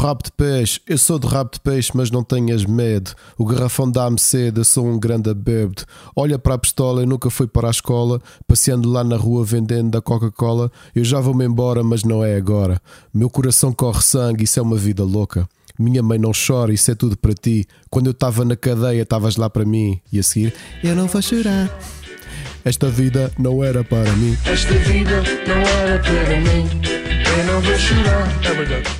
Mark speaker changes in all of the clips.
Speaker 1: rabo de peixe, eu sou de rabo de peixe, mas não tenhas medo. O garrafão dá-me sede, eu sou um grande bêbado. Olha para a pistola, eu nunca fui para a escola, passeando lá na rua vendendo da Coca-Cola. Eu já vou-me embora, mas não é agora. Meu coração corre sangue, isso é uma vida louca. Minha mãe não chora, isso é tudo para ti. Quando eu estava na cadeia, estavas lá para mim. E a seguir, eu não vou chorar. Esta vida não era para mim.
Speaker 2: Esta vida não era para mim. Eu não vou chorar. É verdade.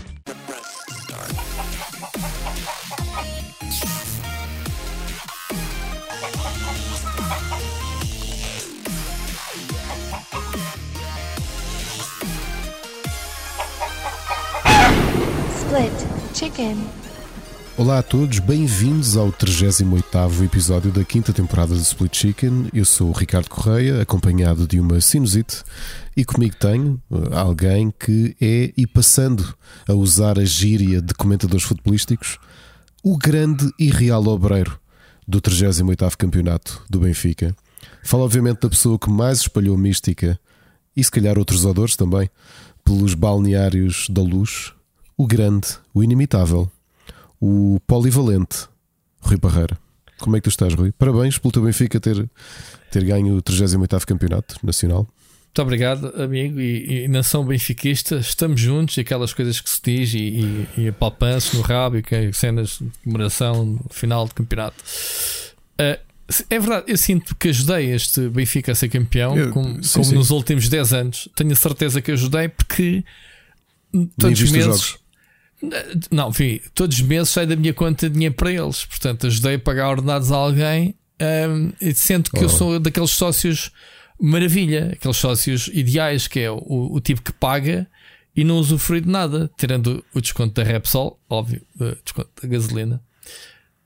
Speaker 3: Split Chicken.
Speaker 1: Olá a todos, bem-vindos ao 38 episódio da quinta temporada do Split Chicken. Eu sou o Ricardo Correia, acompanhado de uma sinusite, e comigo tenho uh, alguém que é, e passando a usar a gíria de comentadores futebolísticos, o grande e real obreiro do 38 Campeonato do Benfica. Fala, obviamente, da pessoa que mais espalhou mística e, se calhar, outros odores também pelos balneários da luz, o grande, o inimitável o polivalente Rui Parreira. Como é que tu estás, Rui? Parabéns pelo teu Benfica ter, ter ganho o 38 Campeonato Nacional.
Speaker 4: Muito obrigado, amigo. E, e nação benfiquista, estamos juntos e aquelas coisas que se diz e, e, e palpanço no rabo e que, cenas de comemoração final do campeonato. Uh, é verdade, eu sinto que ajudei este Benfica a ser campeão,
Speaker 1: Eu-
Speaker 4: como,
Speaker 1: sim,
Speaker 4: como
Speaker 1: sim.
Speaker 4: nos últimos 10 anos. Tenho a certeza que ajudei porque todos os
Speaker 1: viste os
Speaker 4: meses. Não, enfim, todos os meses sai da minha conta dinheiro para eles. Portanto, ajudei a pagar ordenados a alguém um, e sinto que eu
Speaker 1: Oh.
Speaker 4: sou daqueles sócios maravilha, aqueles sócios ideais, que é o, o tipo que paga e não usufrui de nada, tirando o desconto da Repsol, óbvio, o desconto da gasolina.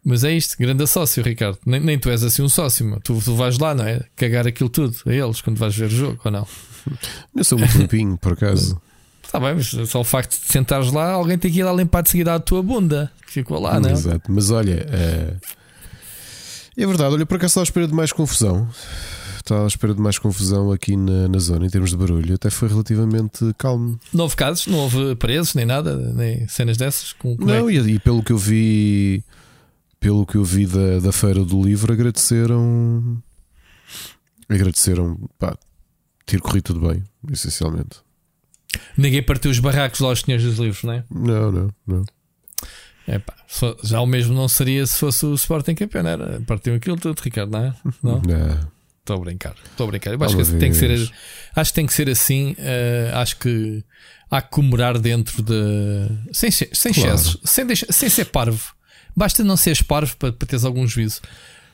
Speaker 4: Mas é isto, grande sócio, Ricardo. Nem, nem tu és assim um sócio, meu. Tu, tu vais lá, não é? Cagar aquilo tudo a eles quando vais ver o jogo ou não?
Speaker 1: Eu sou muito limpinho, por acaso.
Speaker 4: Está bem, mas só o facto de sentares lá, alguém tem que ir lá limpar de seguida a tua bunda que ficou lá, não é?
Speaker 1: Exato. Mas olha, eh, é verdade. Olha, por acaso estava à espera de mais confusão. Estava à espera de mais confusão aqui na, na zona em termos de barulho. Até foi relativamente calmo.
Speaker 4: Não houve casos, não houve presos, nem nada, nem cenas dessas. Com, é
Speaker 1: Não,
Speaker 4: que-
Speaker 1: e, e pelo que eu vi, pelo que eu vi da, da feira do livro, agradeceram. Agradeceram, pá, ter corrido tudo bem, essencialmente.
Speaker 4: Ninguém partiu os barracos lá aos senhores dos livros, não é?
Speaker 1: Não, não, não.
Speaker 4: Pá, só- já o mesmo não seria se fosse o Sporting campeão, era? Partiu aquilo tudo, Ricardo, não é? Não?
Speaker 1: Não.
Speaker 4: Estou a brincar, estou a brincar. Eu acho que tem que ser, acho que tem que ser assim. eh, acho que há que comemorar dentro de. Sem, sem
Speaker 1: Claro.
Speaker 4: excessos, sem, deixar- sem ser parvo. Basta não seres parvo para, para teres algum juízo.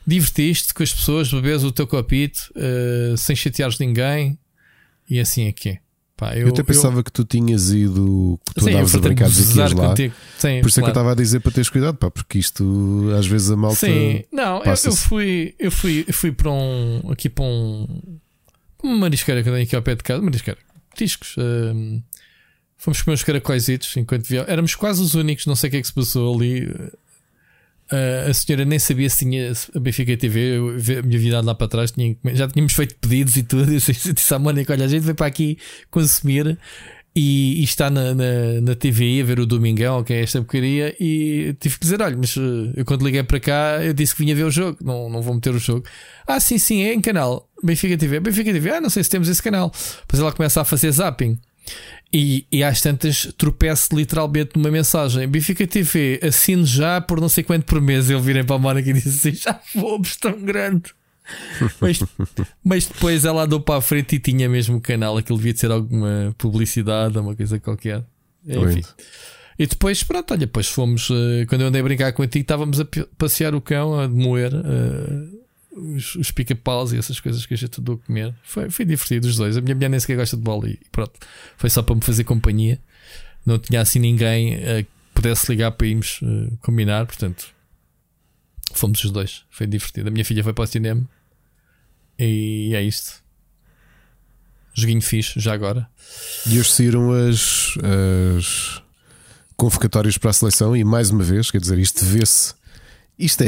Speaker 4: Divertiste com as pessoas, bebes o teu copito, eh, sem chateares ninguém, e assim é que é. Pá,
Speaker 1: Eu, até pensava que tu tinhas ido, que tu
Speaker 4: Sim, eu
Speaker 1: andavas a brincar
Speaker 4: de
Speaker 1: lá.
Speaker 4: contigo. Sim,
Speaker 1: Por isso é que eu
Speaker 4: claro.
Speaker 1: estava a dizer para teres cuidado, pá, porque isto às vezes a malta.
Speaker 4: Sim, não, eu, eu fui, eu fui, eu fui para um aqui para um uma marisqueira que eu tenho aqui ao pé de casa, marisqueira, discos. hum, fomos comer uns caracóisitos enquanto via. Éramos quase os únicos, não sei o que é que se passou ali. Uh, a senhora nem sabia se tinha a Benfica TV, eu, a minha vida lá para trás, tinha, já tínhamos feito pedidos e tudo. Eu disse à Mónica: Olha, a gente veio para aqui consumir e, e está na, na, na TV a ver o Domingão, que é esta porcaria. E tive que dizer: Olha, mas uh, eu quando liguei para cá, eu disse que vinha ver o jogo, não, não vou meter o jogo. Ah, sim, sim, é em canal Benfica TV. Benfica TV, ah, não sei se temos esse canal. Depois ela começa a fazer zapping. E, e às tantas tropeço literalmente numa mensagem: Benfica TV, assino já por não sei quanto por mês. Eu virei para a Mónica e disse assim: Já fomos tão grande. mas, mas depois ela andou para a frente e tinha mesmo o canal. Aquilo devia de ser alguma publicidade, uma coisa qualquer. Enfim. E depois, pronto, olha, depois fomos. eh, quando eu andei a brincar contigo, estávamos a passear o cão, a moer eh, os, os pica-paus e essas coisas que a gente andou a comer. Foi, foi divertido os dois. A minha mulher nem sequer gosta de bola e pronto. Foi só para me fazer companhia. Não tinha assim ninguém eh, que pudesse ligar para irmos eh, combinar, portanto. Fomos os dois. Foi divertido. A minha filha foi para o cinema. E é isto. Joguinho fixe, já agora.
Speaker 1: E hoje saíram as, as convocatórias para a seleção e mais uma vez, quer dizer, isto vê-se. Isto é,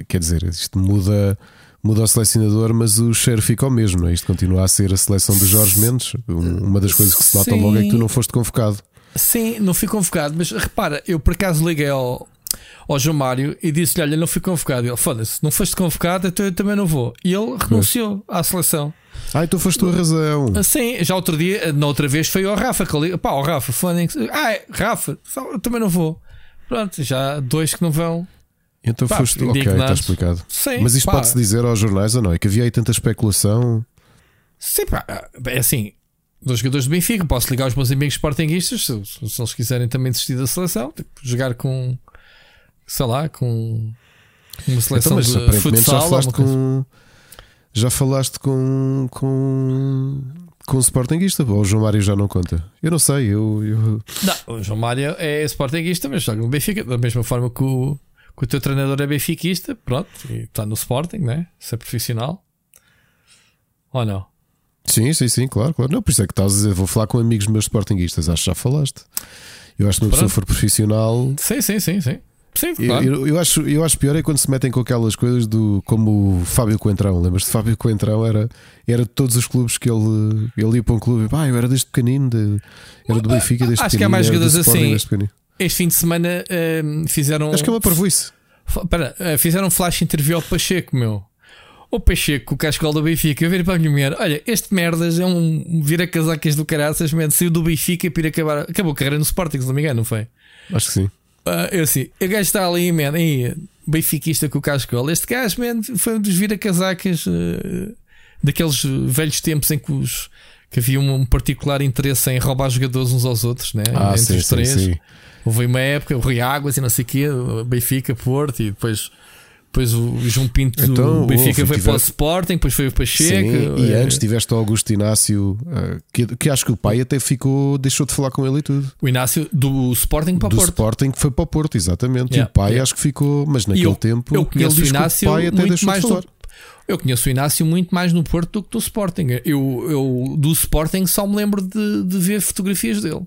Speaker 1: é- quer dizer, isto muda, muda o selecionador, mas o cheiro fica o mesmo, é? Isto continua a ser a seleção de Jorge Mendes. Um- Uma das coisas que se nota
Speaker 4: Sim.
Speaker 1: logo é que tu não foste convocado.
Speaker 4: Sim, não fui convocado, mas repara, eu por acaso liguei ao, ao João Mário e disse-lhe: Olha, não fui convocado. Ele, foda-se, não foste convocado, então eu também não vou. E ele renunciou à seleção.
Speaker 1: Ah, então foste tu a razão.
Speaker 4: Sim, já outro dia, na outra vez, foi ao Rafa que ele, pá, ao Rafa, Fónix, ah, é, Rafa, eu também não vou. Pronto, já há dois que não vão.
Speaker 1: Então
Speaker 4: Pá,
Speaker 1: foste. Ok, está explicado.
Speaker 4: Sim,
Speaker 1: Mas isto pode-se dizer aos jornais ou não? É que havia aí tanta especulação.
Speaker 4: Sim, pá, é assim. Dos jogadores do Benfica, posso ligar aos meus amigos sportinguistas se, se eles quiserem também desistir da seleção, tipo, jogar com, sei lá, com uma seleção
Speaker 1: Então, mas
Speaker 4: de futsal.
Speaker 1: já falaste com. Já falaste com. com. com o Sportingista, ou o João Mário já não conta? Eu não sei, eu. eu-
Speaker 4: Não, o João Mário é sportinguista, mas joga no Benfica, da mesma forma que o, que o teu treinador é benfiquista, pronto, e está no Sporting, né? Se é profissional. Ou não?
Speaker 1: Sim, sim, sim, claro, claro. Não, por isso é que estás a dizer, vou falar com amigos meus Sportinguistas, acho que já falaste. Eu acho que uma pessoa
Speaker 4: Pronto.
Speaker 1: for profissional.
Speaker 4: Sim, sim, sim, sim. Sim,
Speaker 1: Eu,
Speaker 4: claro.
Speaker 1: eu- eu acho, eu acho pior é quando se metem com aquelas coisas do como o Fábio Coentrão. Lembras de Fábio Coentrão? Era, era de todos os clubes que ele, ele ia para um clube. Ah, eu era desde pequenino, de- era do Benfica desde
Speaker 4: Acho que há
Speaker 1: pequenino.
Speaker 4: mais jogadores assim. Este fim de semana hum, fizeram.
Speaker 1: Acho que é uma parvoíce.
Speaker 4: F- Pera, eh, fizeram um flash interview ao Pacheco, meu. O Pacheco, o cascal do Benfica, eu vir para a minha mulher: Olha, este merdas é um vira-casacas do caraças, man, saiu do Benfica para ir acabar. Acabou a carreira no Sporting, se não me engano, não foi?
Speaker 1: Acho que sim.
Speaker 4: Ah, eu assim, o gajo está ali, man, aí, benfiquista com o cascal. Este gajo, man, foi um dos vira-casacas eh, daqueles velhos tempos em que, os, que havia um particular interesse em roubar jogadores uns aos outros, né?
Speaker 1: Ah,
Speaker 4: Entre
Speaker 1: sim,
Speaker 4: os
Speaker 1: sim,
Speaker 4: três.
Speaker 1: sim.
Speaker 4: Houve uma época, o Rui Águas e não sei o quê, Benfica, Porto, e depois, depois o João Pinto
Speaker 1: Então,
Speaker 4: do Benfica
Speaker 1: houve,
Speaker 4: foi
Speaker 1: tiver-
Speaker 4: para o Sporting, depois foi o Pacheco.
Speaker 1: Sim, e
Speaker 4: eh,
Speaker 1: antes tiveste o Augusto Inácio, ah, que, que acho que o pai até ficou, deixou de falar com ele e tudo.
Speaker 4: o Inácio do Sporting para o
Speaker 1: do
Speaker 4: Porto.
Speaker 1: Sporting que foi para o Porto, exatamente. E
Speaker 4: Yeah,
Speaker 1: o pai
Speaker 4: yeah.
Speaker 1: acho que ficou, mas
Speaker 4: E
Speaker 1: naquele
Speaker 4: eu,
Speaker 1: tempo
Speaker 4: eu conheço o Inácio
Speaker 1: o pai até
Speaker 4: muito
Speaker 1: deixou
Speaker 4: mais
Speaker 1: de falar.
Speaker 4: no, Eu conheço o Inácio muito mais no Porto do que do Sporting. Eu, eu do Sporting só me lembro de, de ver fotografias dele.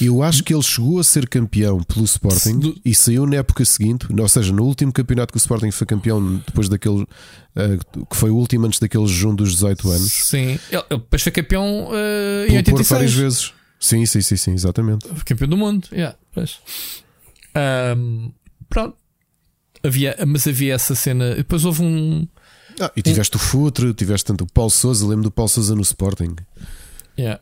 Speaker 1: Eu acho que ele chegou a ser campeão pelo Sporting
Speaker 4: Do-
Speaker 1: e saiu na época seguinte, ou seja, no último campeonato que o Sporting foi campeão, depois daquele ah, que foi o último antes daquele jejum dos 18 anos,
Speaker 4: Sim. Ele, depois foi campeão eh, em
Speaker 1: pelo Porto várias
Speaker 4: 86.
Speaker 1: vezes. Sim, sim, sim, sim, exatamente.
Speaker 4: Campeão do mundo. Yeah. Ahm, pronto. Havia, mas havia essa cena. Depois houve um.
Speaker 1: Ah, e tiveste o Futre, tiveste tanto o Paulo Souza, lembro do Paulo Souza no Sporting.
Speaker 4: Yeah.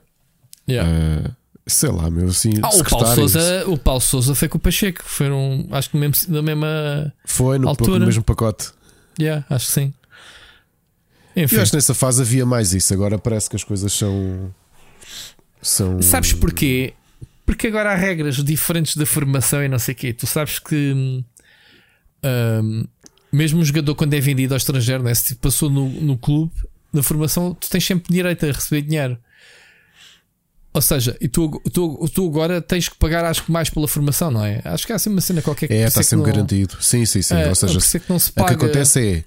Speaker 4: Yeah.
Speaker 1: Ah, sei lá, meu, assim,
Speaker 4: Ah, o Paulo. Souza, o Paulo Souza foi com o Pacheco. Foram, acho que mesmo, na mesma.
Speaker 1: Foi no,
Speaker 4: altura.
Speaker 1: no mesmo pacote.
Speaker 4: Yeah, acho que sim. Enfim,
Speaker 1: Eu acho que nessa fase havia mais isso. Agora parece que as coisas são. são
Speaker 4: sabes porquê? Porque agora há regras diferentes da formação e não sei o quê. Tu sabes que hum, hum, mesmo um jogador quando é vendido ao estrangeiro, né? se passou no, no clube, na formação, tu tens sempre direito a receber dinheiro. Ou seja, e tu, tu, tu agora tens que pagar, acho que mais pela formação, não é? Acho que há assim uma cena qualquer que
Speaker 1: É, está
Speaker 4: é
Speaker 1: sempre
Speaker 4: não-
Speaker 1: garantido. Sim, sim, sim.
Speaker 4: É,
Speaker 1: Ou seja,
Speaker 4: é que se
Speaker 1: o que
Speaker 4: paga.
Speaker 1: acontece é.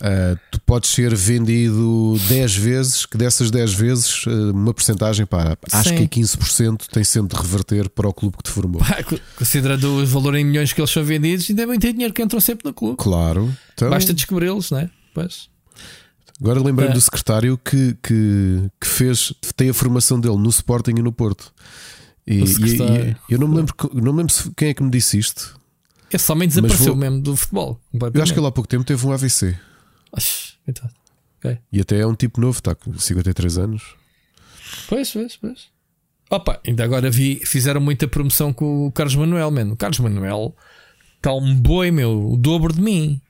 Speaker 1: ah, tu podes ser vendido 10 vezes, que dessas 10 vezes, ah, uma porcentagem para acho
Speaker 4: Sim.
Speaker 1: que é 15% tem sempre de reverter para o clube que te formou.
Speaker 4: Pá, co- Considerando o valor em milhões que eles são vendidos, ainda bem ter dinheiro que entram sempre no clube.
Speaker 1: Claro. Então,
Speaker 4: Basta descobri-los, não é? Pois.
Speaker 1: Agora lembrei-me
Speaker 4: É.
Speaker 1: do secretário que, que, que fez, tem a formação dele no Sporting e no Porto. E, e- e eu não me lembro, não me lembro quem é que me disse isto.
Speaker 4: Esse homem desapareceu
Speaker 1: vou-
Speaker 4: mesmo do futebol.
Speaker 1: Eu acho que ele há pouco tempo teve um AVC.
Speaker 4: Acho, coitado.
Speaker 1: E até é um tipo novo, está com 53 anos.
Speaker 4: Pois, pois, pois. Opa, ainda agora vi, fizeram muita promoção com o Carlos Manuel, mano. O Carlos Manuel está um boi, meu, o dobro de mim.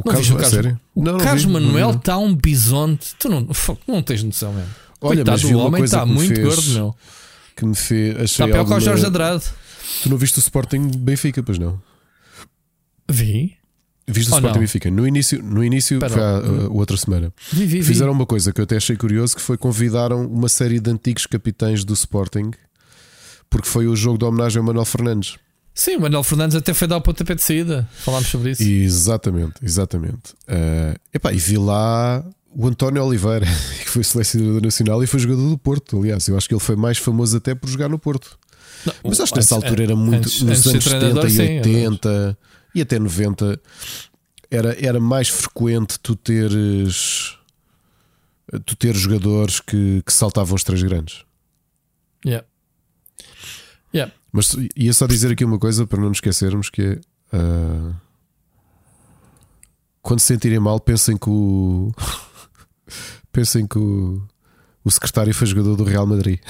Speaker 1: O
Speaker 4: Não
Speaker 1: Carlos,
Speaker 4: viste o Carlos-
Speaker 1: sério?
Speaker 4: O
Speaker 1: Não, não
Speaker 4: Carlos
Speaker 1: vi, não vi,
Speaker 4: Manuel
Speaker 1: não.
Speaker 4: está um bisonte. Tu não, não tens noção, mesmo.
Speaker 1: Olha,
Speaker 4: Coitado
Speaker 1: mas vi uma
Speaker 4: homem, está muito
Speaker 1: fez-
Speaker 4: gordo, meu.
Speaker 1: que me fez.
Speaker 4: Está pior que o Jorge Andrade.
Speaker 1: Tu não viste o Sporting Benfica, pois não?
Speaker 4: Vi.
Speaker 1: Viste o
Speaker 4: Oh,
Speaker 1: Sporting
Speaker 4: não.
Speaker 1: Benfica? No início, no início foi a, a outra semana.
Speaker 4: Vi, vi, vi.
Speaker 1: Fizeram uma coisa que eu até achei curioso: que foi convidaram uma série de antigos capitães do Sporting, porque foi o jogo de homenagem ao Manuel Fernandes.
Speaker 4: Sim, o Manuel Fernandes até foi dar o pontapé de saída. Falámos sobre isso.
Speaker 1: Exatamente, exatamente. Eh, epá, e vi lá o António Oliveira, que foi selecionador nacional e foi jogador do Porto. Aliás, eu acho que ele foi mais famoso até por jogar no Porto.
Speaker 4: Não,
Speaker 1: Mas acho que
Speaker 4: antes-
Speaker 1: nessa altura era muito.
Speaker 4: antes-
Speaker 1: nos
Speaker 4: antes
Speaker 1: anos 70
Speaker 4: treinador,
Speaker 1: e
Speaker 4: sim,
Speaker 1: 80 e até 90 era, era mais frequente tu teres. Tu ter jogadores que, que saltavam os três grandes.
Speaker 4: Yeah. Yeah.
Speaker 1: Mas ia só dizer aqui uma coisa para não nos esquecermos que é ah, quando se sentirem mal, pensem que o pensem que o, o secretário foi jogador do Real Madrid.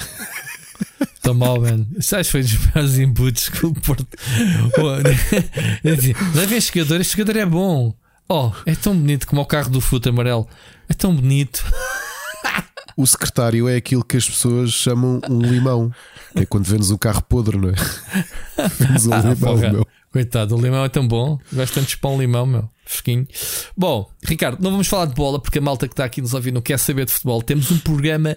Speaker 4: Estou mal, man. Isto acho que foi dos meus inputs que o Porto. É assim, Leve este jogador, este jogador é bom. Oh, é tão bonito como o carro do futo amarelo. É tão bonito.
Speaker 1: O secretário é aquilo que as pessoas chamam um limão. É quando vendes um carro podre, não é? Vendes um
Speaker 4: Ah,
Speaker 1: limão,
Speaker 4: porra.
Speaker 1: meu.
Speaker 4: Coitado, o limão é tão bom. Gosto tanto de pão limão, meu. Fresquinho. Bom, Ricardo, não vamos falar de bola porque a malta que está aqui nos ouvindo não quer saber de futebol. Temos um programa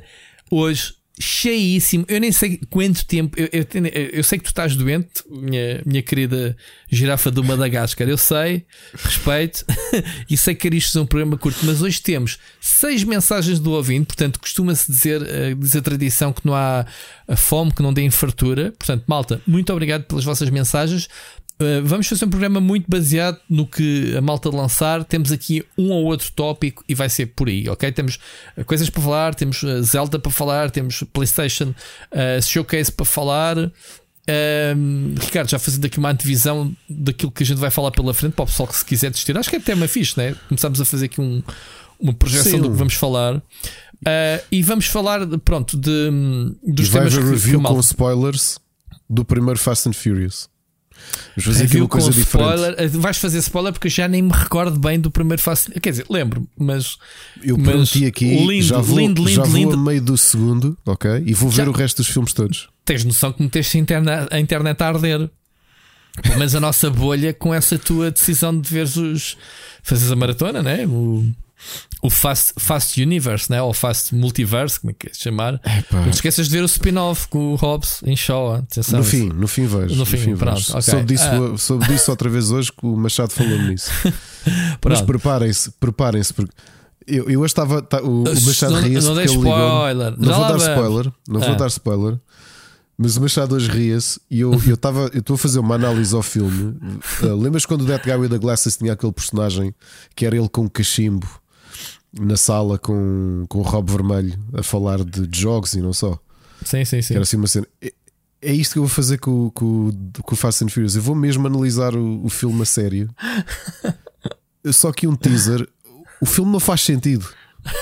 Speaker 4: hoje cheíssimo. Eu nem sei quanto tempo. Eu, eu, eu sei que tu estás doente, minha, minha querida girafa do Madagascar. Eu sei, respeito. e sei que isto é um programa curto. Mas hoje temos seis mensagens do ouvinte. Portanto, costuma-se dizer, eh, diz a tradição que não há a fome, que não dê fartura. Portanto, malta, muito obrigado pelas vossas mensagens. Uh, vamos fazer um programa muito baseado no que a malta lançar. Temos aqui um ou outro tópico e vai ser por aí, ok? Temos uh, coisas para falar, temos uh, Zelda para falar, temos PlayStation uh, Showcase para falar. Um, Ricardo, já fazendo aqui uma antevisão daquilo que a gente vai falar pela frente para o pessoal que se quiser desistir. Acho que é tema fixe, né? Começamos a fazer aqui um- uma projeção
Speaker 1: Sim.
Speaker 4: do que vamos falar. Uh, e vamos falar, pronto, de,
Speaker 1: E
Speaker 4: dos
Speaker 1: vai
Speaker 4: temas
Speaker 1: haver
Speaker 4: que,
Speaker 1: review com spoilers do primeiro Fast and Furious. Vamos fazer aqui uma coisa
Speaker 4: com
Speaker 1: diferente.
Speaker 4: spoiler. Eh, Vais fazer spoiler porque eu já nem me recordo bem do primeiro Fast. Quer dizer, lembro, mas
Speaker 1: Eu
Speaker 4: Mas
Speaker 1: prometi aqui,
Speaker 4: lindo,
Speaker 1: já vou,
Speaker 4: lindo,
Speaker 1: já
Speaker 4: lindo,
Speaker 1: vou
Speaker 4: lindo.
Speaker 1: a meio do segundo, ok? E vou ver
Speaker 4: Já-
Speaker 1: o resto dos filmes todos.
Speaker 4: tens noção que meteste a internet, a internet a arder. Pelo menos a nossa bolha com essa tua decisão de veres os. Fazes a maratona, né? O, o Fast, Fast Universe, né? Ou Fast Multiverse, como é que é chamar? Não te esqueças de ver o spin-off com o Hobbs em Shaw. Atenção.
Speaker 1: No fim, no fim vejo.
Speaker 4: No fim, pronto,
Speaker 1: vejo.
Speaker 4: ok.
Speaker 1: Soube, disso,
Speaker 4: Ah.
Speaker 1: soube disso outra vez hoje que o Machado falou nisso. Mas preparem-se, preparem-se, porque eu, eu estava. tá- o, o Machado
Speaker 4: Não-
Speaker 1: ria-se
Speaker 4: não
Speaker 1: ligou-me.
Speaker 4: spoiler.
Speaker 1: Não vou dar
Speaker 4: vamos.
Speaker 1: spoiler, não vou
Speaker 4: Ah.
Speaker 1: dar spoiler. Mas o Machado hoje ria-se e eu estava eu estou a fazer uma análise ao filme. Uh, lembras quando o That Guy with the Glasses tinha aquele personagem que era ele com um cachimbo na sala com, com o Rob Vermelho a falar de jogos e não só?
Speaker 4: Sim, sim,
Speaker 1: Que
Speaker 4: sim.
Speaker 1: era assim uma cena. É, é isto que eu vou fazer com, o- com, com o Fast and Furious. Eu vou mesmo analisar o, o filme a sério. Só que um teaser, o filme não faz sentido.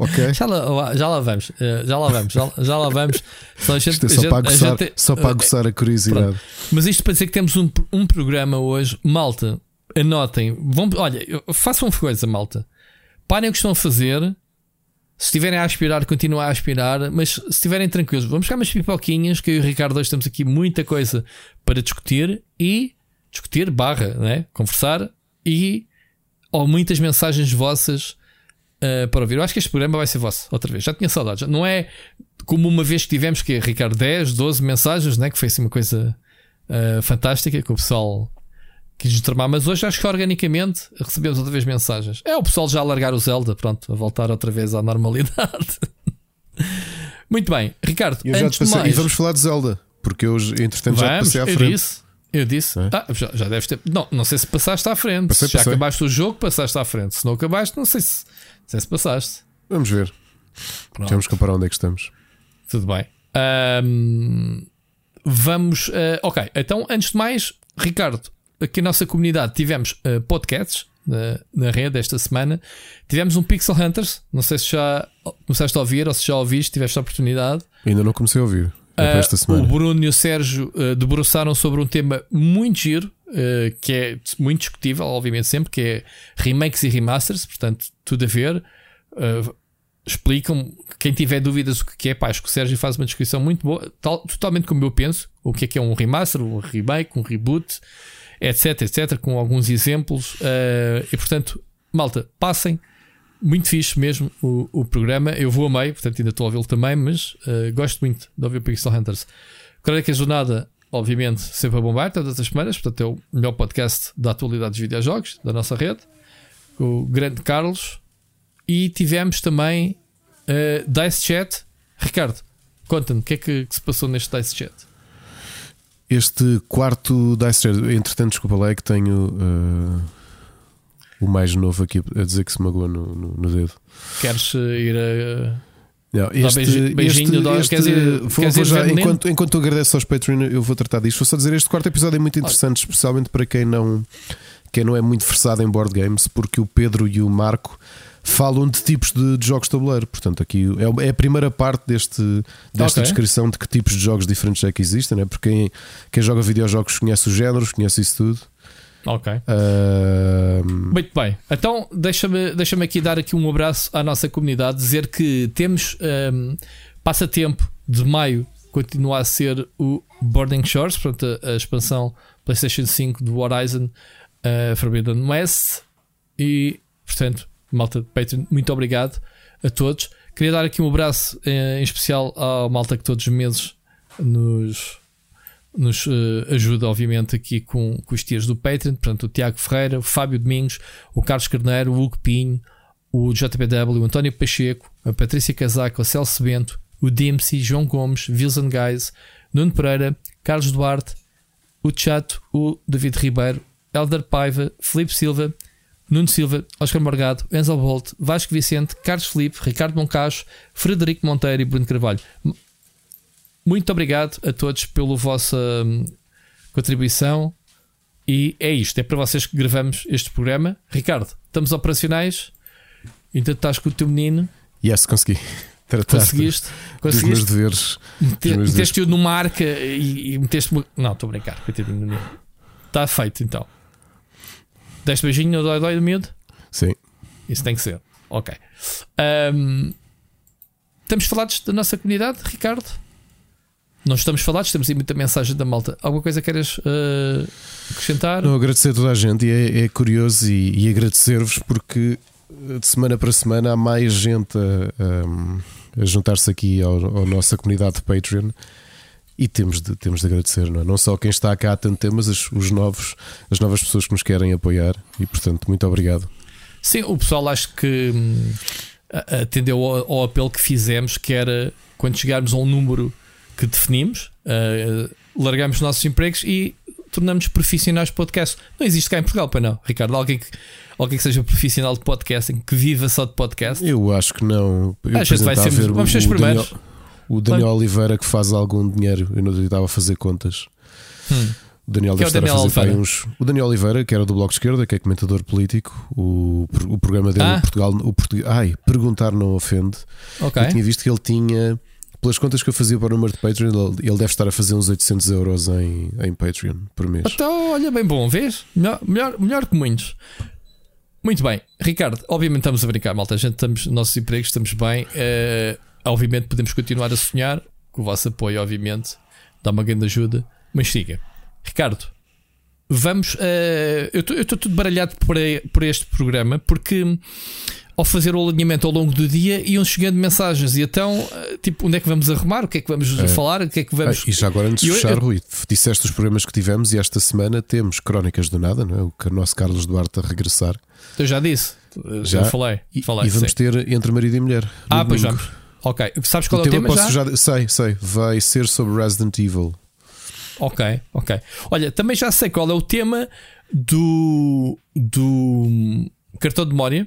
Speaker 1: Ok?
Speaker 4: Já lá, já lá vamos, eh, já lá vamos, já, já lá vamos. Só gente-
Speaker 1: é só
Speaker 4: gente-
Speaker 1: para aguçar,
Speaker 4: gente-
Speaker 1: só para aguçar a curiosidade.
Speaker 4: Mas isto para dizer que temos um, um programa hoje, malta. Anotem, vão, olha, façam uma coisa, malta. Parem o que estão a fazer. Se estiverem a aspirar, continuem a aspirar. Mas se estiverem tranquilos, vamos buscar umas pipoquinhas. Que eu e o Ricardo hoje temos aqui muita coisa para discutir e discutir, barra, né? conversar e ou muitas mensagens vossas uh, para ouvir. Eu acho que este programa vai ser vosso, outra vez. Já tinha saudades. Não é como uma vez que tivemos que é, Ricardo 10, 12 mensagens, né? que foi assim uma coisa uh, fantástica que o pessoal quis nos tramar, mas hoje acho que organicamente recebemos outra vez mensagens. É o pessoal já a largar o Zelda, pronto, a voltar outra vez à normalidade. Muito bem, Ricardo,
Speaker 1: E eu já te
Speaker 4: antes
Speaker 1: passei-
Speaker 4: mais,
Speaker 1: E vamos falar de Zelda, porque eu, entretanto, já
Speaker 4: vamos,
Speaker 1: passei à
Speaker 4: eu
Speaker 1: frente.
Speaker 4: disse, eu disse,
Speaker 1: É?
Speaker 4: ah, já, já deves ter, não, não sei se passaste à frente,
Speaker 1: Passei,
Speaker 4: se já
Speaker 1: passei.
Speaker 4: acabaste o jogo, passaste à frente, se não acabaste, não sei se, não sei se passaste.
Speaker 1: Vamos ver.
Speaker 4: Pronto.
Speaker 1: Temos que comparar onde é que estamos.
Speaker 4: Tudo bem. Ahm, vamos. ah, ok, então antes de mais, Ricardo, aqui na nossa comunidade tivemos ah, podcasts na, na rede esta semana. Tivemos um Pixel Hunters. Não sei se já começaste a ouvir ou se já ouviste, tiveste a oportunidade.
Speaker 1: Ainda não comecei a ouvir. É esta
Speaker 4: o
Speaker 1: semana.
Speaker 4: Bruno e o Sérgio ah, debruçaram sobre um tema muito giro, ah, que é muito discutível, obviamente, sempre, que é remakes e remasters, portanto, tudo a ver. Ah, explicam, quem tiver dúvidas o que é, pá, acho que o Sérgio faz uma descrição muito boa, tal- totalmente como eu penso, o que é que é um remaster, um remake, um reboot, etc, etc, com alguns exemplos. ah, e portanto, malta, passem. Muito fixe mesmo o, o programa. Eu vou a meio, portanto ainda estou a ouvi-lo também, mas ah, gosto muito de ouvir o Pixel Hunters. Creio que a jornada, obviamente, sempre a bombar todas as semanas, portanto é o melhor podcast da atualidade dos videojogos, da nossa rede, com o grande Carlos. E tivemos também uh, Dice Chat. Ricardo, conta-me o que é que, que se passou neste Dice Chat.
Speaker 1: Este quarto Dice Chat, entretanto, desculpa lá, é que tenho uh, o mais novo aqui a dizer que se magoou no, no- no dedo.
Speaker 4: Queres uh, ir a.
Speaker 1: Não,
Speaker 4: Dá beijinho- beijinho, dá- quer dizer-
Speaker 1: vou-
Speaker 4: quer
Speaker 1: vou
Speaker 4: dizer,
Speaker 1: já-
Speaker 4: veneno?
Speaker 1: enquanto, enquanto tu agradeces aos Patreon, eu vou tratar disto. Vou só dizer: este quarto episódio é muito interessante, especialmente para quem não, quem não é muito versado em board games, porque o Pedro e o Marco falam de tipos de, de jogos de tabuleiro. Portanto, aqui é, é a primeira parte deste, desta
Speaker 4: Ok.
Speaker 1: descrição de que tipos de jogos diferentes é que existem, né? porque quem, quem joga videojogos conhece os géneros, conhece isso tudo.
Speaker 4: Ok.
Speaker 1: Ah,
Speaker 4: Muito bem, então deixa-me deixa aqui dar aqui um abraço à nossa comunidade, dizer que temos um, passatempo de maio, continua a ser o Boarding Shores, portanto, a, a expansão PlayStation 5 do Horizon uh, Forbidden West. E, portanto, malta de Patreon, muito obrigado a todos. Queria dar aqui um abraço eh, em especial à malta que todos os meses nos nos eh, ajuda, obviamente, aqui com, com os tiers do Patreon. Portanto, o Tiago Ferreira, o Fábio Domingos, o Carlos Carneiro, o Hugo Pinho, o JPW, o António Pacheco, a Patrícia Casaca, o Celso Bento, o Dempsey, João Gomes, Wilson Guys, Nuno Pereira, Carlos Duarte, o Chato, o David Ribeiro, Elder Paiva, Felipe Silva, Nuno Silva, Oscar Morgado, Enzo Bolt, Vasco Vicente, Carlos Felipe, Ricardo Moncacho, Frederico Monteiro e Bruno Carvalho. Muito obrigado a todos pela vossa hum, contribuição. E é isto, é para vocês que gravamos este programa. Ricardo, estamos operacionais. Então estás com o teu menino.
Speaker 1: yes, consegui. Tratar
Speaker 4: Conseguiste?
Speaker 1: dos meus
Speaker 4: Conseguiste?
Speaker 1: deveres.
Speaker 4: Mete- Meteste-o numa arca e, e meteste Não, estou a brincar. coitadinho do menino. Está feito então. Deste beijinho no dói-dói do miúdo?
Speaker 1: Sim.
Speaker 4: Isso tem que ser. Ok. Ahm, estamos falados da nossa comunidade, Ricardo? Não estamos falados, temos aí muita mensagem da malta. Alguma coisa queres ah, acrescentar?
Speaker 1: Não, agradecer a toda a gente e é, é curioso e, e agradecer-vos porque eh, de semana para semana há mais gente a, a- a juntar-se aqui ao, ao nossa comunidade de Patreon e temos de, temos de agradecer, não é? Não só quem está cá há tanto tempo, mas os, os novos, as novas pessoas que nos querem apoiar e portanto, muito obrigado.
Speaker 4: Sim, o pessoal acho que hum, atendeu ao, ao apelo que fizemos, que era quando chegarmos a um número que definimos, ah, largamos os nossos empregos e tornamos profissionais de podcast. Não existe cá em Portugal, para não, Ricardo. Alguém que, alguém que seja profissional de podcasting, que viva só de podcast.
Speaker 1: Eu acho que não. Eu,
Speaker 4: A gente vai ser- vamos ser os
Speaker 1: o Daniel,
Speaker 4: primeiros.
Speaker 1: O Daniel Oliveira que faz algum dinheiro. Eu não estava a fazer contas.
Speaker 4: Hum.
Speaker 1: O Daniel
Speaker 4: Que é
Speaker 1: deve
Speaker 4: o
Speaker 1: estar a
Speaker 4: Daniel
Speaker 1: fazer uns. O Daniel Oliveira, que era do Bloco de Esquerda, que é comentador político, o, o programa dele
Speaker 4: Ah.
Speaker 1: Portugal, o português, ai, perguntar não ofende.
Speaker 4: Ok.
Speaker 1: Eu tinha visto que ele tinha, pelas contas que eu fazia para o número de Patreon, ele, deve estar a fazer uns 800 euros em, em Patreon por mês.
Speaker 4: Então, olha bem bom, vês? Melhor, melhor, melhor que muitos. Muito bem, Ricardo, obviamente estamos a brincar, malta. A gente estamos, nossos empregos, estamos bem. Eh, obviamente podemos continuar a sonhar, com o vosso apoio, obviamente, dá uma grande ajuda. Mas siga, Ricardo, vamos. eh, eu estou tudo baralhado por, por este programa porque ao fazer o alinhamento ao longo do dia iam chegando mensagens e então, eh, tipo, onde é que vamos arrumar? O que é que vamos falar? O que é que vamos.
Speaker 1: Ah, e já agora, antes de fechar,
Speaker 4: eu-
Speaker 1: Rui, disseste os programas que tivemos e esta semana temos Crónicas do Nada, não é? o nosso Carlos Duarte a regressar.
Speaker 4: Eu já disse,
Speaker 1: Já?
Speaker 4: eu falei.
Speaker 1: E,
Speaker 4: falei
Speaker 1: e vamos
Speaker 4: sim.
Speaker 1: ter Entre Marido e Mulher.
Speaker 4: Ah, pois
Speaker 1: domingo.
Speaker 4: vamos. Ok. Sabes qual
Speaker 1: O
Speaker 4: é o
Speaker 1: tema
Speaker 4: tema
Speaker 1: posso
Speaker 4: já?
Speaker 1: já. Sei, sei. Vai ser sobre Resident Evil.
Speaker 4: Ok, ok. Olha, também já sei qual é o tema do, do cartão de memória,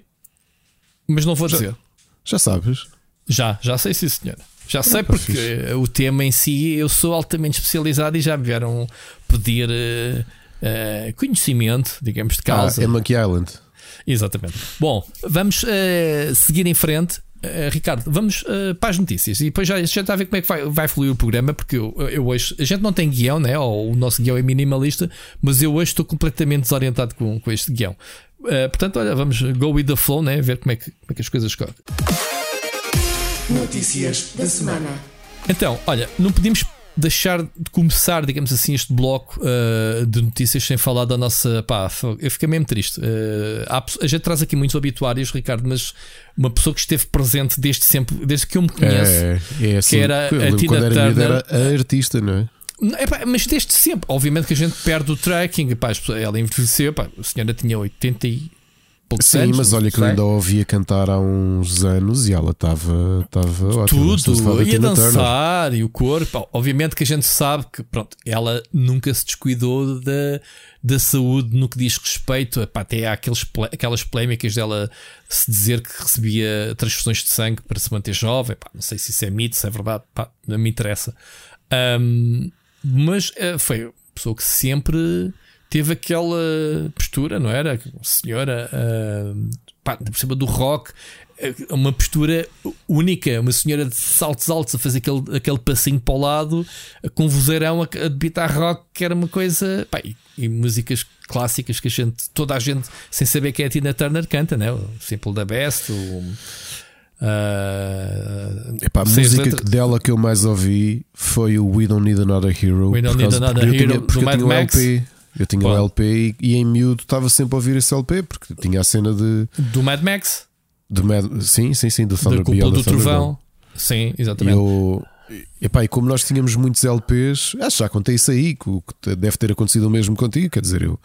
Speaker 4: mas não vou dizer.
Speaker 1: Já sabes?
Speaker 4: Já, já sei, sim, senhor. Já sei
Speaker 1: pá,
Speaker 4: porque
Speaker 1: fixe.
Speaker 4: o tema em si eu sou altamente especializado e já me vieram pedir eh, eh, conhecimento, digamos, de causa.
Speaker 1: Ah, é Monkey Island.
Speaker 4: Exatamente. Bom, vamos eh, seguir em frente. Eh, Ricardo, vamos eh, para as notícias e depois já, já está a ver como é que vai, vai fluir o programa. Porque eu, eu hoje a gente não tem guião, né? Ou o nosso guião é minimalista, mas eu hoje estou completamente desorientado com, com este guião. Eh, portanto, olha, vamos go with the flow, né? Ver como é que, como é que as coisas correm.
Speaker 2: Notícias da semana.
Speaker 4: Então, olha, não podíamos deixar de começar, digamos assim, este bloco uh, de notícias sem falar da nossa. Pá, eu fiquei mesmo triste. Uh, há a gente traz aqui muitos obituários, Ricardo, mas uma pessoa que esteve presente desde sempre, desde que eu me conheço.
Speaker 1: É, é assim.
Speaker 4: era
Speaker 1: eu
Speaker 4: a Tina
Speaker 1: era
Speaker 4: Turner.
Speaker 1: era a artista, não é?
Speaker 4: Epá, mas desde sempre. Obviamente que a gente perde o tracking. Epá, ela envelheceu. Epá, a senhora tinha 80 e poucos
Speaker 1: Sim,
Speaker 4: anos.
Speaker 1: mas
Speaker 4: não
Speaker 1: olha que eu ainda a ouvia cantar há uns anos e ela estava estava
Speaker 4: Tudo, e a
Speaker 1: Tina Turner.
Speaker 4: dançar e o corpo. Obviamente que a gente sabe que pronto, ela nunca se descuidou da, da saúde no que diz respeito. Epá, até há aqueles, aquelas polémicas dela se dizer que recebia transfusões de sangue para se manter jovem. Pá, não sei se isso é mito, se é verdade, pá, não me interessa. Ahm, mas eh, foi uma pessoa que sempre teve aquela postura, não era? Senhora, ahm, pá, por cima do rock, eh, uma postura única, uma senhora de saltos altos a fazer aquele, aquele passinho para o lado, com vozeirão a, a debitar rock, que era uma coisa. Pá, e, e músicas clássicas que a gente, toda a gente, sem saber quem é a Tina Turner, canta, né? O Simple the Best, o. ah,
Speaker 1: Epá, a música dela que eu mais ouvi foi o We Don't Need Another Hero.
Speaker 4: We Don't Need Another Hero,
Speaker 1: tinha,
Speaker 4: do Mad Max.
Speaker 1: LP. Eu tinha o
Speaker 4: Qual?
Speaker 1: LP e, e em miúdo estava sempre a ouvir esse LP porque tinha a cena de.
Speaker 4: do Mad Max,
Speaker 1: de Mad- sim, sim, sim, do
Speaker 4: da
Speaker 1: Thunder
Speaker 4: cúpula
Speaker 1: Beyond
Speaker 4: do. Trovão. Sim, exatamente.
Speaker 1: eu, epá, e como nós tínhamos muitos LPs, acho que já contei isso aí, que deve ter acontecido o mesmo contigo. Quer dizer, eu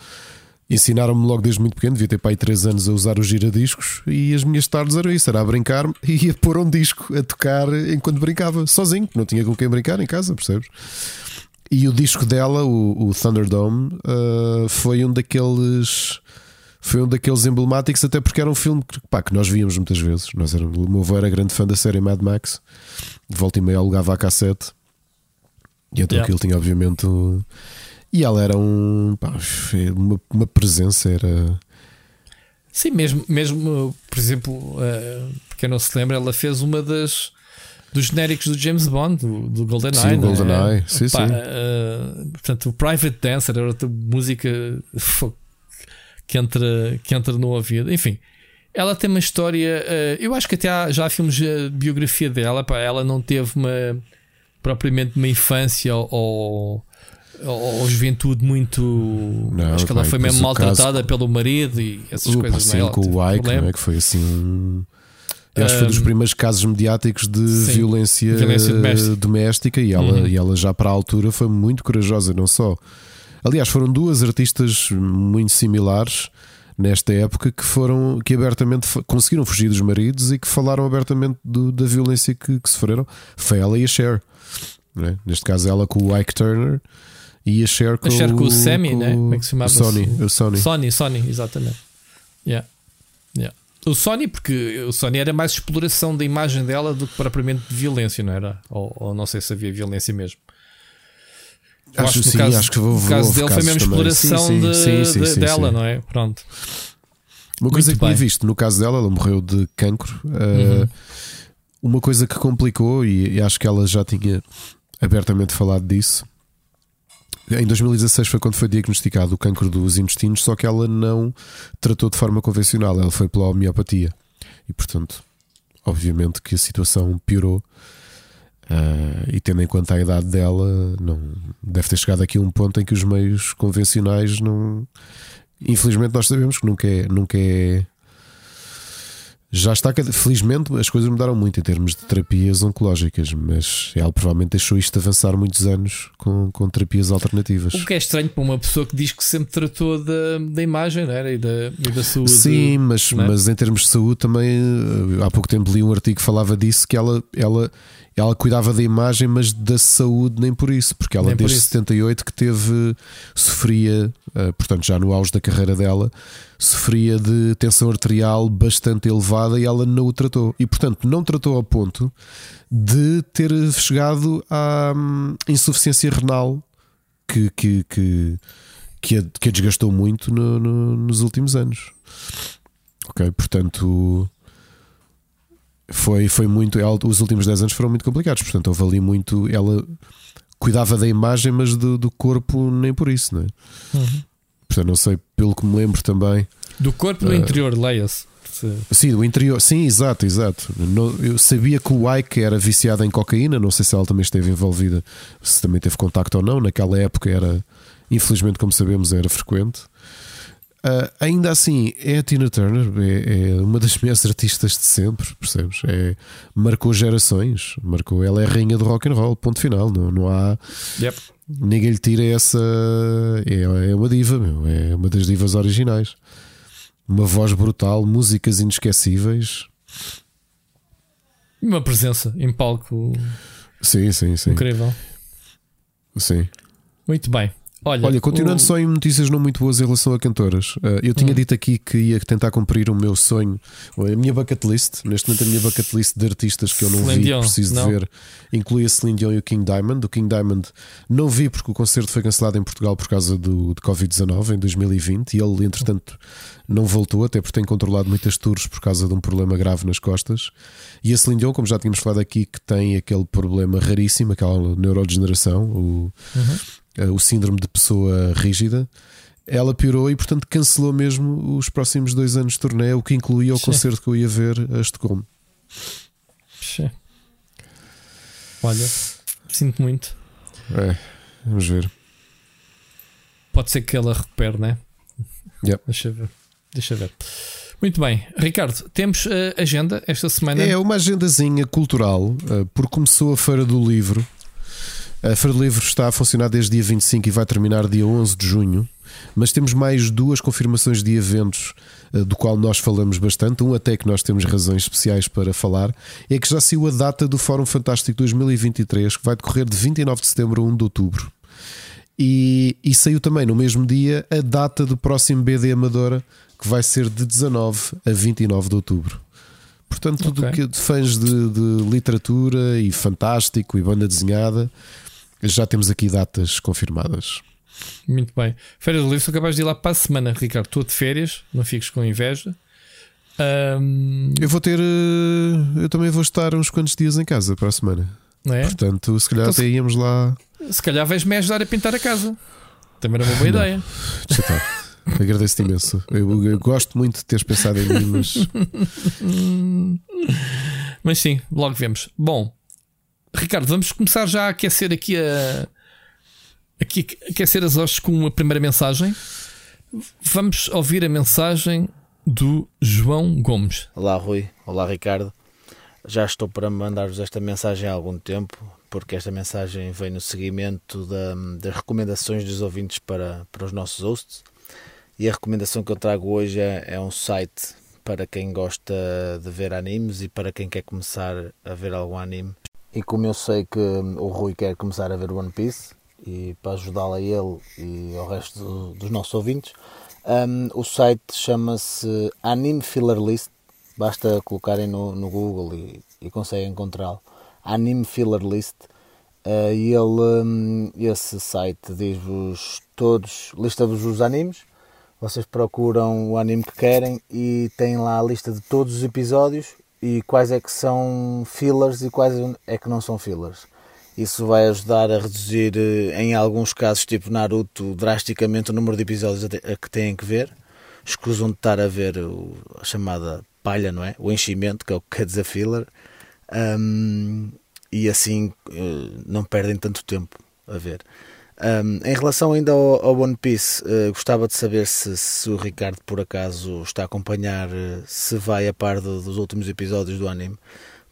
Speaker 1: ensinaram-me logo desde muito pequeno, devia ter pai 3 anos a usar os giradiscos, e as minhas tardes eram isso: era a brincar e a pôr um disco a tocar enquanto brincava, sozinho, não tinha com quem brincar em casa, percebes? E o disco dela, o, o Thunderdome, ah, foi um daqueles. Foi um daqueles emblemáticos, até porque era um filme que, pá, que nós víamos muitas vezes. Nós era, o meu avô era grande fã da série Mad Max, de volta e meia alugava a cassete, e então
Speaker 4: Yeah.
Speaker 1: aquilo tinha, obviamente. um- E ela era um. pá, uma, uma presença, era.
Speaker 4: Sim, mesmo, mesmo por exemplo, uh, porque não se lembra, ela fez uma das dos genéricos do James Bond, do, do GoldenEye.
Speaker 1: Sim, o
Speaker 4: é?
Speaker 1: GoldenEye, sim,
Speaker 4: Pá,
Speaker 1: sim.
Speaker 4: uh, portanto, o Private Dancer era outra música que entra, que entra no ouvido. Enfim, ela tem uma história. uh, eu acho que até há, já há filmes de biografia dela. Pá, ela não teve uma propriamente uma infância ou, ou, juventude muito.
Speaker 1: Não,
Speaker 4: acho que ela foi mesmo
Speaker 1: o caso
Speaker 4: maltratada pelo marido e essas
Speaker 1: Uh,
Speaker 4: coisas.
Speaker 1: pá,
Speaker 4: não
Speaker 1: sim,
Speaker 4: é?
Speaker 1: Com o Ike, não é? Que foi assim. Eu acho que foi dos
Speaker 4: Um,
Speaker 1: primeiros casos mediáticos de
Speaker 4: sim,
Speaker 1: violência,
Speaker 4: violência doméstica.
Speaker 1: doméstica e ela,
Speaker 4: Uhum.
Speaker 1: e ela já para a altura foi muito corajosa, não só. Aliás, foram duas artistas muito similares nesta época que foram que abertamente conseguiram fugir dos maridos e que falaram abertamente do- da violência que, que sofreram. Foi ela e a Cher. é? Neste caso, ela com o Ike Turner e a Cher com,
Speaker 4: A Cher com o Sammy,
Speaker 1: com
Speaker 4: né? Como é que se chamava?
Speaker 1: O Sony. O Sony.
Speaker 4: Sony, Sony, exatamente. Yeah. O Sony, porque o Sony era mais exploração da imagem dela do que propriamente de violência, não era? Ou, ou não sei se havia violência mesmo. Eu
Speaker 1: Acho,
Speaker 4: que
Speaker 1: sim,
Speaker 4: caso,
Speaker 1: acho que vou,
Speaker 4: no caso dele foi mesmo
Speaker 1: também.
Speaker 4: exploração
Speaker 1: Sim, sim,
Speaker 4: de-
Speaker 1: sim,
Speaker 4: de- dela, não é? Pronto.
Speaker 1: Uma coisa
Speaker 4: Muito
Speaker 1: que tinha
Speaker 4: bem.
Speaker 1: visto no caso dela, ela morreu de cancro. uh,
Speaker 4: Uhum.
Speaker 1: Uma coisa que complicou, e, e acho que ela já tinha abertamente falado disso. Em 2016 foi quando foi diagnosticado o cancro dos intestinos, só que ela não tratou de forma convencional, ela foi pela homeopatia. E portanto, obviamente que a situação piorou. uh, e tendo em conta a idade dela, não deve ter chegado aqui a um ponto em que os meios convencionais não. Infelizmente, nós sabemos que nunca é. Nunca é já está, felizmente as coisas mudaram muito em termos de terapias oncológicas, mas ela provavelmente deixou isto avançar muitos anos com, com terapias alternativas.
Speaker 4: O que é estranho para uma pessoa que diz que sempre tratou da, da imagem não era? E, da, e da saúde.
Speaker 1: Sim, mas,
Speaker 4: é?
Speaker 1: mas em termos de saúde também eh, há pouco tempo li um artigo que falava disso que ela, ela, ela cuidava da imagem, mas da saúde nem por isso, porque ela
Speaker 4: Nem
Speaker 1: desde
Speaker 4: isso.
Speaker 1: 78 que teve sofria, eh, portanto já no auge da carreira dela, sofria de tensão arterial bastante elevada e ela não o tratou. E portanto não tratou ao ponto de ter chegado à hum, insuficiência renal que, que, que, que, a, que a desgastou muito no- no- nos últimos anos. Ok, portanto foi, foi muito. ela- os últimos 10 anos foram muito complicados. Portanto, houve ali muito. Ela cuidava da imagem, mas do, do corpo nem por isso, não é?
Speaker 4: Uhum.
Speaker 1: Portanto, não sei, pelo que me lembro também.
Speaker 4: Do corpo no
Speaker 1: Eh,
Speaker 4: interior, leia-se. Se-
Speaker 1: Sim, do interior, sim, exato, exato. Não- eu sabia que o Ike era viciado em cocaína, não sei se ela também esteve envolvida, se também teve contacto ou não. Naquela época era, infelizmente, como sabemos, era frequente. Ah, ainda assim, é a Tina Turner, é, é uma das melhores artistas de sempre, percebes? É, marcou gerações, marcou. Ela é a rainha do rock and roll, ponto final. Não, não há
Speaker 4: Yep.
Speaker 1: ninguém lhe tira essa. É, é uma diva, meu, é uma das divas originais. Uma voz brutal, músicas inesquecíveis.
Speaker 4: Uma presença em palco
Speaker 1: Sim, sim, sim.
Speaker 4: incrível.
Speaker 1: sim.
Speaker 4: Muito bem. Olha,
Speaker 1: Olha, continuando
Speaker 4: o-
Speaker 1: só em notícias não muito boas em relação a cantoras, eh, eu
Speaker 4: Hum.
Speaker 1: tinha dito aqui que ia tentar cumprir o meu sonho, ou a minha bucket list. Neste momento, a minha bucket list de artistas que eu não
Speaker 4: Celine
Speaker 1: vi,
Speaker 4: Dion,
Speaker 1: preciso
Speaker 4: não?
Speaker 1: de ver, inclui a Celine Dion e o King Diamond. O King Diamond não vi porque o concerto foi cancelado em Portugal por causa do, de Covid-19 em 2020 e ele, entretanto, não voltou, até porque tem controlado muitas tours por causa de um problema grave nas costas. E a Celine Dion, como já tínhamos falado aqui, que tem aquele problema raríssimo, aquela neurodegeneração, o, eh, o síndrome de pessoa rígida. Ela piorou e, portanto, cancelou mesmo os próximos dois anos de turnê, o que incluía o
Speaker 4: Sim.
Speaker 1: concerto que eu ia ver a Estocolmo.
Speaker 4: Puxa. Olha, sinto muito.
Speaker 1: É, vamos ver.
Speaker 4: Pode ser que ela recupere, né?
Speaker 1: Yep.
Speaker 4: Deixa ver. Deixa ver. Muito bem, Ricardo, temos a agenda esta semana.
Speaker 1: É uma agendazinha cultural, eh, porque começou a Feira do Livro. A Feira do Livro está a funcionar desde dia 25 e vai terminar dia 11 de junho. Mas temos mais duas confirmações de eventos eh, do qual nós falamos bastante. Um até que nós temos razões especiais para falar. É que já saiu a data do Fórum Fantástico 2023, que vai decorrer de 29 de setembro a 1 de outubro. E, e saiu também no mesmo dia a data do próximo BD Amadora, que vai ser de 19 a 29 de outubro. Portanto, tudo o
Speaker 4: Ok.
Speaker 1: que de fãs de, de literatura e fantástico e banda desenhada, já temos aqui datas confirmadas.
Speaker 4: Muito bem. Feira do Livro, sou capaz de ir lá para a semana, Ricardo. Estou de férias, não fiques com inveja. Ahm,
Speaker 1: Eu vou ter. eh, Eu também vou estar uns quantos dias em casa para a semana.
Speaker 4: não é?
Speaker 1: Portanto, se calhar
Speaker 4: Então,
Speaker 1: até íamos lá.
Speaker 4: Se calhar vais-me ajudar a pintar a casa. Também era uma boa ideia.
Speaker 1: Deixa estar. Agradeço-te imenso. Eu, eu gosto muito de teres pensado em mim, mas
Speaker 4: Mas sim, logo vemos. Bom, Ricardo, vamos começar já a aquecer aqui a. Aqui, aquecer as hostes com uma primeira mensagem. Vamos ouvir a mensagem do João Gomes.
Speaker 5: Olá Rui, olá Ricardo. Já estou para mandar-vos esta mensagem há algum tempo, porque esta mensagem vem no seguimento da- das recomendações dos ouvintes para, para os nossos hosts. E a recomendação que eu trago hoje é, é um site para quem gosta de ver animes e para quem quer começar a ver algum anime. E como eu sei que o Rui quer começar a ver One Piece, e para ajudá-lo a ele e ao resto do- dos nossos ouvintes, um, o site chama-se Anime Filler List. Basta colocarem no, no Google e, e conseguem encontrá-lo. Anime Filler List. Uh, e ele, um, esse site diz-vos todos, lista-vos os animes. Vocês procuram o anime que querem e tem lá a lista de todos os episódios e quais é que são fillers e quais é que não são fillers. Isso vai ajudar a reduzir, eh, em alguns casos, tipo Naruto, drasticamente o número de episódios a que têm que ver. Escusam de estar a ver o- a chamada palha, não é? O enchimento, que é o que quer dizer filler. Ahm, e assim eh, não perdem tanto tempo a ver. Ahm, em relação ainda ao, ao One Piece, eh, gostava de saber se, se o Ricardo por acaso está a acompanhar, eh, se vai a par do- dos últimos episódios do anime,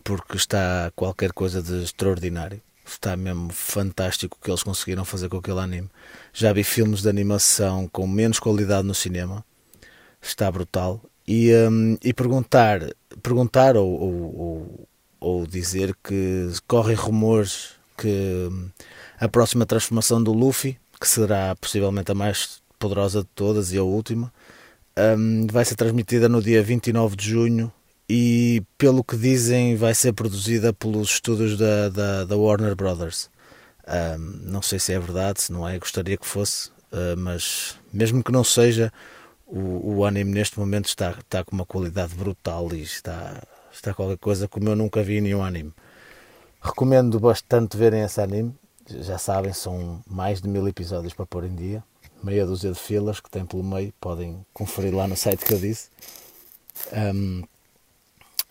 Speaker 5: porque está qualquer coisa de extraordinário. Está mesmo fantástico o que eles conseguiram fazer com aquele anime. Já vi filmes de animação com menos qualidade no cinema. Está brutal. E, hum, e perguntar, perguntar ou, ou, ou, ou dizer que correm rumores que a próxima transformação do Luffy, que será possivelmente a mais poderosa de todas e a última, hum, vai ser transmitida no dia 29 de junho e, pelo que dizem, vai ser produzida pelos estúdios da, da, da Warner Brothers. Hum, não sei se é verdade, se não é, gostaria que fosse, uh, mas mesmo que não seja, o, o anime neste momento está, está com uma qualidade brutal e está, está qualquer coisa como eu nunca vi em nenhum anime. Recomendo bastante verem esse anime. Já sabem, são mais de mil episódios para pôr em dia. Meia dúzia de filas que tem pelo meio. Podem conferir lá no site que eu disse. Um,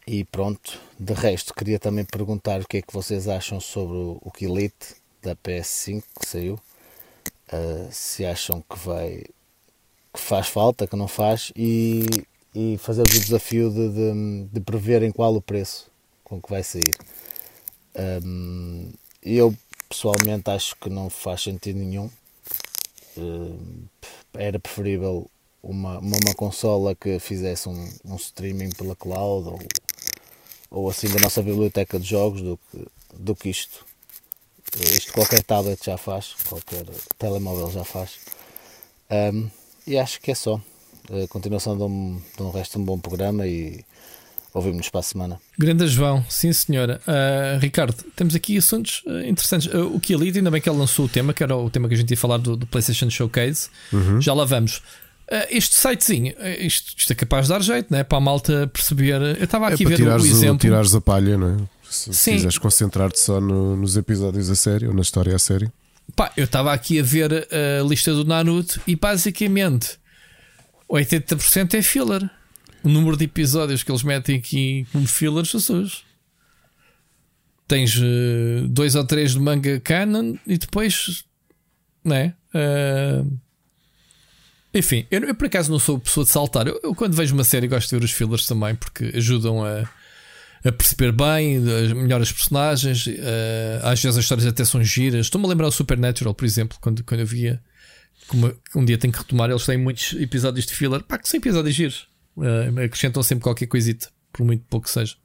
Speaker 5: e pronto. De resto, queria também perguntar o que é que vocês acham sobre o, Kilite da PS5 que saiu. Uh, se acham que vai que faz falta, que não faz, e, e fazer-vos o desafio de, de, de preverem qual o preço com que vai sair. Um, eu pessoalmente acho que não faz sentido nenhum. Um, era preferível uma, uma, uma consola que fizesse um, um streaming pela cloud ou, ou assim da nossa biblioteca de jogos do que, do que isto. Isto qualquer tablet já faz, qualquer telemóvel já faz. Um, e acho que é só. A continuação de um, de um resto de um bom programa e ouvimos-nos para a semana.
Speaker 4: Grande João, sim senhora. Uh, Ricardo, temos aqui assuntos uh, interessantes. Uh, o Kielito, ainda bem que ele lançou o tema, que era o tema que a gente ia falar do, do PlayStation Showcase.
Speaker 1: Uhum.
Speaker 4: Já lá vamos. Uh, este sitezinho, isto, isto é capaz de dar jeito, né? para a malta perceber. Eu estava
Speaker 1: É
Speaker 4: aqui a
Speaker 1: para
Speaker 4: ver o
Speaker 1: tirares, o,
Speaker 4: exemplo.
Speaker 1: tirares a palha, não é? Se
Speaker 4: Sim.
Speaker 1: quiseres concentrar-te só no- nos episódios a sério ou na história a sério.
Speaker 4: Pá, eu estava aqui a ver a lista do Naruto e basicamente 80% é filler. O número de episódios que eles metem aqui como fillers, Jesus. Tens eh, dois ou três de manga canon e depois, né? Eh, enfim, eu, eu por acaso não sou pessoa de saltar. Eu, eu quando vejo uma série gosto de ver os fillers também porque ajudam a, a perceber bem, as melhores personagens. eh, às vezes as histórias até são giras. Estou-me a lembrar do Supernatural, por exemplo, quando, quando eu via. Como um dia tenho que retomar, eles têm muitos episódios de filler. Pá, que são episódios giros. Eh, acrescentam sempre qualquer coisita, por muito pouco que seja.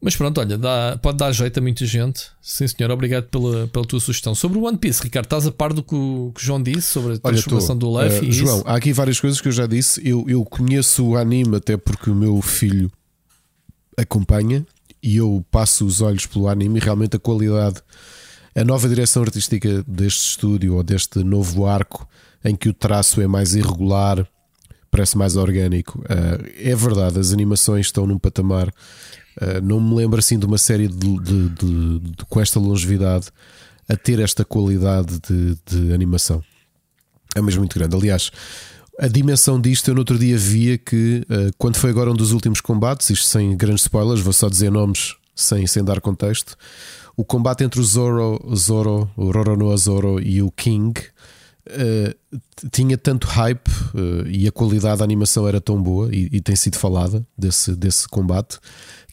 Speaker 4: Mas pronto, olha, dá- pode dar jeito a muita gente. Sim, senhor, obrigado pela, pela tua sugestão. Sobre o One Piece, Ricardo, estás a par do que o, que o João disse sobre a
Speaker 1: Olha,
Speaker 4: transformação
Speaker 1: tô,
Speaker 4: do Luffy? e
Speaker 1: João,
Speaker 4: isso?
Speaker 1: há aqui várias coisas que eu já disse. Eu, eu conheço o anime até porque o meu filho acompanha e eu passo os olhos pelo anime e realmente a qualidade, a nova direção artística deste estúdio ou deste novo arco em que o traço é mais irregular, parece mais orgânico. Eh, é verdade, as animações estão num patamar. eh, não me lembro assim de uma série de, de- de- de- com esta longevidade a ter esta qualidade de, animação. É mesmo muito grande. Aliás, a dimensão disto eu no outro dia via que eh, quando foi agora um dos últimos combates, isto sem grandes spoilers, vou só dizer nomes sem, sem dar contexto. O combate entre o Zoro, Zoro, o Roronoa Zoro e o King eh, tinha tanto hype eh, e a qualidade da animação era tão boa e, e tem sido falada desse, desse combate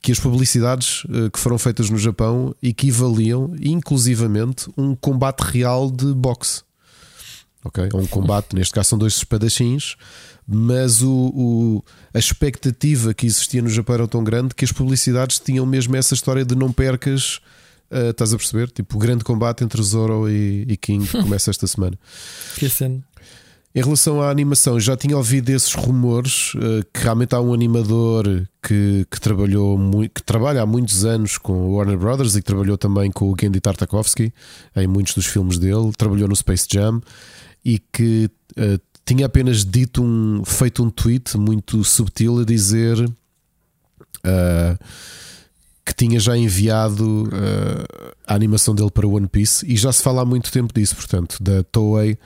Speaker 1: que as publicidades eh, que foram feitas no Japão equivaliam inclusivamente um combate real de boxe ok? Um combate, neste caso são dois espadachins, mas o, o- a expectativa que existia no Japão era tão grande que as publicidades tinham mesmo essa história de não percas. Ah, estás a perceber? Tipo, o grande combate entre Zoro e, e King que começa esta semana.
Speaker 4: Que cena.
Speaker 1: Em relação à animação, já tinha ouvido esses rumores eh, que realmente há um animador que, que trabalhou muito, que trabalha há muitos anos com o Warner Brothers e que trabalhou também com o Gendy Tartakovsky em muitos dos filmes dele, trabalhou no Space Jam e que eh, tinha apenas dito um feito um tweet muito subtil a dizer ah, que tinha já enviado ah, a animação dele para One Piece e já se fala há muito tempo disso, portanto, da Toei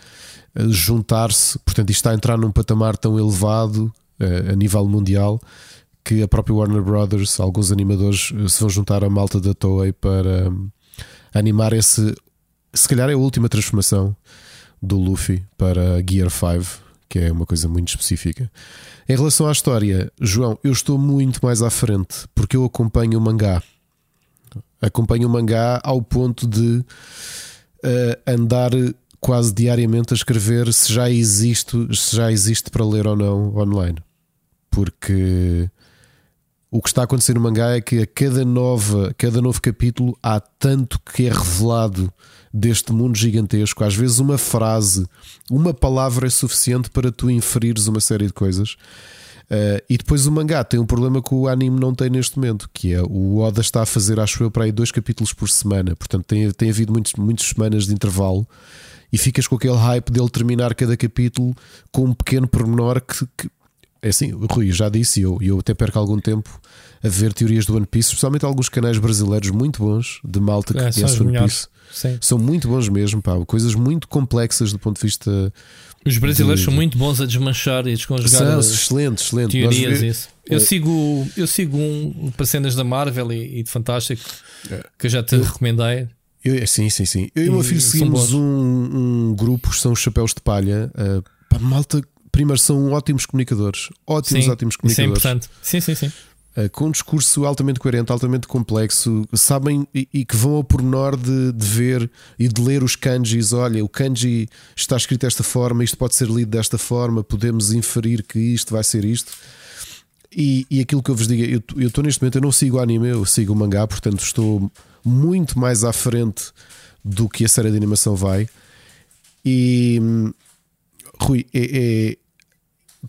Speaker 1: eh, juntar-se, portanto, isto está a entrar num patamar tão elevado eh, a nível mundial que a própria Warner Brothers, alguns animadores se vão juntar à malta da Toei para hum, animar esse. Se calhar é a última transformação do Luffy para Gear 5, que é uma coisa muito específica. Em relação à história, João, eu estou muito mais à frente porque eu acompanho o mangá. Acompanho o mangá ao ponto de eh, andar quase diariamente a escrever se já existe, se já existe para ler ou não online. Porque o que está a acontecer no mangá é que a cada nova, cada novo capítulo há tanto que é revelado deste mundo gigantesco. Às vezes uma frase, uma palavra é suficiente para tu inferires uma série de coisas. Uh, e depois o mangá tem um problema que o anime não tem neste momento, que é o Oda está a fazer, acho eu, para aí dois capítulos por semana. Portanto, tem, tem havido muitos, muitas semanas de intervalo e ficas com aquele hype dele terminar cada capítulo com um pequeno pormenor que, que é assim, o Rui, já disse, e eu, eu até perco algum tempo a ver teorias do One Piece, especialmente alguns canais brasileiros muito bons de malta que
Speaker 4: É,
Speaker 1: conhece One. Piece.
Speaker 4: Sim.
Speaker 1: São muito bons mesmo, pá, coisas muito complexas do ponto de vista.
Speaker 4: Os brasileiros
Speaker 1: de-
Speaker 4: são muito bons a desmanchar e a desconjugar
Speaker 1: São excelentes, excelentes.
Speaker 4: teorias.
Speaker 1: Nós
Speaker 4: e isso. Eu,
Speaker 1: é-
Speaker 4: sigo, eu sigo um para cenas da Marvel e, e de Fantástico
Speaker 1: É.
Speaker 4: que eu já te recomendei.
Speaker 1: Eu, sim, sim, sim. Eu e o meu
Speaker 4: E
Speaker 1: filho
Speaker 4: são
Speaker 1: seguimos um, um grupo que são os Chapéus de Palha. Uh, pá, malta, primeiro são ótimos comunicadores. Ótimos,
Speaker 4: Sim,
Speaker 1: ótimos
Speaker 4: Isso é
Speaker 1: comunicadores.
Speaker 4: importante. Sim, sim, sim.
Speaker 1: Eh, com um discurso altamente coerente, altamente complexo, sabem e, e que vão ao pormenor de, de ver e de ler os kanjis. Olha, o kanji está escrito desta forma, isto pode ser lido desta forma, podemos inferir que isto vai ser isto. E, e aquilo que eu vos digo, eu eu estou neste momento, eu não sigo o anime, eu sigo o mangá, portanto estou muito mais à frente do que a série de animação vai. E hum, Rui, é, é-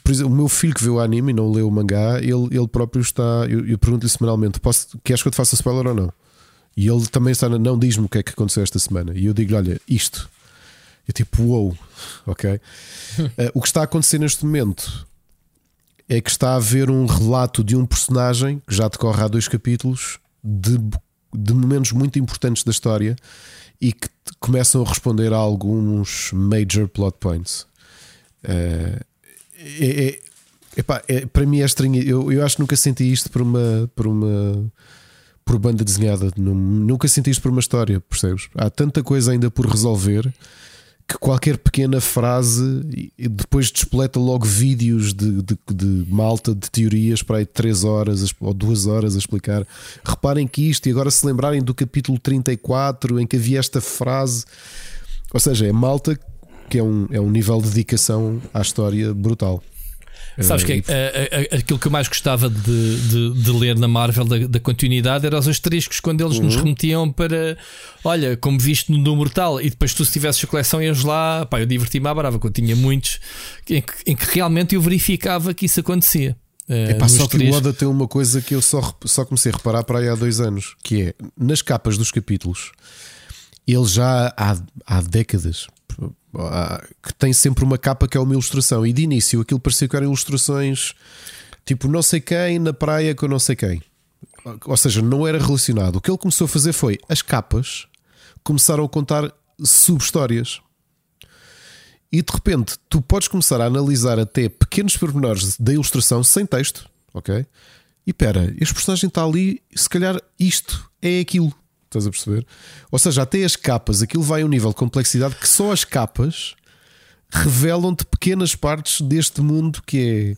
Speaker 1: por exemplo, o meu filho que vê o anime e não lê o mangá, ele, ele próprio está. Eu, eu pergunto-lhe semanalmente: posso, queres que eu te faça spoiler ou não? E ele também está, na- não diz-me o que é que aconteceu esta semana. E eu digo-lhe: olha, isto. Eu tipo, uou, ok? Eh, o que está a acontecer neste momento é que está a haver um relato de um personagem que já decorre há dois capítulos de, de momentos muito importantes da história e que começam a responder a alguns major plot points. Eh, é, é- epá, é- para mim é estranho. Eu, eu acho que nunca senti isto por uma. Por uma por banda desenhada, nunca senti isto por uma história, percebes? Há tanta coisa ainda por resolver que qualquer pequena frase depois despoleta logo vídeos de, de, de malta de teorias para aí 3 horas ou 2 horas a explicar. Reparem que isto, e agora se lembrarem do capítulo 34 em que havia esta frase, ou seja, é malta que é um, é um nível de dedicação à história brutal.
Speaker 4: Sabes que
Speaker 1: Eh,
Speaker 4: é, é, é, aquilo que eu mais gostava de, de, de ler na Marvel da, da continuidade era os asteriscos quando eles
Speaker 1: Uhum.
Speaker 4: nos remetiam para olha, como viste no número tal, e depois tu se tivesses a coleção ias lá, pá, eu diverti-me à brava, quando tinha muitos em que, em que realmente eu verificava que isso acontecia.
Speaker 1: Epá,
Speaker 4: nos
Speaker 1: só que o. Oda tem uma coisa que eu só, só comecei a reparar para aí há dois anos, que é nas capas dos capítulos, ele já há, há décadas que tem sempre uma capa que é uma ilustração, e de início aquilo parecia que eram ilustrações tipo não sei quem na praia com não sei quem. Ou seja, não era relacionado. O que ele começou a fazer foi as capas começaram a contar sub-histórias. E de repente tu podes começar a analisar até pequenos pormenores da ilustração sem texto, ok? E espera, este personagem está ali, se calhar isto é aquilo. Estás a perceber? Ou seja, até as capas, aquilo vai a um nível de complexidade que só as capas revelam-te pequenas partes deste mundo que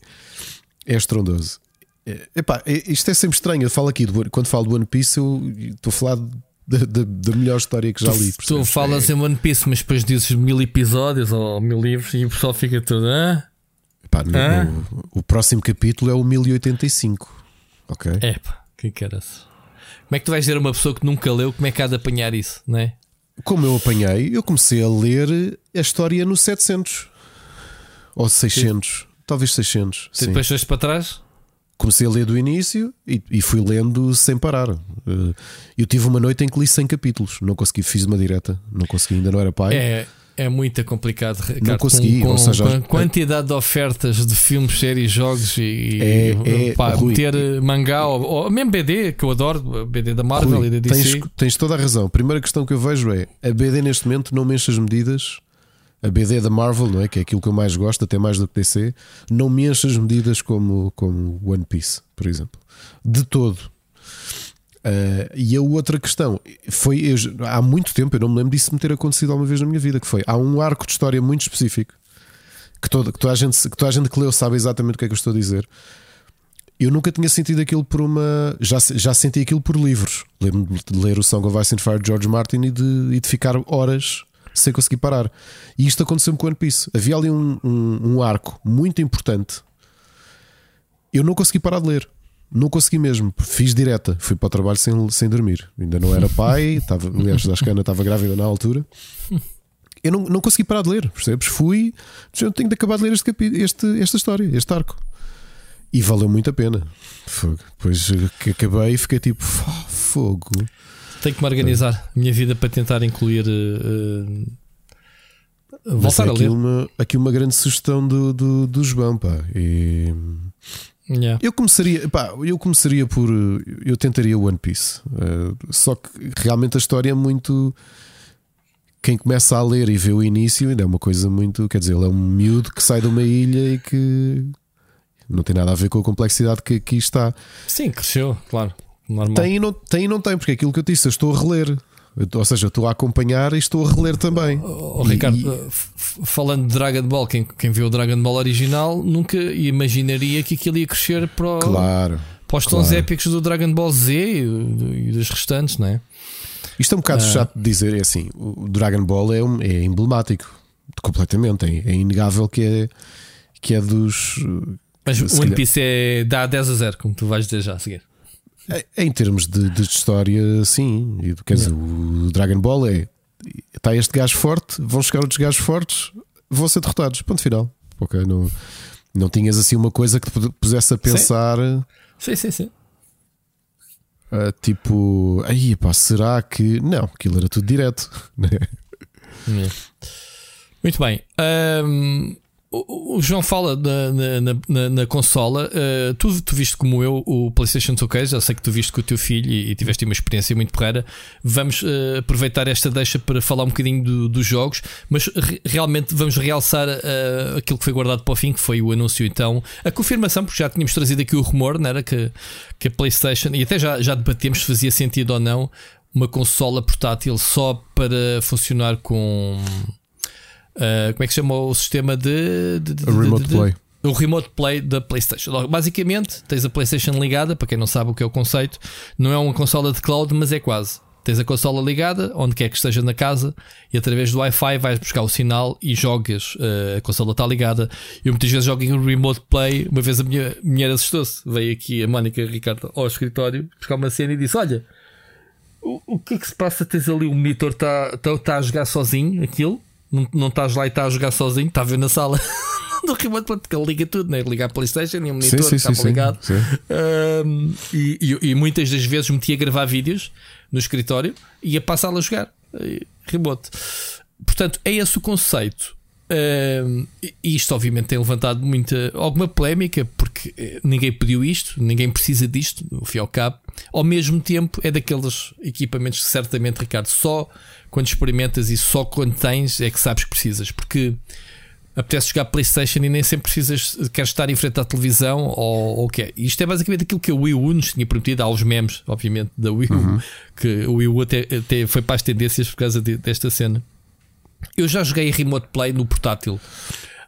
Speaker 1: é, é estrondoso. É, epá, é- isto é sempre estranho. Eu falo aqui, do quando falo do One Piece, eu estou a falar da, da- da melhor história que já li.
Speaker 4: Tu, tu
Speaker 1: percebes?
Speaker 4: falas
Speaker 1: É-
Speaker 4: em One Piece, mas depois dizes mil episódios ou mil livros e o pessoal fica todo. Ah?
Speaker 1: Pá, no-
Speaker 4: Hã?
Speaker 1: no- o próximo capítulo é o 1085. Ok?
Speaker 4: É pá, que caras. Como é que tu vais dizer a uma pessoa que nunca leu como é que há de apanhar isso, não é?
Speaker 1: Como eu apanhei, eu comecei a ler a história no 700 ou 600, talvez 600.
Speaker 4: Tu
Speaker 1: sim.
Speaker 4: depois foste para trás?
Speaker 1: Comecei a ler do início e, e fui lendo sem parar. Eh, Eu tive uma noite em que li 100 capítulos, não consegui, fiz uma direta, não consegui, ainda não era pai.
Speaker 4: É, é muito complicado, Ricardo.
Speaker 1: consegui,
Speaker 4: com, com,
Speaker 1: ou seja,
Speaker 4: com a quantidade de ofertas de filmes, séries, jogos e,
Speaker 1: É- é,
Speaker 4: pá,
Speaker 1: Rui,
Speaker 4: meter mangá ou, ou mesmo BD, que eu adoro, BD da Marvel
Speaker 1: Rui,
Speaker 4: e da DC.
Speaker 1: tens, tens toda a razão. A primeira questão que eu vejo é a BD neste momento não me enche as medidas. A BD da Marvel, não é? Que é aquilo que eu mais gosto, até mais do que DC, não me enche as medidas como, como One Piece, por exemplo. De todo. Ah, e a outra questão foi eu- há muito tempo, eu não me lembro disso me ter acontecido alguma vez na minha vida, que foi há um arco de história muito específico que toda, que toda, a, gente, que toda a gente que leu sabe exatamente o que é que eu estou a dizer. Eu nunca tinha sentido aquilo por uma. Já, já senti aquilo por livros. Lembro-me de ler o Song of Ice and Fire de George Martin e de, e de ficar horas sem conseguir parar. E isto aconteceu-me com One Piece. Havia ali um, um, um arco muito importante. Eu não consegui parar de ler. Não consegui mesmo. Fiz direta. Fui para o trabalho sem, sem dormir. Ainda não era pai. Estava, aliás, acho que a Ana estava grávida na altura. Eu não, não consegui parar de ler, percebes? Fui, eu tenho de acabar de ler este, este, esta história, este arco. E valeu muito a pena. Fogo. Depois que acabei, fiquei tipo, "Fó, fogo.
Speaker 4: Tenho que me organizar a minha vida para tentar incluir.
Speaker 1: Mas
Speaker 4: voltar
Speaker 1: é
Speaker 4: a
Speaker 1: aqui
Speaker 4: ler.
Speaker 1: uma, aqui uma grande sugestão do, do, do João, pá. E
Speaker 4: Yeah.
Speaker 1: eu começaria, pá, eu começaria por. Eu tentaria One Piece. Eh, só que realmente a história é muito. Quem começa a ler e vê o início ainda é uma coisa muito. Quer dizer, ele é um miúdo que sai de uma ilha e que não tem nada a ver com a complexidade que aqui está.
Speaker 4: Sim, cresceu, claro. Normal.
Speaker 1: Tem e não tem, e não tem porque é aquilo que eu disse, eu estou a reler. Ou seja, eu estou a acompanhar e estou a reler também.
Speaker 4: Oh,
Speaker 1: E-
Speaker 4: Ricardo,
Speaker 1: e-
Speaker 4: f- falando de Dragon Ball, quem, quem viu o Dragon Ball original nunca imaginaria que aquilo ia crescer para, o-
Speaker 1: claro.
Speaker 4: para os tons
Speaker 1: Claro.
Speaker 4: épicos do Dragon Ball Z e, do- dos restantes, não é?
Speaker 1: Isto é um bocado
Speaker 4: Ah.
Speaker 1: chato de dizer, é assim, o Dragon Ball é, um- é emblemático, completamente, é, é inegável que é, que é dos.
Speaker 4: Mas o One Piece é, dá 10 a 0, como tu vais dizer já a seguir.
Speaker 1: É- Em termos de, de história, sim. E, Quer dizer, o Dragon Ball é. Está este gajo forte, vão chegar outros gajos fortes, vão ser derrotados. Ponto final. Ok, não, não tinhas assim uma coisa que te pusesse a pensar.
Speaker 4: Sim, sim, sim.
Speaker 1: ah, tipo, aí pá, será que. Não, aquilo era tudo direto. né?
Speaker 4: Muito bem. Ahm, o, João fala na, na, na- na- consola. Ah, tu, tu viste como eu o PlayStation Showcase. Já sei que tu viste com o teu filho e, e tiveste uma experiência muito porreira. Vamos ah, aproveitar esta deixa para falar um bocadinho do- dos jogos, mas re- realmente vamos realçar ah, aquilo que foi guardado para o fim, que foi o anúncio. Então, a confirmação, porque já tínhamos trazido aqui o rumor, não era? Que, que a PlayStation, e até já, já debatemos se fazia sentido ou não uma consola portátil só para funcionar com. Ah, como é que se chama o sistema de. de- de-
Speaker 1: Remote
Speaker 4: de- de-
Speaker 1: Play.
Speaker 4: O Remote Play da PlayStation. Basicamente, tens a PlayStation ligada, para quem não sabe o que é o conceito, não é uma consola de cloud, mas é quase. Tens a consola ligada, onde quer que esteja na casa, e através do Wi-Fi vais buscar o sinal e jogas. ah, a consola está ligada. Eu muitas vezes jogo em Remote Play. Uma vez a minha mulher assustou-se. Veio aqui a Mónica Ricardo ao escritório buscar uma cena e disse: Olha, o, o que é que se passa? Tens ali o monitor, está tá, tá a jogar sozinho, aquilo. Não, não estás lá e está a jogar sozinho, está a ver na sala do remote, porque ele liga tudo, né? liga a Playstation e o monitor
Speaker 1: Sim, sim, sim,
Speaker 4: ligado.
Speaker 1: sim.
Speaker 4: Um, e, e- e muitas das vezes metia a gravar vídeos no escritório e ia para a jogar eh, remote. Portanto, é esse o conceito. Um, e isto, obviamente, tem levantado muita alguma polémica porque eh, ninguém pediu isto, ninguém precisa disto, no fim ao cabo. Ao mesmo tempo, é daqueles equipamentos que certamente, Ricardo, só quando experimentas e só quando tens é que sabes que precisas, porque apetece jogar PlayStation e nem sempre precisas, queres estar em frente à televisão ou o que é. Isto é basicamente aquilo que a Wii U nos tinha prometido. Há os memes, obviamente, da Wii U, que o Wii U até, até foi para as tendências por causa de- desta cena. Eu já joguei remote play no portátil,
Speaker 1: Eu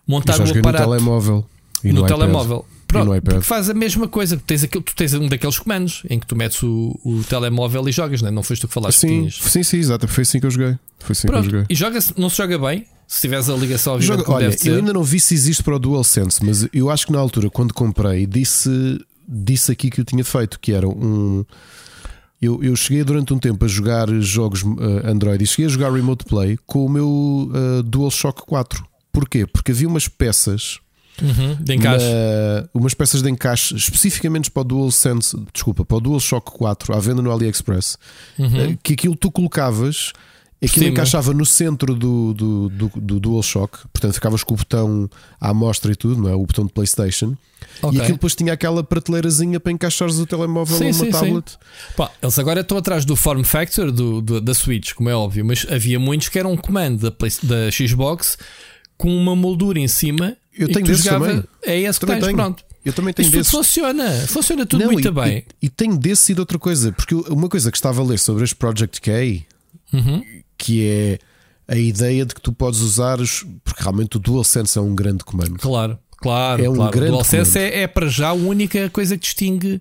Speaker 4: montar
Speaker 1: já
Speaker 4: no
Speaker 1: joguei no
Speaker 4: aparato
Speaker 1: telemóvel e
Speaker 4: no,
Speaker 1: no,
Speaker 4: telemóvel. Pronto, porque faz a mesma coisa. Tens, aquele, tu tens um daqueles comandos em que tu metes o, o telemóvel e jogas, não, é? não foste tu que falaste que
Speaker 1: Sim,
Speaker 4: tinhas.
Speaker 1: sim, sim, exato. Foi assim que eu joguei. Foi assim que eu
Speaker 4: Pronto,
Speaker 1: joguei.
Speaker 4: e joga não se joga bem se tiveres a ligação
Speaker 1: Joga-
Speaker 4: como
Speaker 1: olha,
Speaker 4: ser.
Speaker 1: eu ainda não vi se existe para o DualSense, mas eu acho que na altura, quando comprei, disse, disse aqui que eu tinha feito, que era um. Eu, eu cheguei durante um tempo a jogar jogos eh, Android e cheguei a jogar Remote Play com o meu eh, DualShock 4. Porquê? Porque havia umas peças,
Speaker 4: Uhum, de encaixe.
Speaker 1: na- umas peças de encaixe especificamente para o DualSense, desculpa, para o DualShock 4 à venda no AliExpress, eh, que aquilo tu colocavas, aquilo
Speaker 4: Cima.
Speaker 1: encaixava no centro do, do, do, do DualShock, portanto ficavas com o botão à mostra e tudo, não é? o botão de PlayStation,
Speaker 4: Ok.
Speaker 1: e aquilo depois tinha aquela prateleirazinha para encaixares o telemóvel
Speaker 4: Sim,
Speaker 1: ou uma
Speaker 4: sim, sim.
Speaker 1: tablet.
Speaker 4: Pá, eles agora estão atrás do form factor do, do- da Switch, como é óbvio, mas havia muitos que eram um comando da, Play- da Xbox com uma moldura em cima.
Speaker 1: Eu
Speaker 4: que
Speaker 1: tenho desses
Speaker 4: jogava-
Speaker 1: também.
Speaker 4: É esse que
Speaker 1: Também
Speaker 4: tens,
Speaker 1: tenho.
Speaker 4: pronto.
Speaker 1: Eu também tenho desses.
Speaker 4: funciona, funciona tudo
Speaker 1: Não,
Speaker 4: muito
Speaker 1: e,
Speaker 4: bem.
Speaker 1: E, e tenho desse e de outra coisa, porque uma coisa que estava a ler sobre as Project K,
Speaker 4: Uhum.
Speaker 1: que é a ideia de que tu podes usar, os, porque realmente o DualSense é um grande comando.
Speaker 4: Claro, claro.
Speaker 1: É um
Speaker 4: claro.
Speaker 1: grande
Speaker 4: o DualSense é, é para já a única coisa que distingue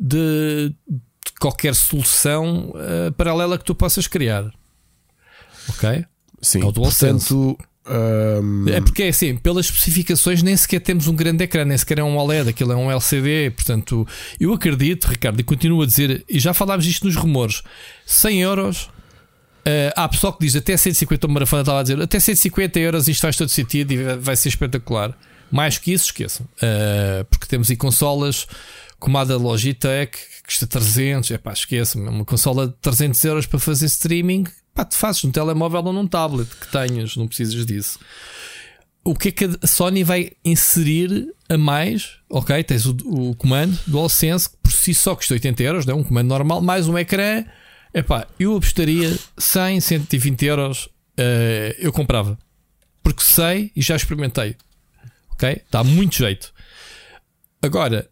Speaker 4: de, de qualquer solução eh, paralela que tu possas criar. Ok?
Speaker 1: Sim,
Speaker 4: É o DualSense.
Speaker 1: portanto, hum,
Speaker 4: É porque é assim, pelas especificações nem sequer temos um grande ecrã, nem sequer é um OLED, aquilo é um LCD. Portanto, eu acredito, Ricardo, e continuo a dizer, e já falámos isto nos rumores: 100 euros. eh, há pessoal que diz até 150, o Marafana estava a dizer, até 150 euros isto faz todo sentido e vai- ser espetacular. Mais que isso, esqueçam. Eh, porque temos aí consolas como a da Logitech, que custa 300, é pá, esqueçam. Uma consola de 300 euros para fazer streaming, pá, te fazes num telemóvel ou num tablet que tenhas, não precisas disso o que é que a Sony vai inserir a mais? Ok, tens o, o comando DualSense que por si só custa 80 euros, não é? um comando normal, mais um ecrã. Epá, eu apostaria 100, 120 euros, eh, eu comprava. Porque sei e já experimentei. Ok? Dá muito jeito. Agora,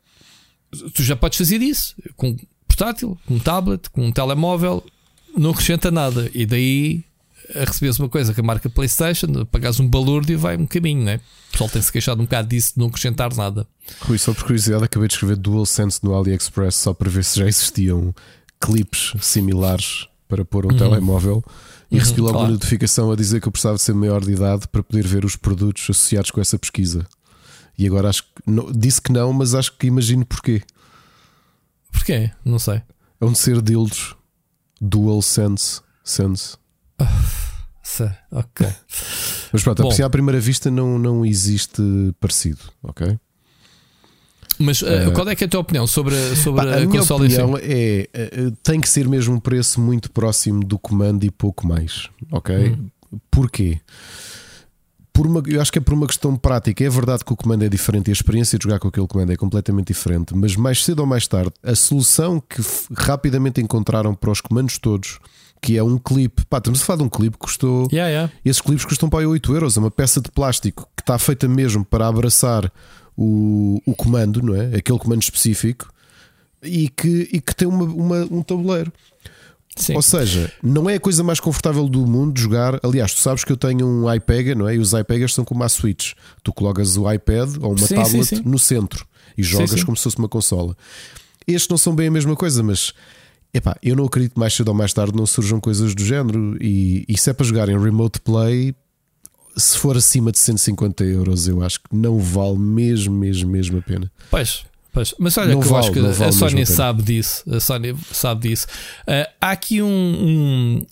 Speaker 4: tu já podes fazer isso com um portátil, com um tablet, com um telemóvel, não acrescenta nada. E daí a receberes uma coisa que a marca PlayStation, pagares um balúrdio e vai um caminho, né? O pessoal tem-se queixado um bocado disso de não acrescentar nada.
Speaker 1: Rui, só por curiosidade, acabei de escrever DualSense no AliExpress só para ver se já existiam clipes similares para pôr um telemóvel e
Speaker 4: Uhum,
Speaker 1: recebi logo
Speaker 4: claro.
Speaker 1: uma notificação a dizer que eu precisava de ser maior de idade para poder ver os produtos associados com essa pesquisa. E agora acho que não- disse que não, mas acho que imagino porquê.
Speaker 4: Porquê? Não sei.
Speaker 1: Hão de ser dildos DualSense. Sense.
Speaker 4: Sei. Ok.
Speaker 1: Mas pronto,
Speaker 4: Bom.
Speaker 1: à primeira vista não, não existe parecido, ok?
Speaker 4: Mas uh, qual é é a tua opinião sobre, sobre
Speaker 1: Pá,
Speaker 4: a,
Speaker 1: a minha opinião é eh, tem que ser mesmo um preço muito próximo do comando e pouco mais, ok?
Speaker 4: Hum.
Speaker 1: Porquê? Por uma, eu acho que é por uma questão prática. É verdade que o comando é diferente e a experiência de jogar com aquele comando é completamente diferente, mas mais cedo ou mais tarde, a solução que rapidamente encontraram para os comandos todos, que é um clipe, pá, estamos a falar de um clipe que custou
Speaker 4: Yeah, yeah.
Speaker 1: esses clipes custam para aí 8 euros. É uma peça de plástico que está feita mesmo para abraçar o, o comando, não é? Aquele comando específico e que, e que tem uma, uma- um tabuleiro.
Speaker 4: Sim.
Speaker 1: Ou seja, não é a coisa mais confortável do mundo jogar. Aliás, tu sabes que eu tenho um iPega, não é? E os iPegas são como a Switch. Tu colocas o iPad ou uma
Speaker 4: Sim,
Speaker 1: tablet
Speaker 4: sim,
Speaker 1: no centro e jogas como se fosse uma consola. Estes não são bem a mesma coisa, mas epá, eu não acredito que mais cedo ou mais tarde não surjam coisas do género. E, e se é para jogar em remote play, se for acima de 150 euros, eu acho que não vale mesmo, mesmo, mesmo a pena.
Speaker 4: Pois, pois. Mas olha
Speaker 1: Não
Speaker 4: que eu
Speaker 1: vale,
Speaker 4: acho que a
Speaker 1: vale
Speaker 4: Sony
Speaker 1: a pena.
Speaker 4: sabe disso. A Sony sabe disso. Ah, há aqui um, um-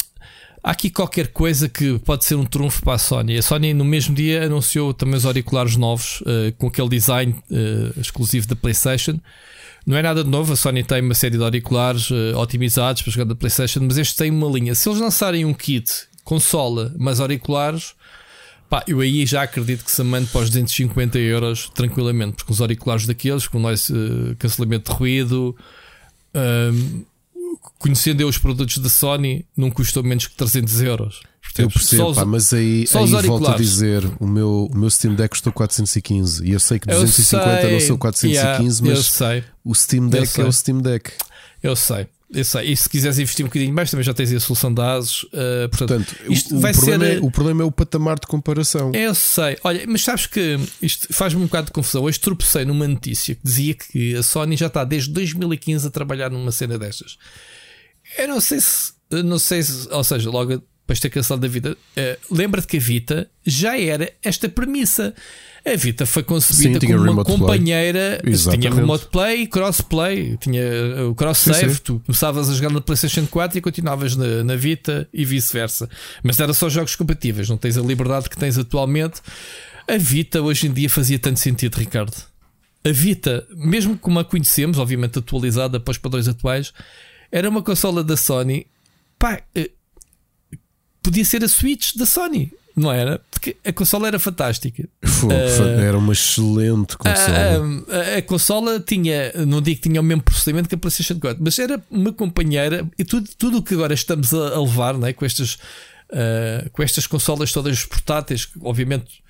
Speaker 4: Há aqui qualquer coisa que pode ser um trunfo para a Sony. A Sony no mesmo dia anunciou também os auriculares novos ah, com aquele design ah, exclusivo da PlayStation. Não é nada de novo, a Sony tem uma série de auriculares otimizados para jogar da PlayStation, mas este tem uma linha. Se eles lançarem um kit consola, mas auriculares, Pá, eu aí já acredito que se mande para os 250 euros tranquilamente, porque os auriculares daqueles, com noise, eh, cancelamento de ruído, conhecendo eu os produtos da Sony, não custam menos que 300 euros.
Speaker 1: Eu percebo,
Speaker 4: Só os-
Speaker 1: pá, mas aí,
Speaker 4: só
Speaker 1: aí volto a dizer: o meu, o meu Steam Deck custou 415 e eu sei que
Speaker 4: Eu
Speaker 1: 250 não
Speaker 4: sei,
Speaker 1: são 415,
Speaker 4: yeah,
Speaker 1: mas o Steam Deck é o Steam Deck.
Speaker 4: eu sei. Eu sei. E se quiseres investir um bocadinho mais, também já tens a solução da ASUS. eh, portanto,
Speaker 1: Portanto, o, o problema
Speaker 4: ser.
Speaker 1: é, o problema é o patamar de comparação.
Speaker 4: Eu sei. Olha, mas sabes que isto faz-me um bocado de confusão. Hoje tropecei numa notícia que dizia que a Sony já está desde 2015 a trabalhar numa cena destas. Eu não sei se. Não sei se. Ou seja, logo depois de ter cancelado da vida, eh, lembra-te que a Vita já era esta premissa. A Vita foi concebida
Speaker 1: Sim,
Speaker 4: como uma companheira, tinha remote play crossplay, tinha eh, o cross
Speaker 1: Sim,
Speaker 4: save.
Speaker 1: sim.
Speaker 4: Tu começavas a jogar na PlayStation 4 e continuavas na, na Vita e vice-versa. Mas era só jogos compatíveis, não tens a liberdade que tens atualmente. A Vita hoje em dia fazia tanto sentido, Ricardo. A Vita, mesmo como a conhecemos, obviamente atualizada para os padrões atuais, era uma consola da Sony. Pá, eh, podia ser a Switch da Sony, não era? Porque a consola era fantástica.
Speaker 1: Fogo,
Speaker 4: Eh,
Speaker 1: era uma excelente consola.
Speaker 4: A, a- a consola tinha, não digo que tinha o mesmo processamento que a PlayStation 4, mas era uma companheira e tudo, tudo o que agora estamos a, a levar né, com, estas, ah, com estas consolas todas portáteis, obviamente.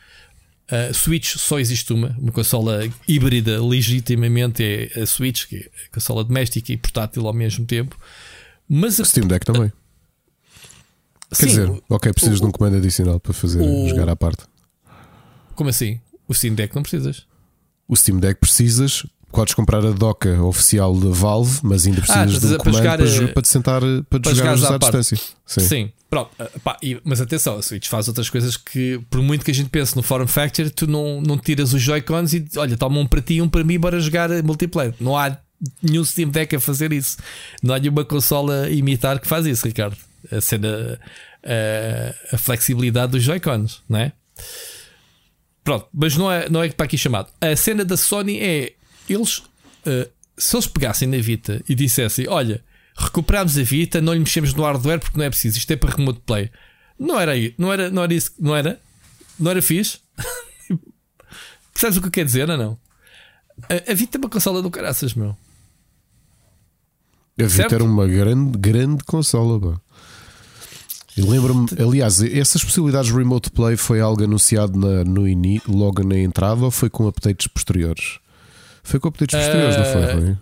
Speaker 4: A Switch só existe uma, uma consola híbrida, legitimamente é a Switch, que é a consola doméstica e portátil ao mesmo tempo. Mas a,
Speaker 1: Steam Deck também. Quer
Speaker 4: sim,
Speaker 1: dizer, ok, precisas
Speaker 4: o-
Speaker 1: de um comando adicional para fazer
Speaker 4: o-
Speaker 1: jogar à parte.
Speaker 4: como assim? O Steam Deck não precisas.
Speaker 1: O Steam Deck precisas, podes comprar a doca oficial da Valve, mas ainda precisas
Speaker 4: estás a
Speaker 1: de um comando para,
Speaker 4: jogar,
Speaker 1: jo-
Speaker 4: eh,
Speaker 1: para te sentar para,
Speaker 4: para
Speaker 1: jogar à
Speaker 4: à
Speaker 1: distância. Sim.
Speaker 4: Sim, pronto. Ah, pá, mas atenção, a Switch faz outras coisas que, por muito que a gente pense no Form Factor, tu não, não tiras os Joy-Cons e olha, toma um para ti e um para mim para jogar multiplayer. Não há nenhum Steam Deck a fazer isso. Não há nenhuma consola a imitar que faz isso, Ricardo. A cena, a, a flexibilidade dos Joy-Cons, não é? Pronto, mas não é, não é para aqui chamado. A cena da Sony é eles, ah, se eles pegassem na Vita e dissessem: Olha, recuperámos a Vita, não lhe mexemos no hardware porque não é preciso, isto é para remote play. Não era aí, não era, não era isso, não era? Não era fixe? Percebes o que eu quero dizer ou não? A, a Vita é uma consola do caraças, meu.
Speaker 1: A Vita
Speaker 4: Certo?
Speaker 1: era uma grande, grande consola. pá. Lembro-me, aliás, essas possibilidades de remote play foi algo anunciado na- no ini, logo na entrada ou foi com updates posteriores? Foi com updates posteriores, não foi?
Speaker 4: Eh,
Speaker 1: Rui?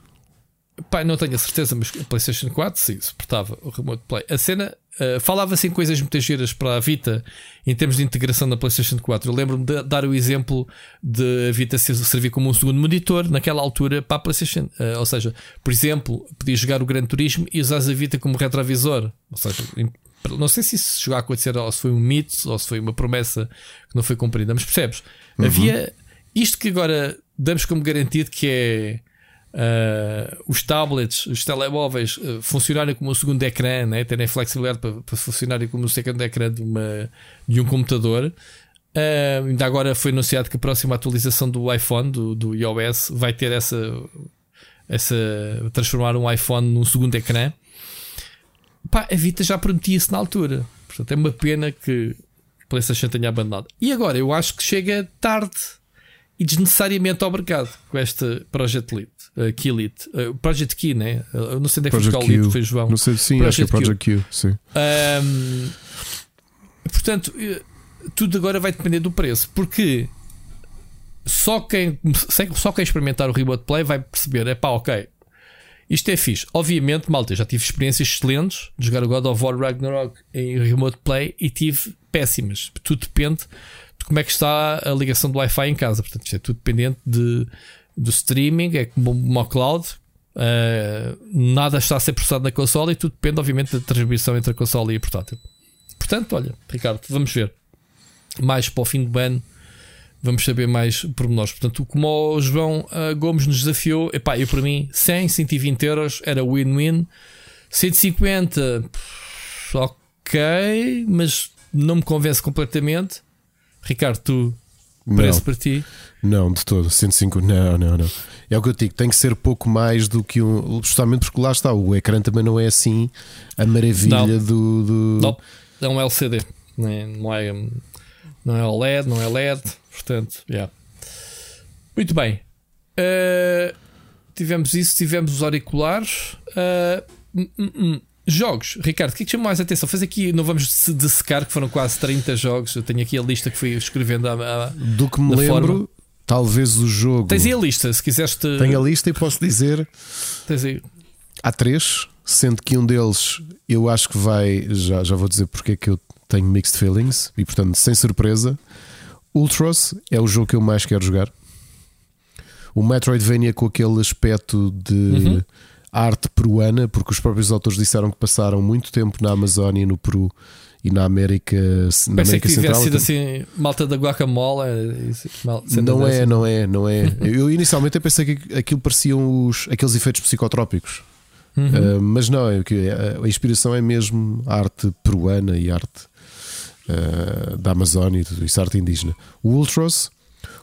Speaker 4: Pá, não tenho a certeza, mas a PlayStation 4 sim, suportava o Remote Play. A cena uh, falava-se em coisas muito giras para a Vita em termos de integração na PlayStation 4. Eu lembro-me de dar o exemplo de a Vita servir como um segundo monitor naquela altura para a PlayStation. Uh, ou seja, por exemplo, podia jogar o Gran Turismo e usar a Vita como retrovisor. Ou seja, não sei se isso chegou a acontecer ou se foi um mito ou se foi uma promessa que não foi cumprida, mas percebes? Uhum. Havia isto que agora damos como garantido que é uh, os tablets, os telemóveis uh, funcionarem como um segundo ecrã, né? terem flexibilidade para, para funcionarem como um segundo ecrã de, uma, de um computador. Uh, ainda agora foi anunciado que a próxima atualização do iPhone, do, do iOS, vai ter essa, essa. transformar um iPhone num segundo ecrã. Pá, a Vita já prometia isso na altura. Portanto, é uma pena que a PlayStation tenha abandonado. E agora eu acho que chega tarde e desnecessariamente obrigado com este Project Lead, uh, Key Lead, uh, Project Key, né? Eu não sei onde é que foi o lead, foi João.
Speaker 1: Não sei, sim, Project acho que é Project Q, Q sim.
Speaker 4: Um, portanto, eh, tudo agora vai depender do preço, porque só quem, só quem experimentar o Remote Play vai perceber, é pá, ok, isto é fixe. Obviamente, malta, já tive experiências excelentes de jogar o God of War Ragnarok em Remote Play e tive péssimas. Tudo depende como é que está a ligação do Wi-Fi em casa. Portanto, isto é tudo dependente de, do streaming, é como uma cloud. Uh, nada está a ser processado na consola e tudo depende, obviamente, da transmissão entre a consola e a portátil. Portanto, olha, Ricardo, vamos ver. Mais para o fim do ano, vamos saber mais pormenores. Portanto, como o João uh, Gomes nos desafiou, epá, eu para mim, 100, 120 euros era win-win. 150, ok, mas não me convence completamente. Ricardo, tu parece para ti?
Speaker 1: Não, de todo. 105, não, não, não. É o que eu digo, tem que ser pouco mais do que um. Justamente porque lá está, o ecrã também não é assim a maravilha não. do, do.
Speaker 4: Não, é um LCD, não é, não é, não é OLED, não é LED, portanto, yeah. Muito bem. Uh, tivemos isso, tivemos os auriculares. Uh, Jogos, Ricardo, o que é que chamou mais atenção? Faz aqui, não vamos dessecar, que foram quase 30 jogos. Eu tenho aqui a lista que fui escrevendo. A, a,
Speaker 1: Do que me lembro, forma. talvez o jogo.
Speaker 4: Tens aí a lista, se quiseres. Te...
Speaker 1: Tenho a lista e posso dizer.
Speaker 4: Tens aí.
Speaker 1: Há três, sendo que um deles eu acho que vai. Já, já vou dizer porque é que eu tenho mixed feelings e, portanto, sem surpresa. Ultros é o jogo que eu mais quero jogar. O Metroidvania com aquele aspecto de. Uhum arte peruana, porque os próprios autores disseram que passaram muito tempo na Amazónia, no Peru e na América, na
Speaker 4: Pensei
Speaker 1: América
Speaker 4: que
Speaker 1: Central.
Speaker 4: sido assim, malta da guacamole.
Speaker 1: Não é, não é, não é. Eu inicialmente pensei que aquilo pareciam os, aqueles efeitos psicotrópicos. Uhum. Uh, mas não, é a inspiração é mesmo arte peruana e arte uh, da Amazónia e tudo isso, arte indígena. O Ultros,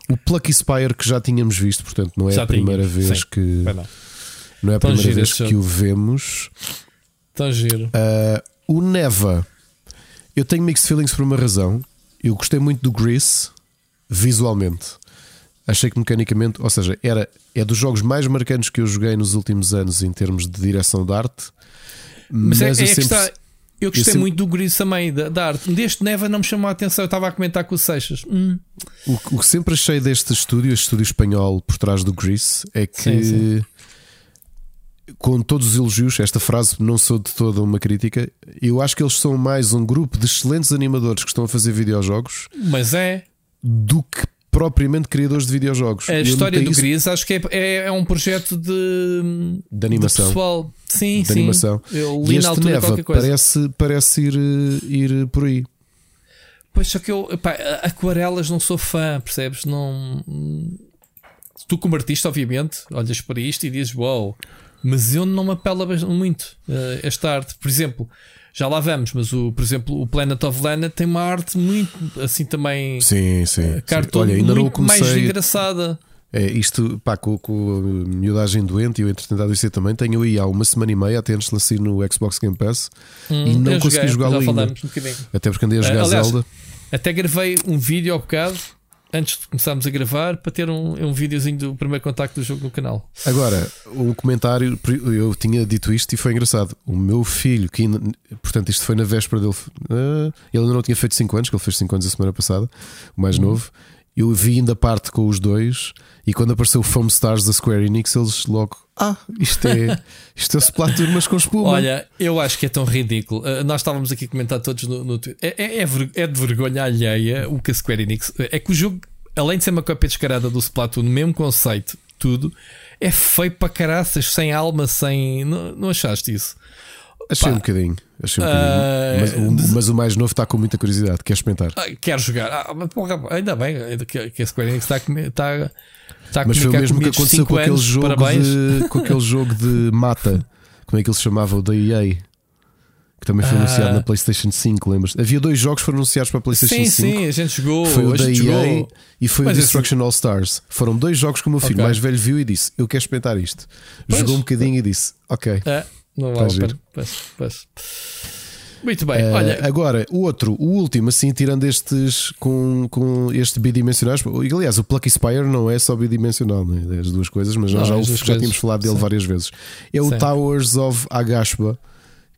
Speaker 1: o Plucky Spire que já tínhamos visto, portanto não é já a primeira tinha. vez Sim. que. Não é a Tão primeira vez que o vemos.
Speaker 4: Tão giro.
Speaker 1: Uh, o Neva, eu tenho mixed feelings por uma razão. Eu gostei muito do Grease visualmente. Achei que mecanicamente, ou seja, era, é dos jogos mais marcantes que eu joguei nos últimos anos em termos de direção de arte.
Speaker 4: Mas, é, mas é, é sempre, está, eu gostei eu sempre, muito do Grease também, da, da, arte. Deste Neva não me chamou a atenção, eu estava a comentar com o Seixas. Hum.
Speaker 1: O, o, que sempre achei deste estúdio, este estúdio espanhol por trás do Grease, é que. Sim, sim com todos os elogios, esta frase não sou de toda uma crítica. Eu acho que eles são mais um grupo de excelentes animadores que estão a fazer videojogos.
Speaker 4: Mas é.
Speaker 1: Do que propriamente criadores de videojogos.
Speaker 4: A história do isso... Gris acho que é, é, é, um projeto de,
Speaker 1: de animação.
Speaker 4: De pessoal. Sim,
Speaker 1: de
Speaker 4: sim.
Speaker 1: animação.
Speaker 4: Eu li e na altura Neva
Speaker 1: parece, parece ir, ir por aí.
Speaker 4: Pois só que eu, pá, aquarelas não sou fã, percebes? Não. Tu, como artista, obviamente, olhas para isto e dizes: Uau, wow, mas eu não me apela muito uh, esta arte. Por exemplo, já lá vamos, mas o, por exemplo, o Planet of Lana tem uma arte muito assim também.
Speaker 1: Sim, sim.
Speaker 4: Uh, cartoon Olha, ainda muito não comecei... mais engraçada.
Speaker 1: É, isto, pá, com, com a miudagem doente e o entretenimento isso também, tenho aí há uma semana e meia, até antes de lançar no Xbox Game Pass hum, e não consegui jogá-lo ainda. Um até porque andei a jogar uh, aliás, Zelda.
Speaker 4: Até gravei um vídeo ao bocado antes de começarmos a gravar para ter um, um videozinho do primeiro contacto do jogo no canal.
Speaker 1: Agora, o comentário, eu tinha dito isto e foi engraçado. O meu filho, que ainda, portanto, isto foi na véspera dele, uh, ele ainda não tinha feito 5 anos, que ele fez 5 anos a semana passada, o mais uhum. novo. Eu vi ainda parte com os dois e quando apareceu o Foam Stars da Square Enix, eles logo, ah, isto é, isto é Splatoon, mas com espuma.
Speaker 4: Olha, eu acho que é tão ridículo. Uh, nós estávamos aqui a comentar todos no, no Twitter. É, é, é é de vergonha alheia o que a Square Enix. É que o jogo, além de ser uma cópia descarada do Splatoon, mesmo conceito, tudo, é feio para caraças, sem alma, sem. Não, não achaste isso?
Speaker 1: achei
Speaker 4: pá.
Speaker 1: um bocadinho, achei um bocadinho. Mas, o, mas o mais novo está com muita curiosidade, quer experimentar.
Speaker 4: Ah, quero jogar. Ah, mas porra, ainda bem que, que a Square Enix está a, comer- está, está a
Speaker 1: Mas foi o mesmo que aconteceu com aquele,
Speaker 4: anos.
Speaker 1: jogo
Speaker 4: Parabéns.
Speaker 1: de, com aquele jogo de mata. Como é que ele se chamava? O da EA. Que também foi
Speaker 4: Ah.
Speaker 1: anunciado na PlayStation 5, lembras? Havia dois jogos que foram anunciados para a PlayStation
Speaker 4: Sim,
Speaker 1: 5.
Speaker 4: sim, a gente jogou.
Speaker 1: Foi o da EA
Speaker 4: jogou.
Speaker 1: e foi
Speaker 4: Mas
Speaker 1: o
Speaker 4: esse-
Speaker 1: Destruction All Stars. Foram dois jogos que o meu filho
Speaker 4: Ok.
Speaker 1: mais velho viu e disse: Eu quero experimentar isto.
Speaker 4: Pois.
Speaker 1: Jogou um bocadinho e disse: Ok.
Speaker 4: É, não vale a pena. Muito bem,
Speaker 1: Eh,
Speaker 4: olha.
Speaker 1: agora, o outro, o último, assim, tirando estes com, com este bidimensionais. Aliás, o Plucky Spire não é só bidimensional, né? as duas coisas, mas nós
Speaker 4: Não,
Speaker 1: já,
Speaker 4: duas
Speaker 1: já
Speaker 4: coisas.
Speaker 1: tínhamos falado dele
Speaker 4: Sim.
Speaker 1: várias vezes. É o
Speaker 4: Sim.
Speaker 1: Towers of Agashba,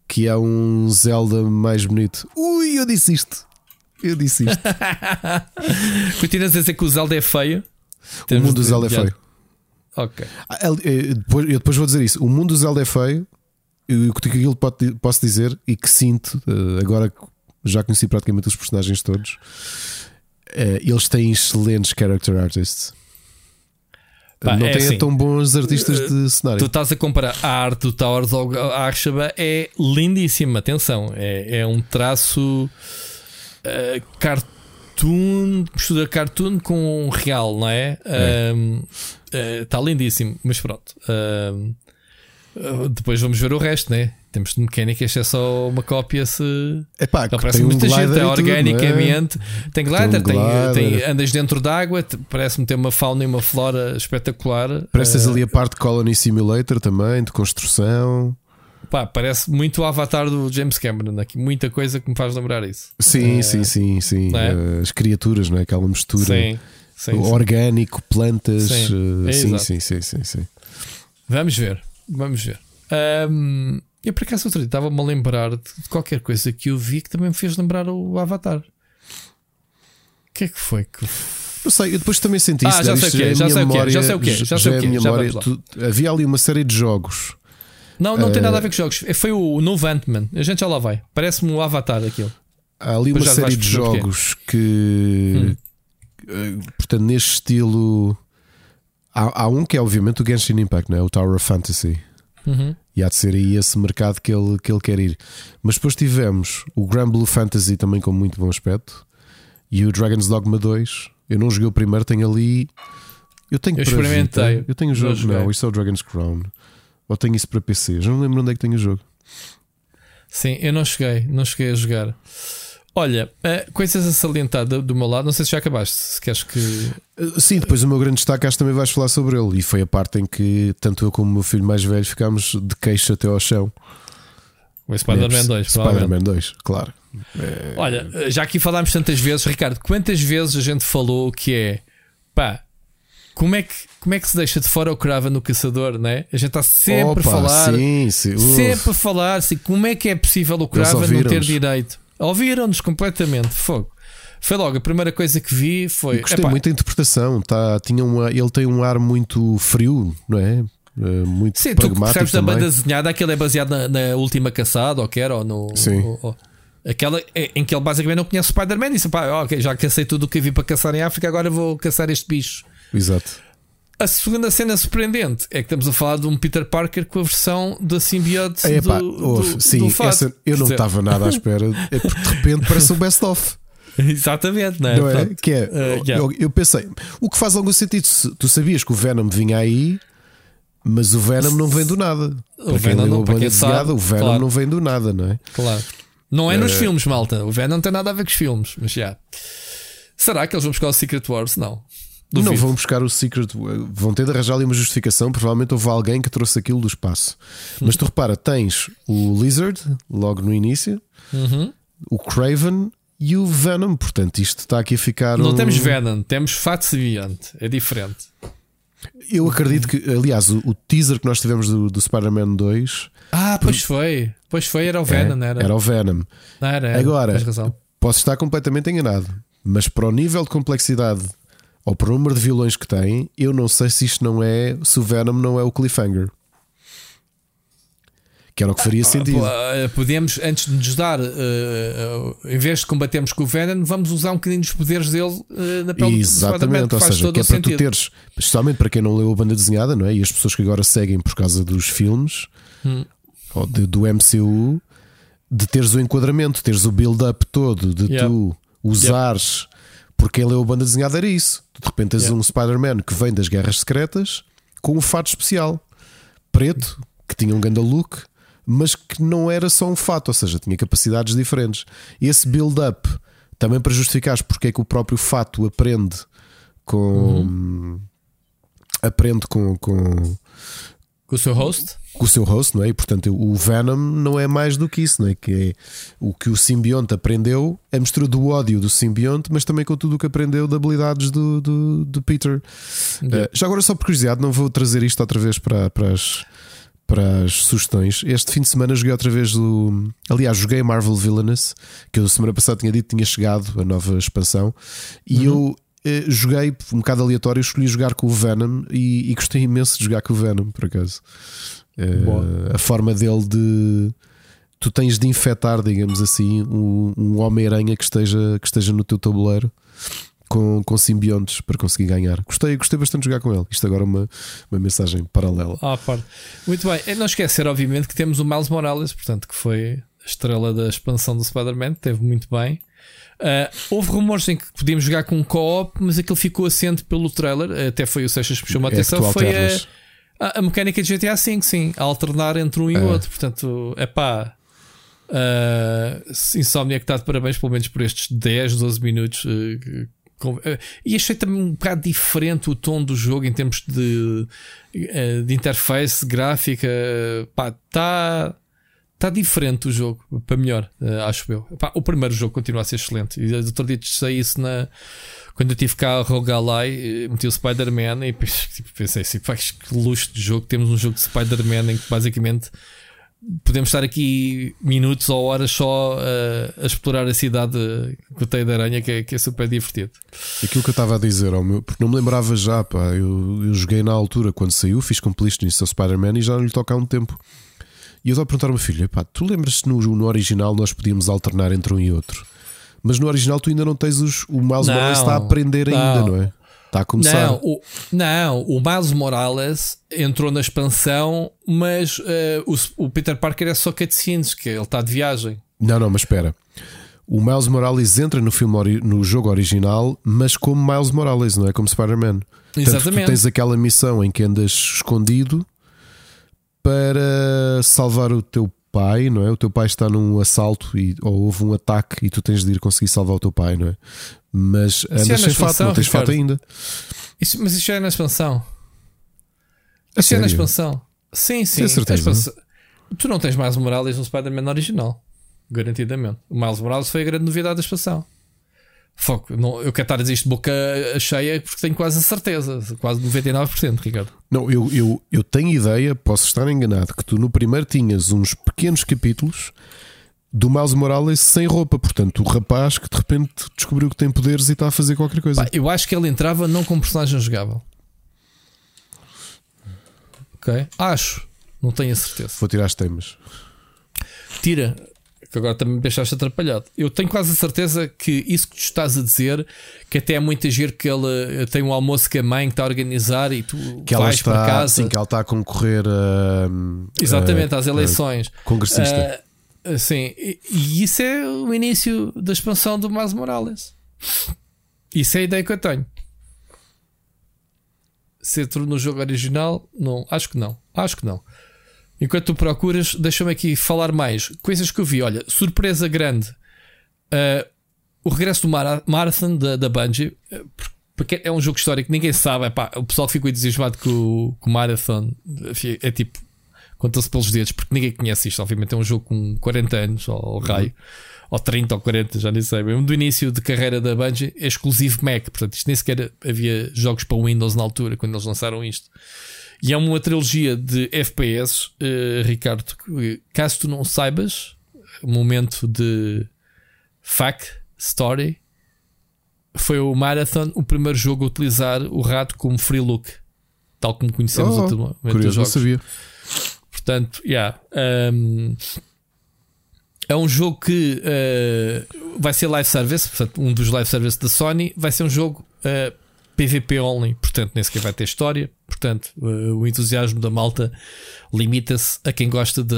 Speaker 1: que é um Zelda mais bonito. Ui, eu disse isto. Eu disse isto.
Speaker 4: Continuas a dizer que o Zelda é feio?
Speaker 1: o mundo do Zelda é
Speaker 4: já-
Speaker 1: feio.
Speaker 4: Ok.
Speaker 1: Ah, eh, eu depois vou dizer isso. O mundo do Zelda é feio. O que pode- posso dizer e que sinto, eh, agora que já conheci praticamente os personagens todos, eh, eles têm excelentes character artists.
Speaker 4: Pá,
Speaker 1: não
Speaker 4: é
Speaker 1: têm
Speaker 4: assim,
Speaker 1: tão bons artistas de cenário.
Speaker 4: Tu estás a comparar a arte do Towers of Arshaba é lindíssima, atenção, é, é um traço eh, cartoon, mistura cartoon com real, não é?
Speaker 1: É.
Speaker 4: Ahm, eh, Está lindíssimo, mas pronto. Eh, depois vamos ver o resto, né? Temos de mecânica, isto é só uma cópia se.
Speaker 1: Epá,
Speaker 4: parece
Speaker 1: tem um
Speaker 4: muita gente, é
Speaker 1: e tudo, não é?
Speaker 4: organicamente. Tem glider, tem,
Speaker 1: glider.
Speaker 4: tem- andas dentro d'água, parece-me ter uma fauna e uma flora espetacular.
Speaker 1: Parece
Speaker 4: Eh,
Speaker 1: ali a parte de Colony Simulator também, de construção.
Speaker 4: Pá, parece muito o avatar do James Cameron aqui. Muita coisa que me faz lembrar isso.
Speaker 1: Sim,
Speaker 4: Eh,
Speaker 1: sim, sim, sim.
Speaker 4: é?
Speaker 1: Eh, As criaturas, não é? Aquela mistura
Speaker 4: Sim, sim,
Speaker 1: orgânico, plantas.
Speaker 4: Sim,
Speaker 1: eh,
Speaker 4: é
Speaker 1: sim, sim, sim, sim, sim.
Speaker 4: Vamos ver, vamos ver. Ahm, eu por acaso outro dia estava-me a lembrar de qualquer coisa que eu vi que também me fez lembrar o Avatar. O que é que foi que
Speaker 1: Eu sei, eu depois também senti
Speaker 4: Ah,
Speaker 1: isso.
Speaker 4: já
Speaker 1: né?
Speaker 4: sei o quê,
Speaker 1: é
Speaker 4: já sei o
Speaker 1: memória,
Speaker 4: já sei o quê, já sei o
Speaker 1: é
Speaker 4: quê,
Speaker 1: minha
Speaker 4: já
Speaker 1: memória.
Speaker 4: vamos lá.
Speaker 1: Tu- havia ali uma série de jogos.
Speaker 4: Não, não tem
Speaker 1: Eh,
Speaker 4: nada a ver com jogos. Foi o novo Ant-Man. A gente já lá vai. Parece-me o Avatar aquilo.
Speaker 1: Há ali
Speaker 4: Depois
Speaker 1: uma
Speaker 4: já
Speaker 1: série de jogos que, eh, portanto, neste estilo. Há, há um que é, obviamente, o Genshin Impact, não é? o Tower of Fantasy.
Speaker 4: Uhum.
Speaker 1: E há de ser aí esse mercado que ele, que ele quer ir. Mas depois tivemos o Grand Blue Fantasy também com muito bom aspecto e o Dragon's Dogma 2. Eu não joguei o primeiro, tenho ali. Eu tenho
Speaker 4: Eu experimentei,
Speaker 1: Vita. Eu tenho o
Speaker 4: não
Speaker 1: jogo, não, isso é o Dragon's Crown. Ou tenho isso para PC. Já não lembro onde é que tenho o jogo.
Speaker 4: Sim, eu não cheguei, não cheguei a jogar. Olha, eh, coisas a salientar do, do meu lado, não sei se já acabaste, se queres que.
Speaker 1: Uh, Sim, depois o meu grande destaque acho que também vais falar sobre ele. E foi a parte em que tanto eu como o meu filho mais velho ficámos de queixo até ao chão.
Speaker 4: O Spider-Man 2, provavelmente.
Speaker 1: Spider-Man 2, claro.
Speaker 4: Olha, eh, já aqui falámos tantas vezes, Ricardo, quantas vezes a gente falou que é pá, como é que, como é que se deixa de fora o crava no caçador, né? A gente está sempre
Speaker 1: Opa,
Speaker 4: a falar,
Speaker 1: Sim, sim.
Speaker 4: Sempre a falar assim, como é que é possível o crava não ter direito? Ouviram-nos completamente, fogo. Foi logo, a primeira coisa que vi foi.
Speaker 1: Gostei
Speaker 4: epá,
Speaker 1: muito da interpretação. Tá, tinha uma, ele tem um ar muito frio, não é? Uh, muito
Speaker 4: Sim, tu percebes da
Speaker 1: também.
Speaker 4: banda desenhada, aquele é baseado na, na última caçada, ou quer, ou no.
Speaker 1: Sim.
Speaker 4: ou- ou- aquela é- em que ele basicamente não conhece o Spider-Man e disse: pá, ok, já cacei tudo o que havia para caçar em África, agora vou caçar este bicho.
Speaker 1: Exato.
Speaker 4: A segunda cena surpreendente é que estamos a falar de um Peter Parker com a versão da simbionte
Speaker 1: É,
Speaker 4: do, do,
Speaker 1: sim,
Speaker 4: do fato.
Speaker 1: essa, eu não estava nada à espera. É porque de repente parece um best-of.
Speaker 4: Exatamente, não é?
Speaker 1: não é? Que é
Speaker 4: eh, yeah.
Speaker 1: eu, eu pensei, o que faz algum sentido? se Tu sabias que o Venom vinha aí, mas o Venom não vem do nada.
Speaker 4: O
Speaker 1: para
Speaker 4: Venom não- para quem sabe,
Speaker 1: o Venom
Speaker 4: claro.
Speaker 1: não vem do nada, não é?
Speaker 4: Claro. Não é nos filmes, malta. O Venom não tem nada a ver com os filmes, mas já. Será que eles vão buscar o Secret Wars? Não.
Speaker 1: Não
Speaker 4: Duvido.
Speaker 1: vão buscar o Secret. Vão ter de arranjar ali uma justificação. Provavelmente houve alguém que trouxe aquilo do espaço. Mas tu repara, tens o Lizard logo no início,
Speaker 4: Uhum.
Speaker 1: o Craven e o Venom. Portanto, isto está aqui a ficar.
Speaker 4: Não
Speaker 1: um-
Speaker 4: temos Venom, temos Fat Simbionte. É diferente.
Speaker 1: Eu acredito que, aliás, o, o teaser que nós tivemos do, do Spider-Man 2
Speaker 4: Ah, pois foi. Pois foi, era o Venom,
Speaker 1: é,
Speaker 4: não era?
Speaker 1: era o Venom.
Speaker 4: Não era, era.
Speaker 1: Agora, posso estar completamente enganado, mas para o nível de complexidade ou por número de vilões que tem, eu não sei se isto não é. Se o Venom não é o cliffhanger. Que era o que faria sentido.
Speaker 4: Pô, eh, Podemos, antes de nos dar, eh, em vez de combatermos com o Venom, vamos usar um bocadinho dos poderes dele eh, na pele do
Speaker 1: Exatamente,
Speaker 4: que
Speaker 1: ou seja, que é para tu
Speaker 4: sentido.
Speaker 1: teres, especialmente para quem não leu a banda desenhada, não é? E as pessoas que agora seguem por causa dos filmes
Speaker 4: Hum.
Speaker 1: ou de- do MCU, de teres o enquadramento, teres o build-up todo, de
Speaker 4: Yeah.
Speaker 1: tu usares. Porque quem leu a banda desenhada era isso. De repente tens
Speaker 4: Yeah.
Speaker 1: um Spider-Man que vem das guerras secretas com um fato especial preto, que tinha um ganda look, mas que não era só um fato, ou seja, tinha capacidades diferentes. E esse build-up também para justificares porque é que o próprio fato aprende com. Aprende com, com,
Speaker 4: Com o seu host?
Speaker 1: com o seu host, não é? E portanto o Venom não é mais do que isso, não é? Que é o que o simbionte aprendeu, a mistura do ódio do simbionte, mas também com tudo o que aprendeu de habilidades do, do, do Peter. Eh, já agora, só por curiosidade, não vou trazer isto outra vez para, para, as, para as sugestões. Este fim de semana joguei outra vez o. Aliás, joguei Marvel Villainous, que eu semana passada tinha dito que tinha chegado a nova expansão, e eu. Eh, Joguei um bocado aleatório, escolhi jogar com o Venom e, e gostei imenso de jogar com o Venom, por acaso. Eh, a forma dele de tu tens de infectar, digamos assim, um, um Homem-Aranha que esteja, que esteja no teu tabuleiro com, com simbiontes para conseguir ganhar. Gostei, gostei bastante de jogar com ele. Isto agora é uma, uma mensagem paralela.
Speaker 4: Ah. Muito bem. É não esquecer, obviamente, que temos o Miles Morales, portanto, que foi a estrela da expansão do Spider-Man, teve muito bem. Ah, houve rumores em que podíamos jogar com um co-op, mas aquilo ficou assente pelo trailer. Até foi o Seixas que me chamou a
Speaker 1: É
Speaker 4: atenção.
Speaker 1: tu
Speaker 4: foi a, a, mecânica de GTA V, sim, a alternar entre um e o
Speaker 1: É.
Speaker 4: outro. Portanto, é pá. Uh, Insomnia que está de parabéns, pelo menos por estes 10, 12 minutos. eh, com- eh, e achei também um bocado diferente o tom do jogo em termos de, de interface gráfica. Pá, está tá diferente o jogo, para melhor, eh, acho eu. O primeiro jogo continua a ser excelente. E outro dia testei isso na. Quando eu tive cá a Rogalai, eh, meti o Spider-Man e tipo, pensei assim: pá, que luxo de jogo. Temos um jogo de Spider-Man em que basicamente podemos estar aqui minutos ou horas só eh, a explorar a cidade com o Teio da Aranha, que é, que é super divertido.
Speaker 1: Aquilo que eu estava a dizer, ao meu, porque não me lembrava já, pá, eu, eu joguei na altura quando saiu, fiz completionist ao Spider-Man e já lhe toca há um tempo. E eu a perguntar ao meu filho: pá, tu lembras-te no, no original nós podíamos alternar entre um e outro, mas no original tu ainda não tens os. O Miles
Speaker 4: Não,
Speaker 1: Morales está a aprender ainda,
Speaker 4: não.
Speaker 1: não é? Está a começar.
Speaker 4: Não o, não, o Miles Morales entrou na expansão, mas eh, o, o Peter Parker é só cutscenes, que ele está de viagem.
Speaker 1: Não, não, mas espera. O Miles Morales entra no filme no jogo original, mas como Miles Morales, não é como Spider-Man.
Speaker 4: Exatamente.
Speaker 1: Tu tens aquela missão em que andas escondido para salvar o teu pai, não é? O teu pai está num assalto e, ou houve um ataque e tu tens de ir conseguir salvar o teu pai, não é? Mas
Speaker 4: é
Speaker 1: andas sem fato, não tens fato ainda.
Speaker 4: Isso- mas isso já é na expansão.
Speaker 1: A
Speaker 4: Isso é na
Speaker 1: sério?
Speaker 4: expansão. Sim, sim.
Speaker 1: Tens certeza?
Speaker 4: A expansão- Tu não tens Miles Morales no Spider-Man original. Garantidamente. O Miles Morales foi a grande novidade da expansão. Foco, não, eu quero estar a dizer isto de boca cheia porque tenho quase a certeza, quase 99%, Ricardo.
Speaker 1: Não, eu, eu, eu tenho ideia, posso estar enganado, que tu no primeiro tinhas uns pequenos capítulos do Miles Morales sem roupa. Portanto, o rapaz que de repente descobriu que tem poderes e está a fazer qualquer coisa.
Speaker 4: Pá, eu acho que ele entrava não como personagem jogável. Ok? Acho. Não tenho a certeza.
Speaker 1: Vou tirar as temas.
Speaker 4: Tira. Agora também me deixaste atrapalhado. Eu tenho quase a certeza que isso que tu estás a dizer, que até é muito agir que ele eh, tem um almoço que a mãe que está a organizar e tu
Speaker 1: Que ela
Speaker 4: vais para
Speaker 1: está,
Speaker 4: casa.
Speaker 1: sim, que ela está a concorrer a,
Speaker 4: Exatamente,
Speaker 1: a-
Speaker 4: às eleições.
Speaker 1: a congressista.
Speaker 4: Sim, e, e isso é o início da expansão do Miles Morales. Isso é a ideia que eu tenho. Se entrou no jogo original, não, acho que não. Acho que não. Enquanto tu procuras, deixa-me aqui falar mais. Coisas que eu vi. Olha, surpresa grande. Ah, o regresso do Mara- Marathon da, da Bungie. ah, Porque é um jogo histórico, ninguém sabe. Epá, o pessoal ficou entusiasmado com, o- com o Marathon. É tipo, conta-se pelos dedos, porque ninguém conhece isto. Obviamente é um jogo com 40 anos, ou, ou raio, ou 30 ou 40, já nem sei. Mesmo do início de carreira da Bungie, é exclusivo Mac. Portanto, isto nem sequer havia jogos para Windows na altura, quando eles lançaram isto. E é uma trilogia de FPS, eh, Ricardo. que, Caso tu não saibas, momento de fact story. foi o Marathon o primeiro jogo a utilizar o rato como free look, tal como conhecemos
Speaker 1: Oh,
Speaker 4: atualmente os
Speaker 1: Curioso, não sabia.
Speaker 4: Portanto, yeah, um, é um jogo que uh, vai ser live service, portanto, um dos live service da Sony vai ser um jogo uh, PVP only, portanto, nem sequer vai ter história. Portanto, uh, o entusiasmo da malta limita-se a quem gosta de,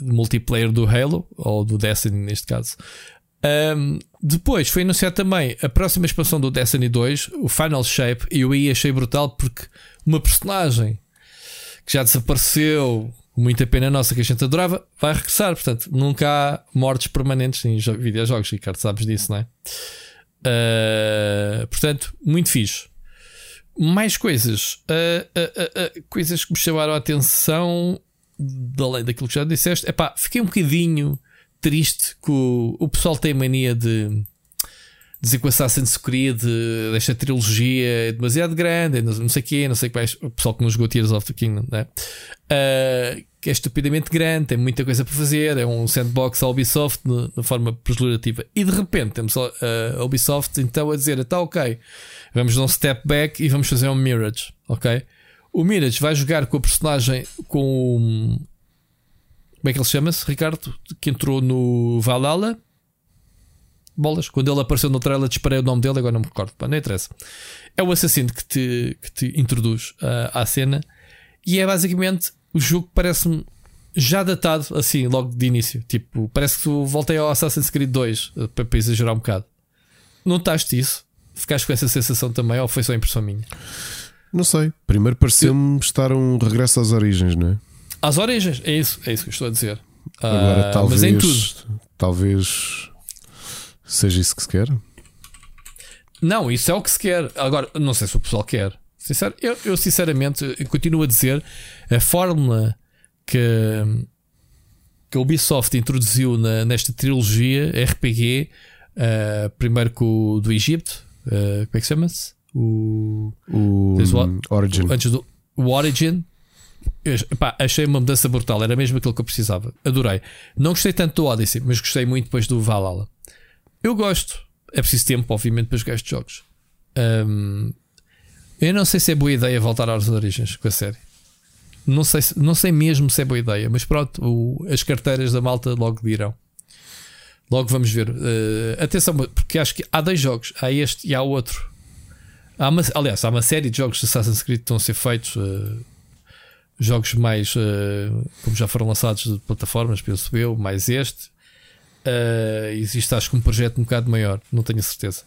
Speaker 4: de multiplayer do Halo ou do Destiny, neste caso. Um, depois foi anunciado também a próxima expansão do Destiny 2, o Final Shape, e eu aí achei brutal porque uma personagem que já desapareceu, muita pena nossa que a gente adorava, vai regressar. Portanto, nunca há mortes permanentes em jo- videojogos, Ricardo, sabes disso, não é? Uh, portanto, muito fixe. Mais coisas, uh, uh, uh, uh, coisas que me chamaram a atenção, além daquilo que já disseste. Epá, fiquei um bocadinho triste que o, o pessoal tem mania de dizer que o Assassin's Creed, desta trilogia, é demasiado grande, é não não sei o quê, não sei o que mais. O pessoal que nos jogou Tears of the Kingdom, né? Ah, que é estupidamente grande, tem muita coisa para fazer, é um sandbox à Ubisoft de, forma pejorativa. E de repente temos a, Ubisoft então a dizer: está ok, vamos dar um step back e vamos fazer um Mirage, ok? O Mirage vai jogar com a personagem com o. Como é que ele chama-se, Ricardo? Que entrou no Valhalla. Bolas. Quando ele apareceu no trailer, disparei o nome dele, agora não me recordo. Não interessa. É o assassino que te, que te introduz ah, à cena. E é basicamente o jogo parece-me já datado, assim, logo de início. Tipo, parece que tu voltei ao Assassin's Creed 2, eh, para, para exagerar um bocado. Notaste isso? Ficaste com essa sensação também, ou foi só impressão minha?
Speaker 1: Não sei. Primeiro pareceu-me estar um regresso às origens, não é?
Speaker 4: Às origens, é isso, é isso que eu estou a dizer.
Speaker 1: Agora
Speaker 4: Ah,
Speaker 1: talvez.
Speaker 4: Mas em tudo.
Speaker 1: Talvez seja isso que se quer.
Speaker 4: Não, isso é o que se quer. Agora, não sei se o pessoal quer. Sincero, eu, eu sinceramente eu continuo a dizer a fórmula que, que a Ubisoft introduziu na- nesta trilogia RPG, ah, primeiro com o do Egito, ah, como é que chama-se? O,
Speaker 1: O
Speaker 4: o-
Speaker 1: Origin.
Speaker 4: antes do o Origin. Eu, epá, achei uma mudança brutal, era mesmo aquilo que eu precisava. Adorei. Não gostei tanto do Odyssey, mas gostei muito depois do Valhalla. Eu gosto. É preciso tempo, obviamente, para jogar estes jogos. Hum, eu não sei se é boa ideia voltar às origens com a série. Não sei, se- não sei mesmo se é boa ideia, mas pronto, o- as carteiras da malta logo dirão. Logo vamos ver. Eh, atenção, porque acho que há dois jogos, há este e há outro. Há uma, aliás, há uma série de jogos de Assassin's Creed que estão a ser feitos. eh, jogos mais, eh, como já foram lançados de plataformas, penso eu, mais este. Existe, acho que, um projeto um bocado maior, não tenho certeza.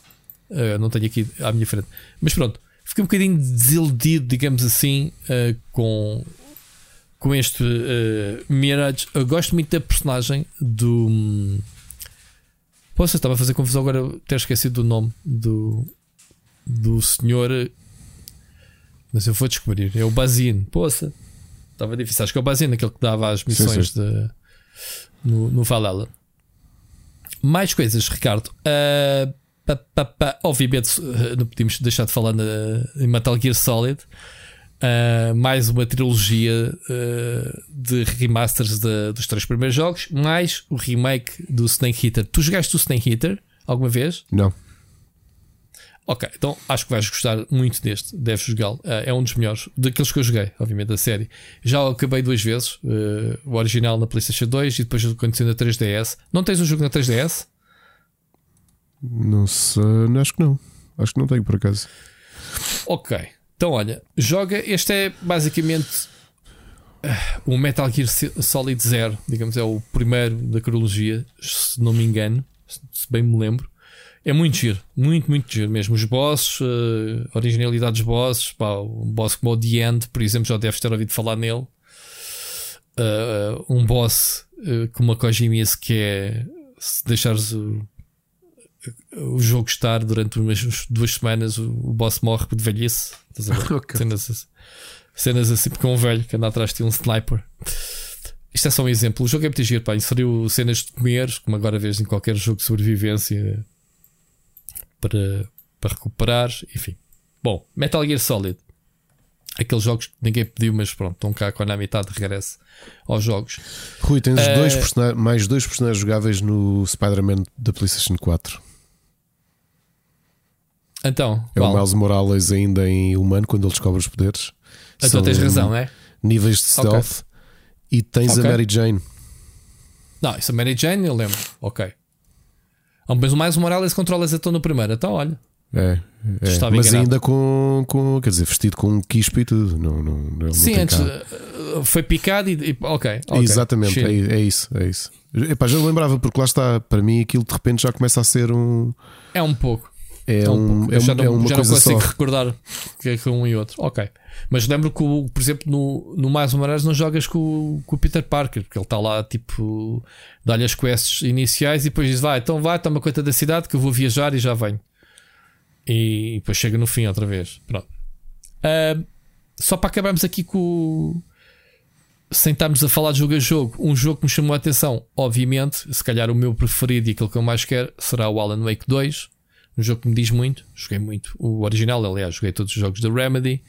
Speaker 4: Não tenho aqui à minha frente. Mas pronto, fiquei um bocadinho desiludido, digamos assim, eh, com, com este eh, Mirage. Eu gosto muito da personagem do. Poxa, estava a fazer confusão agora ter esquecido do nome do, do senhor. Mas eu vou descobrir. É o Bazine. Poça, estava difícil. Acho que é o Bazine, aquele que dava as missões de, no, no Valhalla. Mais coisas, Ricardo. Ah, pá, pá, pá. Obviamente, eh, não podíamos deixar de falar na, em Metal Gear Solid. Ah, mais uma trilogia ah, de remasters de- dos três primeiros jogos, mais o remake do Snake Eater. Tu jogaste o Snake Eater alguma vez?
Speaker 1: Não.
Speaker 4: Ok, então acho que vais gostar muito deste. Deves jogá-lo. Ah, é um dos melhores, daqueles que eu joguei, obviamente, da série. Já o acabei duas vezes. o original na PlayStation 2 e depois aconteceu na 3DS. Não tens o jogo na 3DS?
Speaker 1: Não sei. Acho que não. Acho que não tenho por acaso.
Speaker 4: Ok. Então, olha, joga. Este é basicamente ah, o Metal Gear Solid Zero, digamos, é o primeiro da cronologia, se não me engano, se bem me lembro. É muito giro, muito, muito giro mesmo. Os bosses, ah, originalidade dos bosses, pá, um boss como o The End, por exemplo, já deves ter ouvido falar nele. Ah, um boss ah, com uma Kojimice que é se deixares o, o jogo estar durante umas duas semanas, o, o boss morre de velhice. Estás a ver?
Speaker 1: Ok.
Speaker 4: cenas, assim, cenas assim, porque é um velho que anda atrás de um sniper. Isto é só um exemplo. O jogo é muito giro, pá. Inseriu cenas de comer, como agora vês em qualquer jogo de sobrevivência para, para recuperar. Enfim, bom, Metal Gear Solid. Aqueles jogos que ninguém pediu, mas pronto, estão cá com a metade de regresso aos jogos.
Speaker 1: Rui, tens
Speaker 4: Eh,
Speaker 1: dois persona- mais dois personagens jogáveis no Spider-Man da PlayStation 4.
Speaker 4: Então,
Speaker 1: É o
Speaker 4: qual?
Speaker 1: Miles Morales ainda em humano quando ele descobre os poderes.
Speaker 4: então
Speaker 1: São
Speaker 4: tens razão, é?
Speaker 1: Níveis de stealth. E tens
Speaker 4: Ok.
Speaker 1: a Mary Jane.
Speaker 4: Não, isso é Mary Jane, eu lembro. Ok. Ah, Mas o mais o Morales controlas então no primeiro. Então, olha.
Speaker 1: É, é. Mas ainda com, com, quer dizer, vestido com um quispo e tudo. Não, não, não
Speaker 4: Sim,
Speaker 1: tem
Speaker 4: antes
Speaker 1: cá.
Speaker 4: uh, foi picado e. e- ok. ok.
Speaker 1: Exatamente, é, é isso, é isso. Epá, já lembrava, porque lá está, para mim aquilo de repente já começa a ser um.
Speaker 4: É um pouco.
Speaker 1: É,
Speaker 4: É um
Speaker 1: é,
Speaker 4: Eu já não,
Speaker 1: é uma
Speaker 4: já não
Speaker 1: coisa só.
Speaker 4: consigo recordar o que é que um e outro. Ok. Mas lembro que, o- por exemplo, no, no Mais Morales não jogas com, o- com o Peter Parker, porque ele está lá, tipo, dá-lhe as quests iniciais e depois diz: Vai, então vai, toma conta da cidade que eu vou viajar e já venho. E depois chega no fim outra vez. Pronto. Ah, só para acabarmos aqui com. Sem estarmos a falar de jogo a jogo, um jogo que me chamou a atenção, obviamente, se calhar o meu preferido e aquele que eu mais quero será o Alan Wake 2. Um jogo que me diz muito, joguei muito o original, aliás, joguei todos os jogos da Remedy.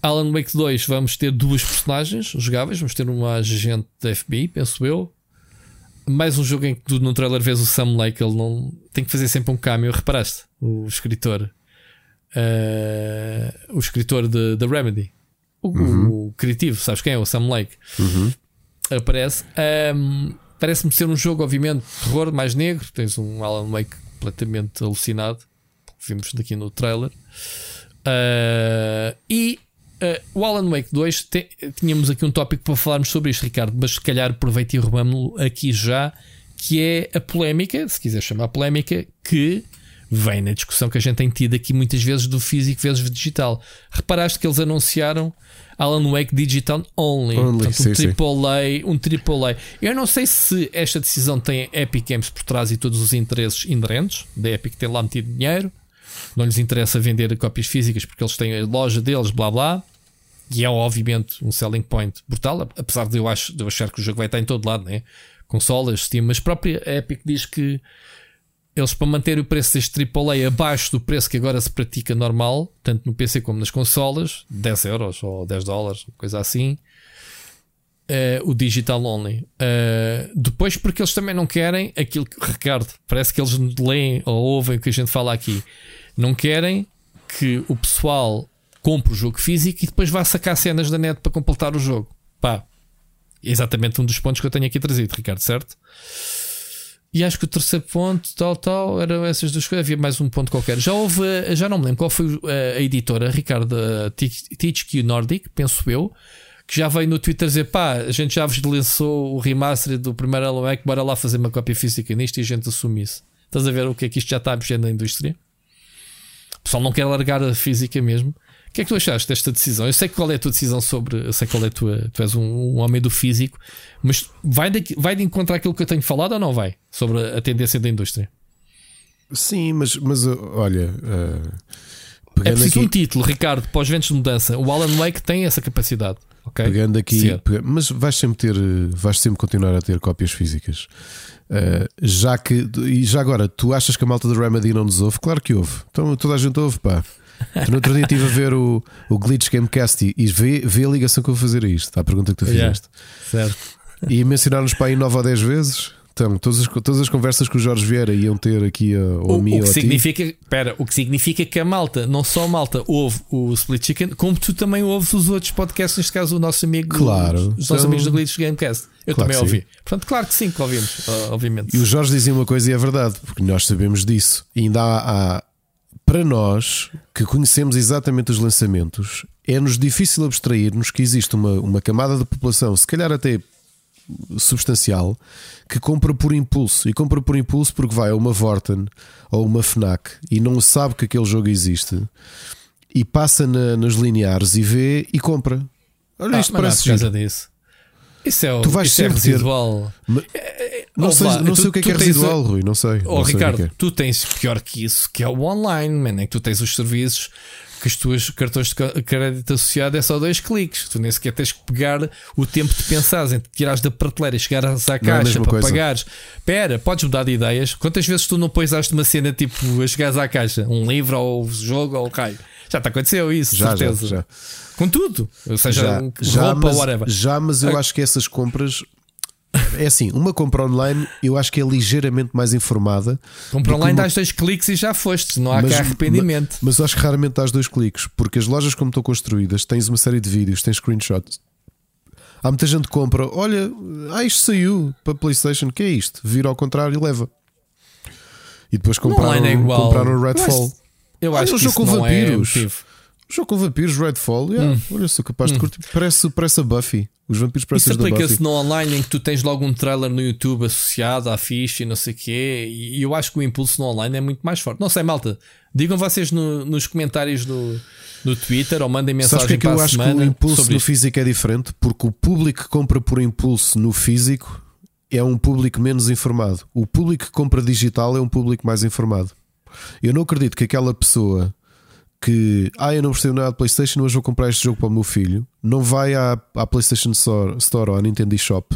Speaker 4: Alan Wake 2, vamos ter duas personagens jogáveis, vamos ter uma agente da FBI, penso eu. Mais um jogo em que tu no trailer vês o Sam Lake, ele não tem que fazer sempre um cameo, reparaste? O escritor, eh, o escritor da Remedy, o, o criativo, sabes quem é? O Sam Lake aparece. Ahm, Parece-me ser um jogo, obviamente, terror mais negro. Tens um Alan Wake completamente alucinado, vimos daqui no trailer. Ah, e ah, o Alan Wake 2 te- tínhamos aqui um tópico para falarmos sobre isto, Ricardo, mas se calhar aproveito e roubamos-lo aqui já, que é a polémica, se quiser chamar polémica, que vem na discussão que a gente tem tido aqui muitas vezes do físico vezes digital. Reparaste que eles anunciaram Alan Wake Digital Only,
Speaker 1: Only,
Speaker 4: Portanto,
Speaker 1: sim,
Speaker 4: um
Speaker 1: sim.
Speaker 4: AAA, um AAA. Eu não sei se esta decisão tem Epic Games por trás e todos os interesses inerentes da Epic tem lá metido dinheiro. Não lhes interessa vender cópias físicas porque eles têm a loja deles, blá blá. E é obviamente um selling point brutal, apesar de eu, acho, de eu achar que o jogo vai estar em todo lado, né? consolas, Steam, mas a própria Epic diz que eles para manter o preço deste AAA abaixo do preço que agora se pratica normal, tanto no PC como nas consolas, 10 euros ou 10 dólares, coisa assim, eh, o digital only. Eh, depois, porque eles também não querem aquilo que, Ricardo, parece que eles leem ou ouvem o que a gente fala aqui, não querem que o pessoal compre o jogo físico e depois vá sacar cenas da net para completar o jogo. Pá, exatamente um dos pontos que eu tenho aqui trazido, Ricardo, certo? E acho que o terceiro ponto, tal, tal, eram essas duas coisas. Havia mais um ponto qualquer. Já houve, eh, já não me lembro qual foi eh, a editora, Ricardo, a THQ Nordic, penso eu, que já veio no Twitter dizer: pá, a gente já vos lançou o remaster do primeiro Alan bora lá fazer uma cópia física nisto e a gente assume isso. Estás a ver o que é que isto já está mexer na indústria? O pessoal não quer largar a física mesmo. O que é que tu achaste desta decisão? Eu sei qual é a tua decisão sobre. Eu sei qual é a tua. Tu és um, um homem do físico, mas vai de, vai de encontrar aquilo que eu tenho falado ou não vai? Sobre a tendência da indústria.
Speaker 1: Sim, mas, mas uh, olha, uh,
Speaker 4: É preciso um
Speaker 1: aqui,
Speaker 4: título, Ricardo, para os ventos de mudança. O Alan Wake tem essa capacidade. ok?
Speaker 1: pegando aqui pega- mas vais sempre ter, uh, vais sempre continuar a ter cópias físicas. Uh, já que, e já agora, tu achas que a malta da Remedy não nos ouve? Claro que ouve. Então toda a gente ouve, pá. Tu no outro dia estive a ver o, o Glitch Gamecast e, vê, vê a ligação que eu vou fazer a isto, à pergunta que tu
Speaker 4: Yeah.
Speaker 1: fizeste.
Speaker 4: Certo.
Speaker 1: E mencionaram-nos para aí 9 ou 10 vezes. Então, todas as, todas as conversas que o Jorge Vieira iam ter aqui a, ou a
Speaker 4: O,
Speaker 1: mim
Speaker 4: o
Speaker 1: ou
Speaker 4: que
Speaker 1: a ti.
Speaker 4: significa, espera, o que significa que a malta, não só a malta ouve o Split Chicken, como tu também ouves os outros podcasts, neste caso o nosso amigo,
Speaker 1: Claro.
Speaker 4: os nossos
Speaker 1: Então-
Speaker 4: amigos do Glitch Gamecast. Eu
Speaker 1: Claro
Speaker 4: também
Speaker 1: sim.
Speaker 4: ouvi. Portanto, claro que sim, que ouvimos, ah, obviamente.
Speaker 1: E o Jorge dizia uma coisa e é verdade, porque nós sabemos disso. E ainda há, há- para nós que conhecemos exatamente os lançamentos, é-nos difícil abstrair-nos que existe uma, uma camada da população, se calhar até substancial, que compra por impulso. E compra por impulso porque vai a uma Vorten ou uma Fnac e não sabe que aquele jogo existe e passa na- nos lineares e vê e compra. Olha,
Speaker 4: Ah,
Speaker 1: isto parece
Speaker 4: por causa disso. Isso é, o-
Speaker 1: Tu vais
Speaker 4: isso é
Speaker 1: sempre ter-
Speaker 4: residual.
Speaker 1: Não
Speaker 4: Ouve
Speaker 1: sei,
Speaker 4: lá,
Speaker 1: não
Speaker 4: tu-
Speaker 1: sei o que é que é residual, Rui, não sei.
Speaker 4: Oh,
Speaker 1: não sei o é
Speaker 4: Ricardo,
Speaker 1: é.
Speaker 4: tu tens pior que isso, que é o online, man, em que tu tens os serviços que os teus cartões de crédito associado é só dois cliques. Tu nem sequer tens que pegar o tempo de pensares em tirares da prateleira e chegares à
Speaker 1: Não é a
Speaker 4: caixa
Speaker 1: mesma
Speaker 4: para
Speaker 1: coisa.
Speaker 4: pagares. Espera, podes mudar de ideias. Quantas vezes tu não põesaste uma cena tipo a chegares à caixa? Um livro ou um jogo ou raio? Já te aconteceu isso,
Speaker 1: Já, já,
Speaker 4: certeza.
Speaker 1: já.
Speaker 4: Com tudo. Ou seja,
Speaker 1: já,
Speaker 4: um-
Speaker 1: já,
Speaker 4: roupa
Speaker 1: mas,
Speaker 4: whatever.
Speaker 1: já, mas eu
Speaker 4: Ah.
Speaker 1: acho que essas compras É assim, uma compra online eu acho que é ligeiramente mais informada.
Speaker 4: Compra
Speaker 1: que
Speaker 4: online,
Speaker 1: uma-
Speaker 4: dás dois cliques e já foste. Não há
Speaker 1: Mas-
Speaker 4: cá arrependimento.
Speaker 1: Mas eu acho que raramente dás dois cliques, porque as lojas, como estão construídas, tens uma série de vídeos, tens screenshots. Há muita gente que compra, olha, ah, isto saiu para PlayStation, que é isto? Vira ao contrário e leva. E depois
Speaker 4: No
Speaker 1: compraram,
Speaker 4: é igual.
Speaker 1: compraram
Speaker 4: Eu
Speaker 1: Redfall.
Speaker 4: acho- Eu
Speaker 1: Olha,
Speaker 4: acho
Speaker 1: o
Speaker 4: que
Speaker 1: jogo
Speaker 4: isso
Speaker 1: com
Speaker 4: não é
Speaker 1: vampiros.
Speaker 4: motivo.
Speaker 1: Jogo com vampiros, Redfall, yeah,
Speaker 4: Hum.
Speaker 1: olha, sou capaz de curtir. Parece, parece a Buffy. Os vampiros
Speaker 4: Isso
Speaker 1: parecem da
Speaker 4: aplica-se no online em que tu tens logo um trailer no YouTube associado à ficha e não sei o quê. E eu acho que o impulso no online é muito mais forte. Não sei, malta. Digam vocês no- nos comentários no, no Twitter ou mandem
Speaker 1: Sabes
Speaker 4: mensagem
Speaker 1: porque é que
Speaker 4: para
Speaker 1: eu acho que o impulso no físico é diferente? Porque o público que compra por impulso no físico é um público menos informado. O público que compra digital é um público mais informado. Eu não acredito que aquela pessoa que ah, eu não percebo nada de PlayStation, mas vou comprar este jogo para o meu filho, não vai à, à PlayStation Store, Store ou à Nintendo eShop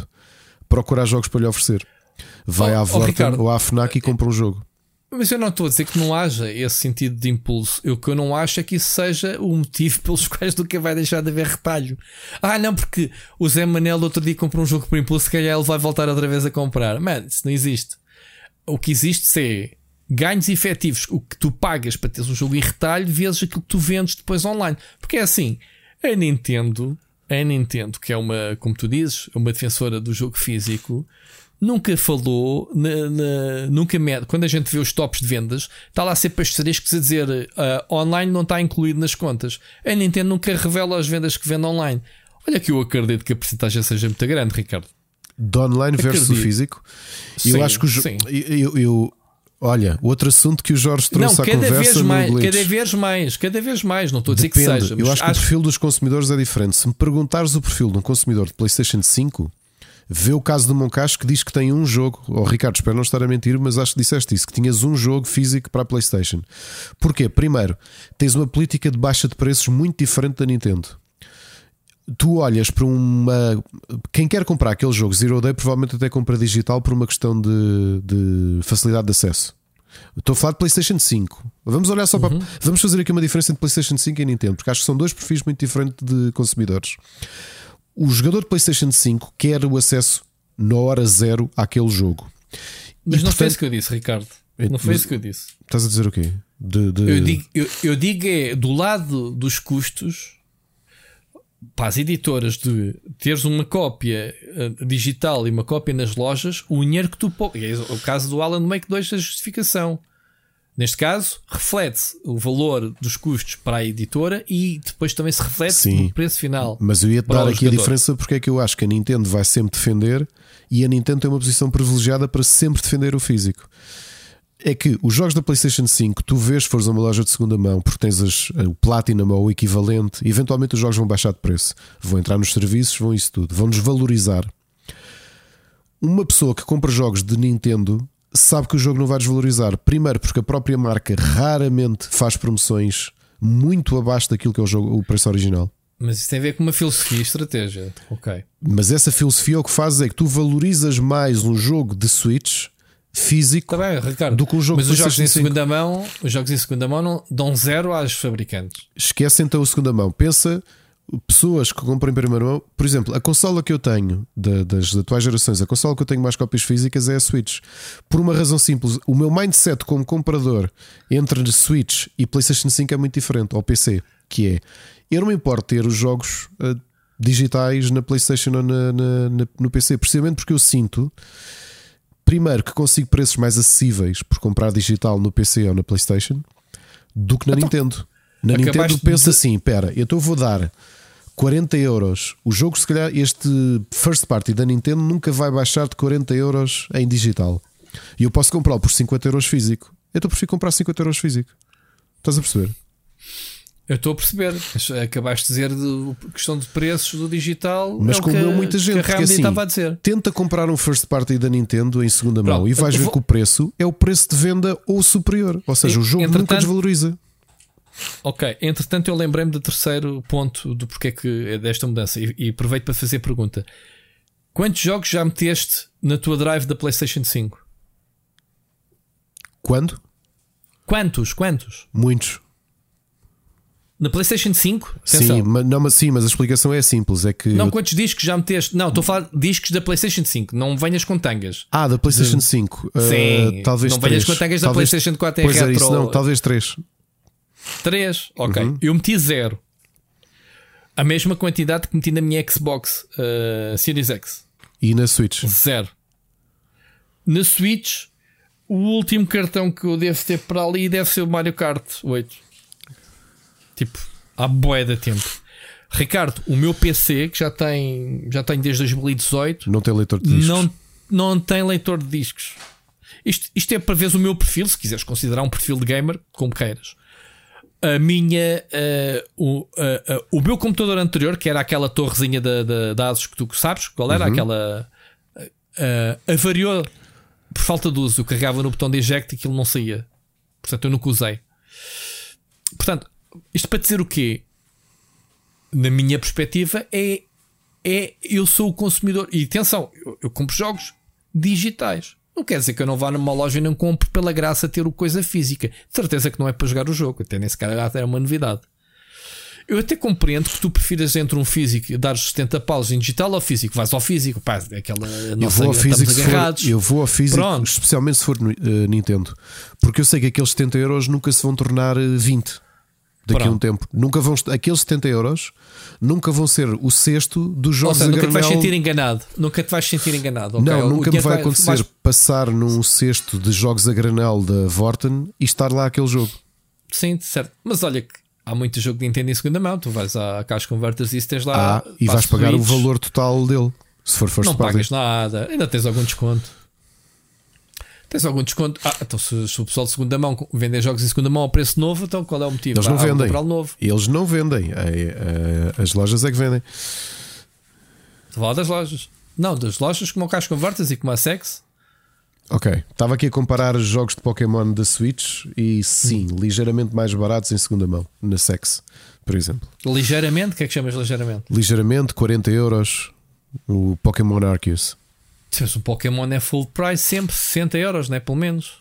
Speaker 1: procurar jogos para lhe oferecer. Vai
Speaker 4: Oh,
Speaker 1: à
Speaker 4: oh,
Speaker 1: Vorten
Speaker 4: Ricardo.
Speaker 1: ou à Fnac e compra um jogo.
Speaker 4: Mas eu não estou a dizer que não haja esse sentido de impulso. O que eu não acho é que isso seja o motivo pelos quais nunca vai deixar de haver retalho. Ah, não, porque o Zé Manel do outro dia comprou um jogo por impulso, se calhar ele vai voltar outra vez a comprar. Mano, isso não existe. O que existe é ganhos efetivos, o que tu pagas para teres um jogo em retalho, vezes aquilo que tu vendes depois online. Porque é assim, a Nintendo, a Nintendo, que é uma, como tu dizes, uma defensora do jogo físico, nunca falou, na, na- nunca mede. Quando a gente vê os tops de vendas, está lá sempre asteriscos a dizer ah, online não está incluído nas contas. A Nintendo nunca revela as vendas que vende online. Olha que eu acredito que a porcentagem seja muito grande, Ricardo.
Speaker 1: De online versus o
Speaker 4: Acredito.
Speaker 1: físico. E eu
Speaker 4: Sim,
Speaker 1: acho que o
Speaker 4: sim.
Speaker 1: eu- eu- Olha, outro assunto que o Jorge trouxe
Speaker 4: Não,
Speaker 1: à conversa
Speaker 4: mais, cada vez mais, cada vez mais. Não estou a dizer que
Speaker 1: Depende.
Speaker 4: seja.
Speaker 1: Eu acho que o perfil dos consumidores é diferente. Se me perguntares o perfil de um consumidor de PlayStation 5, vê o caso do Moncacho que diz que tem um jogo. Oh, Ricardo, espero não estar a mentir, mas acho que disseste isso: que tinhas um jogo físico para a PlayStation. Porquê? Primeiro, tens uma política de baixa de preços muito diferente da Nintendo. Tu olhas para uma. Quem quer comprar aquele jogo Zero Day provavelmente até compra digital por uma questão de, de facilidade de acesso. Estou a falar de PlayStation 5. Vamos olhar só para. Vamos fazer aqui uma diferença entre PlayStation 5 e Nintendo, porque acho que são dois perfis muito diferentes de consumidores. O jogador de PlayStation 5 quer o acesso na hora zero àquele jogo.
Speaker 4: Mas
Speaker 1: E,
Speaker 4: não foi
Speaker 1: portanto,
Speaker 4: isso que eu disse, Ricardo.
Speaker 1: É,
Speaker 4: Não foi
Speaker 1: mas-
Speaker 4: isso que eu disse.
Speaker 1: Estás a dizer o quê? De, de-
Speaker 4: Eu digo, eu, eu digo é do lado dos custos para as editoras de teres uma cópia eh, digital e uma cópia nas lojas, o dinheiro que tu é o caso do Alan Wake 2 da justificação. Neste caso, reflete o valor dos custos para a editora e depois também se reflete
Speaker 1: Sim.
Speaker 4: no preço final.
Speaker 1: Mas eu ia-te
Speaker 4: para
Speaker 1: dar aqui a
Speaker 4: jogador.
Speaker 1: diferença porque é que eu acho que a Nintendo vai sempre defender e a Nintendo tem uma posição privilegiada para sempre defender o físico. É que os jogos da PlayStation 5, tu vês, fores a uma loja de segunda mão, porque tens as- o Platinum ou o equivalente, eventualmente os jogos vão baixar de preço, vão entrar nos serviços, vão isso tudo, vão desvalorizar. Uma pessoa que compra jogos de Nintendo sabe que o jogo não vai desvalorizar. Primeiro, porque a própria marca raramente faz promoções muito abaixo daquilo que é o, jogo, o preço original.
Speaker 4: Mas isso tem a ver com uma filosofia e estratégia. Ok.
Speaker 1: Mas essa filosofia o que faz é que tu valorizas mais um jogo de Switch físico
Speaker 4: Está bem, Ricardo.
Speaker 1: do que um jogo
Speaker 4: Mas os jogos em
Speaker 1: PlayStation 5.
Speaker 4: segunda mão, os jogos em segunda mão não dão zero às fabricantes.
Speaker 1: Esquece então a segunda mão. Pensa pessoas que compram em primeira mão. Por exemplo, a consola que eu tenho da- das atuais gerações, a consola que eu tenho mais cópias físicas é a Switch. Por uma razão simples, o meu mindset como comprador entre Switch e PlayStation 5 é muito diferente, ou PC, que é eu não me importo ter os jogos ah, digitais na PlayStation ou na- na- na- no PC, precisamente porque eu sinto primeiro que consigo preços mais acessíveis por comprar digital no PC ou na PlayStation do que na Nintendo. Na Nintendo pensa
Speaker 4: de-
Speaker 1: assim: espera, eu então vou dar 40 euros. O jogo, se calhar, este first party da Nintendo nunca vai baixar de 40 euros em digital. E eu posso comprá-lo por 50 euros físico. Eu estou prefiro comprar 50 euros físico. Estás a perceber?
Speaker 4: Eu estou a perceber. Mas Acabaste de dizer de questão de preços do digital.
Speaker 1: Mas
Speaker 4: é o
Speaker 1: como
Speaker 4: que,
Speaker 1: eu, muita gente,
Speaker 4: que a
Speaker 1: assim,
Speaker 4: estava a dizer.
Speaker 1: tenta comprar um first party da Nintendo em segunda mão
Speaker 4: Pronto,
Speaker 1: e vais ver
Speaker 4: vou-
Speaker 1: que o preço é o preço de venda ou superior. Ou seja,
Speaker 4: E-
Speaker 1: o jogo nunca desvaloriza.
Speaker 4: Ok, entretanto eu lembrei-me do terceiro ponto do porquê que é desta mudança e, e aproveito para fazer a pergunta. Quantos jogos já meteste na tua drive da PlayStation 5?
Speaker 1: Quando?
Speaker 4: Quantos? Quantos?
Speaker 1: Muitos.
Speaker 4: Na PlayStation 5? Atenção.
Speaker 1: Sim, mas, não, mas, sim, mas a explicação é simples: é que.
Speaker 4: Não, quantos discos já meteste? Não, estou a falar de discos da PlayStation 5. Não venhas com tangas.
Speaker 1: Ah, da PlayStation 5. uh,
Speaker 4: Sim,
Speaker 1: talvez
Speaker 4: não venhas
Speaker 1: três.
Speaker 4: com tangas da
Speaker 1: Talvez-
Speaker 4: PlayStation 4 em
Speaker 1: Pois é,
Speaker 4: retro.
Speaker 1: isso não, talvez 3.
Speaker 4: 3, ok.
Speaker 1: Uhum.
Speaker 4: Eu meti zero. A mesma quantidade que meti na minha Xbox uh, Series X.
Speaker 1: E na Switch.
Speaker 4: Zero. Na Switch, o último cartão que eu devo ter para ali deve ser o Mario Kart 8. Tipo, há boé de tempo. Ricardo, o meu PC, que já tem, já tem desde 2018,
Speaker 1: Não tem leitor de discos.
Speaker 4: não, não tem leitor de discos. Isto, isto é para veres o meu perfil, se quiseres considerar um perfil de gamer, como queiras. A minha, eh, o, eh, eh, o meu computador anterior, que era aquela torrezinha da, da, da Asus que tu sabes, qual era aquela, eh, eh, avariou por falta de uso. Eu carregava no botão de eject e aquilo não saía. Portanto, eu nunca usei. Portanto, isto para dizer o quê? Na minha perspectiva, é é eu sou o consumidor. E atenção, eu, eu compro jogos digitais. Não quer dizer que eu não vá numa loja e não compre pela graça ter o coisa física. De certeza que não é para jogar o jogo, até nesse cara é uma novidade. Eu até compreendo que tu prefiras entre um físico e dar 70 paus em digital ou físico. Vais ao físico, pá, é aquela.
Speaker 1: Eu vou, ao físico for, eu vou ao físico,
Speaker 4: Pronto.
Speaker 1: especialmente se for eh, Nintendo, porque eu sei que aqueles 70 euros nunca se vão tornar eh, 20 daqui a um tempo. Nunca vão, aqueles 70 euros nunca vão ser o sexto dos
Speaker 4: Ou
Speaker 1: jogos
Speaker 4: seja,
Speaker 1: a
Speaker 4: nunca te vais
Speaker 1: granel.
Speaker 4: sentir enganado. Nunca te vais sentir enganado. ok?
Speaker 1: Não, nunca me vai acontecer
Speaker 4: vais-
Speaker 1: passar num cesto de jogos a granel da Vorten e estar lá aquele jogo.
Speaker 4: Sim, certo. Mas olha que há muito jogo de Nintendo em segunda mão. Tu vais à Cash Converters e tens lá.
Speaker 1: Ah, e vais pagar o valor total dele. Se for first
Speaker 4: Não
Speaker 1: party.
Speaker 4: pagas nada. Ainda tens algum desconto. Tens algum desconto? Ah, então se, se o pessoal de segunda mão vender jogos em segunda mão ao preço novo, então qual é o motivo?
Speaker 1: Eles
Speaker 4: Ah,
Speaker 1: não
Speaker 4: vou
Speaker 1: vendem.
Speaker 4: novo.
Speaker 1: Eles não vendem. É, é, as lojas é que vendem.
Speaker 4: Estou a falar das lojas. Não, das lojas como o Cash Converters e como a Sex.
Speaker 1: Ok. Estava aqui a comparar os jogos de Pokémon da Switch e sim,
Speaker 4: Hum.
Speaker 1: ligeiramente mais baratos em segunda mão. Na Sex, por exemplo.
Speaker 4: Ligeiramente, o que é que chamas ligeiramente?
Speaker 1: Ligeiramente, 40 euros. O Pokémon Arceus.
Speaker 4: Se o Pokémon é full price, sempre 60 euros, não é? Pelo menos.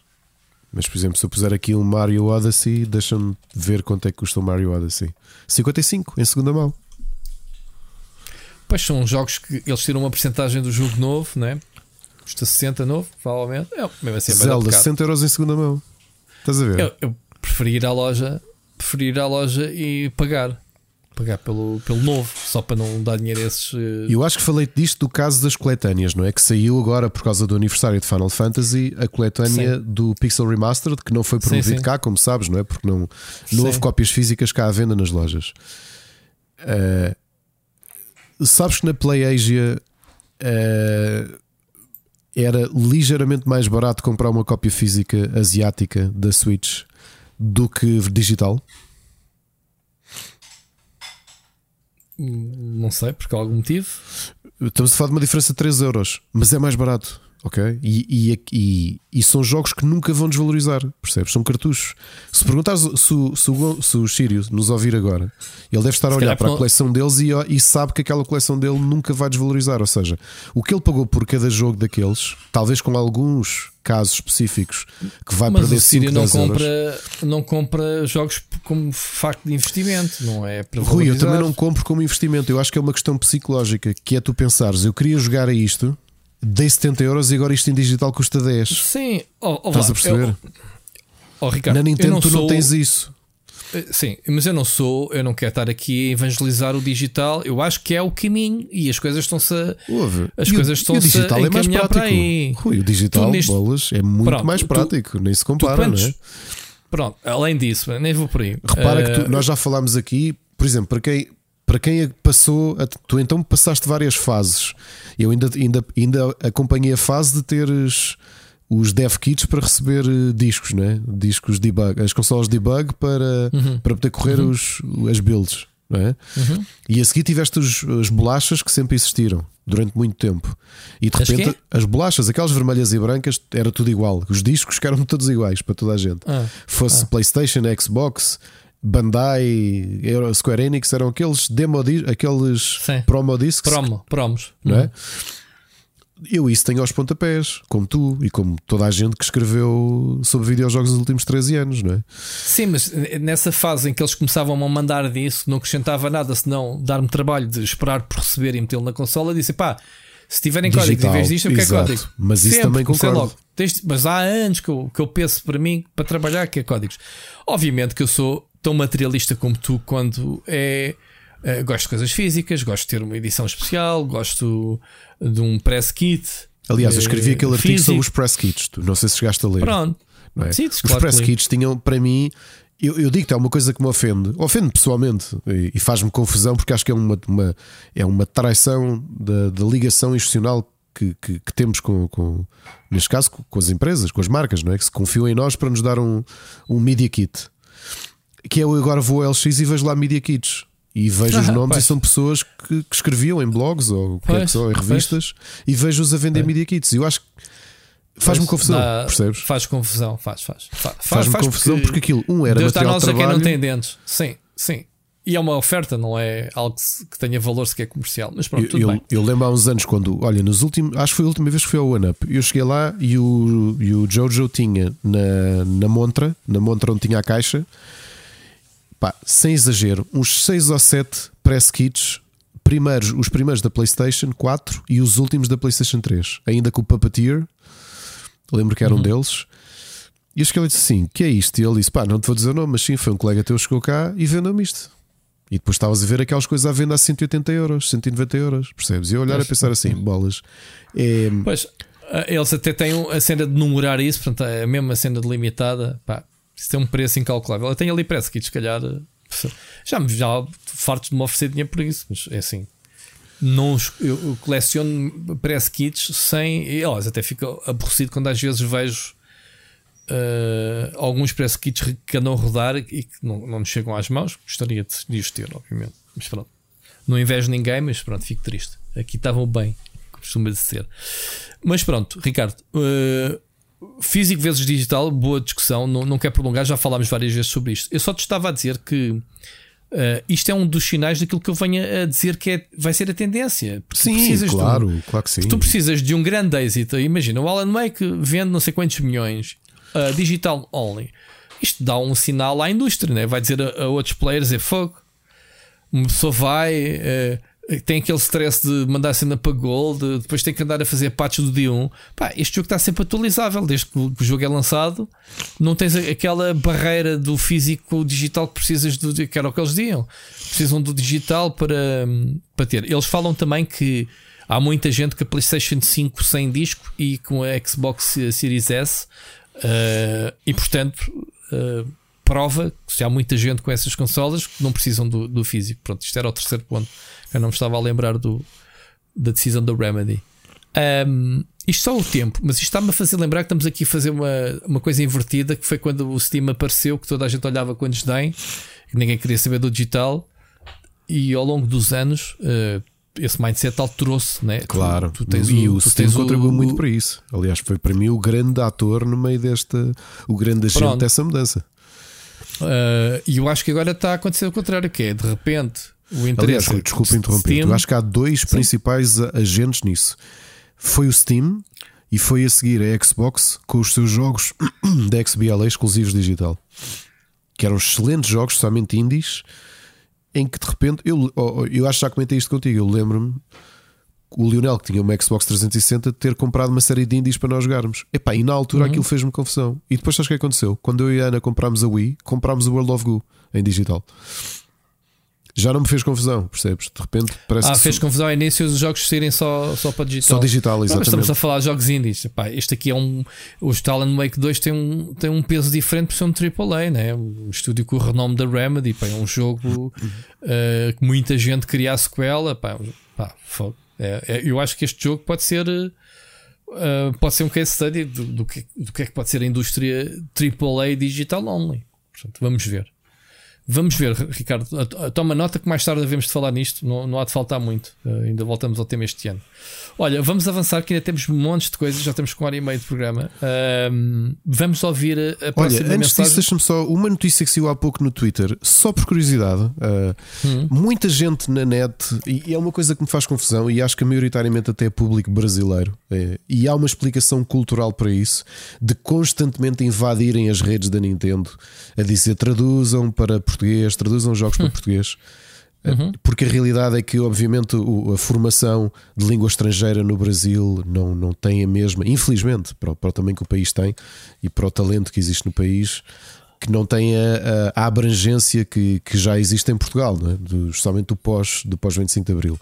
Speaker 1: Mas, por exemplo, se eu puser aqui um Mario Odyssey, deixa-me ver quanto é que custa o Mario Odyssey. 55 em segunda mão.
Speaker 4: Pois são jogos que eles tiram uma porcentagem do jogo novo, não é? Custa 60 novo, provavelmente. É, mesmo assim é
Speaker 1: Zelda,
Speaker 4: caro.
Speaker 1: 60 euros em segunda mão. Estás a ver?
Speaker 4: Eu, eu preferi ir à loja, preferi ir à loja e pagar. Pagar pelo, pelo novo, só para não dar dinheiro a esses. eh,
Speaker 1: Eu acho que falei disto do caso das coletâneas, não é? Que saiu agora por causa do aniversário de Final Fantasy a coletânea do Pixel Remastered, que não foi
Speaker 4: Sim,
Speaker 1: promovido
Speaker 4: sim.
Speaker 1: cá, como sabes, não é? Porque não, não
Speaker 4: Sim.
Speaker 1: houve cópias físicas cá à venda nas lojas. Eh, sabes que na PlayAsia eh, era ligeiramente mais barato comprar uma cópia física asiática da Switch do que digital?
Speaker 4: Não sei, porque algum motivo.
Speaker 1: Estamos a falar de uma diferença de 3 euros, mas é mais barato, ok? E, e, e, e são jogos que nunca vão desvalorizar, percebes? São cartuchos. Se perguntares se, o- se, se o Sirius nos ouvir agora, ele deve estar a olhar para a coleção deles e, e sabe que aquela coleção dele nunca vai desvalorizar. Ou seja, o que ele pagou por cada jogo daqueles, talvez com alguns casos específicos, que vai
Speaker 4: Mas
Speaker 1: perder
Speaker 4: o Sírio
Speaker 1: 5,
Speaker 4: não
Speaker 1: 10 euros.
Speaker 4: compra, não compra jogos como facto de investimento, não é? Para
Speaker 1: Rui, eu também não compro como investimento. Eu acho que é uma questão psicológica, que é tu pensares, eu queria jogar a isto, dei 70 euros e agora isto em digital custa 10.
Speaker 4: Sim, oh, oh,
Speaker 1: Estás a perceber?
Speaker 4: eu- oh, Ricardo,
Speaker 1: Na Nintendo
Speaker 4: não
Speaker 1: tu
Speaker 4: sou,
Speaker 1: não tens isso.
Speaker 4: Eh, Sim, mas eu não sou, eu não quero estar aqui a evangelizar o digital. Eu acho que é o caminho e as coisas estão-se. As
Speaker 1: E o-
Speaker 4: coisas estão-se
Speaker 1: o digital é mais prático. Rui, o digital,
Speaker 4: Tu neste-
Speaker 1: bolas, é muito
Speaker 4: Pronto,
Speaker 1: mais
Speaker 4: tu-
Speaker 1: prático, nem se
Speaker 4: Tu
Speaker 1: compara, não é?
Speaker 4: Pronto, além disso, nem vou por aí.
Speaker 1: Repara
Speaker 4: Eh,
Speaker 1: que tu- nós já falámos aqui, por exemplo, para quem, para quem passou, tu então passaste várias fases. Eu ainda, ainda, ainda acompanhei a fase de teres os dev kits para receber eh, discos, né? discos debug, as consolas debug para,
Speaker 4: Uhum.
Speaker 1: para poder correr os, as builds. É? E a seguir tiveste os- as bolachas que sempre existiram durante muito tempo. E de
Speaker 4: As
Speaker 1: repente
Speaker 4: quê?
Speaker 1: as bolachas, aquelas vermelhas e brancas, era tudo igual. Os discos que eram todos iguais para toda a gente.
Speaker 4: Ah,
Speaker 1: Fosse PlayStation, Xbox, Bandai, Square Enix, eram aqueles demo aqueles
Speaker 4: Sim.
Speaker 1: promo discs,
Speaker 4: promo, promos.
Speaker 1: não é? eu isso tenho aos pontapés, como tu e como toda a gente que escreveu sobre videojogos nos últimos 13 anos, não é?
Speaker 4: Sim, mas nessa fase em que eles começavam a mandar disso, não acrescentava nada senão dar-me trabalho de esperar por receber e metê-lo na consola, disse pá. Se tiverem código em vez disto, eu quero
Speaker 1: exato.
Speaker 4: código.
Speaker 1: Mas isso também
Speaker 4: comecei
Speaker 1: concordo.
Speaker 4: Tens- Mas há anos que eu, que eu penso para mim, para trabalhar, que é códigos. Obviamente que eu sou tão materialista como tu quando é. eh, gosto de coisas físicas, gosto de ter uma edição especial, gosto de um press kit.
Speaker 1: Aliás, eu
Speaker 4: eh,
Speaker 1: escrevi aquele artigo
Speaker 4: físico.
Speaker 1: sobre os press kits. Tu não sei se chegaste a ler.
Speaker 4: Pronto.
Speaker 1: não é?
Speaker 4: Sim,
Speaker 1: os
Speaker 4: claro
Speaker 1: press kits tinham, para mim, eu, eu digo que é uma coisa que me ofende, ofende pessoalmente e, e faz-me confusão porque acho que é uma, uma- é uma traição da, da ligação institucional que, que- que temos com, com, neste caso, com, com as empresas, com as marcas, não é? Que se confiam em nós para nos dar um, um Media Kit. Que é eu agora vou ao LX e vejo lá Media Kits. E vejo os
Speaker 4: Ah,
Speaker 1: nomes
Speaker 4: pois.
Speaker 1: e são pessoas que, que escreviam em blogs ou que é que
Speaker 4: Pois,
Speaker 1: são, em
Speaker 4: pois.
Speaker 1: revistas e vejo-os a vender Media Kits. E eu acho que faz-me
Speaker 4: Pois,
Speaker 1: confusão,
Speaker 4: dá-
Speaker 1: perces?
Speaker 4: Faz confusão, faz, faz. Fa- faz
Speaker 1: Faz-me
Speaker 4: faz
Speaker 1: confusão porque aquilo, um era
Speaker 4: Deus
Speaker 1: material de
Speaker 4: nós a quem não
Speaker 1: trabalho.
Speaker 4: tem dentes. Sim, sim. E é uma oferta, não é algo que, que tenha valor sequer comercial. Mas pronto,
Speaker 1: Eu,
Speaker 4: tudo
Speaker 1: eu,
Speaker 4: bem.
Speaker 1: eu lembro há uns anos quando, olha, nos últimos, acho que foi a última vez que fui ao One Up. Eu cheguei lá e o, e o Jojo tinha na, na montra, na montra onde tinha a caixa, pá, sem exagero, uns 6 ou 7 press kits, primeiros, os primeiros da PlayStation 4 e os últimos da PlayStation 3, ainda com o Puppeteer. Lembro que era
Speaker 4: Uhum.
Speaker 1: um deles. E eu cheguei e disse assim: que é isto? E ele disse: pá, não te vou dizer o nome, mas sim, foi um colega teu que chegou cá e vendeu-me isto. E depois estavas a ver aquelas coisas à venda a 180 euros, 190 euros, percebes? E eu olhar a
Speaker 4: Pois.
Speaker 1: pensar assim: bolas, é,
Speaker 4: Pois, eles até têm a cena de numerar isso, portanto, é a mesma cena delimitada. Pá, isso tem um preço incalculável. Eu tenho ali press kits, se calhar. Já me já fartos de me oferecer dinheiro por isso, mas é assim. Não, eu, coleciono press kits sem. E, até fico aborrecido quando às vezes vejo eh, alguns press kits que andam a rodar e que não, não me chegam às mãos. Gostaria de, de os ter, obviamente. Mas pronto. Não invejo ninguém, mas pronto, fico triste. Aqui estavam bem, costuma ser. Mas pronto, Ricardo. eh, físico vezes digital, boa discussão. Não, não quero prolongar, já falámos várias vezes sobre isto. Eu só te estava a dizer que. eh, isto é um dos sinais daquilo que eu venho a dizer que é, vai ser a tendência. Porque tu
Speaker 1: sim,
Speaker 4: de um-
Speaker 1: claro, claro que sim.
Speaker 4: tu precisas de um grande êxito. Imagina, o Alan Wake vende não sei quantos milhões, uh, digital only. Isto dá um sinal à indústria, né? vai dizer a, a outros players: é fogo. Uma pessoa vai, eh, tem aquele stress de mandar cena para gold, depois tem que andar a fazer patches do dia 1. Pá, este jogo está sempre atualizável, desde que o que jogo é lançado. Não tens aquela barreira do físico digital que precisas do que era o que eles diziam. Precisam do digital para, para ter. Eles falam também que há muita gente com a PlayStation 5 sem disco e com a Xbox Series S, eh, e portanto. eh, prova que se há muita gente com essas consolas que não precisam do, do físico. Pronto, isto era o terceiro ponto. Eu não me estava a lembrar do, da decisão da Remedy. Um, isto só o tempo, mas isto está-me a fazer lembrar que estamos aqui a fazer uma, uma coisa invertida que foi quando o Steam apareceu, que toda a gente olhava com desdém, que ninguém queria saber do digital, e ao longo dos anos eh, esse mindset alterou-se, né? Tu-
Speaker 1: Claro,
Speaker 4: tu, tens
Speaker 1: e
Speaker 4: o,
Speaker 1: o
Speaker 4: tu
Speaker 1: Steam
Speaker 4: o-
Speaker 1: contribuiu muito para isso. Aliás, foi para mim o grande ator no meio desta, o grande agente
Speaker 4: Pronto.
Speaker 1: dessa mudança.
Speaker 4: Uh, e eu acho que agora está a acontecer o contrário, que é de repente o
Speaker 1: Aliás,
Speaker 4: interesse.
Speaker 1: Rui, desculpa
Speaker 4: de
Speaker 1: interromper.
Speaker 4: Steam-
Speaker 1: Eu acho que há dois principais a- agentes nisso. Foi o Steam e foi a seguir a Xbox com os seus jogos da XBLA exclusivos digital. Que eram excelentes jogos, somente indies, em que de repente eu, oh, oh, eu acho que já comentei isto contigo. Eu lembro-me o Lionel, que tinha uma Xbox 360, ter comprado uma série de indies para nós jogarmos. Epá, e na altura aquilo fez-me confusão. E depois sabes o que aconteceu? Quando eu e a Ana comprámos a Wii, comprámos o World of Goo em digital. Já não me fez confusão, percebes? De repente parece
Speaker 4: Ah,
Speaker 1: que
Speaker 4: fez
Speaker 1: sou-
Speaker 4: confusão ao início os jogos saírem só, só para digital.
Speaker 1: só digital,
Speaker 4: Não, mas
Speaker 1: exatamente.
Speaker 4: estamos a falar de jogos indies. Epá, este aqui é um. O Alan Wake 2 tem um, tem um peso diferente por ser um AAA, né? Um estúdio com o renome da Remedy. Pá, é um jogo eh, que muita gente queria a sequela. Pá, pá. É- é- eu acho que este jogo pode ser. eh, pode ser um case study do, do, que, do que é que pode ser a indústria AAA digital only. Portanto, vamos ver. Vamos ver, Ricardo. Toma nota que mais tarde devemos de falar nisto. Não, não há de faltar muito. Uh, ainda voltamos ao tema este ano. Olha, vamos avançar que ainda temos montes de coisas. Já estamos com uma hora e meia de programa. Ahm, vamos ouvir a, a
Speaker 1: Olha,
Speaker 4: próxima
Speaker 1: antes
Speaker 4: mensagem.
Speaker 1: disso, deixa-me só uma notícia que saiu há pouco no Twitter, só por curiosidade. Uh,
Speaker 4: Hum.
Speaker 1: Muita gente na net, e é uma coisa que me faz confusão, e acho que maioritariamente até é público brasileiro, é, e há uma explicação cultural para isso, de constantemente invadirem as redes da Nintendo a dizer traduzam para português, traduzam jogos
Speaker 4: Hum.
Speaker 1: para português. Uh,
Speaker 4: Uhum.
Speaker 1: Porque a realidade é que, obviamente, a formação de língua estrangeira no Brasil não, não tem a mesma, infelizmente, para, o- para o tamanho que o país tem e para o talento que existe no país, que não tem a, a- a abrangência que, que já existe em Portugal, é? do, justamente do pós, do pós 25 de Abril.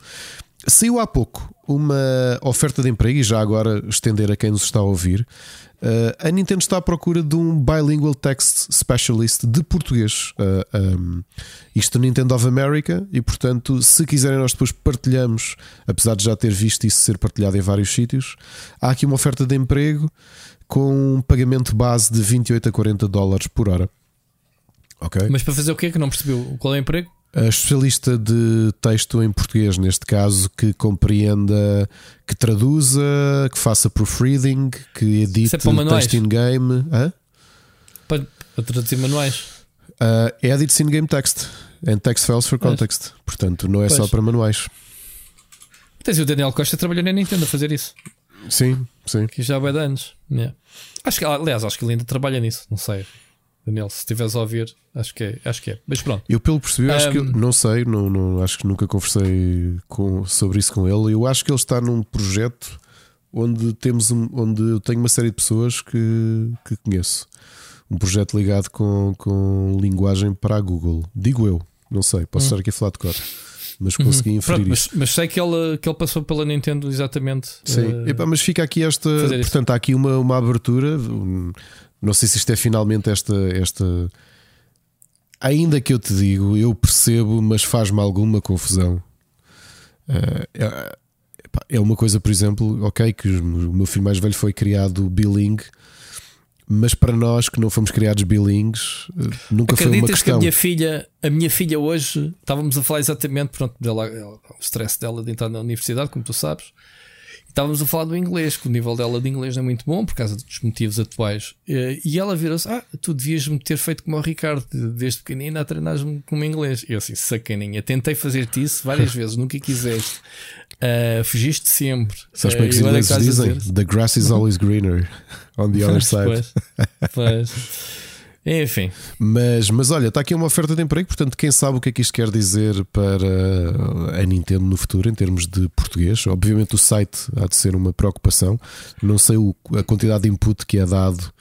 Speaker 1: Saiu há pouco uma oferta de emprego, e já agora estender a quem nos está a ouvir. Uh, a Nintendo está à procura de um Bilingual Text Specialist de português. Um, isto no Nintendo of America, e portanto, se quiserem, nós depois partilhamos, apesar de já ter visto isso ser partilhado em vários sítios. Há aqui uma oferta de emprego com um pagamento base de 28 a 40 dólares por hora. Ok?
Speaker 4: Mas para fazer o quê? Que não percebeu? Qual é o emprego?
Speaker 1: A especialista de texto em português, neste caso, que compreenda, que traduza, que faça proofreading, que edite
Speaker 4: é
Speaker 1: texto in-game.
Speaker 4: Para, para traduzir manuais.
Speaker 1: Uh, edits in-game text. And text files for
Speaker 4: Pois.
Speaker 1: context. Portanto, não é só
Speaker 4: Pois.
Speaker 1: para manuais.
Speaker 4: Tens o Daniel Costa trabalhou na Nintendo a fazer isso.
Speaker 1: Sim, sim.
Speaker 4: Que já vai de anos. Yeah. Acho que, aliás, acho que ele ainda trabalha nisso. Não sei. Daniel, se estiveres a ouvir, acho que é. Acho que é. Mas pronto.
Speaker 1: Eu, pelo percebi, acho que
Speaker 4: Um,
Speaker 1: não sei, não, não, acho que nunca conversei com, sobre isso com ele. Eu acho que ele está num projeto onde temos um- onde eu tenho uma série de pessoas que, que conheço. Um projeto ligado com, com linguagem para a Google. Digo eu, não sei, posso estar aqui a falar de cor, mas consegui inferir
Speaker 4: Hum. Pronto,
Speaker 1: isso.
Speaker 4: mas, mas sei que ele, que ele passou pela Nintendo exatamente.
Speaker 1: Sim,
Speaker 4: eh,
Speaker 1: Epá, mas fica aqui esta. Portanto, há aqui uma, uma abertura. um, Não sei se isto é finalmente esta. esta ainda que eu te digo, eu percebo, mas faz-me alguma confusão. Eh, é, é uma coisa, por exemplo, ok, que o meu filho mais velho foi criado bilingue, mas para nós que não fomos criados bilingues, eh, nunca foi uma
Speaker 4: Acreditas que a
Speaker 1: questão.
Speaker 4: minha filha, a minha filha hoje, estávamos a falar exatamente, pronto, dela, ela- o stress dela de entrar na universidade, como tu sabes, estávamos a falar do inglês, que o nível dela de inglês não é muito bom por causa dos motivos atuais. Eh, E ela virou-se: Ah, tu devias-me ter feito como o Ricardo, desde pequenina a treinar-me como inglês. E eu assim, sacaninha, tentei fazer-te isso várias vezes, nunca quiseste. Ah, fugiste sempre.
Speaker 1: Sabes como é que os
Speaker 4: Eh,
Speaker 1: ingleses dizem? The grass is always greener on the other side.
Speaker 4: Pois, pois. Enfim,
Speaker 1: Mas, mas olha, está aqui uma oferta de emprego, portanto, quem sabe o que é que isto quer dizer para a Nintendo no futuro, em termos de português. Obviamente, o site há de ser uma preocupação. Não sei o- a quantidade de input que é dado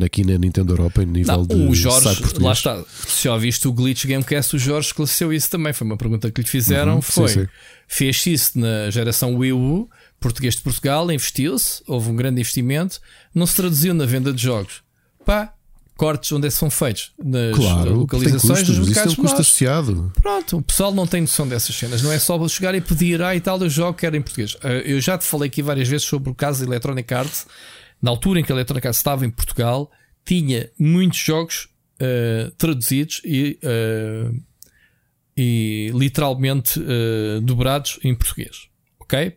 Speaker 1: aqui na Nintendo Europa, em nível
Speaker 4: Não,
Speaker 1: de
Speaker 4: o Jorge,
Speaker 1: português.
Speaker 4: lá está. Se já viste o Glitch Gamecast, o Jorge esclareceu isso também. Foi uma pergunta que lhe fizeram.
Speaker 1: Uhum,
Speaker 4: foi:
Speaker 1: sim, sim.
Speaker 4: fez isso na geração Wii U, português de Portugal, investiu-se, houve um grande investimento, não se traduziu na venda de jogos. Pá, cortes onde é são feitos? Nas
Speaker 1: Claro,
Speaker 4: localizações
Speaker 1: custos,
Speaker 4: dos
Speaker 1: isso tem
Speaker 4: mercados
Speaker 1: um custo associado.
Speaker 4: Pronto, o pessoal não tem noção dessas cenas. Não é só chegar e pedir, ah, e tal, eu jogo, quero em português. Ah, Eu já te falei aqui várias vezes sobre o caso da Electronic Arts. Na altura em que a Electronic Arts estava em Portugal, tinha muitos jogos ah, traduzidos e, ah, e literalmente ah, dobrados em português. Ok?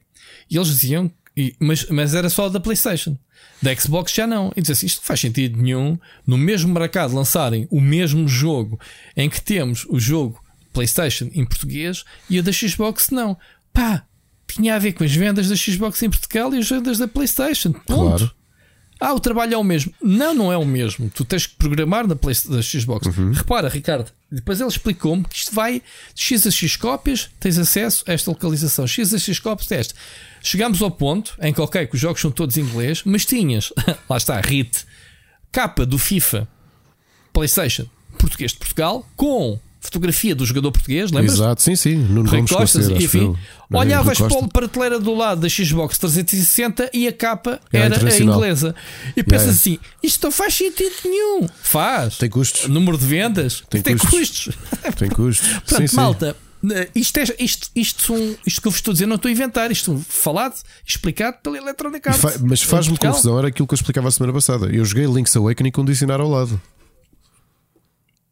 Speaker 4: E eles diziam, e- mas, mas era só da PlayStation. Da Xbox já não. E diz assim: isto não faz sentido nenhum no mesmo mercado lançarem o mesmo jogo em que temos o jogo PlayStation em português e o da Xbox não. Pá, tinha a ver com as vendas da Xbox em Portugal e as vendas da PlayStation. Ponto.
Speaker 1: Claro.
Speaker 4: Ah, o trabalho é o mesmo. Não, não é o mesmo. Tu tens que programar na Play da Xbox. Repara, Ricardo, depois ele explicou-me que isto vai de X a X cópias, tens acesso a esta localização. X a X cópias, teste. Chegámos ao ponto em que, ok, que os jogos são todos em inglês, mas tinhas, lá está, RIT, capa do FIFA, PlayStation, português de Portugal, com fotografia do jogador português, lembras?
Speaker 1: Exato, sim, sim. Nuno
Speaker 4: Rui Costas,
Speaker 1: acho
Speaker 4: enfim,
Speaker 1: é
Speaker 4: olhavas para a prateleira do lado da Xbox 360 e a capa
Speaker 1: Era
Speaker 4: era, a inglesa. E pensas
Speaker 1: Yeah.
Speaker 4: assim: isto não faz sentido nenhum. Faz.
Speaker 1: Tem custos.
Speaker 4: Número de vendas,
Speaker 1: Tem
Speaker 4: tem,
Speaker 1: custos.
Speaker 4: custos.
Speaker 1: Tem custos.
Speaker 4: Portanto,
Speaker 1: sim,
Speaker 4: malta, isto, é, isto, isto, são, isto que eu vos estou a dizer, não estou a inventar. Isto falado, explicado pela Electronic Arts.
Speaker 1: fa- mas faz-me confusão, era aquilo que eu explicava a semana passada. Eu joguei Link's Awakening com um dicionário ao lado.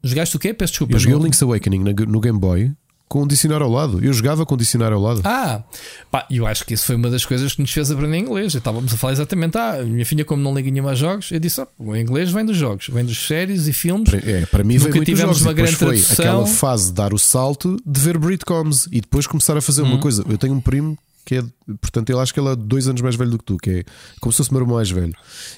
Speaker 4: Jogaste o quê? Peço desculpa.
Speaker 1: Eu joguei o Link's Awakening no Game Boy com dicionário ao lado. Eu jogava com dicionário ao lado.
Speaker 4: Ah, pá, eu acho que isso foi uma das coisas que nos fez aprender inglês. Estávamos a falar exatamente, ah, a minha filha, como não liga nenhuma a jogos, eu disse, ah, o inglês vem dos jogos, vem dos séries e filmes.
Speaker 1: Para, é, para mim
Speaker 4: Nunca
Speaker 1: veio
Speaker 4: tivemos
Speaker 1: jogos.
Speaker 4: uma grande
Speaker 1: foi
Speaker 4: tradução.
Speaker 1: aquela fase de dar o salto de ver Britcoms e depois começar a fazer
Speaker 4: Uhum.
Speaker 1: uma coisa. Eu tenho um primo que é, portanto, ele acho que ele é dois anos mais velho do que tu, que é como se fosse o meu irmão mais velho.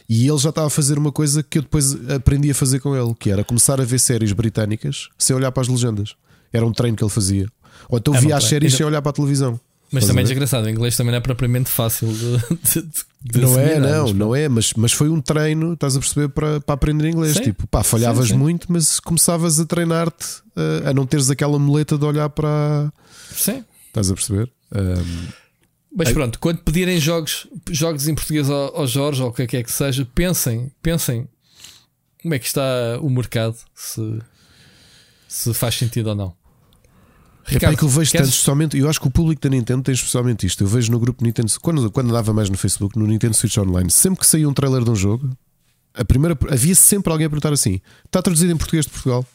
Speaker 1: E ele já estava a fazer uma coisa que eu depois aprendi a fazer com ele, que era começar a ver séries britânicas sem olhar para as legendas. Era um treino que ele fazia. Ou então
Speaker 4: É,
Speaker 1: via as séries sem olhar para a televisão.
Speaker 4: Mas também
Speaker 1: a
Speaker 4: é desgraçado, o inglês também não é propriamente fácil de, de- de- de
Speaker 1: Não é, não,
Speaker 4: mas
Speaker 1: não é, mas, mas foi um treino, estás a perceber, para, para aprender inglês.
Speaker 4: Sim.
Speaker 1: Tipo, pá, falhavas
Speaker 4: Sim, sim.
Speaker 1: muito, mas começavas a treinar-te uh, a não teres aquela muleta de olhar para.
Speaker 4: Sim.
Speaker 1: Estás a perceber? Um,
Speaker 4: Mas pronto, quando pedirem jogos, jogos em português ao, ao Jorge ou o que é que é que seja, pensem, pensem como é que está o mercado, se, se faz sentido ou não.
Speaker 1: Pá, é que eu vejo
Speaker 4: queres-
Speaker 1: tanto, especialmente, eu acho que o público da Nintendo tem especialmente isto. Eu vejo no grupo Nintendo, quando, quando andava mais no Facebook, no Nintendo Switch Online, sempre que saía um trailer de um jogo, a primeira, havia sempre alguém a perguntar assim: está traduzido em português de Portugal?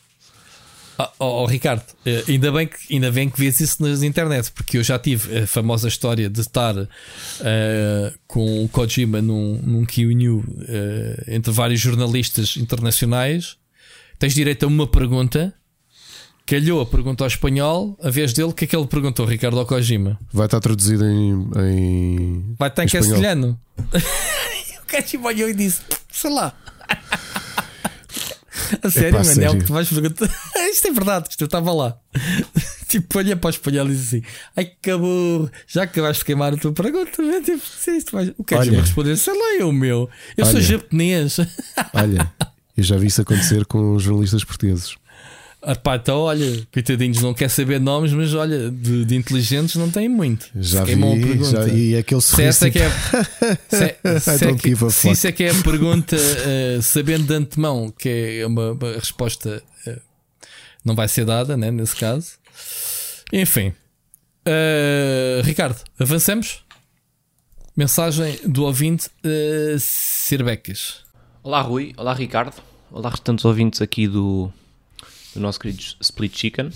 Speaker 4: Ah, oh, oh, Ricardo, eh, ainda bem, que, ainda bem que vês isso nas internet, porque eu já tive a famosa história de estar eh, com o Kojima num, num Q&U eh, entre vários jornalistas internacionais. Tens direito a uma pergunta. Calhou a pergunta ao espanhol, a vez dele, o que é que ele perguntou, Ricardo ao Kojima?
Speaker 1: Vai estar traduzido em. em
Speaker 4: Vai estar em castelhano. o Kojima olhou e disse: sei lá. A sério,
Speaker 1: Epá,
Speaker 4: mano, é o que tu vais perguntar. isto é verdade, isto eu estava lá. tipo, olha para o espanhol e diz assim: Ai, acabou, já acabaste de queimar a tua pergunta. né? Tipo, isto vai... O Kojima
Speaker 1: Olha.
Speaker 4: respondeu: sei lá, eu, meu, eu sou
Speaker 1: Olha.
Speaker 4: japonês.
Speaker 1: Olha, eu já vi isso acontecer com os jornalistas portugueses.
Speaker 4: Ah, pá, então, olha, coitadinhos, não quer saber nomes, mas olha, de, de inteligentes não tem muito.
Speaker 1: Já vi,
Speaker 4: pergunta.
Speaker 1: já, e aquele
Speaker 4: Se essa é
Speaker 1: sorriso.
Speaker 4: que é. Se, se, é
Speaker 1: don't
Speaker 4: que, se isso é que é a pergunta, eh, sabendo de antemão que é uma, uma resposta eh, não vai ser dada, né, nesse caso. Enfim, Eh, Ricardo, avancemos. Mensagem do ouvinte uh, Sirbecas.
Speaker 6: Olá Rui, olá Ricardo, olá restantes ouvintes aqui do, do nosso querido Split Chicken.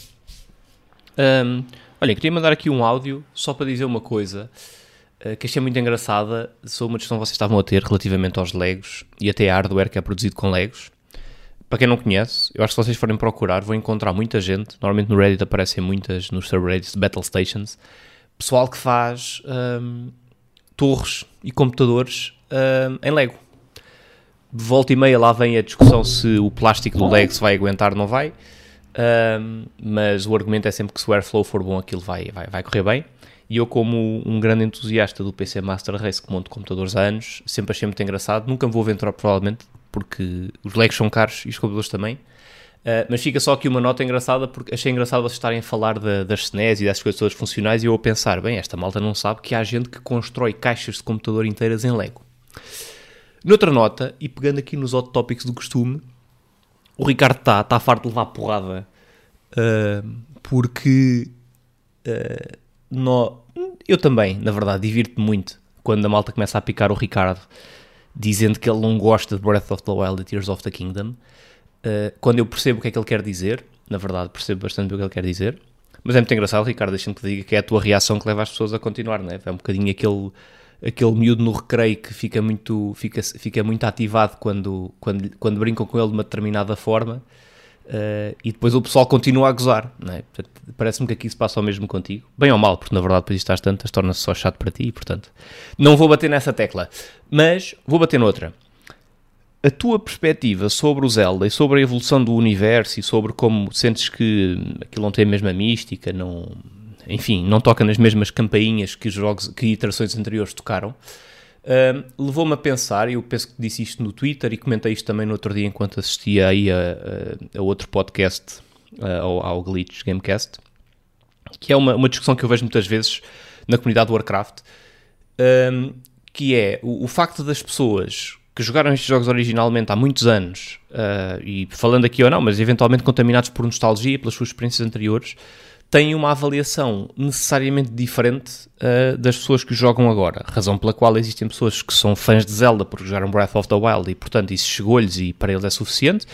Speaker 6: Ahm, olha, queria mandar aqui um áudio só para dizer uma coisa eh, que achei muito engraçada sobre uma discussão que vocês estavam a ter relativamente aos Legos e até a hardware que é produzido com Legos. Para quem não conhece, eu acho que se vocês forem procurar vão encontrar muita gente, normalmente no Reddit aparecem muitas, nos subreddits de Battle Stations, pessoal que faz ahm, torres e computadores ahm, em Lego de volta e meia lá vem a discussão se o plástico do Lego se vai aguentar ou não vai. Mas o argumento é sempre que se o airflow for bom aquilo vai, vai, vai correr bem. E eu, como um grande entusiasta do PC Master Race que monto computadores há anos, sempre achei muito engraçado. Nunca me vou aventurar, provavelmente, porque os Legos são caros e os computadores também. Uh, mas fica só aqui uma nota engraçada, porque achei engraçado vocês estarem a falar da- das SNES e dessas coisas todas funcionais e eu a pensar, bem, esta malta não sabe que há gente que constrói caixas de computador inteiras em Lego. Noutra nota, e pegando aqui nos hot topics do costume, o Ricardo está tá farto de levar porrada uh, porque uh, eu também, na verdade, divirto-me muito quando a malta começa a picar o Ricardo dizendo que ele não gosta de Breath of the Wild e Tears of the Kingdom. Uh, quando eu percebo o que é que ele quer dizer, na verdade, percebo bastante o que ele quer dizer. Mas é muito engraçado, Ricardo, deixa-me que diga que é a tua reação que leva as pessoas a continuar, não é? É um bocadinho aquele, aquele miúdo no recreio que fica muito, fica, fica muito ativado quando, quando, quando brincam com ele de uma determinada forma uh, e depois o pessoal continua a gozar, é? Parece-me que aqui se passa o mesmo contigo. Bem ou mal, porque na verdade depois estás tantas, torna-se só chato para ti e portanto não vou bater nessa tecla. Mas vou bater noutra a tua perspectiva sobre o Zelda e sobre a evolução do universo e sobre como sentes que aquilo não tem a mesma mística, não, enfim, não toca nas mesmas campainhas que os jogos, que iterações anteriores tocaram, hum, levou-me a pensar, e eu penso que disse isto no Twitter e comentei isto também no outro dia enquanto assistia aí a, a- a outro podcast, a- ao, ao Glitch Gamecast, que é uma, uma discussão que eu vejo muitas vezes na comunidade do Warcraft, um, que é o, o facto das pessoas que jogaram estes jogos originalmente há muitos anos, uh, e falando aqui ou não, mas eventualmente contaminados por nostalgia, pelas suas experiências anteriores, têm uma avaliação necessariamente diferente uh, das pessoas que jogam agora. Razão pela qual existem pessoas que são fãs de Zelda porque jogaram Breath of the Wild e, portanto, isso chegou-lhes e para eles é suficiente.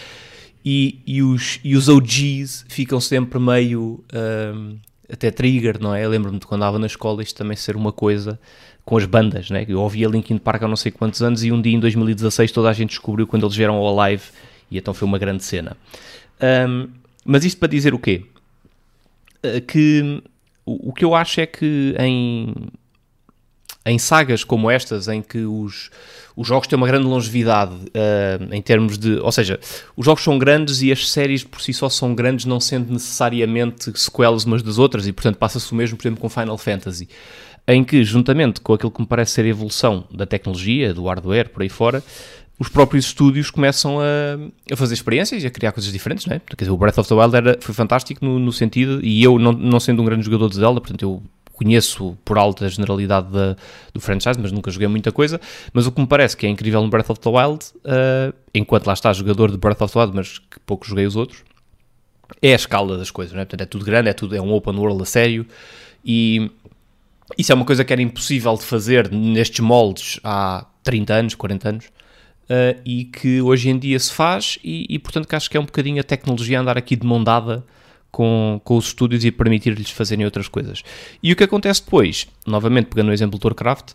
Speaker 6: e, e, os, e os OGs ficam sempre meio um, até trigger, não é? Lembro-me de quando andava na escola isto também ser uma coisa com as bandas, né? Eu ouvia Linkin Park há não sei quantos anos e um dia em 2016 toda a gente descobriu quando eles vieram ao live e então foi uma grande cena. Um, mas isto para dizer o quê? Uh, que o, o que eu acho é que em, em sagas como estas, em que os, os jogos têm uma grande longevidade uh, em termos de. Ou seja, os jogos são grandes e as séries por si só são grandes, não sendo necessariamente sequelas umas das outras, e portanto passa-se o mesmo, por exemplo, com Final Fantasy, em que, juntamente com aquilo que me parece ser a evolução da tecnologia, do hardware, por aí fora. Os próprios estúdios começam a, a fazer experiências e a criar coisas diferentes, não é? Quer dizer, o Breath of the Wild era, foi fantástico no, no sentido, e eu, não, não sendo um grande jogador de Zelda, portanto, eu conheço por alta a generalidade da, do franchise, mas nunca joguei muita coisa. Mas o que me parece que é incrível no Breath of the Wild, uh, enquanto lá está jogador de Breath of the Wild, mas que pouco joguei os outros, é a escala das coisas, não é? Portanto, é tudo grande, é, tudo, é um open world a sério e isso é uma coisa que era impossível de fazer nestes moldes há 30 anos, 40 anos. Uh, e que hoje em dia se faz, e, e portanto que acho que é um bocadinho a tecnologia andar aqui de mão dada com, com os estúdios e permitir-lhes fazerem outras coisas. E o que acontece depois, novamente pegando o exemplo do Warcraft, uh,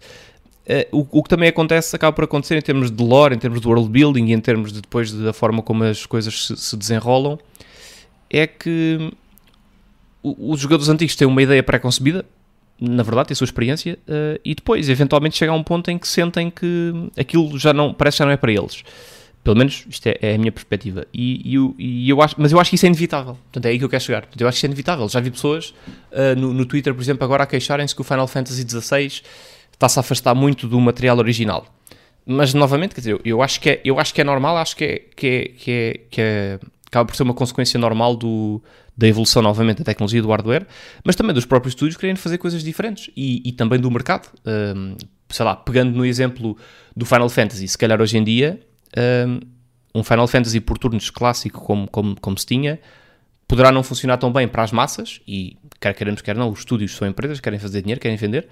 Speaker 6: o, o, que também acontece, acaba por acontecer em termos de lore, em termos de world building e em termos de depois da forma como as coisas se, se desenrolam, é que os jogadores antigos têm uma ideia pré-concebida, na verdade, a sua experiência, uh, e depois, eventualmente, chega a um ponto em que sentem que aquilo já não, parece já não é para eles. Pelo menos isto é, é a minha perspectiva. E, e, e, eu acho, mas eu acho que isso é inevitável. Portanto, é aí que eu quero chegar. Portanto, eu acho que isso é inevitável. Já vi pessoas uh, no, no, Twitter, por exemplo, agora a queixarem-se que o Final Fantasy XVI está-se a afastar muito do material original. Mas, novamente, quer dizer, eu, eu, acho, que é, eu acho que é normal, acho que é, que é, que é, que é acaba por ser uma consequência normal do, da evolução, novamente, da tecnologia do hardware, mas também dos próprios estúdios querendo fazer coisas diferentes e, e também do mercado. Um, sei lá, pegando no exemplo do Final Fantasy, se calhar hoje em dia um Final Fantasy por turnos clássico como, como, como se tinha, poderá não funcionar tão bem para as massas, e quer queremos, quer não, os estúdios são empresas, querem fazer dinheiro, querem vender,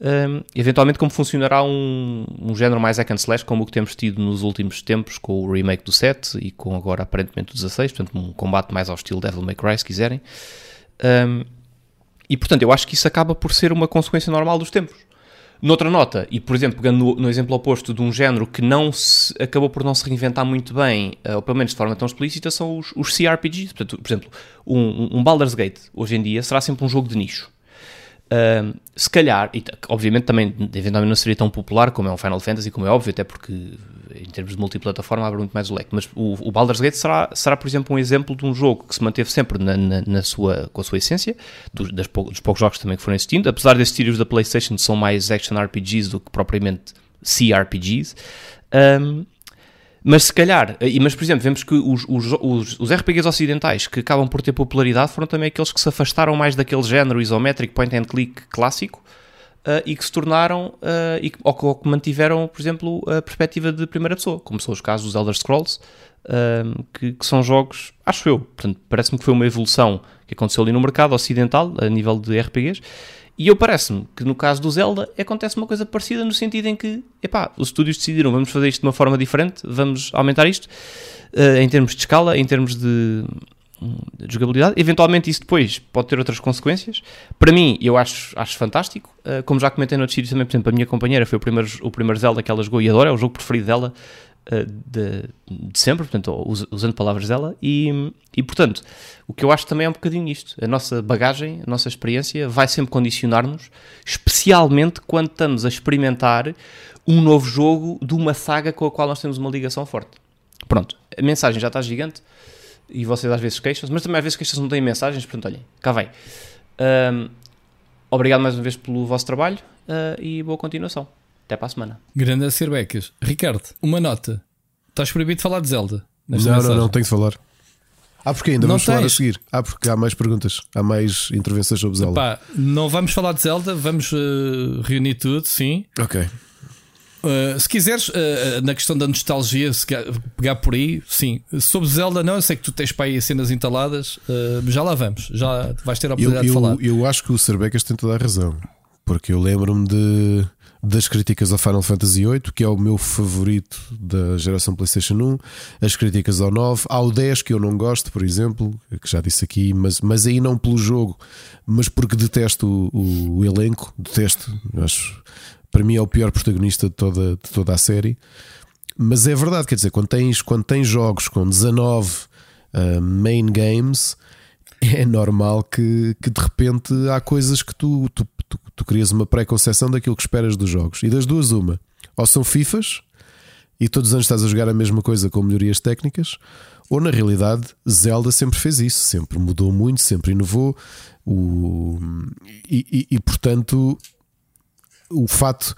Speaker 6: um, eventualmente como funcionará um, um género mais hack and slash, como o que temos tido nos últimos tempos, com o remake do 7 e com agora aparentemente o 16, portanto um combate mais ao estilo Devil May Cry, se quiserem. Um, e portanto, eu acho que isso acaba por ser uma consequência normal dos tempos. Noutra nota, e por exemplo, pegando no, no, exemplo oposto de um género que não se, acabou por não se reinventar muito bem, uh, ou pelo menos de forma tão explícita, são os, os CRPGs. Portanto, por exemplo, um, um Baldur's Gate, hoje em dia, será sempre um jogo de nicho. Se calhar, e obviamente também eventualmente não seria tão popular como é um Final Fantasy, como é óbvio, até porque em termos de multiplataforma abre muito mais o leque, mas o, o Baldur's Gate será, será, por exemplo, um exemplo de um jogo que se manteve sempre na, na, na sua, com a sua essência, dos, das, dos poucos jogos também que foram existindo, apesar destes títulos da Playstation são mais action RPGs do que propriamente CRPGs, um, mas se calhar, mas por exemplo, vemos que os, os, os, os, RPGs ocidentais que acabam por ter popularidade foram também aqueles que se afastaram mais daquele género isométrico point and click clássico uh, e que se tornaram, uh, e, ou, ou, que mantiveram, por exemplo, a perspectiva de primeira pessoa, como são os casos dos Elder Scrolls, uh, que, que, são jogos, acho eu, portanto, parece-me que foi uma evolução que aconteceu ali no mercado ocidental, a nível de RPGs, e eu parece-me que no caso do Zelda acontece uma coisa parecida no sentido em que, epá, os estúdios decidiram vamos fazer isto de uma forma diferente, vamos aumentar isto uh, em termos de escala, em termos de, de, jogabilidade. Eventualmente isso depois pode ter outras consequências. Para mim, eu acho, acho fantástico. Uh, como já comentei noutros sítios também, por exemplo, a minha companheira foi o primeiro, o primeiro Zelda que ela jogou e adora, é o jogo preferido dela de, de, sempre, portanto, usando palavras dela. E, e, portanto, o que eu acho também é um bocadinho isto. A nossa bagagem, a nossa experiência vai sempre condicionar-nos, especialmente quando estamos a experimentar um novo jogo de uma saga com a qual nós temos uma ligação forte. Pronto, a mensagem já está gigante e vocês às vezes queixam mas também às vezes queixam não têm mensagens, portanto, olhem, cá vai. Um, obrigado mais uma vez pelo vosso trabalho uh, e boa continuação. Até para a semana.
Speaker 4: Grande a ser becas. Ricardo, uma nota. Estás proibido de falar de Zelda?
Speaker 1: Não, mensagem. não, não, tenho que falar. Ah, porque ainda não vamos tens. falar a seguir. Ah, porque há mais perguntas, há mais intervenções sobre Zelda.
Speaker 4: Pá, não vamos falar de Zelda, vamos uh, reunir tudo, sim.
Speaker 1: Ok.
Speaker 4: Uh, se quiseres, uh, na questão da nostalgia, se pegar por aí, sim. Sobre Zelda, não, eu sei que tu tens para aí cenas instaladas, uh, já lá vamos, já vais ter a oportunidade
Speaker 1: eu,
Speaker 4: de falar.
Speaker 1: Eu acho que o Cerbecas tem toda a razão, porque eu lembro-me de das críticas ao Final Fantasy VIII, que é o meu favorito da geração PlayStation 1, as críticas ao 9, ao 10 que eu não gosto, por exemplo, que já disse aqui, mas, mas aí não pelo jogo, mas porque detesto o, o elenco, detesto, acho, para mim é o pior protagonista de toda, de toda a série. Mas é verdade, quer dizer, quando tens, quando tens jogos com 19 uh, main games, é normal que, que de repente há coisas que tu, tu, tu, crias uma pré-conceição daquilo que esperas dos jogos. E das duas, uma, ou são FIFAs e todos os anos estás a jogar a mesma coisa com melhorias técnicas, ou na realidade Zelda sempre fez isso, sempre mudou muito, sempre inovou. O, e, e, e portanto, o fato.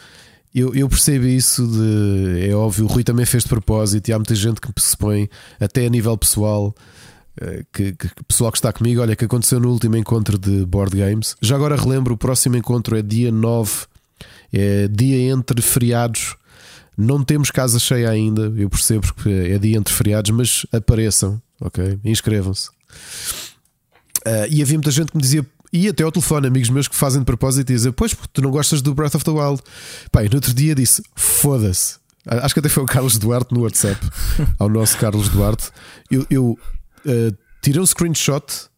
Speaker 1: Eu, eu, percebo isso de. É óbvio, o Rui também fez de propósito e há muita gente que se põe, até a nível pessoal, eh, que, que pessoal que está comigo, olha, que aconteceu no último encontro de board games. Já agora relembro, o próximo encontro é dia 9, é dia entre feriados. Não temos casa cheia ainda, eu percebo que é dia entre feriados, mas apareçam, ok? Inscrevam-se. Uh, e havia muita gente que me dizia, e até ao telefone, amigos meus que fazem de propósito e dizem, pois, porque tu não gostas do Breath of the Wild. Pai, no outro dia disse, foda-se. Acho que até foi o Carlos Duarte no WhatsApp, ao nosso Carlos Duarte. Eu, eu uh, tirei um screenshot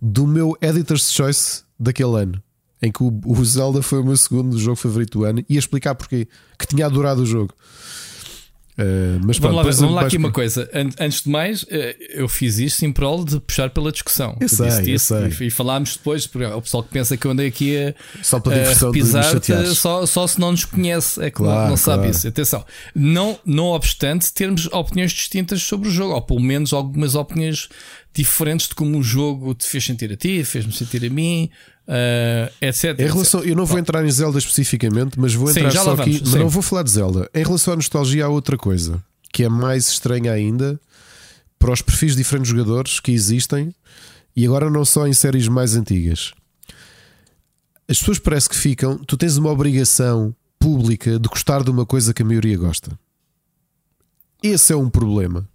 Speaker 1: do meu Editor's Choice daquele ano, em que o, o Zelda foi o meu segundo jogo favorito do ano, e ia explicar porquê, que tinha adorado o jogo. Uh, mas
Speaker 4: vamos lá, vamos lá aqui uma coisa. Antes de mais, eh, eu fiz isto em prol de puxar pela discussão.
Speaker 1: Eu sei, eu sei.
Speaker 4: E, falámos depois, porque o pessoal que pensa que eu andei aqui a,
Speaker 1: só
Speaker 4: a pisar só, só se não nos conhece, é que claro, não, não sabe claro. isso. Atenção, não, não obstante termos opiniões distintas sobre o jogo, ou pelo menos algumas opiniões diferentes de como o jogo te fez sentir a ti, fez-me sentir a mim, Uh, etc.
Speaker 1: Em relação, eu não vou entrar em Zelda especificamente, mas vou entrar sim, só aqui. Mas não vou falar de Zelda. Em relação à nostalgia, há outra coisa que é mais estranha ainda para os perfis de diferentes jogadores que existem e agora não só em séries mais antigas. As pessoas parece que ficam. Tu tens uma obrigação pública de gostar de uma coisa que a maioria gosta. Esse é um problema.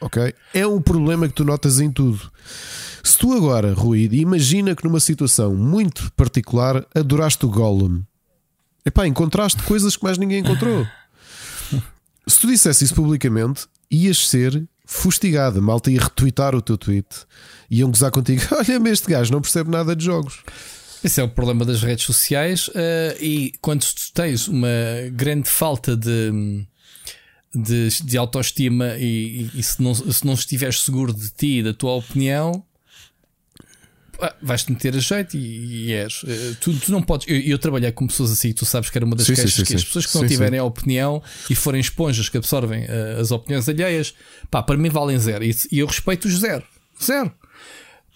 Speaker 1: Ok? É um problema que tu notas em tudo. Se tu agora, Rui, imagina que numa situação muito particular adoraste o Gollum. Epá, encontraste coisas que mais ninguém encontrou. Se tu dissesse isso publicamente, ias ser fustigada. Malta ia retweetar o teu tweet. Iam gozar contigo. Olha-me, este gajo não percebe nada de jogos.
Speaker 4: Esse é o problema das redes sociais. Uh, e quando tu tens uma grande falta de de, de autoestima e, e, e, se, não, se não estiveres seguro de ti e da tua opinião, ah, vais-te meter a jeito e, e és. Eh, tu, tu, não podes. Eu, eu, trabalhei com pessoas assim, tu sabes que era uma das sim, queixas sim, sim, que as pessoas que não tiverem a opinião e forem esponjas que absorvem uh, as opiniões alheias, pá, para mim valem zero. E, e eu respeito-os zero. Zero.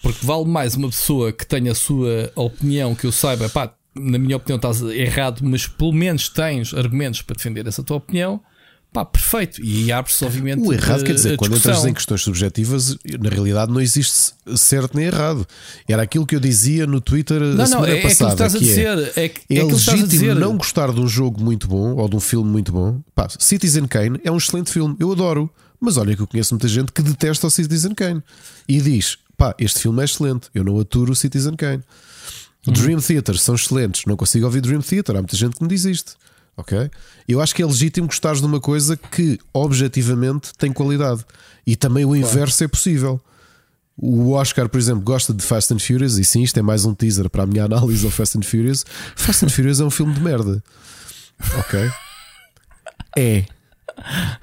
Speaker 4: Porque vale mais uma pessoa que tenha a sua opinião, que eu saiba, pá, na minha opinião estás errado, mas pelo menos tens argumentos para defender essa tua opinião Pá, perfeito. E abre-se, obviamente.
Speaker 1: O errado quer dizer, quando entras em questões subjetivas, na realidade não existe certo nem errado. Era aquilo que eu dizia no Twitter não, a semana não, é, passada. É que, que
Speaker 4: é, dizer, é,
Speaker 1: é, é legítimo não gostar de um jogo muito bom ou de um filme muito bom. Pá, Citizen Kane é um excelente filme, eu adoro. Mas olha que eu conheço muita gente que detesta o Citizen Kane e diz: pá, este filme é excelente, eu não aturo o Citizen Kane. Uhum. Dream Theater são excelentes, não consigo ouvir Dream Theater. Há muita gente que me diz isto. Ok? Eu acho que é legítimo gostares de uma coisa que objetivamente tem qualidade. E também o inverso claro. é possível. O Oscar, por exemplo, gosta de Fast and Furious, e sim, isto é mais um teaser para a minha análise ao Fast and Furious. Fast and Furious é um filme de merda. Ok? É.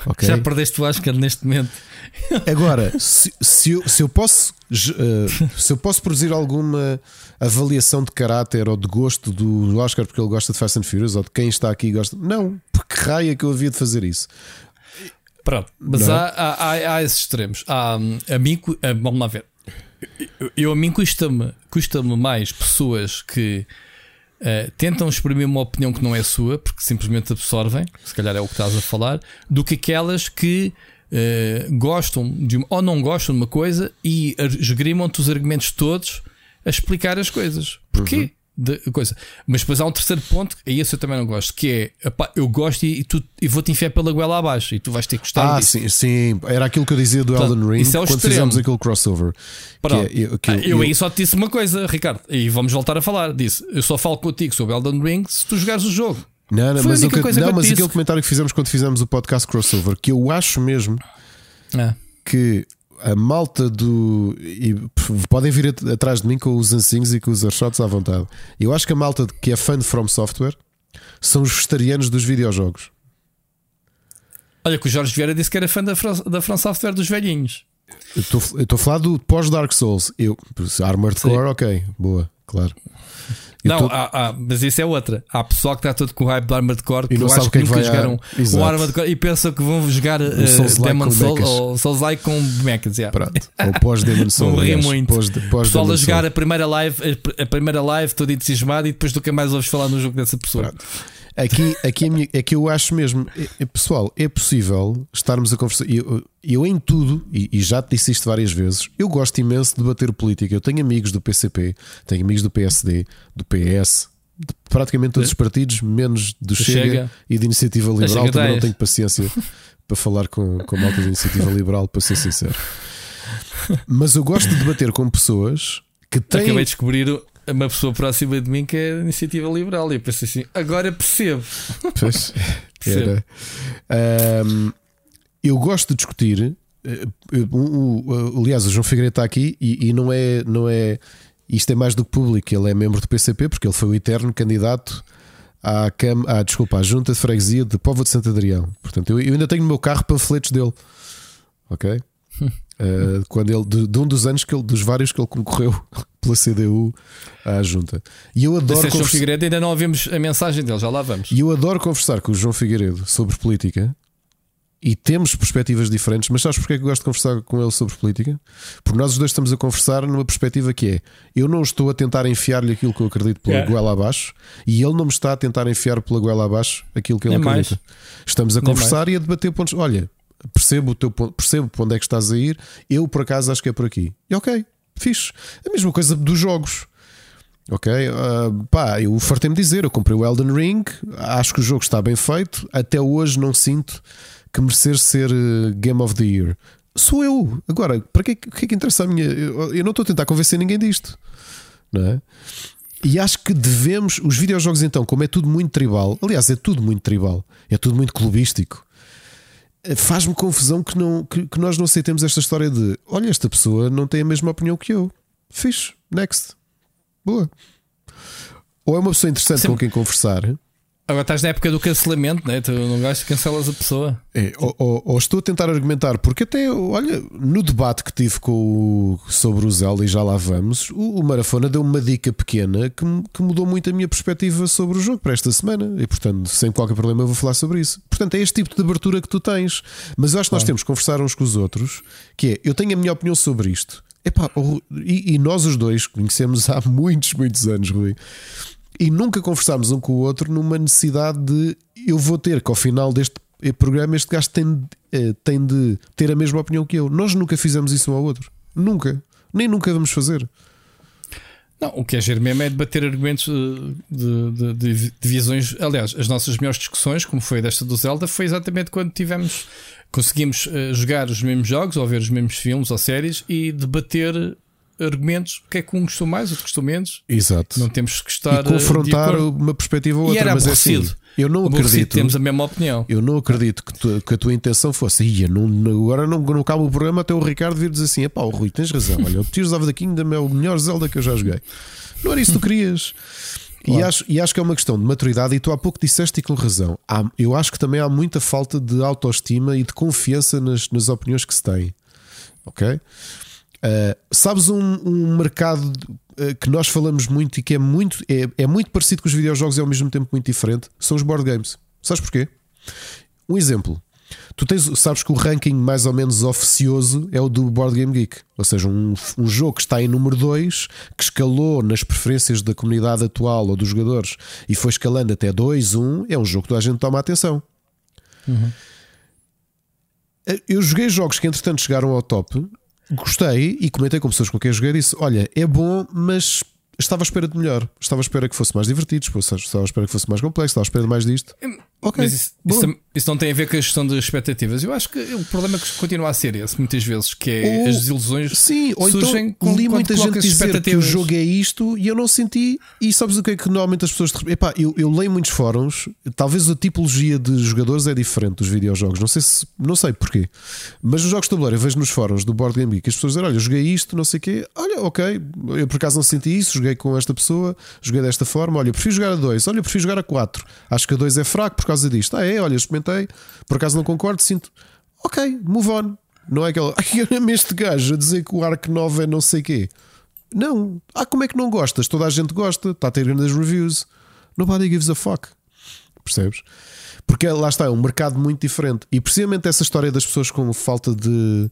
Speaker 4: Okay. Já perdeste o Oscar neste momento.
Speaker 1: Agora, se, se, eu, se, eu posso, se eu posso produzir alguma avaliação de caráter ou de gosto do Oscar porque ele gosta de Fast and Furious ou de quem está aqui gosta, não, porque raia que eu havia de fazer isso.
Speaker 4: Pronto, mas há, há, há, há, esses extremos. Há, a mim, vamos lá ver. Eu, eu a mim custa-me custa mais pessoas que Uh, tentam exprimir uma opinião que não é sua, porque simplesmente absorvem, se calhar é o que estás a falar, do que aquelas que uh, gostam de ou não gostam de uma coisa e esgrimam-te os argumentos todos a explicar as coisas. Porquê? Uhum de coisa. Mas depois há um terceiro ponto, e esse eu também não gosto, que é epá, eu gosto e, tu, e vou-te enfiar pela goela abaixo e tu vais ter que gostar
Speaker 1: ah, disso. Sim, sim, era aquilo que eu dizia do Elden Ring é quando extremo. fizemos aquele crossover.
Speaker 4: Pronto. Que é, que eu, eu, eu aí só te disse uma coisa, Ricardo, e vamos voltar a falar. Disse: eu só falo contigo sobre Elden Ring se tu jogares o jogo.
Speaker 1: Não, não,
Speaker 4: Foi
Speaker 1: mas, que não, mas aquele comentário que fizemos quando fizemos o podcast crossover, que eu acho mesmo
Speaker 4: Ah,
Speaker 1: que a malta do. E podem vir at- atrás de mim com os ancinhos e com os shots à vontade. Eu acho que a malta que é fã de From Software são os vegetarianos dos videojogos.
Speaker 4: Olha, que o Jorge Vieira disse que era fã da, da From Software dos velhinhos.
Speaker 1: Eu estou a falar do pós-Dark Souls. Eu, Armored
Speaker 4: Sim.
Speaker 1: Core, ok, boa, claro. Eu
Speaker 4: não,
Speaker 1: tô-
Speaker 4: há- há- mas isso é outra. Há pessoal que está todo com o hype do Armored Core
Speaker 1: E
Speaker 4: que
Speaker 1: não
Speaker 4: eu
Speaker 1: sabe
Speaker 4: acho
Speaker 1: o que
Speaker 4: que
Speaker 1: é
Speaker 4: nunca
Speaker 1: vai
Speaker 4: jogaram o Armored Core e pensam que vão jogar uh,
Speaker 1: Souls-like
Speaker 4: Demon
Speaker 1: com
Speaker 4: Soul
Speaker 1: mechas.
Speaker 4: ou Souls-like com bonecas. Yeah.
Speaker 1: Pronto. Ou pós-Demon Soul.
Speaker 4: Vão rir muito.
Speaker 1: Pós, pós
Speaker 4: pessoal
Speaker 1: Demon
Speaker 4: a jogar a primeira live, a, a primeira live todo entusiasmado e depois nunca mais ouves falar no jogo dessa pessoa.
Speaker 1: Pronto. Aqui, aqui minha- é que eu acho mesmo, é- é, pessoal, é possível estarmos a conversar. Eu, eu em tudo, e, e já te disse isto várias vezes, eu gosto imenso de debater política. Eu tenho amigos do PCP, tenho amigos do PSD, do PS, de praticamente todos os partidos, menos do Chega,
Speaker 4: Chega.
Speaker 1: e de Iniciativa Liberal. Também não tenho paciência para falar com, com a malta da Iniciativa Liberal, para ser sincero. Mas eu gosto de debater com pessoas que têm.
Speaker 4: Acabei de descobrir uma pessoa próxima de mim que é a iniciativa liberal. E eu pensei assim: agora percebo.
Speaker 1: Pois,
Speaker 4: Percebo.
Speaker 1: Ahm, eu gosto de discutir. eh, o- aliás, o João Figueiredo está aqui e, e não é, não é. Isto é mais do que público. Ele é membro do PCP porque ele foi o eterno candidato à, cam, à, desculpa, à Junta de Freguesia de Povo de Santo Adrião. Portanto, eu, eu ainda tenho no meu carro panfletos dele. Ok? Eh, quando ele, de, de um dos anos que ele, dos vários que ele concorreu pela CDU à Junta. E eu adoro
Speaker 4: João
Speaker 1: conversa-
Speaker 4: Figueiredo, ainda não ouvimos a mensagem dele, já lá vamos.
Speaker 1: e eu adoro conversar com o João Figueiredo sobre política e temos perspectivas diferentes, mas sabes porque é que eu gosto de conversar com ele sobre política? Porque nós os dois estamos a conversar numa perspectiva que é: eu não estou a tentar enfiar-lhe aquilo que eu acredito pela
Speaker 4: Yeah.
Speaker 1: goela abaixo e ele não me está a tentar enfiar pela goela abaixo aquilo que ele
Speaker 4: Nem mais.
Speaker 1: acredita. Estamos a
Speaker 4: Nem
Speaker 1: conversar e a debater pontos. Olha, percebo o teu percebo para onde é que estás a ir, eu por acaso acho que é por aqui. E ok, fixe. A mesma coisa dos jogos. Ok, Ah, pá, eu fartei-me dizer, eu comprei o Elden Ring, acho que o jogo está bem feito, até hoje não sinto que merecer ser eh, Game of the Year. Sou eu. Agora, para que, o que é que interessa a minha? Eu, eu não estou a tentar convencer ninguém disto, não é? E acho que devemos, os videojogos então, como é tudo muito tribal, aliás, é tudo muito tribal, é tudo muito clubístico. Eh, Faz-me confusão que, não, que, que nós não aceitemos esta história de olha, esta pessoa não tem a mesma opinião que eu. Fixe, next. Boa. Ou é uma pessoa interessante com quem conversar,
Speaker 4: Agora estás na época do cancelamento, né? tu não gostas cancelas a pessoa.
Speaker 1: é, ou, ou- ou estou a tentar argumentar, porque até, olha, no debate que tive com o, sobre o Zelda, e já lá vamos, o, o Marafona deu uma dica pequena que, que mudou muito a minha perspectiva sobre o jogo para esta semana. E portanto, sem qualquer problema, eu vou falar sobre isso. Portanto, é este tipo de abertura que tu tens. Mas eu acho que nós temos que conversar uns com os outros, que é, eu tenho a minha opinião sobre isto. Epá, e, e nós os dois conhecemos há muitos, muitos anos, Rui. E nunca conversámos um com o outro numa necessidade de eu vou ter que ao final deste programa este gajo tem, eh, tem de ter a mesma opinião que eu. Nós nunca fizemos isso um ao outro. Nunca. Nem nunca vamos fazer.
Speaker 4: Não, o que é giro mesmo é debater argumentos eh, de, de, de, de visões. Aliás, as nossas melhores discussões, como foi desta do Zelda, foi exatamente quando tivemos, conseguimos eh, jogar os mesmos jogos ou ver os mesmos filmes ou séries e debater argumentos. O que é que um gostou mais, outro gostou menos.
Speaker 1: Exato.
Speaker 4: Não temos que estar
Speaker 1: e
Speaker 4: eh,
Speaker 1: confrontar uma perspectiva ou
Speaker 4: E
Speaker 1: outra.
Speaker 4: era
Speaker 1: mas é assim, eu não acredito.
Speaker 4: Temos a mesma opinião.
Speaker 1: Eu não acredito que, tu- que a tua intenção fosse Ia, não, agora não, não cabe o programa até o Ricardo vir dizer assim: pá, Rui, tens razão. Olha, o Tears of the Kingdom é o melhor Zelda que eu já joguei. Não era isso que tu querias. E, acho, e acho que é uma questão de maturidade, e tu há pouco disseste e com razão. Há- eu acho que também há muita falta de autoestima e de confiança nas, nas opiniões que se tem. Ok? Uh, sabes um, um mercado uh, que nós falamos muito e que é muito, é, é muito parecido com os videojogos e ao mesmo tempo muito diferente? São os board games. Sabes porquê? Um exemplo. Tu tens, sabes que o ranking mais ou menos oficioso é o do Board Game Geek, ou seja, um, um jogo que está em número 2, que escalou nas preferências da comunidade atual ou dos jogadores e foi escalando até 2, 1, é um jogo que toda a gente toma atenção. Eu joguei jogos que entretanto chegaram ao top, gostei e comentei com pessoas com quem joguei e disse: Olha, é bom, mas estava à espera de melhor. Estava à espera que fosse mais divertido, estava à espera que fosse mais complexo, estava à espera de mais disto. Ok.
Speaker 4: Mas isso, isso isso não tem a ver com a gestão das expectativas. Eu acho que o problema é que continua a ser esse, muitas vezes, que é
Speaker 1: Ou-
Speaker 4: as desilusões.
Speaker 1: Sim, ou
Speaker 4: surgem
Speaker 1: então
Speaker 4: com-
Speaker 1: li muita gente dizer que o jogo é isto e eu não senti. E sabes o que é que normalmente as pessoas. Epá, eu, eu leio muitos fóruns, talvez a tipologia de jogadores é diferente dos videojogos. Não sei se. Não sei porquê. Mas os jogos de tabuleiro, eu vejo nos fóruns do Board Game Geek as pessoas dizem: Olha, joguei isto, não sei o quê. Olha, ok, eu por acaso não senti isso, joguei com esta pessoa, joguei desta forma. Olha, prefiro jogar a 2, olha, prefiro jogar a 4. Acho que a 2 é fraco por causa disto. Ah, é, olha, experimentei, por acaso não concordo, sinto. Ok, move on. Não é aquela. Ai, este gajo a dizer que o Arc 9 é não sei quê. Não. Ah, como é que não gostas? Toda a gente gosta, está a ter grandes reviews. Nobody gives a fuck. Percebes? Porque lá está, é um mercado muito diferente. E precisamente essa história das pessoas com falta de.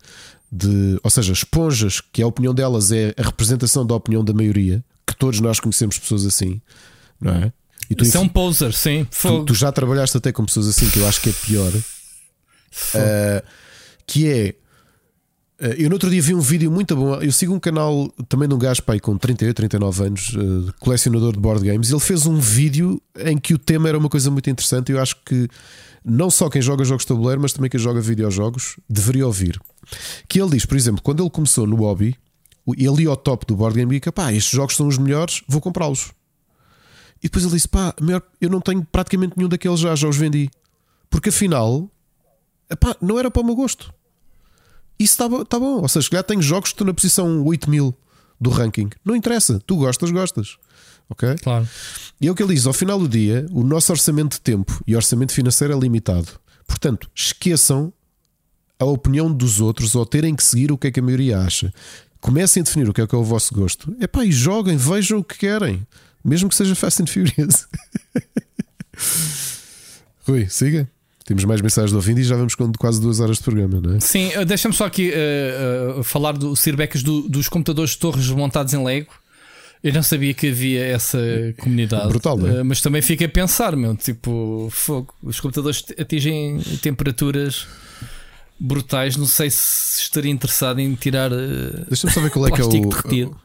Speaker 1: de ou seja, esponjas, que a opinião delas é a representação da opinião da maioria, que todos nós conhecemos pessoas assim, não é? E tu,
Speaker 4: Isso é um poser, sim.
Speaker 1: Tu, tu já trabalhaste até com pessoas assim, que eu acho que é pior. Uh, que é. uh, eu no outro dia vi um vídeo muito bom. Eu sigo um canal também de um gajo pai, com 38, 39 anos, uh, colecionador de board games. Ele fez um vídeo em que o tema era uma coisa muito interessante. Eu acho que não só quem joga jogos de tabuleiro, mas também quem joga videojogos deveria ouvir. Que ele diz, por exemplo, quando ele começou no hobby, ele ia ao top do board game geek, pá, estes jogos são os melhores, vou comprá-los. E depois ele disse: pá, melhor, eu não tenho praticamente nenhum daqueles já, já os vendi. Porque afinal, epá, não era para o meu gosto. Isso está bom, tá bom. Ou seja, já tenho jogos que estão na posição 8000 do ranking. Não interessa, tu gostas, gostas. Ok?
Speaker 4: Claro.
Speaker 1: E é o que ele diz: ao final do dia, o nosso orçamento de tempo e orçamento financeiro é limitado. Portanto, esqueçam a opinião dos outros ou terem que seguir o que é que a maioria acha. Comecem a definir o que é que é o vosso gosto. Epá, e joguem, vejam o que querem. Mesmo que seja Fast and Furious. Rui, siga. Temos mais mensagens do ouvindo e já vamos com quase duas horas de programa, não é?
Speaker 4: Sim, uh, deixa-me só aqui uh, uh, falar do Sir Becas do- dos computadores de torres montados em Lego. Eu não sabia que havia essa comunidade.
Speaker 1: Brutal, é?
Speaker 4: Mas também fica a pensar, meu, tipo, fogo. Os computadores atingem temperaturas brutais. Não sei se estaria interessado em tirar uh,
Speaker 1: Deixa-me só ver qual é que é o.
Speaker 4: derretido.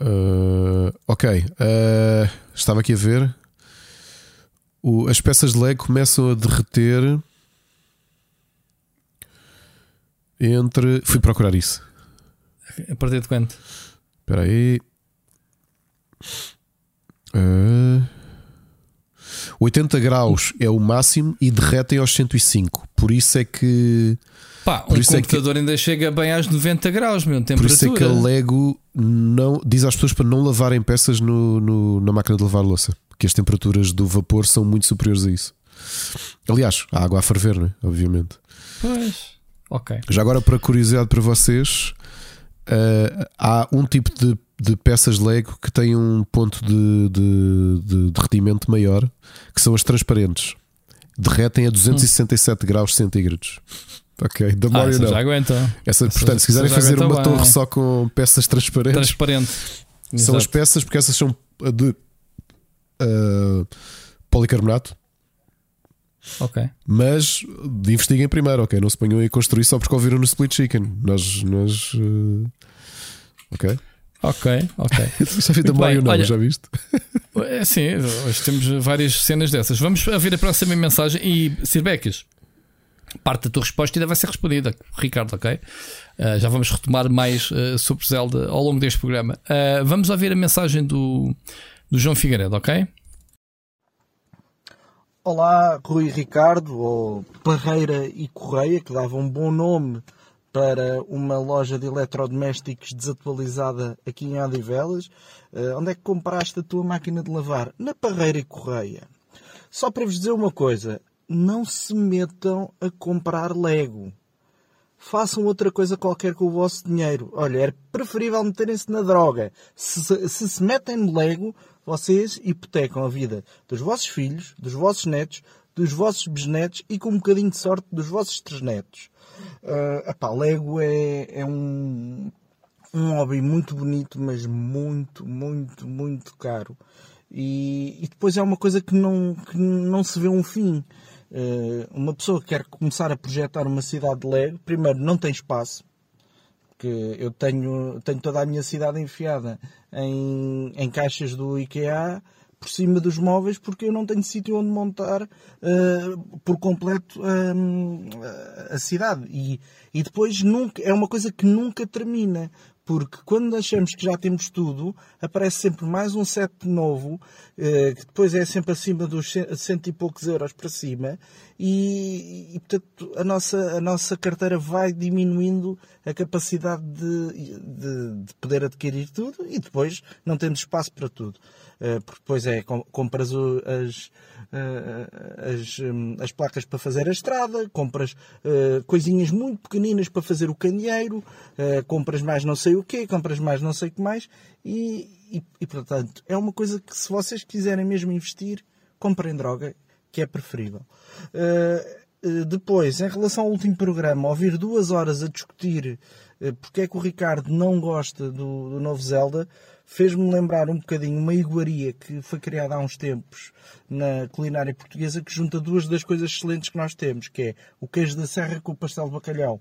Speaker 1: Uh, ok. Uh, estava aqui a ver. O- as peças de Lego começam a derreter entre. Fui procurar isso.
Speaker 4: A partir de quanto?
Speaker 1: Espera aí. Uh, 80 graus é o máximo e derretem aos 105. Por isso é que.
Speaker 4: Pá,
Speaker 1: Por
Speaker 4: um
Speaker 1: isso é que-
Speaker 4: computador ainda chega bem aos 90 graus, meu,
Speaker 1: Por
Speaker 4: temperatura.
Speaker 1: isso é que a Lego não, diz às pessoas para não lavarem peças no, no- na máquina de lavar louça. Porque as temperaturas do vapor são muito superiores a isso. Aliás, a água a ferver, né? obviamente.
Speaker 4: Pois. Ok.
Speaker 1: Já agora, para curiosidade para vocês, eh, há um tipo de, de peças Lego que tem um ponto de, de, de derretimento maior, que são as transparentes. Derretem a 267 graus centígrados. Ok, da
Speaker 4: Ah, essa
Speaker 1: não.
Speaker 4: já aguenta.
Speaker 1: Essa,
Speaker 4: essa-
Speaker 1: portanto, se quiserem fazer uma
Speaker 4: bem.
Speaker 1: torre só com peças transparentes,
Speaker 4: Transparente.
Speaker 1: são as
Speaker 4: Exato.
Speaker 1: peças, porque essas são de ah, policarbonato.
Speaker 4: Ok.
Speaker 1: Mas investiguem primeiro, ok? Não se ponham a construir só porque ouviram no Split Chicken. Nós. nós ah, ok?
Speaker 4: Ok, ok.
Speaker 1: Já vi da Mario,
Speaker 4: bem,
Speaker 1: não,
Speaker 4: olha-
Speaker 1: já viste?
Speaker 4: É sim, hoje temos várias cenas dessas. Vamos ver a próxima mensagem e Sir Becas, parte da tua resposta ainda vai ser respondida, Ricardo, ok? Uh, já vamos retomar mais uh, sobre Zelda ao longo deste programa. Uh, vamos ouvir a mensagem do, do João Figueiredo, ok?
Speaker 7: Olá, Rui Ricardo, ou Parreira e Correia, que dava um bom nome para uma loja de eletrodomésticos desatualizada aqui em Odivelas. Eh, onde é que compraste a tua máquina de lavar? Na Parreira e Correia. Só para vos dizer uma coisa, não se metam a comprar Lego. Façam outra coisa qualquer com o vosso dinheiro. Olha, é preferível meterem-se na droga. Se, se se metem no Lego, vocês hipotecam a vida dos vossos filhos, dos vossos netos, dos vossos bisnetos e com um bocadinho de sorte dos vossos trisnetos. Uh, epá, Lego é, é um, um hobby muito bonito, mas muito, muito, muito caro. E, e depois é uma coisa que não, que não se vê um fim. Uh, uma pessoa que quer começar a projetar uma cidade de Lego, primeiro não tem espaço, porque eu tenho, tenho toda a minha cidade enfiada em, em caixas do IKEA, por cima dos móveis porque eu não tenho sítio onde montar uh, por completo um, a cidade. E, e depois nunca, é uma coisa que nunca termina. Porque quando achamos que já temos tudo, aparece sempre mais um set novo, eh, que depois é sempre acima dos cento e poucos euros para cima, e, e portanto a nossa, a nossa carteira vai diminuindo a capacidade de, de, de poder adquirir tudo e depois não temos espaço para tudo. Eh, porque depois é, compras as, eh, as, hum, as placas para fazer a estrada, compras eh, coisinhas muito pequeninas para fazer o candeeiro, compras mais não sei o quê, compras mais não sei o que mais, e, e, e portanto é uma coisa que se vocês quiserem mesmo investir, comprem droga, que é preferível. Depois, em relação ao último programa, ouvir duas horas a discutir porque é que o Ricardo não gosta do, do novo Zelda, fez-me lembrar um bocadinho uma iguaria que foi criada há uns tempos na culinária portuguesa que junta duas das coisas excelentes que nós temos, que é o queijo da serra com o pastel de bacalhau.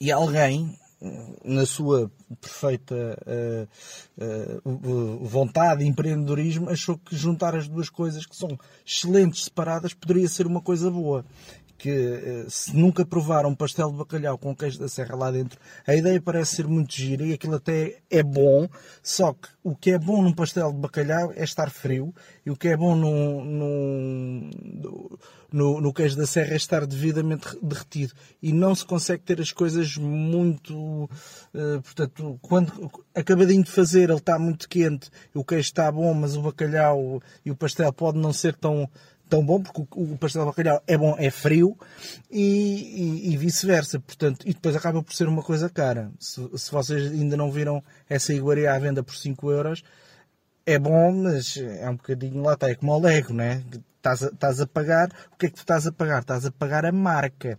Speaker 7: E alguém, na sua perfeita uh, uh, vontade empreendedorismo, achou que juntar as duas coisas que são excelentes separadas poderia ser uma coisa boa que eh, se nunca provaram pastel de bacalhau com queijo da serra lá dentro, a ideia parece ser muito gira e aquilo até é bom, só que o que é bom num pastel de bacalhau é estar frio e o que é bom no, no, no, no queijo da serra é estar devidamente derretido. E não se consegue ter as coisas muito uh, portanto, quando acabadinho de fazer ele está muito quente, o queijo está bom mas o bacalhau e o pastel pode não ser tão tão bom, porque o, pastel de bacalhau é bom, é frio, e, e, e vice-versa. Portanto, e depois acaba por ser uma coisa cara. Se, se vocês ainda não viram essa iguaria à venda por 5 euros, é bom, mas é um bocadinho lá está, é como o Lego, né? Estás a, a pagar, o que é que tu estás a pagar? Estás a pagar a marca.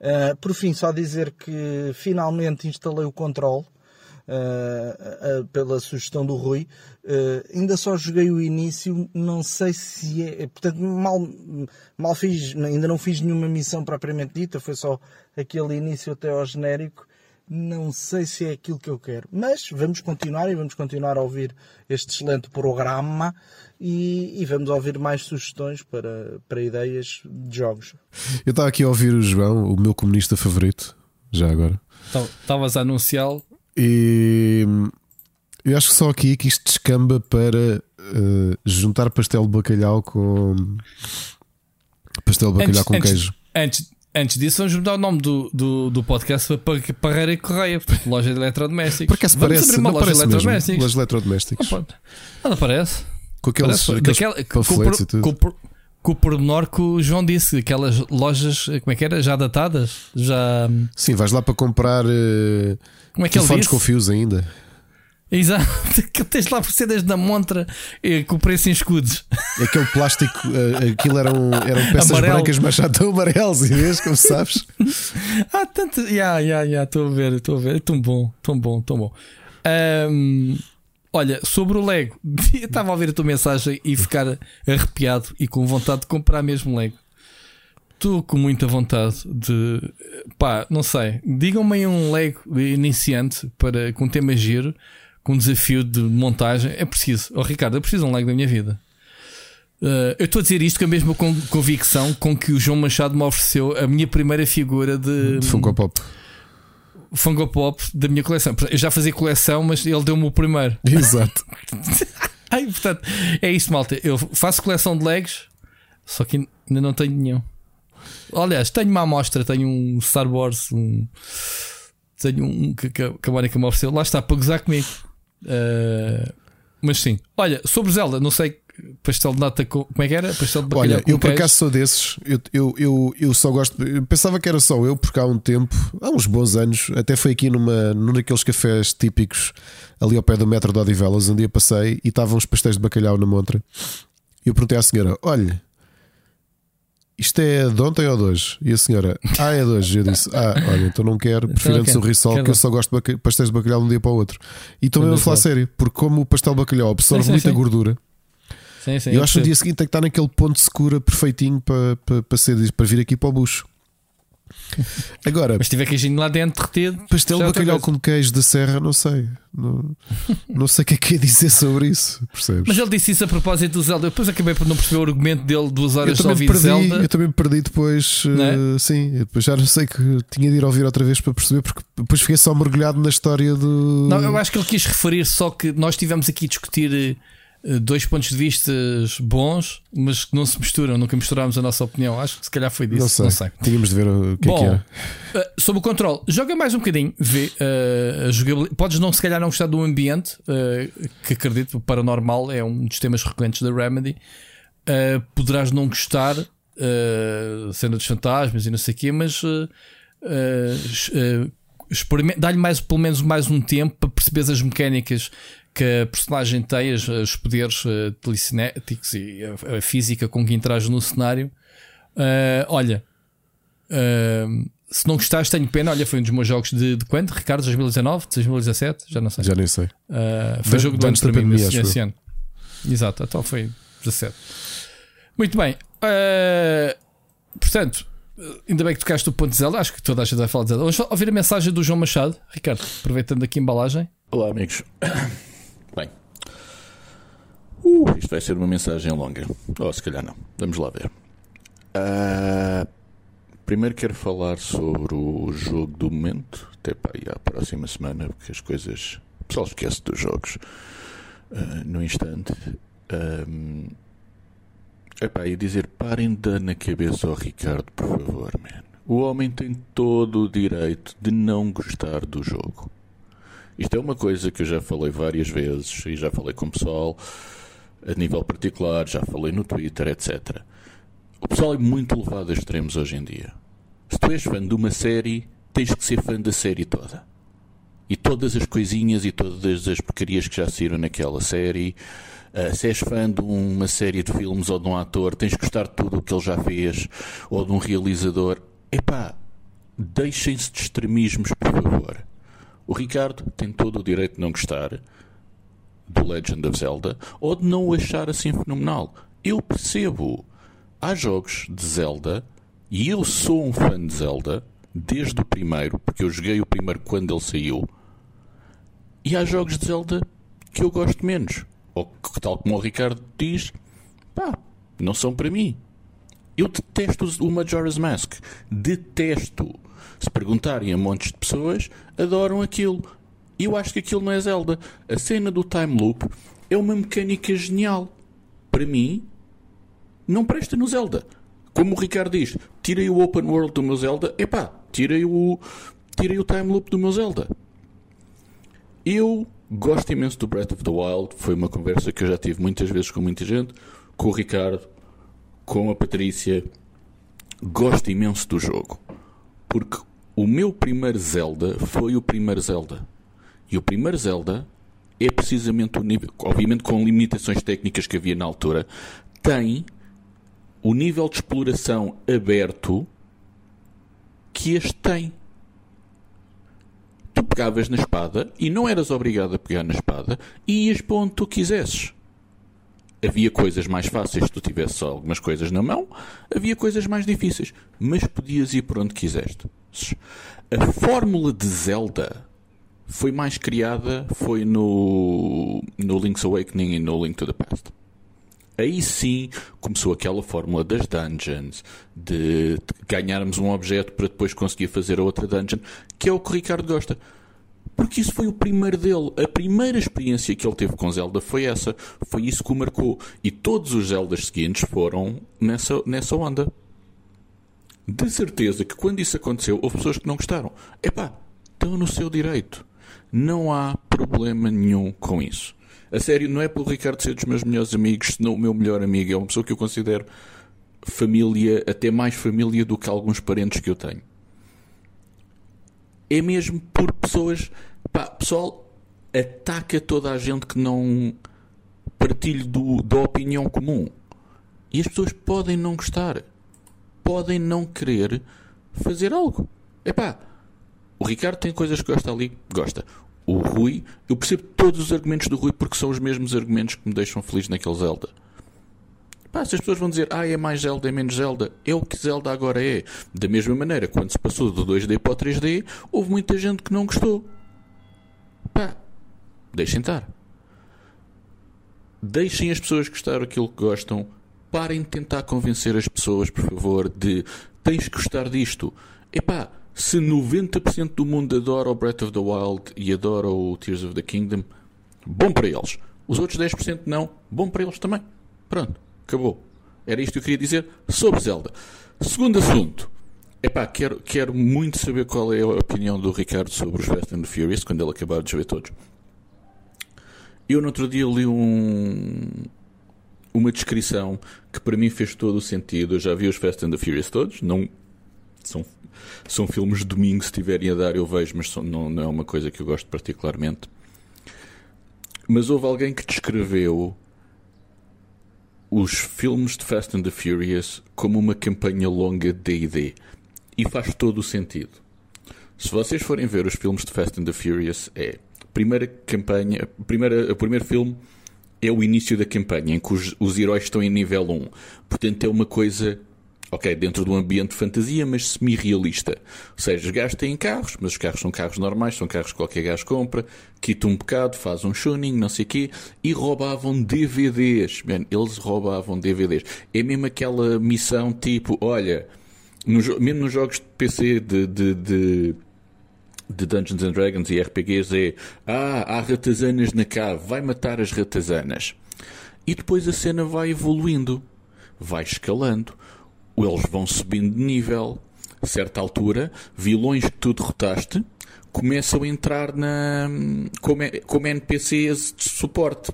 Speaker 7: Uh, por fim, só dizer que finalmente instalei o controle uh, uh, pela sugestão do Rui. Uh, ainda só joguei o início, não sei se é. Portanto, mal, mal fiz, ainda não fiz nenhuma missão propriamente dita, foi só aquele início até ao genérico. Não sei se é aquilo que eu quero, mas vamos continuar e vamos continuar a ouvir este excelente programa e, e, vamos ouvir mais sugestões para, para ideias de jogos.
Speaker 1: Eu estava aqui a ouvir o João, o meu comunista favorito, já agora.
Speaker 4: Estavas a anunciá-lo
Speaker 1: e eu acho que só aqui que isto descamba para uh, juntar pastel de bacalhau com pastel de bacalhau
Speaker 4: antes,
Speaker 1: com
Speaker 4: antes,
Speaker 1: queijo.
Speaker 4: Antes, antes disso, vamos mudar o nome do, do, do podcast para Parreira e Correia, loja de eletrodomésticos.
Speaker 1: Porque se parece, uma não loja parece de eletrodomésticos. Mesmo, loja de eletrodomésticos.
Speaker 4: Nada parece.
Speaker 1: Com aqueles, parece. aqueles Daquela, com, e tudo.
Speaker 4: Com, com o pormenor que o João disse, aquelas lojas, como é que era? Já datadas? Já...
Speaker 1: Sim, vais lá para comprar uh, como é que telefones com fios ainda.
Speaker 4: Exato, que tens lá cedas da montra eh, com preço em escudos.
Speaker 1: Aquele plástico, aquilo eram, eram peças Amarelo. brancas, mas já estão amarelos, e vês, como sabes?
Speaker 4: ah, tanto. Ya, ya, ya, estou a ver, estou a ver. É tão bom, tão bom, tão bom. Um, Olha, sobre o Lego, estava a ouvir a tua mensagem e ficar arrepiado e com vontade de comprar mesmo Lego. Estou com muita vontade de. pá, não sei. Digam-me um Lego iniciante para, com tema giro, com desafio de montagem. É preciso. Oh, Ricardo, eu preciso um Lego da minha vida. Uh, eu estou a dizer isto com a mesma convicção com que o João Machado me ofereceu a minha primeira figura de.
Speaker 1: de Funko Pop.
Speaker 4: Funko Pop da minha coleção. Eu já fazia coleção, mas ele deu-me o primeiro.
Speaker 1: Exato.
Speaker 4: Ai, portanto, é isso, malta. Eu faço coleção de Legos, só que ainda não tenho nenhum. Aliás, tenho uma amostra, tenho um Star Wars, um. Tenho um que, que, que a Mónica me ofereceu. Lá está para gozar comigo. Uh, mas sim. Olha, sobre Zelda, não sei pastel de nata com. Como é que era? Pastel de bacalhau
Speaker 1: Olha, eu por acaso sou desses. Eu, eu, eu, eu só gosto. Eu pensava que era só eu, porque há um tempo, há uns bons anos, até foi aqui numa, num daqueles cafés típicos ali ao pé do metro de Odivelas. Um dia passei e estavam uns pastéis de bacalhau na montra. E eu perguntei à senhora: olha. Isto é de ontem ou de hoje? E a senhora, ah, é de hoje. Eu disse, ah, olha, então não quero, prefiro antes o risol, que eu só gosto de pastéis de bacalhau de um dia para o outro. E estou mesmo a falar sério, porque como o pastel de bacalhau absorve sim, sim, muita sim. gordura, Sim, sim, eu, acho que no dia seguinte tem que estar naquele ponto de secura perfeitinho para, para, para, ser, para vir aqui para o bucho. Agora,
Speaker 4: Mas tiver queijinho lá dentro derretido.
Speaker 1: pastel de
Speaker 4: é
Speaker 1: bacalhau com queijo da serra, não sei. Não, não sei o que é que é dizer sobre isso. Percebes?
Speaker 4: Mas ele disse isso a propósito do Zelda. Eu depois acabei por não perceber o argumento dele duas
Speaker 1: eu
Speaker 4: horas só ouvir
Speaker 1: perdi,
Speaker 4: Zelda.
Speaker 1: eu também me perdi depois.
Speaker 4: É?
Speaker 1: eh, sim, eu depois já não sei que tinha de ir ouvir outra vez para perceber, porque depois fiquei só mergulhado na história do.
Speaker 4: Não, eu acho que ele quis referir só que nós estivemos aqui a discutir eh, dois pontos de vista bons, mas que não se misturam, nunca misturámos a nossa opinião. Acho que se calhar foi disso.
Speaker 1: não sei.
Speaker 4: Não sei.
Speaker 1: Tínhamos de ver o que é
Speaker 4: Bom,
Speaker 1: que era.
Speaker 4: eh, sobre o controle, joga mais um bocadinho, vê eh, a jogabilidade. Podes não, se calhar, não gostar do ambiente, eh, que acredito, o paranormal é um dos temas recorrentes da Remedy. Eh, poderás não gostar, eh, cena dos fantasmas e não sei o quê, mas eh, eh, eh, dá-lhe mais, pelo menos mais um tempo para perceberes as mecânicas que a personagem tem, as- os poderes eh, telecinéticos e a, a física com que interage no cenário. Eh, olha, eh, se não gostaste, tenho pena. Olha, foi um dos meus jogos de, de quando? Ricardo, 2019, 2017? Já não sei.
Speaker 1: Já nem sei.
Speaker 4: Uh, foi
Speaker 1: Da-
Speaker 4: jogo do ano para mim
Speaker 1: pandemia,
Speaker 4: nesse ano. Exato, então foi 17. Muito bem. Uh, portanto, uh, ainda bem que tocaste o ponto de Zelda. Acho que toda a gente vai falar de Zelda. Vamos ouvir a mensagem do João Machado. Ricardo, aproveitando aqui a embalagem.
Speaker 8: Olá, amigos. Bem, uh, isto vai ser uma mensagem longa. Ou se calhar não. Vamos lá ver. Ah, primeiro quero falar sobre o jogo do momento, até para aí à próxima semana, porque as coisas. O pessoal esquece dos jogos ah, no instante. Ahm, epá, e dizer parem de dar na cabeça ao Ricardo, por favor, man. O homem tem todo o direito de não gostar do jogo. Isto é uma coisa que eu já falei várias vezes e já falei com o pessoal a nível particular, já falei no Twitter, etc. O pessoal é muito levado a extremos hoje em dia. Se tu és fã de uma série, tens que ser fã da série toda. E todas as coisinhas e todas as porcarias que já saíram naquela série. Ah, se és fã de uma série de filmes ou de um ator, tens que gostar de tudo o que ele já fez, ou de um realizador. Epá, deixem-se de extremismos, por favor. O Ricardo tem todo o direito de não gostar do Legend of Zelda ou de não o achar assim fenomenal. Eu percebo. Há jogos de Zelda e eu sou um fã de Zelda desde o primeiro, porque eu joguei o primeiro quando ele saiu. E há jogos de Zelda que eu gosto menos. Ou que, tal como o Ricardo diz, pá, não são para mim. Eu detesto o Majora's Mask. Detesto. Se perguntarem a montes de pessoas, adoram aquilo. Eu acho que aquilo não é Zelda. A cena do time loop é uma mecânica genial. Para mim, não presta no Zelda. Como o Ricardo diz, tirei o open world do meu Zelda, epá, tirei o, tirei o time loop do meu Zelda. Eu gosto imenso do Breath of the Wild. Foi uma conversa que eu já tive muitas vezes com muita gente, com o Ricardo, com a Patrícia. Gosto imenso do jogo. Porque o meu primeiro Zelda foi o primeiro Zelda. E o primeiro Zelda é precisamente o nível, obviamente com limitações técnicas que havia na altura, tem o nível de exploração aberto que este tem. Tu pegavas na espada e não eras obrigado a pegar na espada e ias para onde tu quisesses. Havia coisas mais fáceis se tu tivesses só algumas coisas na mão, havia coisas mais difíceis, mas podias ir por onde quiseste. A fórmula de Zelda foi mais criada foi no, no Link's Awakening e no Link to the Past. Aí sim começou aquela fórmula das dungeons, de ganharmos um objeto para depois conseguir fazer a outra dungeon, que é o que o Ricardo gosta. Porque isso foi o primeiro dele. A primeira experiência que ele teve com Zelda foi essa. Foi isso que o marcou. E todos os Zeldas seguintes foram nessa, nessa onda. De certeza que quando isso aconteceu, houve pessoas que não gostaram. Epá, estão no seu direito. Não há problema nenhum com isso. A sério, não é pelo Ricardo ser dos meus melhores amigos, senão o meu melhor amigo. É uma pessoa que eu considero família, até mais família do que alguns parentes que eu tenho. É mesmo por pessoas. Pá, pessoal, ataca toda a gente que não partilhe do, da opinião comum. E as pessoas podem não gostar. Podem não querer fazer algo. Epá, o Ricardo tem coisas que gosta ali, gosta. O Rui, eu percebo todos os argumentos do Rui porque são os mesmos argumentos que me deixam feliz naquele Zelda. Pá, se as pessoas vão dizer, ah, é mais Zelda, é menos Zelda, é o que Zelda agora é. Da mesma maneira, quando se passou do 2D para o 3D, houve muita gente que não gostou. Pá, deixem estar. Deixem as pessoas gostar daquilo que gostam. Parem de tentar convencer as pessoas, por favor, de tens que gostar disto. Epá, se 90% do mundo adora o Breath of the Wild e adora o Tears of the Kingdom, bom para eles. Os outros 10% não, bom para eles também. Pronto, acabou. Era isto que eu queria dizer sobre Zelda. Segundo assunto. Epá, quero, quero muito saber qual é a opinião do Ricardo sobre os Fast and the Furious quando ele acabar de ver todos. Eu no outro dia li um, uma descrição que para mim fez todo o sentido. Eu já vi os Fast and the Furious todos, não são, são filmes de domingo, se estiverem a dar eu vejo, mas são, não, não é uma coisa que eu gosto particularmente. Mas houve alguém que descreveu os filmes de Fast and the Furious como uma campanha longa de D&D. E faz todo o sentido. Se vocês forem ver os filmes de Fast and the Furious, é primeira campanha, primeira, o primeiro filme é o início da campanha, em que os, os heróis estão em nível 1. Portanto, é uma coisa, ok, dentro de um ambiente de fantasia, mas semi-realista. Ou seja, os gajos têm carros, mas os carros são carros normais, são carros que qualquer gajo compra, quita um bocado, faz um tuning, não sei o quê, e roubavam DVDs. Man, eles roubavam DVDs. É mesmo aquela missão tipo, olha, mesmo nos jogos de PC de, de, de de Dungeons and Dragons e RPGs é ah, há ratazanas na cave, vai matar as ratazanas. E depois a cena vai evoluindo, vai escalando, eles vão subindo de nível. A certa altura, vilões que tu derrotaste começam a entrar na, como, como NPCs de suporte.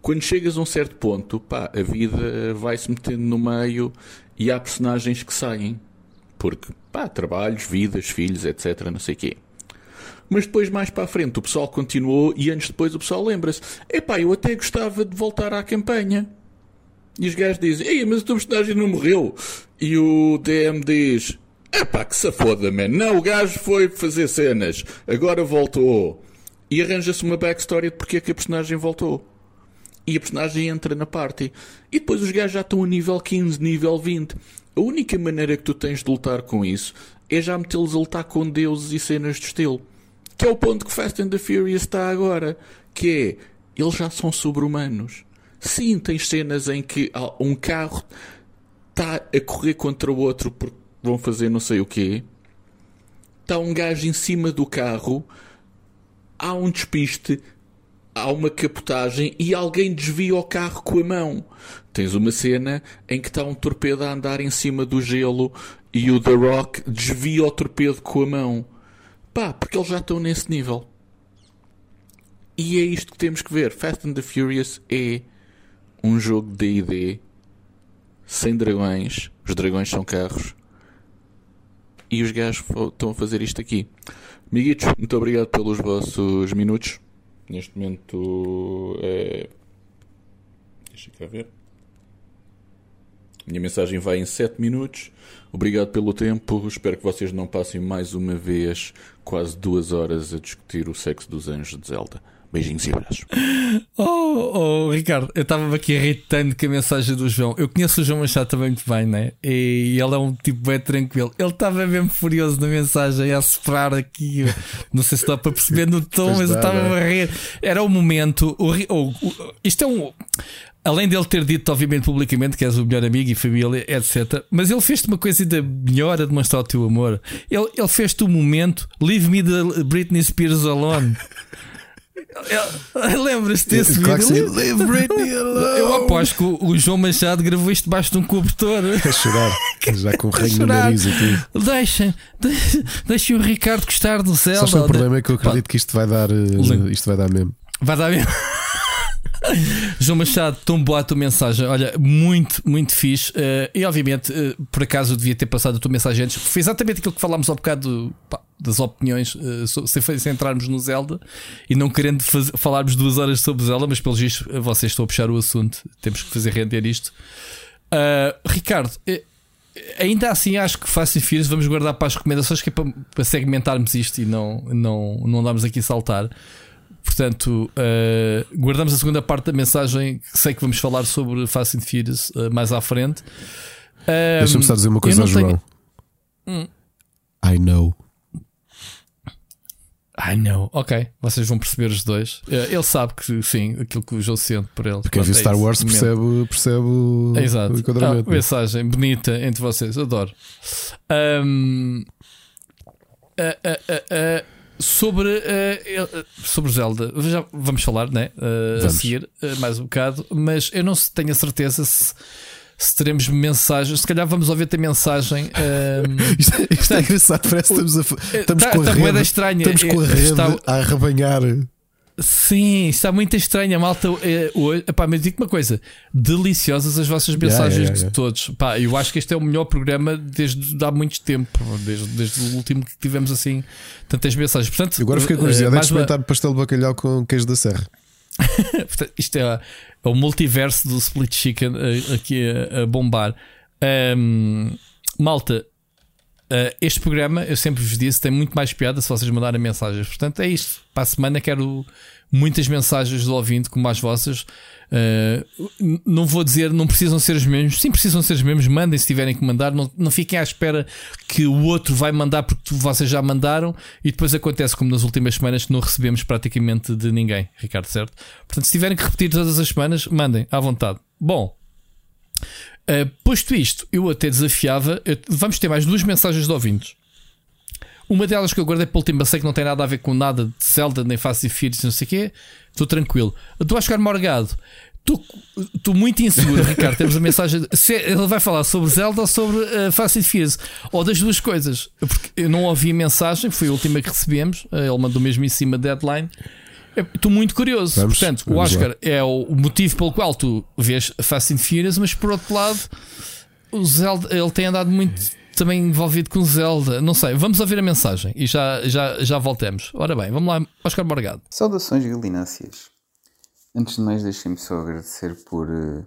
Speaker 8: Quando chegas a um certo ponto, pá, a vida vai-se metendo no meio e há personagens que saem. Porque, pá, trabalhos, vidas, filhos, etc, não sei o quê. Mas depois, mais para a frente, o pessoal continuou e anos depois o pessoal lembra-se: epá, eu até gostava de voltar à campanha. E os gajos dizem: ei, mas o teu personagem não morreu. E o DM diz: epá, que se foda, man. Não, o gajo foi fazer cenas, agora voltou. E arranja-se uma backstory de porque é que a personagem voltou. E a personagem entra na party. E depois os gajos já estão a nível 15, nível 20. A única maneira que tu tens de lutar com isso é já metê-los a lutar com deuses e cenas de estilo. Que é o ponto que Fast and the Furious está agora. Que é, eles já são sobre-humanos. Sim, tens cenas em que um carro está a correr contra o outro porque vão fazer não sei o quê. Está um gajo em cima do carro. Há um despiste. Há uma capotagem e alguém desvia o carro com a mão. Tens uma cena em que está um torpedo a andar em cima do gelo e o The Rock desvia o torpedo com a mão. Pá, porque eles já estão nesse nível. E é isto que temos que ver. Fast and the Furious é um jogo D&D sem dragões. Os dragões são carros. E os gajos estão a fazer isto aqui. Amiguitos, muito obrigado pelos vossos minutos. Neste momento é... Deixa cá ver. Minha mensagem vai em 7 minutos. Obrigado pelo tempo. Espero que vocês não passem mais uma vez quase duas horas a discutir o sexo dos anjos de Zelda. Beijinhos e abraços.
Speaker 4: Oh, oh Ricardo, eu estava aqui irritando com a mensagem do João. Eu conheço o João Machado também muito bem, né? E ele é um tipo bem tranquilo. Ele estava mesmo furioso na mensagem, a soprar aqui. Não sei se está para perceber no tom, pois mas eu estava a rir. Era o momento. O, o, o, isto é um. Além dele ter dito, obviamente, publicamente que és o melhor amigo e família, etc. Mas ele fez-te uma coisa ainda melhor a demonstrar o teu amor. Ele, ele fez-te o um momento Leave me the Britney Spears alone. Lembras-te desse vídeo?
Speaker 1: Leave Britney alone.
Speaker 4: Eu aposto que o, o João Machado gravou isto debaixo de um cobertor.
Speaker 1: A chorar, já com o reino no nariz aqui.
Speaker 4: Deixem, deixem, deixem o Ricardo gostar do Zelda.
Speaker 1: Só o problema é que eu acredito que isto vai dar, uh, isto vai dar mesmo.
Speaker 4: Vai dar mesmo. João Machado, tão boa a tua mensagem. Olha, muito, muito fixe. Uh, e obviamente, uh, por acaso, eu devia ter passado a tua mensagem antes. Foi exatamente aquilo que falámos ao bocado pá, das opiniões, uh, se, se entrarmos no Zelda e não querendo faz, falarmos duas horas sobre Zelda, mas pelos vistos vocês estão a puxar o assunto. Temos que fazer render isto. Ricardo, ainda assim acho que Fast and Furious vamos guardar para as recomendações que é para, para segmentarmos isto e não, não, não darmos aqui saltar Portanto, uh, guardamos a segunda parte da mensagem. que Sei que vamos falar sobre Fast and Furious uh, mais à frente. Um,
Speaker 1: Deixa-me só dizer uma coisa ao João.
Speaker 4: tenho- Hum.
Speaker 1: I know.
Speaker 4: I know. Ok, vocês vão perceber os dois. Ele sabe que sim, aquilo que o João sente por ele. Pronto,
Speaker 1: viu
Speaker 4: é
Speaker 1: Star. Wars
Speaker 4: Momento.
Speaker 1: percebe, percebe o,
Speaker 4: Exato.
Speaker 1: o
Speaker 4: Ah,
Speaker 1: enquadramento.
Speaker 4: mensagem bonita entre vocês, adoro. Ah, ah, ah, ah, sobre, el- sobre Zelda, já vamos falar, né? A
Speaker 1: Vamos.
Speaker 4: seguir, ah, mais um bocado, mas eu não tenho a certeza se, se teremos mensagens. Se calhar vamos ouvir até mensagem. ahm,
Speaker 1: Isto, é- isto é engraçado, parece que estamos, a, estamos
Speaker 4: tá-
Speaker 1: com a
Speaker 4: tá
Speaker 1: rede,
Speaker 4: estranha.
Speaker 1: estamos com a
Speaker 4: É,
Speaker 1: rede
Speaker 4: está-
Speaker 1: a arrebanhar.
Speaker 4: Sim, está muito estranho. A malta é, hoje. Epá, mas digo uma coisa: deliciosas as vossas
Speaker 1: Yeah,
Speaker 4: mensagens
Speaker 1: yeah,
Speaker 4: de
Speaker 1: yeah.
Speaker 4: todos. Pá, eu acho que este é o melhor programa desde há muito tempo, desde, desde o último que tivemos assim tantas mensagens. Portanto,
Speaker 1: Agora fiquei
Speaker 4: eh,
Speaker 1: curiosidade em
Speaker 4: mais uma-
Speaker 1: experimentar pastel de bacalhau com queijo da serra.
Speaker 4: Portanto, isto é, é o multiverso do Split Chicken eh, aqui a, a bombar. Ahm, malta, eh, este programa, eu sempre vos disse, tem muito mais piada se vocês mandarem mensagens. Portanto, é isto. Para a semana quero muitas mensagens do ouvinte, como as vossas. N- não vou dizer, não precisam ser os mesmos. Sim, precisam ser os mesmos. Mandem se tiverem que mandar. Não, não fiquem à espera que o outro vai mandar porque vocês já mandaram. E depois acontece como nas últimas semanas que não recebemos praticamente de ninguém, Ricardo, certo? Portanto, se tiverem que repetir todas as semanas, mandem à vontade. Bom, Uh, posto isto, eu até desafiava. eu- vamos ter mais duas mensagens de ouvintes. Uma delas que eu guardei para o último, sei que não tem nada a ver com nada de Zelda, nem Fast and Furious, não sei o quê. Estou tranquilo. Estou a chegar morgado. Estou- Estou muito inseguro, Ricardo. Temos a mensagem. Se ele vai falar sobre Zelda ou sobre uh, Fast and Furious, ou das duas coisas. Porque eu não ouvi a mensagem, foi a última que recebemos. Uh, Ele mandou mesmo em cima da deadline. Estou muito curioso.
Speaker 1: Vamos,
Speaker 4: Portanto, o
Speaker 1: vamos lá.
Speaker 4: Oscar é o o motivo pelo qual tu vês Fast and Furious, mas por outro lado, o Zelda, ele tem andado muito também envolvido com Zelda. Não sei, vamos ouvir a mensagem e já, já, já voltamos. Ora bem, vamos lá, Oscar Morgado.
Speaker 9: Saudações galináceas. Antes de mais, deixem-me só agradecer por, uh,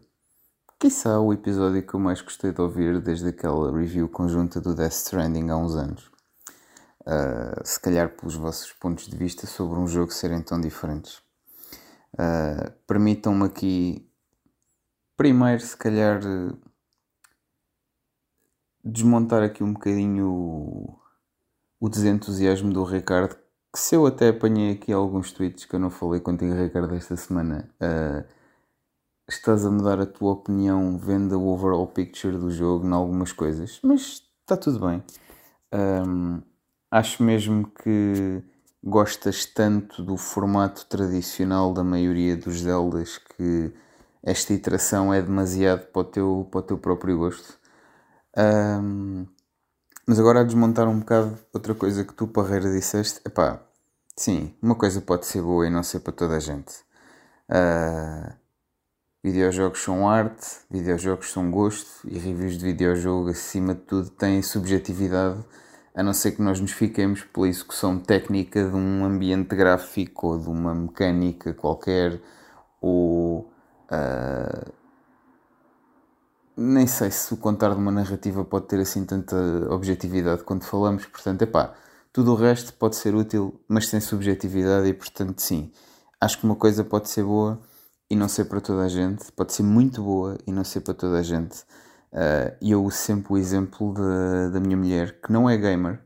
Speaker 9: quiçá, o episódio que eu mais gostei de ouvir desde aquela review conjunta do Death Stranding há uns anos. Uh, se calhar pelos vossos pontos de vista sobre um jogo serem tão diferentes. Uh, Permitam-me aqui, primeiro, se calhar, uh, desmontar aqui um bocadinho o, o desentusiasmo do Ricardo que se eu até apanhei aqui alguns tweets que eu não falei contigo, Ricardo, esta semana, uh, estás a mudar a tua opinião vendo o overall picture do jogo em algumas coisas, mas está tudo bem. Um, acho mesmo que gostas tanto do formato tradicional da maioria dos Zeldas que esta iteração é demasiado para o teu, para o teu próprio gosto. Um, mas agora a desmontar um bocado outra coisa que tu, Parreira, disseste. Epá, sim, uma coisa pode ser boa e não ser para toda a gente. Uh, videojogos são arte, videojogos são gosto e reviews de videojogo, acima de tudo, têm subjetividade, a não ser que nós nos fiquemos pela execução técnica de um ambiente gráfico ou de uma mecânica qualquer ou. Uh, nem sei se o contar de uma narrativa pode ter assim tanta objetividade quando falamos, portanto, é pá, tudo o resto pode ser útil, mas sem subjetividade e, portanto, sim, acho que uma coisa pode ser boa e não ser para toda a gente, pode ser muito boa e não ser para toda a gente. E eu uso sempre o exemplo da, da minha mulher, que não é gamer,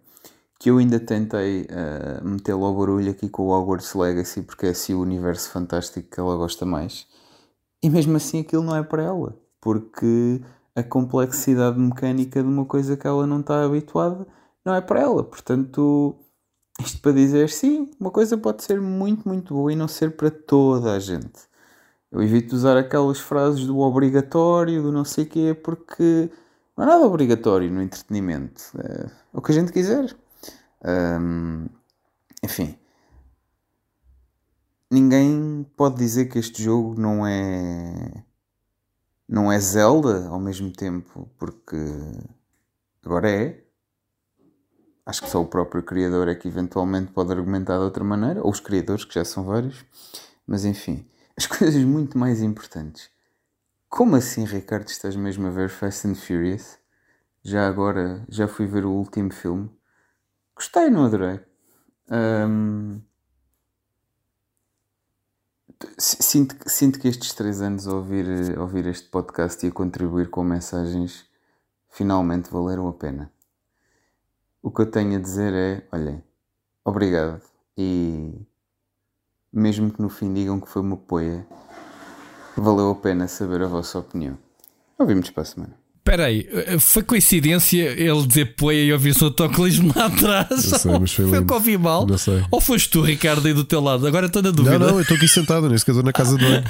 Speaker 9: que eu ainda tentei uh, metê-lo ao barulho aqui com o Hogwarts Legacy, porque é assim o universo fantástico que ela gosta mais. E mesmo assim aquilo não é para ela, porque a complexidade mecânica de uma coisa que ela não está habituada não é para ela. Portanto, isto para dizer sim, uma coisa pode ser muito, muito boa e não ser para toda a gente. Eu evito usar aquelas frases do obrigatório, do não sei quê, porque não há nada obrigatório no entretenimento. É o que a gente quiser. Enfim, ninguém pode dizer que este jogo não é não é Zelda ao mesmo tempo, porque agora é. Acho que só o próprio criador é que eventualmente pode argumentar de outra maneira, ou os criadores, que já são vários, mas enfim, as coisas muito mais importantes. Como assim, Ricardo, estás mesmo a ver Fast and Furious? Já agora, já fui ver o último filme. Gostei, não adorei. S- Sinto, que- sinto que estes três anos a ouvir, a ouvir este podcast e a contribuir com mensagens finalmente valeram a pena. O que eu tenho a dizer é: olhem, obrigado. E mesmo que no fim digam que foi uma poia, valeu a pena saber a vossa opinião. Ouvimos para a semana.
Speaker 4: Espera aí, foi coincidência ele dizer poia e ouvir-se o autocolismo lá atrás?
Speaker 1: Não sei, mas foi
Speaker 4: foi o que ouvi mal?
Speaker 1: Não sei.
Speaker 4: Ou foste tu, Ricardo, aí do teu lado? Agora estou na dúvida.
Speaker 1: Não, não, eu estou aqui sentado, nem sequer estou na casa banho.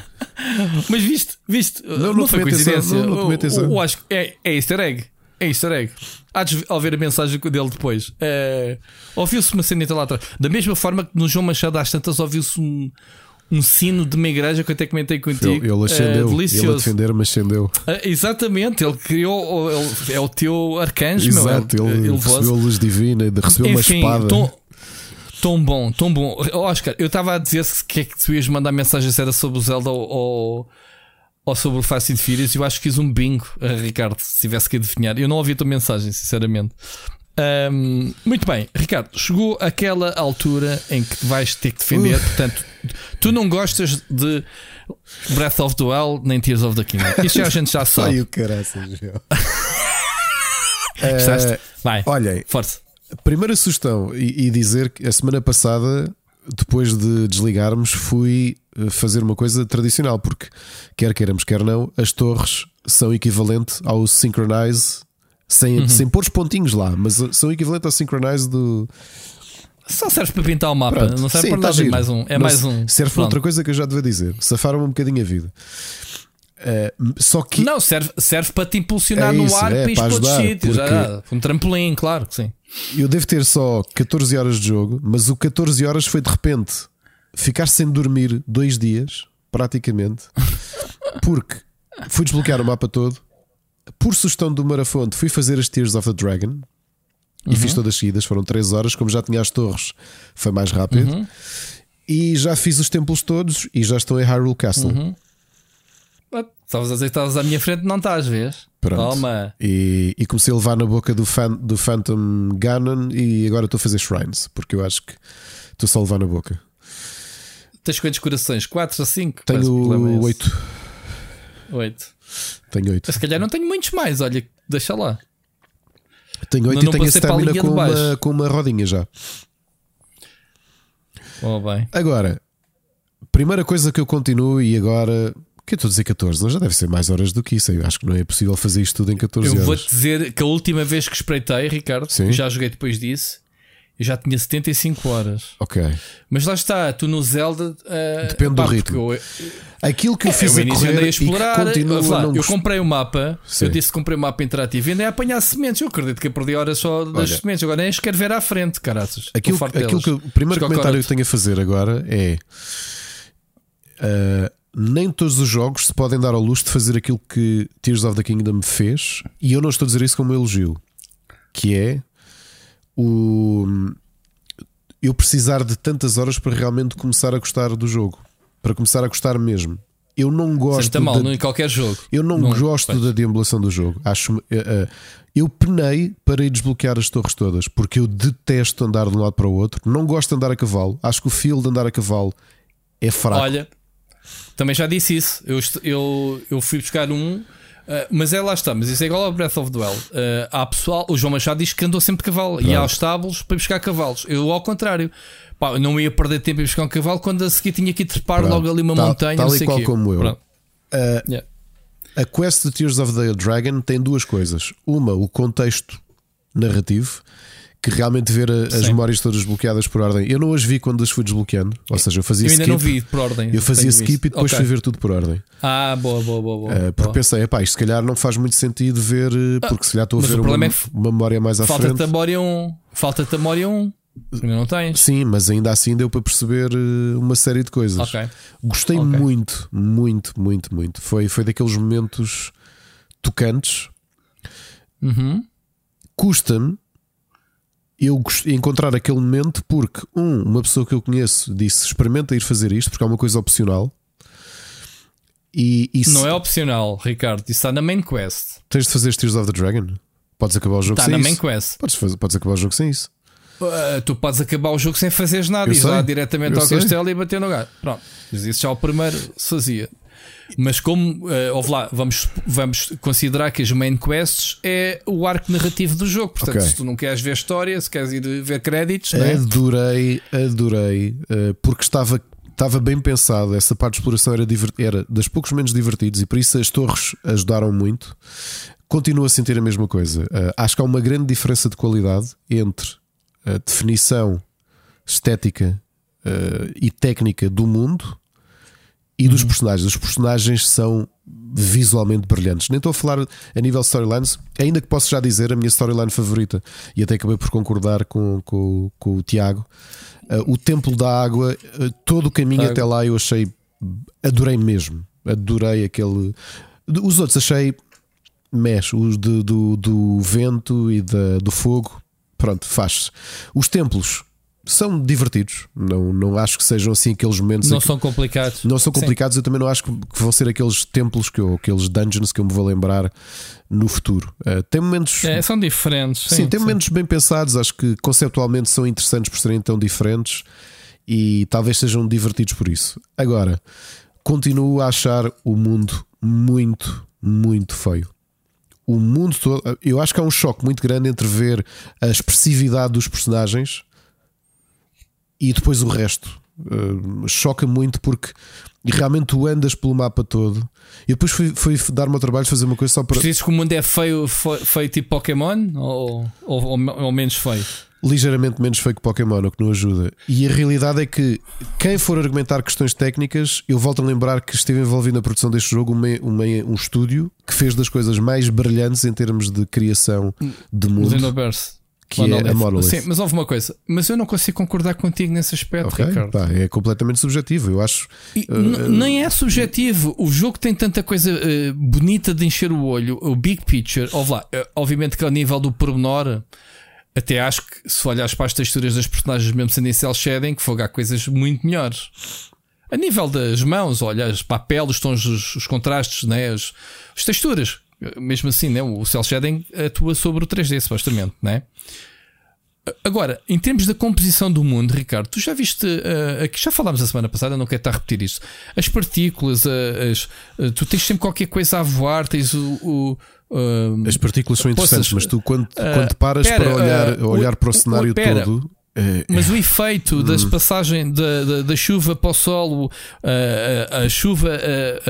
Speaker 4: Mas viste, viste,
Speaker 1: Não,
Speaker 4: não,
Speaker 1: não
Speaker 4: foi
Speaker 1: tomei atenção,
Speaker 4: coincidência.
Speaker 1: não, não tomei
Speaker 4: O-
Speaker 1: atenção.
Speaker 4: o- o- acho que é, é easter egg. É easter egg. Há de ver a mensagem dele depois. É, ouviu-se uma cenita lá atrás. Da mesma forma que no João Machado às tantas ouviu-se um, um sino de uma igreja que eu até comentei contigo.
Speaker 1: Ele, ele
Speaker 4: É,
Speaker 1: ascendeu, ele a
Speaker 4: delicioso.
Speaker 1: defender, mas ascendeu.
Speaker 4: Ah, exatamente, ele criou. ele- é o teu arcanjo, meu.
Speaker 1: Exato,
Speaker 4: é,
Speaker 1: ele
Speaker 4: elevou-se.
Speaker 1: recebeu a luz divina, recebeu uma
Speaker 4: Enfim,
Speaker 1: espada.
Speaker 4: Tão, tão bom, tão bom. Oscar, eu estava a dizer que é que tu ias mandar mensagem era sobre o Zelda ou, ou, sobre o Fast and Furious. Eu acho que fiz um bingo, Ricardo, se tivesse que adivinhar. Eu não ouvi a tua mensagem, sinceramente. Ahm, muito bem, Ricardo, chegou aquela altura em que vais ter que defender. Portanto, tu não gostas de Breath of the Wild nem Tears of the Kingdom. Isso já a gente já
Speaker 1: Ai,
Speaker 4: sabe.
Speaker 1: o caraças, meu.
Speaker 4: Gostaste?
Speaker 1: Eh,
Speaker 4: Vai,
Speaker 1: Olhem,
Speaker 4: força.
Speaker 1: primeira sugestão e, e dizer que a semana passada, depois de desligarmos, fui fazer uma coisa tradicional, porque quer queiramos, quer não, as torres são equivalente ao Synchronize. Sem,
Speaker 4: Uhum.
Speaker 1: sem pôr os pontinhos lá, mas uh, são equivalente ao Synchronize do.
Speaker 4: Só serves para pintar o mapa,
Speaker 1: Pronto.
Speaker 4: não serve
Speaker 1: Sim,
Speaker 4: para
Speaker 1: tá
Speaker 4: nada. É mais um. É
Speaker 1: Não
Speaker 4: mais um.
Speaker 1: Serve para
Speaker 4: Pronto.
Speaker 1: outra coisa que eu já devia dizer. Safaram um bocadinho a vida. Eh, só que
Speaker 4: Não, serve, serve para te impulsionar
Speaker 1: É
Speaker 4: no
Speaker 1: isso,
Speaker 4: ar
Speaker 1: é,
Speaker 4: para ir
Speaker 1: para
Speaker 4: para outros sítios. um trampolim, claro que sim.
Speaker 1: Eu devo ter só 14 horas de jogo, mas o 14 horas foi de repente ficar sem dormir dois dias, praticamente, porque fui desbloquear o mapa todo. Por sugestão do Marafonte, fui fazer as Tears of the Dragon e fiz todas seguidas. Foram 3 horas, como já tinha as torres, foi mais rápido. E já fiz os templos todos e já estou em Hyrule Castle.
Speaker 4: Ah, Estavas a dizer que estavas à minha frente, não estás, vês?
Speaker 1: Pronto.
Speaker 4: Toma.
Speaker 1: E, e comecei a levar na boca do, fan, do Phantom Ganon e agora estou a fazer shrines, porque eu acho que estou só a levar na boca.
Speaker 4: Tens quantos corações? 4 ou 5?
Speaker 1: Tenho 8.
Speaker 4: 8.
Speaker 1: Tenho 8.
Speaker 4: Se calhar não tenho muitos mais, olha, deixa lá.
Speaker 1: Tenho 8
Speaker 4: Não-
Speaker 1: e
Speaker 4: não
Speaker 1: tenho a
Speaker 4: a
Speaker 1: stamina com uma, com uma rodinha já.
Speaker 4: Oh, bem.
Speaker 1: Agora, primeira coisa que eu continuo e agora. Que eu estou a dizer 14, não já deve ser mais horas do que isso. Eu acho que não é possível fazer isto tudo em 14
Speaker 4: Eu
Speaker 1: horas.
Speaker 4: vou-te dizer que a última vez que espreitei, Ricardo, eu já joguei depois disso, eu já tinha 75 horas.
Speaker 1: Ok.
Speaker 4: Mas lá está, tu no Zelda. ah,
Speaker 1: Depende do
Speaker 4: pá,
Speaker 1: ritmo.
Speaker 4: porque eu-
Speaker 1: Aquilo que eu fiz
Speaker 4: eu
Speaker 1: a correr
Speaker 4: andei a
Speaker 1: e que
Speaker 4: explorar.
Speaker 1: continua
Speaker 4: Ouve lá, eu
Speaker 1: gost-
Speaker 4: comprei o mapa.
Speaker 1: Sim.
Speaker 4: Eu disse que comprei o mapa interativo e andei a apanhar sementes. Eu acredito que eu perdi horas só das
Speaker 1: Olha.
Speaker 4: sementes. Agora nem quero ver à frente, caraças.
Speaker 1: Aquilo, aquilo que o primeiro comentário que
Speaker 4: corte.
Speaker 1: tenho a fazer agora é. ah, nem todos os jogos se podem dar ao luxo de fazer aquilo que Tears of the Kingdom fez, e eu não estou a dizer isso como um elogio, que é o eu precisar de tantas horas para realmente começar a gostar do jogo, para começar a gostar mesmo. Eu não gosto
Speaker 4: está mal,
Speaker 1: da-
Speaker 4: em qualquer jogo.
Speaker 1: eu não,
Speaker 4: Não,
Speaker 1: gosto
Speaker 4: pois.
Speaker 1: da deambulação do jogo. Acho eh, eh, eu penei para ir desbloquear as torres todas porque eu detesto andar de um lado para o outro. Não gosto de andar a cavalo. Acho que o feel de andar a cavalo é fraco.
Speaker 4: Olha, também já disse isso. Eu, eu, eu fui buscar um, ah, mas é lá está. Mas isso é igual ao Breath of the Wild. Ah, há pessoal, o João Machado diz que andou sempre de cavalo e há os estábulos para ir buscar cavalos. Eu, ao contrário, Pá, eu não ia perder tempo ir buscar um cavalo quando a seguir tinha que trepar
Speaker 1: Pronto.
Speaker 4: logo ali uma
Speaker 1: Tal-
Speaker 4: montanha.
Speaker 1: tal e qual
Speaker 4: quê.
Speaker 1: como eu. Eh,
Speaker 4: Yeah.
Speaker 1: A quest de Tears of the Dragon tem duas coisas. Uma, o contexto narrativo, que realmente ver a- as memórias todas bloqueadas por ordem. Eu não as vi quando as fui desbloqueando. Ou seja, eu fazia
Speaker 4: Eu ainda
Speaker 1: skip.
Speaker 4: não vi por ordem.
Speaker 1: Eu fazia skip
Speaker 4: visto.
Speaker 1: e depois
Speaker 4: Ok.
Speaker 1: fui ver tudo por ordem.
Speaker 4: Ah, boa, boa, boa. boa,
Speaker 1: Uh, porque
Speaker 4: boa.
Speaker 1: pensei, epá, isto se calhar não faz muito sentido ver, uh, porque se calhar estou a ver uma,
Speaker 4: é
Speaker 1: uma memória mais à
Speaker 4: Falta-te a
Speaker 1: frente.
Speaker 4: memória 1. Falta-te a memória 1. Ainda não tens.
Speaker 1: Sim, mas ainda assim deu para perceber uh, uma série de coisas.
Speaker 4: Ok.
Speaker 1: Gostei
Speaker 4: Ok.
Speaker 1: muito, muito, muito, muito. Foi, foi daqueles momentos tocantes.
Speaker 4: Uhum.
Speaker 1: Custa-me eu encontrar aquele momento porque, um, uma pessoa que eu conheço disse experimenta ir fazer isto porque é uma coisa opcional. E, se-
Speaker 4: Não é opcional, Ricardo. Isso está na main quest.
Speaker 1: tens de fazer Tears of the Dragon. Podes acabar o jogo
Speaker 4: Está
Speaker 1: sem
Speaker 4: na main
Speaker 1: isso.
Speaker 4: quest.
Speaker 1: Podes, fazer, podes acabar o jogo sem isso.
Speaker 4: ah, tu podes acabar o jogo sem fazeres nada
Speaker 1: Eu
Speaker 4: e ir lá
Speaker 1: sei,
Speaker 4: diretamente
Speaker 1: eu
Speaker 4: ao
Speaker 1: sei.
Speaker 4: castelo e bater no gato. Pronto, mas isso já o primeiro se fazia. Mas como, uh, ouve lá, vamos, vamos considerar que as main quests é o arco narrativo do jogo. Portanto,
Speaker 1: Ok.
Speaker 4: se tu não queres ver história, se queres ir ver créditos, né?
Speaker 1: Adorei, adorei, eh, porque estava, estava bem pensado. Essa parte de exploração era, era das poucos menos divertidos e por isso as torres ajudaram muito. Continuo a sentir a mesma coisa. Eh, acho que há uma grande diferença de qualidade entre a definição estética eh, e técnica do mundo e dos personagens. Os personagens são visualmente brilhantes. Nem estou a falar a nível storylines, ainda que posso já dizer a minha storyline favorita, e até acabei por concordar com, com, com o Tiago. Uh, o Templo da Água, uh, todo o caminho
Speaker 4: Água.
Speaker 1: até lá eu achei, adorei mesmo. Adorei aquele. Os outros achei mexe, os de- do, do vento e da, do fogo, pronto, faz-se. Os templos são divertidos, não, não acho que sejam assim aqueles momentos.
Speaker 4: não
Speaker 1: em que-
Speaker 4: são complicados.
Speaker 1: não são
Speaker 4: Sim.
Speaker 1: complicados, eu também não acho que que vão ser aqueles templos que eu, aqueles dungeons que eu me vou lembrar no futuro. Uh, tem momentos.
Speaker 4: É, são diferentes.
Speaker 1: Sim, tem momentos bem pensados, acho que conceptualmente são interessantes por serem tão diferentes e talvez sejam divertidos por isso. Agora, continuo a achar o mundo muito, muito feio. O mundo todo, eu acho que há um choque muito grande entre ver a expressividade dos personagens e depois o resto. Uh, choca muito porque realmente tu andas pelo mapa todo. E depois fui, fui dar-me ao trabalho de fazer uma coisa só para.
Speaker 4: Precisas que o mundo é feio, fe- feio tipo Pokémon ou, ou, ou- menos feio?
Speaker 1: ligeiramente menos feio que Pokémon, o que não ajuda. E a realidade é que quem for argumentar questões técnicas, eu volto a lembrar que esteve envolvido na produção deste jogo um, um, um estúdio que fez das coisas mais brilhantes em termos de criação de
Speaker 4: No
Speaker 1: mundo, Que é a Monolith.
Speaker 4: Sim, mas houve uma coisa. Mas eu não consigo concordar contigo nesse aspecto,
Speaker 1: Ok?
Speaker 4: Ricardo.
Speaker 1: Pá, é completamente subjetivo. Eu acho.
Speaker 4: E n- nem é subjetivo. O jogo tem tanta coisa eh, bonita de encher o olho. O big picture, ouve lá, eh, obviamente que ao nível do pormenor, até acho que se olhares para as texturas das personagens, mesmo sendo em cel shading, que fogo há coisas muito melhores. A nível das mãos, olhas para a pele, os tons, os, os contrastes, né? as, as texturas, mesmo assim, né? o cel shading atua sobre o 3D, supostamente, né? Agora, em termos da composição do mundo, Ricardo, tu já viste, eh, aqui já falámos a semana passada, não quero estar a repetir isto. As partículas, eh, as, eh, tu tens sempre qualquer coisa a voar, tens o. o, eh,
Speaker 1: As partículas são interessantes, mas tu, quando, quando paras
Speaker 4: pera,
Speaker 1: para olhar, olhar para o
Speaker 4: o-
Speaker 1: cenário
Speaker 4: pera.
Speaker 1: todo. É-
Speaker 4: mas o efeito das
Speaker 1: Hum.
Speaker 4: passagens da, da, da chuva para o solo, a, a- a chuva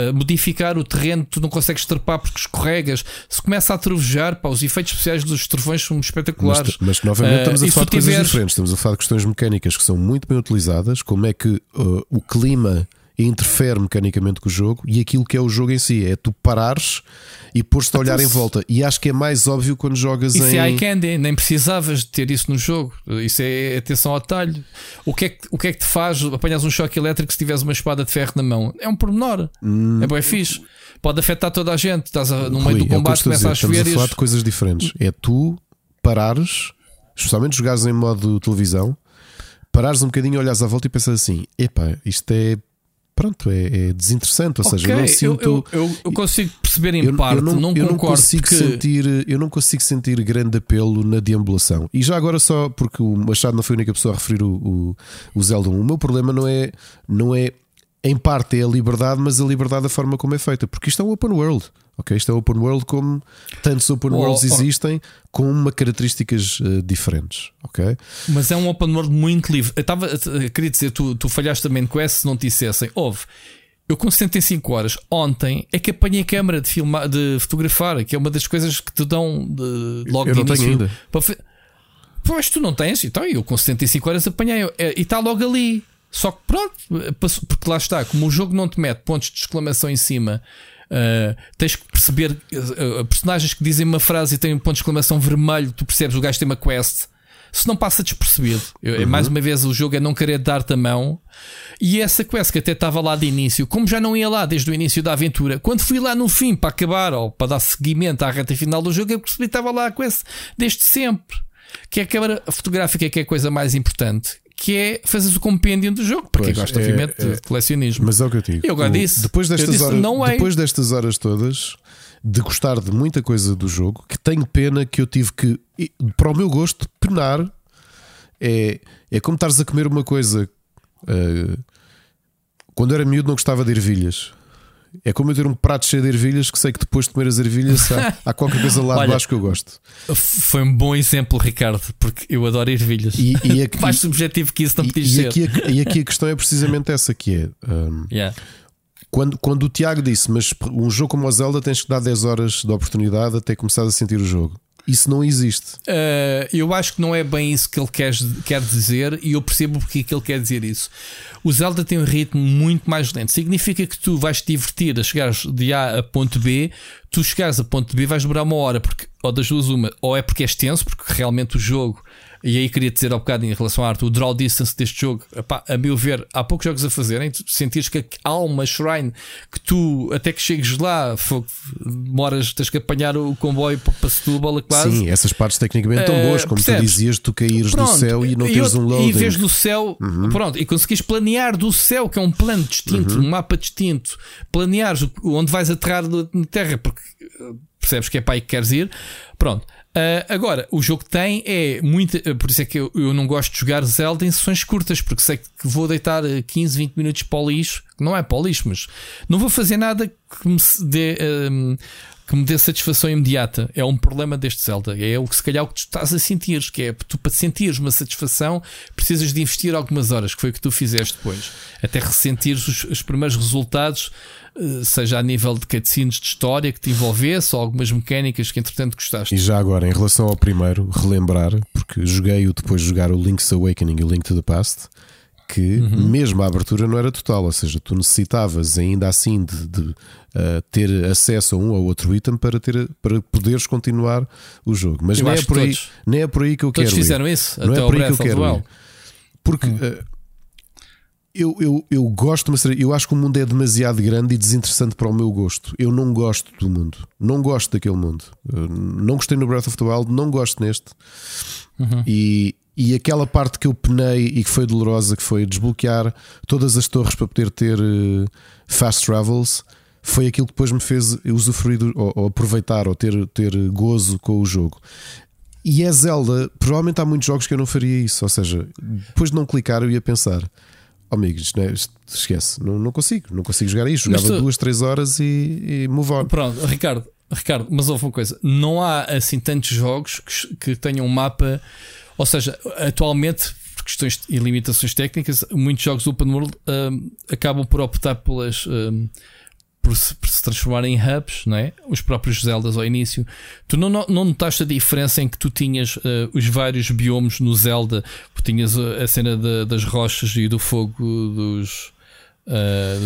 Speaker 4: a, modificar o terreno, tu não consegues trepar porque escorregas, se começa a trovejar, pá, os efeitos especiais dos trovões são espetaculares.
Speaker 1: Mas, mas novamente
Speaker 4: Ah,
Speaker 1: estamos a falar de coisas
Speaker 4: tiveres-
Speaker 1: diferentes. Estamos a falar de questões mecânicas que são muito bem utilizadas, como é que uh, o clima interfere mecanicamente com o jogo e aquilo que é o jogo em si. É tu parares e pôr-te a olhar
Speaker 4: Então,
Speaker 1: em volta. E acho que é mais óbvio quando jogas
Speaker 4: Isso
Speaker 1: em.
Speaker 4: é eye candy, nem precisavas de ter isso no jogo. Isso é atenção ao talho. O que é que, o que, é que te faz? Apanhas um choque elétrico se tiveres uma espada de ferro na mão. É um pormenor. É bem fixe. Pode afetar toda a gente. Estás a- no meio
Speaker 1: Hum. Rui,
Speaker 4: do
Speaker 1: é
Speaker 4: combate,
Speaker 1: estou a
Speaker 4: começa a.
Speaker 1: Estamos
Speaker 4: chover
Speaker 1: a
Speaker 4: e
Speaker 1: falar de coisas diferentes. É tu parares, especialmente jogares em modo televisão, parares um bocadinho, olhares à volta e pensas assim: epá, isto é. Pronto, é, é desinteressante. Ou seja, eu não sinto.
Speaker 4: eu, eu, eu consigo perceber em
Speaker 1: eu,
Speaker 4: parte,
Speaker 1: eu
Speaker 4: não,
Speaker 1: eu
Speaker 4: concordo
Speaker 1: consigo
Speaker 4: que
Speaker 1: sentir, eu não consigo sentir grande apelo na deambulação. E já agora só porque o Machado não foi a única pessoa a referir o, o, o Zelda 1. O meu problema não é, não é em parte é a liberdade, mas a liberdade da forma como é feita, porque isto é um open world. Ok, isto é open world como tantos open
Speaker 4: Oh,
Speaker 1: worlds
Speaker 4: oh.
Speaker 1: existem com uma características eh, diferentes. Ok,
Speaker 4: Mas é um open world muito livre. Eu, estava, eu queria dizer, tu, tu falhaste também com esse se não te dissessem. Houve. Eu com 75 horas ontem é que apanhei a câmara de, filmar, de fotografar, que é uma das coisas que te dão de, logo
Speaker 1: Eu
Speaker 4: de
Speaker 1: não tenho
Speaker 4: início.
Speaker 1: ainda.
Speaker 4: para Pois tu não tens, então eu com 75 horas apanhei é, e está logo ali. Só que pronto, porque lá está, como o jogo não te mete pontos de exclamação em cima, ah, tens que perceber ah, personagens que dizem uma frase e têm um ponto de exclamação vermelho, tu percebes o gajo tem uma quest. Se não passa despercebido, é mais uma vez o jogo é não querer dar-te a mão. E essa quest que até estava lá de início, como já não ia lá desde o início da aventura, quando fui lá no fim para acabar ou para dar seguimento à reta final do jogo, eu percebi que estava lá a quest desde sempre. Que é a câmara fotográfica que é a coisa mais importante, que é fazeres o compêndio do jogo, para quem
Speaker 1: Pois,
Speaker 4: gosta,
Speaker 1: é-
Speaker 4: obviamente,
Speaker 1: é-
Speaker 4: de colecionismo.
Speaker 1: mas é o que eu digo.
Speaker 4: Eu agora disse.
Speaker 1: Depois destas,
Speaker 4: disse,
Speaker 1: horas,
Speaker 4: não é.
Speaker 1: depois destas horas todas, de gostar de muita coisa do jogo, que tenho pena que eu tive que, para o meu gosto, penar É, é como estares a comer uma coisa. uh, quando era miúdo, não gostava de ervilhas. É como eu ter um prato cheio de ervilhas que sei que depois de comer as ervilhas há, há qualquer coisa lá de
Speaker 4: Olha,
Speaker 1: baixo que eu gosto.
Speaker 4: Foi um bom exemplo, Ricardo, porque eu adoro ervilhas.
Speaker 1: E, e aqui,
Speaker 4: Mais subjetivo que isso não podia
Speaker 1: e
Speaker 4: ser.
Speaker 1: aqui a, e aqui a questão é precisamente essa: que é. um,
Speaker 4: Yeah.
Speaker 1: quando, quando o Tiago disse, mas um jogo como o Zelda tens que dar 10 horas de oportunidade até começar a sentir o jogo. Isso não existe.
Speaker 4: Uh, eu acho que não é bem isso que ele quer, quer dizer e eu percebo porque é que ele quer dizer isso. O Zelda tem um ritmo muito mais lento. Significa que tu vais te divertir a chegares de A a ponto B, tu chegares a ponto B vais demorar uma hora, porque ou das duas uma, ou é porque és tenso, porque realmente o jogo, e aí queria dizer ao bocado em relação à arte, o draw distance deste jogo, epá, a meu ver, há poucos jogos a fazerem, tu sentires que há uma shrine que tu, até que chegues lá, fogo, demoras, tens que apanhar o comboio para, Setúbal, quase.
Speaker 1: Sim, essas partes tecnicamente tão
Speaker 4: Eh,
Speaker 1: boas, como tu
Speaker 4: percebes?
Speaker 1: dizias, tu caíres do
Speaker 4: Pronto,
Speaker 1: céu e não
Speaker 4: e
Speaker 1: teres um loading. Uhum.
Speaker 4: E vês do céu, pronto, e conseguires planear do céu, que é um plano distinto,
Speaker 1: Uhum.
Speaker 4: um mapa distinto, planeares onde vais aterrar do- na Terra, porque eh, percebes que é para aí que queres ir. Pronto. Ah, agora, o jogo tem é muito. eh, Por isso é que eu, eu não gosto de jogar Zelda em sessões curtas, porque sei que vou deitar eh, 15, 20 minutos para o lixo. Não é para o lixo, mas não vou fazer nada que me dê. ehm, que me dê satisfação imediata. É um problema deste Zelda. É o que se calhar o que tu estás a sentir, que é tu para sentires uma satisfação precisas de investir algumas horas, que foi o que tu fizeste depois. Até ressentires os, os primeiros resultados, eh, seja a nível de cutscenes de história que te envolvesse ou algumas mecânicas que entretanto gostaste.
Speaker 1: E já agora, em relação ao primeiro, relembrar, porque joguei-o depois de jogar o Link's Awakening e o Link to the Past, que mesmo a abertura não era total, ou seja, tu necessitavas ainda assim de, de, uh, ter acesso a um ou outro item para, ter, para poderes continuar o jogo. Mas
Speaker 4: Eu
Speaker 1: não é, por aí,
Speaker 4: todos-
Speaker 1: nem é por aí que eu
Speaker 4: Todos
Speaker 1: quero. ir.
Speaker 4: fizeram isso,
Speaker 1: Não
Speaker 4: até
Speaker 1: é por aí que eu quero. Ir. Porque uh, eu, eu, eu gosto, mas eu acho que o mundo é demasiado grande e desinteressante para o meu gosto. Eu não gosto do mundo, não gosto daquele mundo. Não gostei no Breath of the Wild, não gosto neste. E, e aquela parte que eu penei e que foi dolorosa, que foi desbloquear todas as torres para poder ter uh, fast travels, foi aquilo que depois me fez usufruir ou, ou aproveitar ou ter, ter gozo com o jogo. E é Zelda, provavelmente há muitos jogos que eu não faria isso. Ou seja, depois de não clicar, eu ia pensar: oh, amigos, é- isto- esquece, não, não consigo, não consigo jogar isto.
Speaker 4: Mas
Speaker 1: Jogava
Speaker 4: tu-
Speaker 1: duas, três horas e, e move on.
Speaker 4: Pronto, Ricardo, Ricardo, mas houve uma coisa: não há assim tantos jogos que, que tenham um mapa, ou seja, atualmente. Por questões e limitações técnicas, muitos jogos Open World hum, acabam por optar pelas hum, por, se, por se transformarem em hubs, não é? Os próprios Zeldas ao início. Tu não, não, notaste a diferença em que tu tinhas eh, os vários biomas no Zelda, porque tinhas a, a cena da- das rochas e do fogo dos. Eh,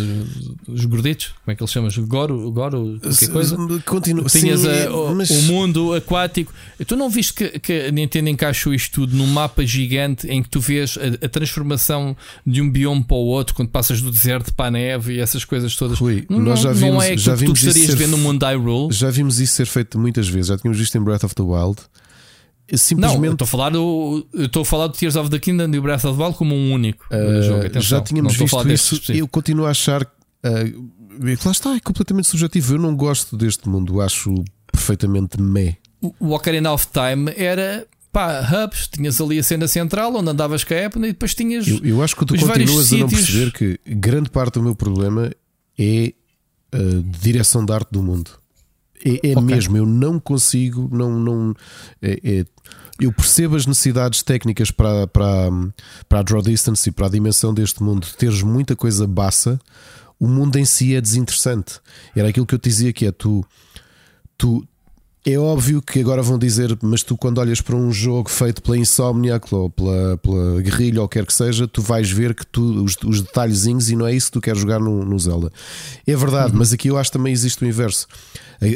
Speaker 4: dos, dos gorditos, como é que eles chamam? Goro, Goro, qualquer coisa.
Speaker 1: Continua,
Speaker 4: Tinhas
Speaker 1: sim,
Speaker 4: a- o,
Speaker 1: mas-
Speaker 4: o mundo aquático. Tu não viste que, que a Nintendo encaixou isto tudo num mapa gigante em que tu vês a, a transformação de um bioma para o outro quando passas do deserto para a neve e essas coisas todas?
Speaker 1: Rui,
Speaker 4: não,
Speaker 1: nós já
Speaker 4: não
Speaker 1: vimos-
Speaker 4: é aquilo
Speaker 1: já
Speaker 4: que tu
Speaker 1: vimos
Speaker 4: gostarias de ver no mundo Hyrule.
Speaker 1: Já vimos isso ser feito muitas vezes, já tínhamos visto em Breath of the Wild.
Speaker 4: Não,
Speaker 1: Simplesmente
Speaker 4: estou a falar do estou a falar do Tears of the Kingdom e o Breath of the Wild como um único uh, jogo. Atenção,
Speaker 1: já
Speaker 4: não
Speaker 1: tínhamos visto isso. Eu continuo a achar. Uh, lá está, é completamente subjetivo. Eu não gosto deste mundo, acho perfeitamente meh.
Speaker 4: O Ocarina of Time era pá, hubs, tinhas ali a cena central onde andavas com a Epona e depois tinhas
Speaker 1: Eu, eu acho que tu continuas a não perceber que grande parte do meu problema é a direção de arte do mundo. É, é
Speaker 4: Ok.
Speaker 1: mesmo, eu não consigo, não, não é- é- eu percebo as necessidades técnicas para, para, para a draw distance e para a dimensão deste mundo, teres muita coisa baça, o mundo em si é desinteressante. Era aquilo que eu te dizia que é tu, tu é óbvio que agora vão dizer, mas tu quando olhas para um jogo feito pela Insomniac ou pela, pela Guerrilha ou quer que seja, tu vais ver que tu, os, os detalhezinhos e não é isso que tu queres jogar no, no Zelda. É verdade, mas aqui eu acho que também existe o inverso.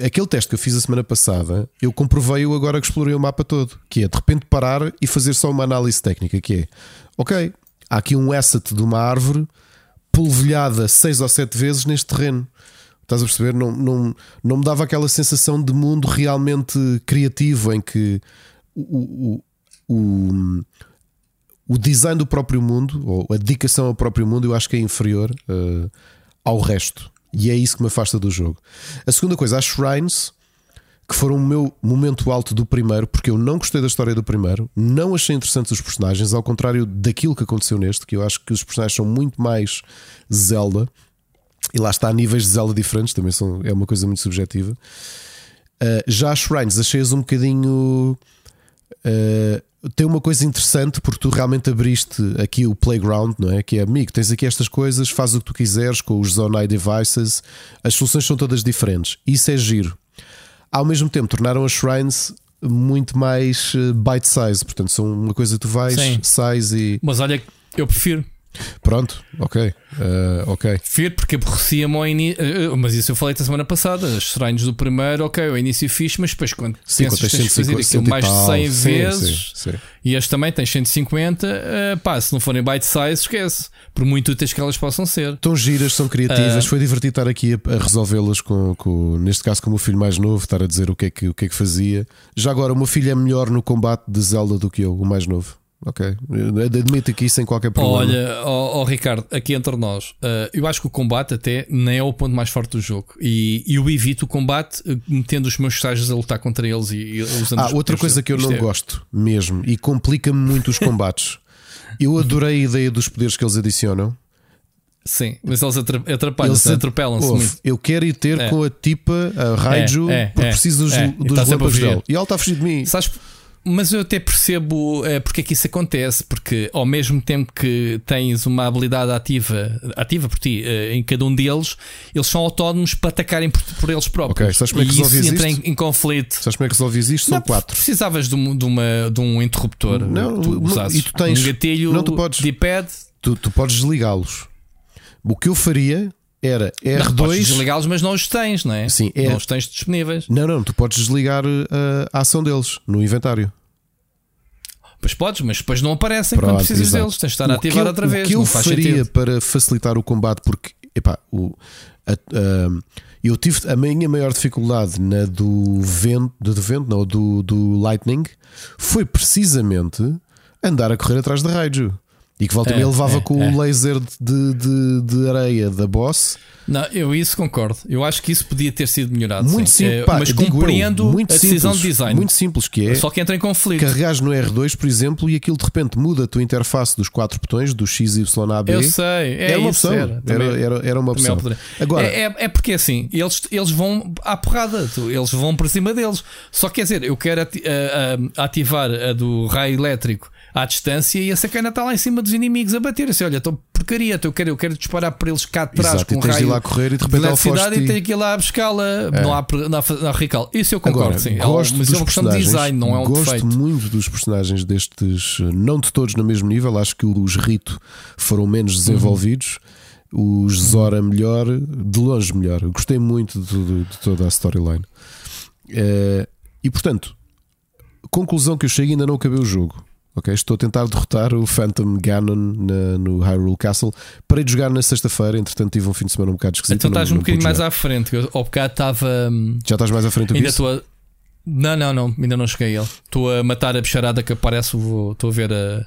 Speaker 1: Aquele teste que eu fiz a semana passada, eu comprovei-o agora que explorei o mapa todo, que é de repente parar e fazer só uma análise técnica, que é, ok, há aqui um asset de uma árvore polvilhada seis ou sete vezes neste terreno. Estás a perceber? Não, não, não me dava aquela sensação de mundo realmente criativo em que o, o, o, o design do próprio mundo, ou a dedicação ao próprio mundo, eu acho que é inferior eh, ao resto. E é isso que me afasta do jogo. A segunda coisa, as shrines, que foram o meu momento alto do primeiro, porque eu não gostei da história do primeiro, não achei interessantes os personagens, ao contrário daquilo que aconteceu neste, que eu acho que os personagens são muito mais Zelda, e lá está, níveis de Zelda diferentes, também são, é uma coisa muito subjetiva. Uh, já as Shrines, achei-as um bocadinho. Uh, tem uma coisa interessante porque tu realmente abriste aqui o playground, não é? Que é amigo, tens aqui estas coisas, faz o que tu quiseres com os Eye Devices, as soluções são todas diferentes. Isso é giro ao mesmo tempo tornaram as shrines muito mais eh, bite size, portanto, são uma coisa que tu vais,
Speaker 4: Sim.
Speaker 1: sais e
Speaker 4: Mas olha, eu prefiro.
Speaker 1: Pronto, ok, eh, ok.
Speaker 4: Prefiro porque aborrecia-me ao início. Mas isso eu falei da semana passada. As shrines do primeiro, ok, o início fixe, mas depois quando
Speaker 1: Sim,
Speaker 4: pensas
Speaker 1: quando
Speaker 4: que
Speaker 1: tens
Speaker 4: de fazer
Speaker 1: 150
Speaker 4: aquilo mais de
Speaker 1: e tal.
Speaker 4: 100
Speaker 1: Sim,
Speaker 4: vezes
Speaker 1: sim,
Speaker 4: e este também tens 150, eh, pá, se não forem bite size, esquece. Por muito úteis que elas possam ser.
Speaker 1: Tão giras, são criativas. Foi divertido estar aqui a, a resolvê-las com, com, neste caso, com o meu filho mais novo, estar a dizer o que, é que, o que é que fazia. Já agora, o meu filho é melhor no combate de Zelda do que eu, o mais novo. Ok, admito aqui sem qualquer problema.
Speaker 4: Olha, ó, ó, Ricardo, aqui entre nós, eh, eu acho que o combate até nem é o ponto mais forte do jogo. E eu evito o combate eh, metendo os meus estágios a lutar contra eles e, e usando
Speaker 1: Ah, outra coisa que eu não
Speaker 4: é-
Speaker 1: gosto mesmo e complica-me muito os combates. Eu adorei a ideia dos poderes que eles adicionam.
Speaker 4: Sim, mas eles atra- atrapalham-se, atropelam-se muito.
Speaker 1: Eu quero ir ter
Speaker 4: É.
Speaker 1: com a tipa, a Raiju,
Speaker 4: É, é,
Speaker 1: porque
Speaker 4: é,
Speaker 1: preciso dos,
Speaker 4: é.
Speaker 1: Dos
Speaker 4: a
Speaker 1: lâmpadas
Speaker 4: fugir.
Speaker 1: dele. E ela está a fugir de mim.
Speaker 4: Sabes, mas eu até percebo eh, porque é que isso acontece, porque ao mesmo tempo que tens uma habilidade ativa, ativa por ti, eh, em cada um deles, eles são autónomos para atacarem por, por eles próprios.
Speaker 1: Ok, sabes como é que
Speaker 4: e isso entra
Speaker 1: isto?
Speaker 4: em, em conflito.
Speaker 1: Sabes como é que resolves isto? São
Speaker 4: Não,
Speaker 1: quatro.
Speaker 4: Precisavas de, um- de uma, de um interruptor.
Speaker 1: Não,
Speaker 4: tu usasses.
Speaker 1: e tu tens-
Speaker 4: um gatilho
Speaker 1: não, tu podes.
Speaker 4: de pad.
Speaker 1: Tu, tu podes desligá-los. O que eu faria era
Speaker 4: Não, podes
Speaker 1: R2.
Speaker 4: desligá-los, mas não os tens, não é?
Speaker 1: Sim, é-
Speaker 4: Não os tens disponíveis.
Speaker 1: Não, não, tu podes desligar uh, a ação deles no inventário.
Speaker 4: Pois podes, mas depois não aparecem
Speaker 1: Pronto,
Speaker 4: quando precisas
Speaker 1: exato.
Speaker 4: deles. Tens de estar a ativar
Speaker 1: eu-
Speaker 4: outra vez.
Speaker 1: O que eu faria
Speaker 4: sentido.
Speaker 1: para facilitar o combate, porque epá, o, a- a- eu tive a minha maior dificuldade na do vento, do vento, não, do, do Lightning, foi precisamente andar a correr atrás de Raiju. E que volta
Speaker 4: É,
Speaker 1: meia levava
Speaker 4: é,
Speaker 1: com
Speaker 4: é.
Speaker 1: o laser de, de, de areia da boss.
Speaker 4: Não, eu isso concordo. Eu acho que isso podia ter sido melhorado.
Speaker 1: Muito
Speaker 4: sim.
Speaker 1: simples,
Speaker 4: Eh,
Speaker 1: pá,
Speaker 4: mas
Speaker 1: digo eu,
Speaker 4: compreendo
Speaker 1: muito
Speaker 4: a decisão
Speaker 1: simples,
Speaker 4: de design.
Speaker 1: Muito simples que é.
Speaker 4: Só que entra em conflito.
Speaker 1: Carregares no R2, por exemplo, e aquilo de repente muda a tua interface dos quatro botões, do X, Y, A, B.
Speaker 4: Eu sei, é
Speaker 1: era uma opção.
Speaker 4: era.
Speaker 1: Era, era, era uma
Speaker 4: Também
Speaker 1: opção. Agora,
Speaker 4: é, é, é porque assim, eles, eles vão à porrada, eles vão por cima deles. Só quer dizer, eu quero ativar a do raio elétrico à distância e a sacana está lá em cima dos inimigos a bater. Assim, olha, estou porcaria, eu quero, eu quero disparar para eles cá de trás
Speaker 1: Exato,
Speaker 4: com
Speaker 1: de ir
Speaker 4: raio
Speaker 1: lá correr e de repente
Speaker 4: eletricidade
Speaker 1: foge-te
Speaker 4: e
Speaker 1: e-
Speaker 4: tenho que ir lá buscá-la. Não há, não, há, não há recal. Isso eu concordo,
Speaker 1: Agora,
Speaker 4: sim. É
Speaker 1: gosto
Speaker 4: mas
Speaker 1: dos
Speaker 4: é uma questão de design, não é um
Speaker 1: gosto
Speaker 4: defeito.
Speaker 1: muito dos personagens destes, não de todos no mesmo nível. Acho que os Rito foram menos
Speaker 4: Uhum.
Speaker 1: desenvolvidos. Os Zora melhor, de longe melhor. Eu Gostei muito de, de- de toda a storyline. Eh, e portanto, conclusão que eu chego ainda não acabei o jogo. Ok, estou a tentar derrotar o Phantom Ganon na- no Hyrule Castle. Parei de jogar na sexta-feira, entretanto tive um fim de semana um bocado esquisito.
Speaker 4: Então
Speaker 1: não-
Speaker 4: estás um
Speaker 1: não
Speaker 4: bocadinho
Speaker 1: pude
Speaker 4: mais à frente. Eu, ao bocado estava. hum,
Speaker 1: Já estás mais à frente do que
Speaker 4: Ainda estou a. Não, não, não, ainda não cheguei a ele. Estou a matar a bicharada que aparece. vou- Estou a ver a.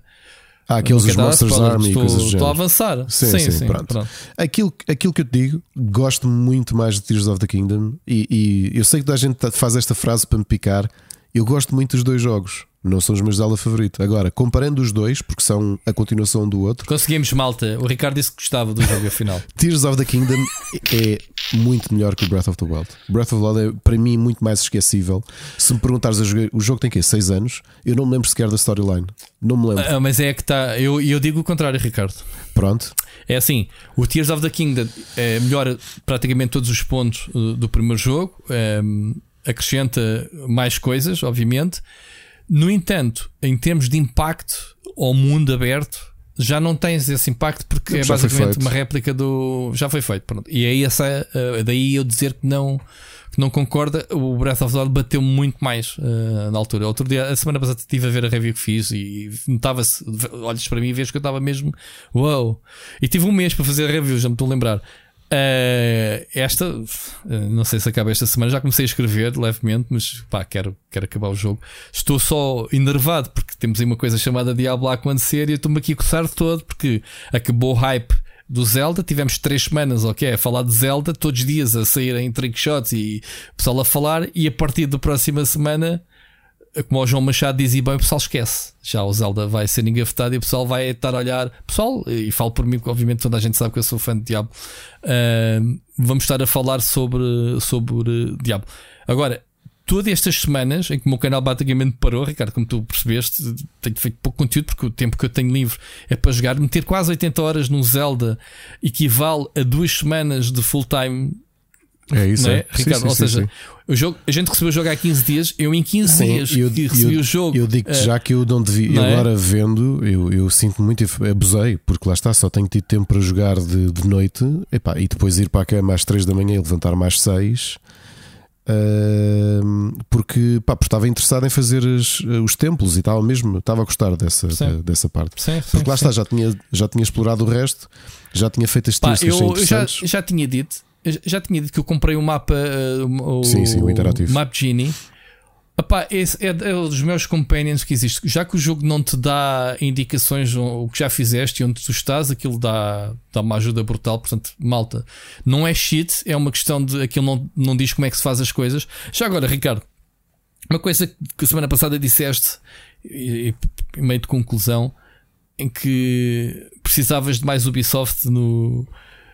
Speaker 1: Ah, aqueles os
Speaker 4: quero dar
Speaker 1: Monsters Army
Speaker 4: estou,
Speaker 1: coisas
Speaker 4: estou a avançar.
Speaker 1: Sim, sim, pronto. Aquilo, aquilo que eu te digo, gosto muito mais de Tears of the Kingdom e, e eu sei que toda a gente tá- faz esta frase para me picar. Eu gosto muito dos dois jogos, não são os meus Zelda favoritos. Agora, comparando os dois, porque são a continuação do outro,
Speaker 4: Conseguimos, malta. O Ricardo disse que gostava do jogo afinal.
Speaker 1: Tears of the Kingdom é muito melhor que o Breath of the Wild. Breath of the Wild é para mim muito mais esquecível. Se me perguntares, eu joguei- o jogo tem quê? 6 anos? Eu não me lembro sequer da storyline. Não me lembro.
Speaker 4: Ah, mas é que está. Eu, eu digo o contrário, Ricardo.
Speaker 1: Pronto.
Speaker 4: É assim: o Tears of the Kingdom é, melhora praticamente todos os pontos uh, do primeiro jogo, um, acrescenta mais coisas, obviamente. No entanto, em termos de impacto ao mundo aberto, já não tens esse impacto porque é
Speaker 1: Já foi
Speaker 4: basicamente uma réplica do. Já foi feito. Pronto. E aí essa, uh, daí eu dizer que não. Que não concorda, o Breath of the Wild bateu muito mais uh, na altura. Outro dia, a semana passada, estive a ver a review que fiz e notava-se, olhas para mim e vês que eu estava mesmo uau! E tive um mês para fazer a review, já me estou a lembrar. Uh, esta, uh, não sei se acaba esta semana, já comecei a escrever levemente, mas pá, quero, quero acabar o jogo. Estou só enervado porque temos aí uma coisa chamada Diablo a acontecer e eu estou-me aqui a coçar todo porque acabou o hype do Zelda. Tivemos três semanas, ok, a falar de Zelda, todos os dias a saírem trick shots e o pessoal a falar. E a partir da próxima semana, como o João Machado dizia bem, o pessoal esquece. Já o Zelda vai ser engavetado e o pessoal vai estar a olhar. Pessoal, e falo por mim, porque obviamente toda a gente sabe que eu sou fã de Diablo. Uh, vamos estar a falar sobre, sobre Diablo. Agora, todas estas semanas em que o meu canal basicamente parou, Ricardo, como tu percebeste, tenho feito pouco conteúdo porque o tempo que eu tenho livre é para jogar. Meter quase 80 horas num Zelda equivale a duas semanas de full time.
Speaker 1: É isso,
Speaker 4: é,
Speaker 1: é. Sim,
Speaker 4: Ricardo?
Speaker 1: sim,
Speaker 4: Ou seja,
Speaker 1: sim.
Speaker 4: O jogo, a gente recebeu o jogo há 15 dias, eu em 15
Speaker 1: Sim,
Speaker 4: dias
Speaker 1: eu,
Speaker 4: recebi
Speaker 1: eu-
Speaker 4: o jogo.
Speaker 1: Eu digo-te
Speaker 4: eh,
Speaker 1: já que eu não devia.
Speaker 4: não
Speaker 1: eu
Speaker 4: é?
Speaker 1: agora vendo, eu, eu sinto muito. Abusei, porque lá está, só tenho tido tempo para jogar de, de noite epá, e depois ir para a cama às 3 da manhã e levantar-me às 6. ahm, porque, pá, porque estava interessado em fazer as- os templos e tal mesmo. Estava a gostar dessa, da- dessa parte.
Speaker 4: sim,
Speaker 1: Porque lá está, já tinha, já tinha explorado o resto, já tinha feito as
Speaker 4: Pá, eu, eu já, já tinha dito, já tinha dito que eu comprei o mapa, eh, o,
Speaker 1: Sim, sim, o interativo.
Speaker 4: Map Genie. Epá, esse é, é um dos meus companions que existe. Já que o jogo não te dá indicações o que já fizeste e onde tu estás, aquilo dá, dá uma ajuda brutal. Portanto, malta, não é shit, é uma questão de aquilo não, não diz como é que se faz as coisas. Já agora, Ricardo, uma coisa que a semana passada disseste, e, e- em meio de conclusão, em que precisavas de mais Ubisoft no,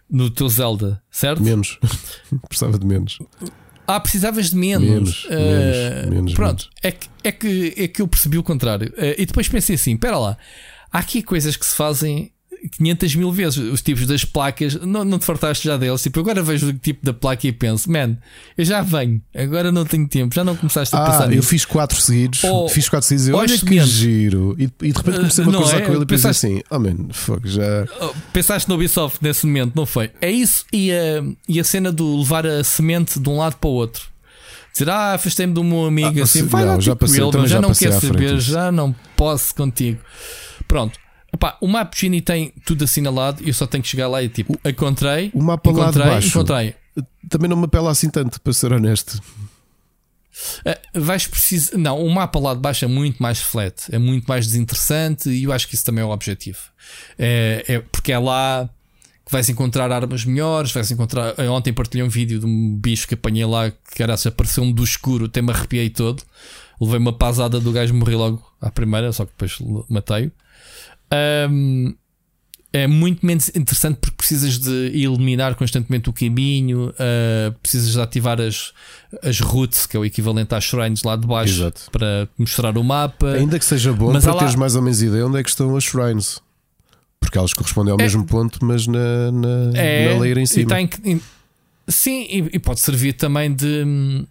Speaker 4: no teu Zelda, certo?
Speaker 1: Menos. Precisava de menos.
Speaker 4: Ah, precisavas de menos.
Speaker 1: Menos,
Speaker 4: Eh,
Speaker 1: menos, menos,
Speaker 4: Pronto, É, que, é, que, é que eu percebi o contrário. Eh, e depois pensei assim: espera lá, há aqui coisas que se fazem 500 mil vezes. Os tipos das placas, não, não te fartaste já deles. Tipo, agora vejo o tipo da placa e penso: man, eu já venho, agora não tenho tempo, já não começaste a
Speaker 1: Ah,
Speaker 4: pensar
Speaker 1: eu
Speaker 4: nisso.
Speaker 1: fiz quatro seguidos.
Speaker 4: Oh,
Speaker 1: fiz quatro seguidos. e
Speaker 4: olha
Speaker 1: que giro. E, e de repente comecei a cruzar
Speaker 4: é?
Speaker 1: com ele e pensei assim: oh man, fuck, já.
Speaker 4: Oh, Pensaste no Ubisoft nesse momento, não foi? É isso e a, e a cena do levar a semente de um lado para o outro. Dizer, ah, afastei-me do meu amigo,
Speaker 1: Ah,
Speaker 4: assim, vai
Speaker 1: não,
Speaker 4: lá
Speaker 1: já
Speaker 4: tipo
Speaker 1: passei,
Speaker 4: ele, já,
Speaker 1: já
Speaker 4: não
Speaker 1: passei
Speaker 4: quer
Speaker 1: à frente
Speaker 4: saber, já não posso contigo. Pronto. Epá, o Map Genie tem tudo assinalado e eu só tenho que chegar lá e tipo, encontrei,
Speaker 1: O mapa lá de
Speaker 4: encontrei,
Speaker 1: baixo
Speaker 4: encontrei.
Speaker 1: também não me apela assim tanto, para ser honesto.
Speaker 4: Ah, vais precisar. Não, o mapa lá de baixo é muito mais flat, é muito mais desinteressante e eu acho que isso também é o objetivo. É, é porque é lá que vais encontrar armas melhores, vais encontrar. eu Ontem partilhei um vídeo de um bicho que apanhei lá que era apareceu-me do escuro, até me arrepiei todo. Levei uma pasada do gajo morri logo à primeira, só que depois matei-o. Ahm, é muito menos interessante porque precisas de eliminar constantemente o caminho, ah, precisas de ativar as, as routes, que é o equivalente às shrines lá de baixo,
Speaker 1: Exato.
Speaker 4: para mostrar o mapa.
Speaker 1: Ainda que seja bom
Speaker 4: Mas
Speaker 1: para
Speaker 4: lá-
Speaker 1: teres mais ou menos ideia onde é que estão as shrines. Porque elas correspondem ao
Speaker 4: É-
Speaker 1: mesmo ponto, mas na, na,
Speaker 4: É,
Speaker 1: na layer em
Speaker 4: e
Speaker 1: cima.
Speaker 4: que- em- sim, e, e pode servir também de.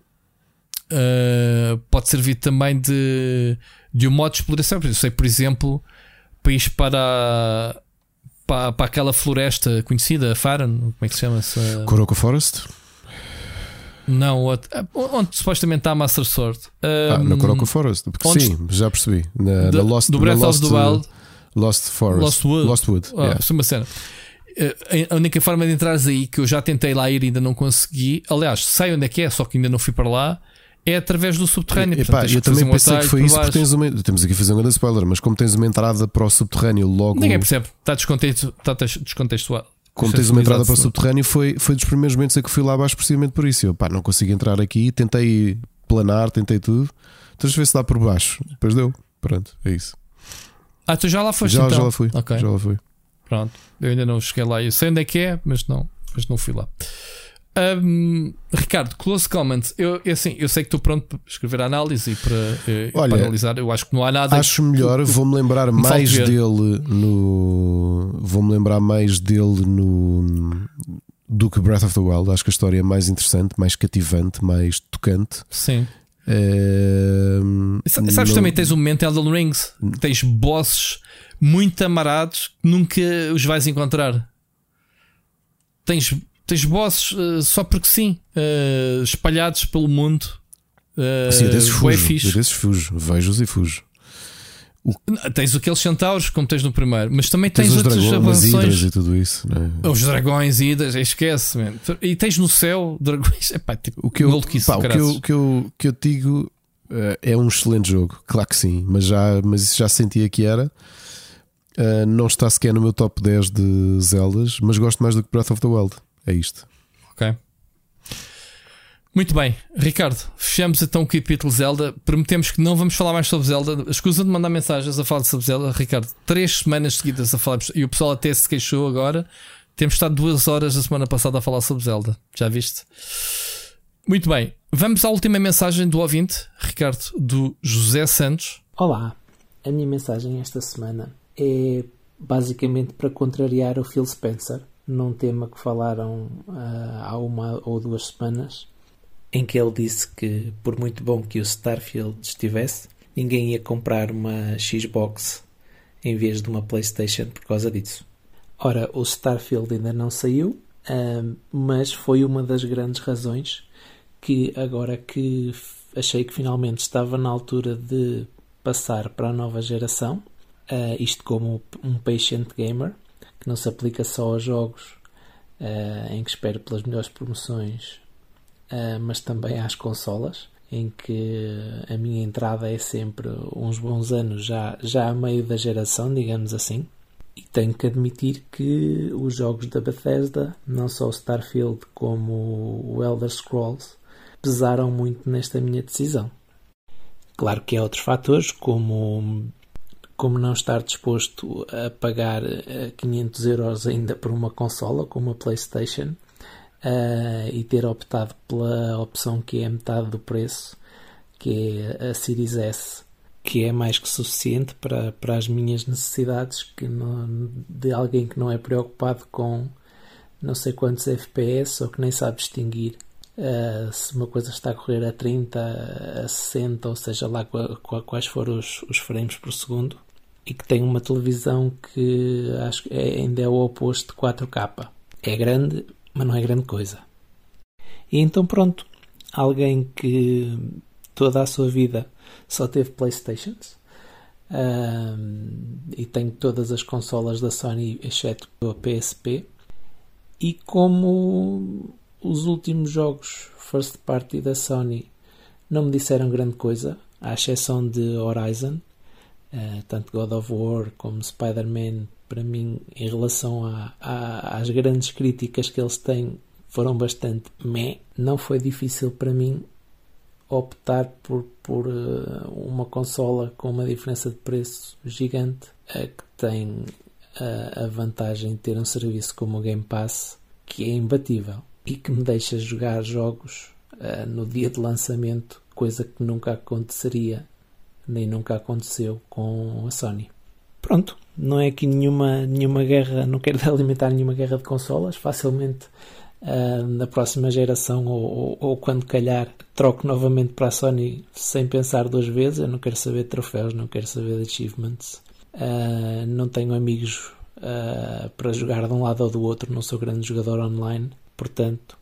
Speaker 4: ah, pode servir também de, de um modo de exploração. Eu sei, por exemplo, para ir para, para, para aquela floresta conhecida, Faran, como é que se chama? -se?
Speaker 1: Coroco Forest?
Speaker 4: Não, outro- ah, onde supostamente está a Master Sword.
Speaker 1: Ah, na Coroco Forest. Porque
Speaker 4: onde-
Speaker 1: sim, já percebi. Na, na Lost,
Speaker 4: do Breath
Speaker 1: Lost,
Speaker 4: of the Wild.
Speaker 1: Lost Forest.
Speaker 4: Lost Wood.
Speaker 1: Lost Wood,
Speaker 4: Ah,
Speaker 1: yeah.
Speaker 4: uma cena. Eh, A única forma de entrares aí que eu já tentei lá ir e ainda não consegui, aliás, sei onde é que é, só que ainda não fui para lá, é através do subterrâneo.
Speaker 1: Epá,
Speaker 4: Portanto, tens
Speaker 1: eu também pensei que foi isso porque tens uma. Temos aqui a fazer um grande spoiler, mas como tens uma entrada para o subterrâneo logo.
Speaker 4: Ninguém percebe, está descontextu- está descontextuado.
Speaker 1: Como tens uma entrada para o subterrâneo, foi, foi dos primeiros momentos em que fui lá abaixo precisamente por isso. Eu pá, não consigo entrar aqui, tentei planar, tentei tudo. Então, ver se dá por baixo. Depois deu. Pronto, é isso.
Speaker 4: Ah, tu já lá foste
Speaker 1: já,
Speaker 4: então?
Speaker 1: já lá fui.
Speaker 4: Ok,
Speaker 1: Já lá fui.
Speaker 4: pronto. Eu ainda não cheguei lá. Eu sei onde é que é, mas não, mas não fui lá. Ahm, Ricardo, close comment. Eu, assim, eu sei que estou pronto para escrever a análise e para, eh,
Speaker 1: Olha,
Speaker 4: para analisar. Eu acho que não há nada.
Speaker 1: Acho melhor, vou-me lembrar
Speaker 4: me
Speaker 1: mais dele no. Vou-me lembrar mais dele no. Do que Breath of the Wild. Acho que a história é mais interessante, mais cativante, mais tocante.
Speaker 4: Sim. Sa- Sabes
Speaker 1: não-
Speaker 4: também tens um momento Elden Rings tens bosses muito amarados que nunca os vais encontrar. Tens, tens bosses eh, só porque sim, eh, espalhados pelo mundo. Uh,
Speaker 1: Sim, eu desses fujo. Eu desses fujo. Vejo-os e fujo.
Speaker 4: Tens aqueles centauros como tens no primeiro, mas também
Speaker 1: Tens,
Speaker 4: tens,
Speaker 1: os
Speaker 4: outras
Speaker 1: dragões, e tudo isso. Né?
Speaker 4: Os dragões e idas, esquece, man. E tens no céu dragões. Epá, tipo,
Speaker 1: O que eu, pá, o que eu, que eu, que eu te digo é um excelente jogo, claro que sim, mas, já, mas isso já sentia que era. Uh, não está sequer no meu top 10 de Zeldas, mas gosto mais do que Breath of the Wild. É isto.
Speaker 4: Ok. Muito bem, Ricardo, fechamos então o capítulo Zelda. Prometemos que não vamos falar mais sobre Zelda. Escusa de mandar mensagens a falar sobre Zelda, Ricardo. Três semanas seguidas a falar e o pessoal até se queixou agora. Temos estado duas horas a semana passada a falar sobre Zelda. Já viste? Muito bem, vamos à última mensagem do ouvinte, Ricardo, do José Santos.
Speaker 10: Olá, a minha mensagem esta semana é basicamente para contrariar o Phil Spencer num tema que falaram uh, há uma ou duas semanas, em que ele disse que, por muito bom que o Starfield estivesse, ninguém ia comprar uma Xbox em vez de uma PlayStation por causa disso. Ora, o Starfield ainda não saiu, uh, mas foi uma das grandes razões que, agora que achei que finalmente estava na altura de passar para a nova geração, uh, isto como um patient gamer, que não se aplica só aos jogos uh, em que espero pelas melhores promoções, uh, mas também às consolas, em que a minha entrada é sempre uns bons anos já, já a meio da geração, digamos assim. E tenho que admitir que os jogos da Bethesda, não só o Starfield como o Elder Scrolls, pesaram muito nesta minha decisão. Claro que há outros fatores, como como não estar disposto a pagar 500 eh, euros ainda por uma consola como a PlayStation uh, e ter optado pela opção que é metade do preço, que é a Series S, que é mais que suficiente para, para as minhas necessidades que não, de alguém que não é preocupado com não sei quantos FPS ou que nem sabe distinguir Uh, se uma coisa está a correr a 30, a 60, ou seja lá quais foram os, os frames por segundo, e que tem uma televisão que acho que é, ainda é o oposto de 4K. É grande, mas não é grande coisa. E então pronto, alguém que toda a sua vida só teve Playstations e tem todas as consolas da Sony exceto a PSP e como os últimos jogos first party da Sony não me disseram grande coisa, à exceção de Horizon, uh, tanto God of War como Spider-Man, para mim, em relação a, a, às grandes críticas que eles têm, foram bastante meh. Não foi difícil para mim optar por, por uh, uma consola com uma diferença de preço gigante, uh, que tem a vantagem de ter um serviço como o Game Pass que é imbatível e que me deixa jogar jogos no dia de lançamento, coisa que nunca aconteceria, nem nunca aconteceu com a Sony. Pronto, não é aqui nenhuma, nenhuma guerra, não quero alimentar nenhuma guerra de consolas, facilmente uh, na próxima geração ou, ou, ou, quando calhar troco novamente para a Sony sem pensar duas vezes. Eu não quero saber de troféus, não quero saber de achievements. Uh, não tenho amigos uh, para jogar de um lado ou do outro, não sou grande jogador online. Portanto,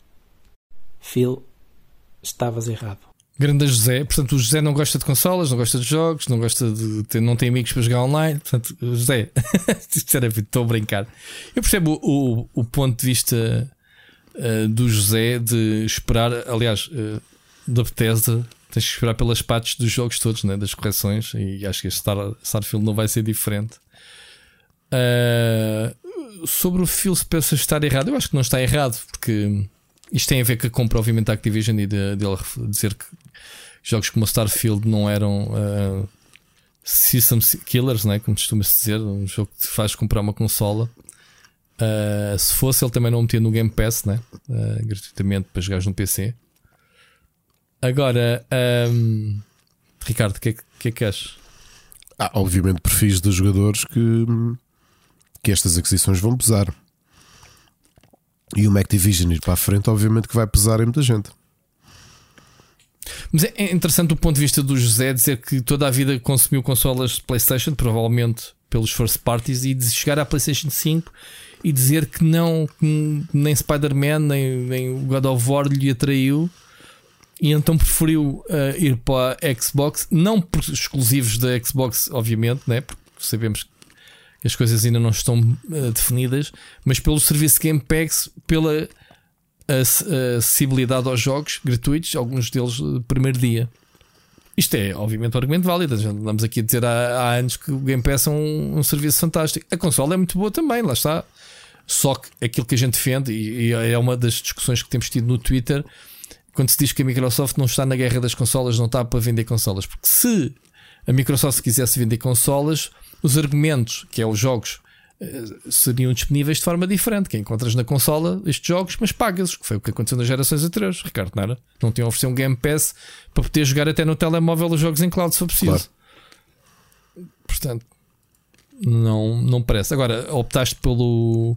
Speaker 10: Phil, estavas errado.
Speaker 4: Grande José, portanto, o José não gosta de consolas, não gosta de jogos, não gosta de ter, não tem amigos para jogar online. Portanto, José, sinceramente, estou a brincar. Eu percebo o, o, ponto de vista uh, do José de esperar, aliás, uh, da Bethesda, tens que esperar pelas partes dos jogos todos, né, das correções, e acho que este Star, Starfield não vai ser diferente. Uh, sobre o Phil Spencer estar errado, eu acho que não está errado, porque isto tem a ver com a compra, obviamente, da Activision e dele de, dizer que jogos como Starfield não eram uh, system killers, né? como costuma-se dizer, um jogo que te faz comprar uma consola. Uh, se fosse, ele também não metia no Game Pass né? Uh, gratuitamente para jogar no PC. Agora, um, Ricardo, o que, é, que é que achas?
Speaker 1: Ah, obviamente, perfis dos jogadores que que estas aquisições vão pesar. E o Activision ir para a frente, obviamente que vai pesar em muita gente.
Speaker 4: Mas é interessante o ponto de vista do José dizer que toda a vida consumiu consolas de PlayStation, provavelmente pelos first parties, e de chegar à PlayStation 5 e dizer que não, que nem Spider-Man, nem, nem o God of War lhe atraiu, e então preferiu uh, ir para a Xbox, não por exclusivos da Xbox, obviamente, né? porque sabemos as coisas ainda não estão uh, definidas, mas pelo serviço Game Pass, pela acessibilidade aos jogos gratuitos, alguns deles primeiro dia. Isto é, obviamente, um argumento válido. Andamos aqui a dizer há, há anos que o Game Pass é um, um serviço fantástico. A consola é muito boa também, lá está. Só que aquilo que a gente defende, e, e é uma das discussões que temos tido no Twitter, quando se diz que a Microsoft não está na guerra das consolas, não está para vender consolas. Porque se a Microsoft quisesse vender consolas, os argumentos, que é os jogos, seriam disponíveis de forma diferente. Que encontras na consola estes jogos, mas pagas, que foi o que aconteceu nas gerações anteriores. Ricardo, não era? Não tinham oferecido um Game Pass para poder jogar até no telemóvel os jogos em cloud se for preciso. Portanto, não, não parece. Agora, optaste pelo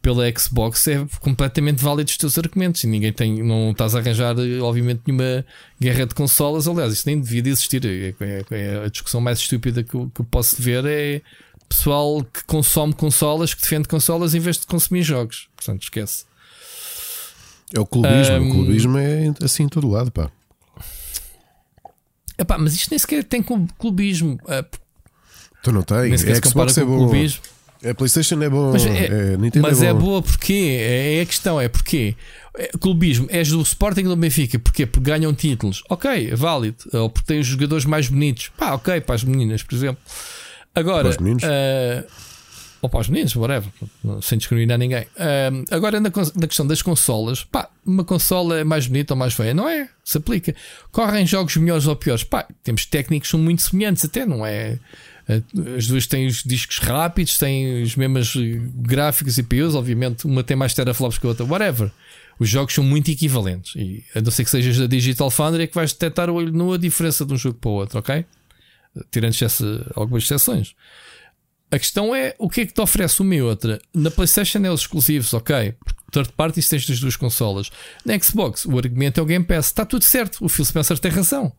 Speaker 4: pela Xbox é completamente válido os teus argumentos e ninguém tem, não estás a arranjar, obviamente, nenhuma guerra de consolas. Aliás, isso nem devia de existir. É, é- é a discussão mais estúpida que eu, que eu posso ver é pessoal que consome consolas, que defende consolas em vez de consumir jogos. Portanto, esquece.
Speaker 1: É o clubismo.
Speaker 4: Ahm.
Speaker 1: O clubismo é assim em todo lado, pá.
Speaker 4: Epá, mas isto nem sequer tem club- clubismo. Ah,
Speaker 1: Tu não tens.
Speaker 4: compara
Speaker 1: Xbox é bom.
Speaker 4: clubismo.
Speaker 1: A PlayStation é bom.
Speaker 4: Mas
Speaker 1: é,
Speaker 4: é,
Speaker 1: Nintendo
Speaker 4: mas
Speaker 1: é
Speaker 4: é
Speaker 1: bom.
Speaker 4: boa porque é, é a questão, é porque é, clubismo és do Sporting do Benfica, porque Porque ganham títulos, ok, é válido, ou porque têm os jogadores mais bonitos, pá, ok, para as meninas, por exemplo. Agora,
Speaker 1: Para os meninos?
Speaker 4: eh, ou para os meninos, whatever, sem discriminar ninguém. Eh, agora, na, na questão das consolas, pá, uma consola é mais bonita ou mais feia, não é? Se aplica. Correm jogos melhores ou piores, pá, temos técnicos que são muito semelhantes, até não é? Eh, As duas têm os discos rápidos, têm os mesmos gráficos e CPUs, obviamente, uma tem mais teraflops que a outra, whatever. Os jogos são muito equivalentes. E a não ser que sejas da Digital Foundry, é que vais detectar o olho nu a diferença de um jogo para o outro, ok? Tirando algumas exceções. A questão é o que é que te oferece uma e outra. Na PlayStation é os exclusivos, ok? Third party tens das duas consolas. Na Xbox, o argumento é o Game Pass. Está tudo certo. O Phil Spencer tem razão.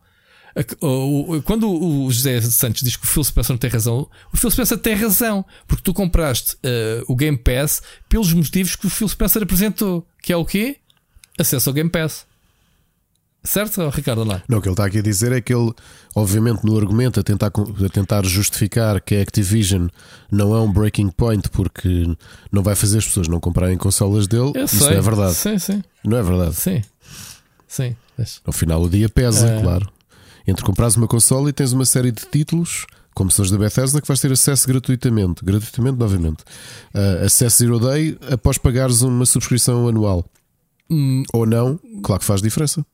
Speaker 4: Quando o José Santos diz que o Phil Spencer não tem razão, o Phil Spencer tem razão. Porque tu compraste eh, o Game Pass pelos motivos que o Phil Spencer apresentou. Que é o quê? Acesso ao Game Pass. Certo, Ricardo? Lá.
Speaker 1: Não, o que ele está aqui a dizer é que ele, obviamente, no argumento a tentar, a tentar justificar que a Activision não é um breaking point porque não vai fazer as pessoas não comprarem consolas dele,
Speaker 4: Eu
Speaker 1: isso
Speaker 4: sei.
Speaker 1: não é verdade.
Speaker 4: Sim, sim.
Speaker 1: Não é verdade.
Speaker 4: Sim. Sim.
Speaker 1: Ao final o dia pesa,
Speaker 4: É.
Speaker 1: claro. Entre comprares uma consola e tens uma série de títulos, como são os da Bethesda, que vais ter acesso gratuitamente. Gratuitamente, novamente. Uh, acesso Zero Day após pagares uma subscrição anual.
Speaker 4: Hum,
Speaker 1: Ou não, claro que faz diferença.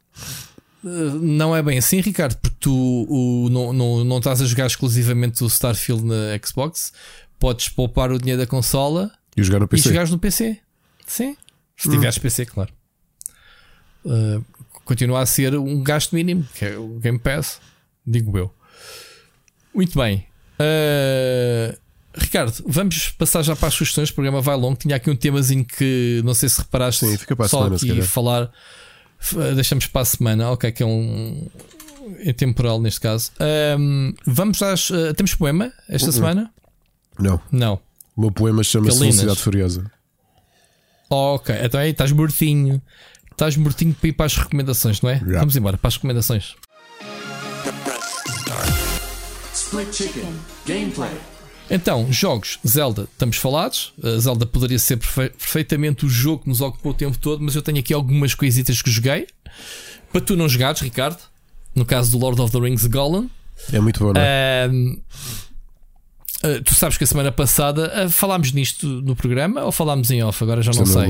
Speaker 4: Uh, Não é bem assim, Ricardo, porque tu o, não, não, não estás a jogar exclusivamente o Starfield na Xbox, podes poupar o dinheiro da consola
Speaker 1: E jogar no
Speaker 4: e
Speaker 1: PC.
Speaker 4: jogares no PC. Sim, se
Speaker 1: Hum.
Speaker 4: tiveres PC, claro. Uh, continua a ser um gasto mínimo, que é o Game Pass, digo eu. Muito bem. Uh, Ricardo, vamos passar já para as sugestões. O programa vai longo. Tinha aqui um temazinho que não sei se reparaste.
Speaker 1: Sim, fica para a
Speaker 4: só
Speaker 1: semana, se
Speaker 4: aqui
Speaker 1: calhar.
Speaker 4: falar. F- Deixamos para a semana, ok, que é um. É temporal neste caso. Um, vamos às. uh, temos poema esta
Speaker 1: Uhum.
Speaker 4: semana?
Speaker 1: Não.
Speaker 4: Não.
Speaker 1: O meu poema chama-se. Velocidade Furiosa.
Speaker 4: Ok, então aí estás mortinho. Estás mortinho para ir para as recomendações, não é?
Speaker 1: Já.
Speaker 4: Vamos embora para as recomendações.
Speaker 2: Split Chicken. Gameplay.
Speaker 4: Então, jogos, Zelda, estamos falados. A Zelda poderia ser perfe- perfeitamente o jogo que nos ocupou o tempo todo, mas eu tenho aqui algumas coisitas que joguei. Para tu não jogares, Ricardo. No caso do Lord of the Rings Gollum.
Speaker 1: É muito bom, não é?
Speaker 4: Ah, tu sabes que a semana passada ah, falámos nisto no programa ou falámos em off? Agora já não sei.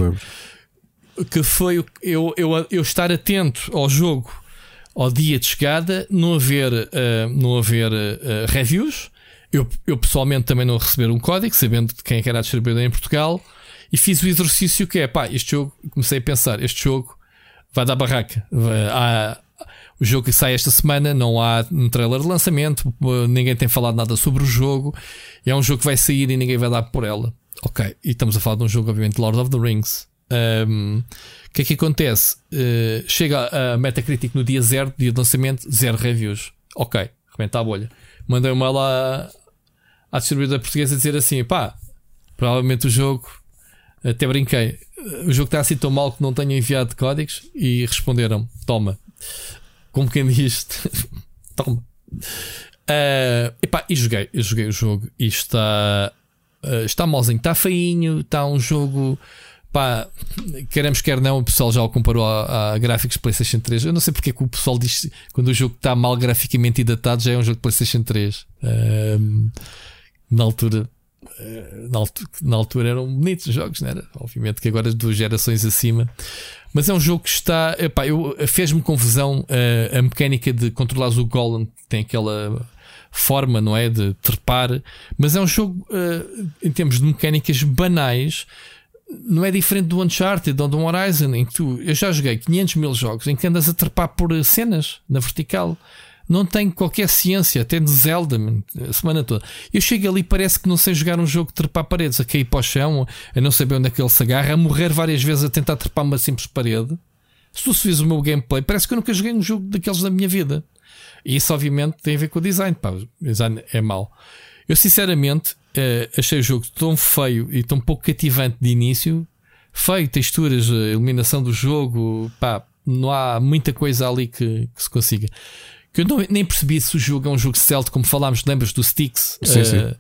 Speaker 4: que foi eu, eu, eu estar atento ao jogo ao dia de chegada, não haver, eh, não haver eh, reviews. Eu, eu pessoalmente também não receber um código, sabendo de quem é era a distribuidora em Portugal, e fiz o exercício que é, pá, este jogo, comecei a pensar, este jogo vai dar barraca. Há- o jogo que sai esta semana, não há um trailer de lançamento, ninguém tem falado nada sobre o jogo, é um jogo que vai sair e ninguém vai dar por ela. Ok, e estamos a falar de um jogo, obviamente, Lord of the Rings. Um, O que é que acontece? Uh, chega a Metacritic no dia zero, dia de lançamento, zero reviews. Ok, rebenta a bolha. Mandei uma lá à distribuidora portuguesa dizer assim: pá, provavelmente o jogo, até brinquei, o jogo está assim tão mal que não tenho enviado códigos e responderam: toma, como quem diz, toma. Uh, epá, e joguei, eu joguei o jogo e está, uh, está malzinho, está feinho, está um jogo pá, queremos quer não, o pessoal já o comparou a, a gráficos PlayStation 3. Eu não sei porque é que o pessoal diz quando o jogo está mal graficamente e datado já é um jogo de PlayStation 3. Ahm, na altura, eh, na altura, na altura eram bonitos os jogos, não era? Obviamente que agora as duas gerações acima. Mas é um jogo que está. Epá, eu, fez-me confusão eh, a mecânica de controlares o Golem, que tem aquela forma, não é? De trepar. Mas é um jogo, eh, em termos de mecânicas banais, não é diferente do Uncharted ou do Horizon, em que tu. Eu já joguei 500 mil jogos em que andas a trepar por cenas na vertical. Não tem qualquer ciência, até de Zelda, a semana toda. Eu chego ali parece que não sei jogar um jogo de trepar paredes, a cair para o chão, a não saber onde é que ele se agarra, a morrer várias vezes a tentar trepar uma simples parede. Se tu se o meu gameplay, parece que eu nunca joguei um jogo daqueles na minha vida. E isso, obviamente, tem a ver com o design. Pá, o design é mau. Eu, sinceramente, eh, achei o jogo tão feio e tão pouco cativante de início. Feio, texturas, iluminação do jogo, pá, não há muita coisa ali que, que se consiga. Que eu não, nem percebi se o jogo é um jogo stealth, como falámos, lembras do Sticks?
Speaker 1: Sim,
Speaker 4: Eh,
Speaker 1: sim.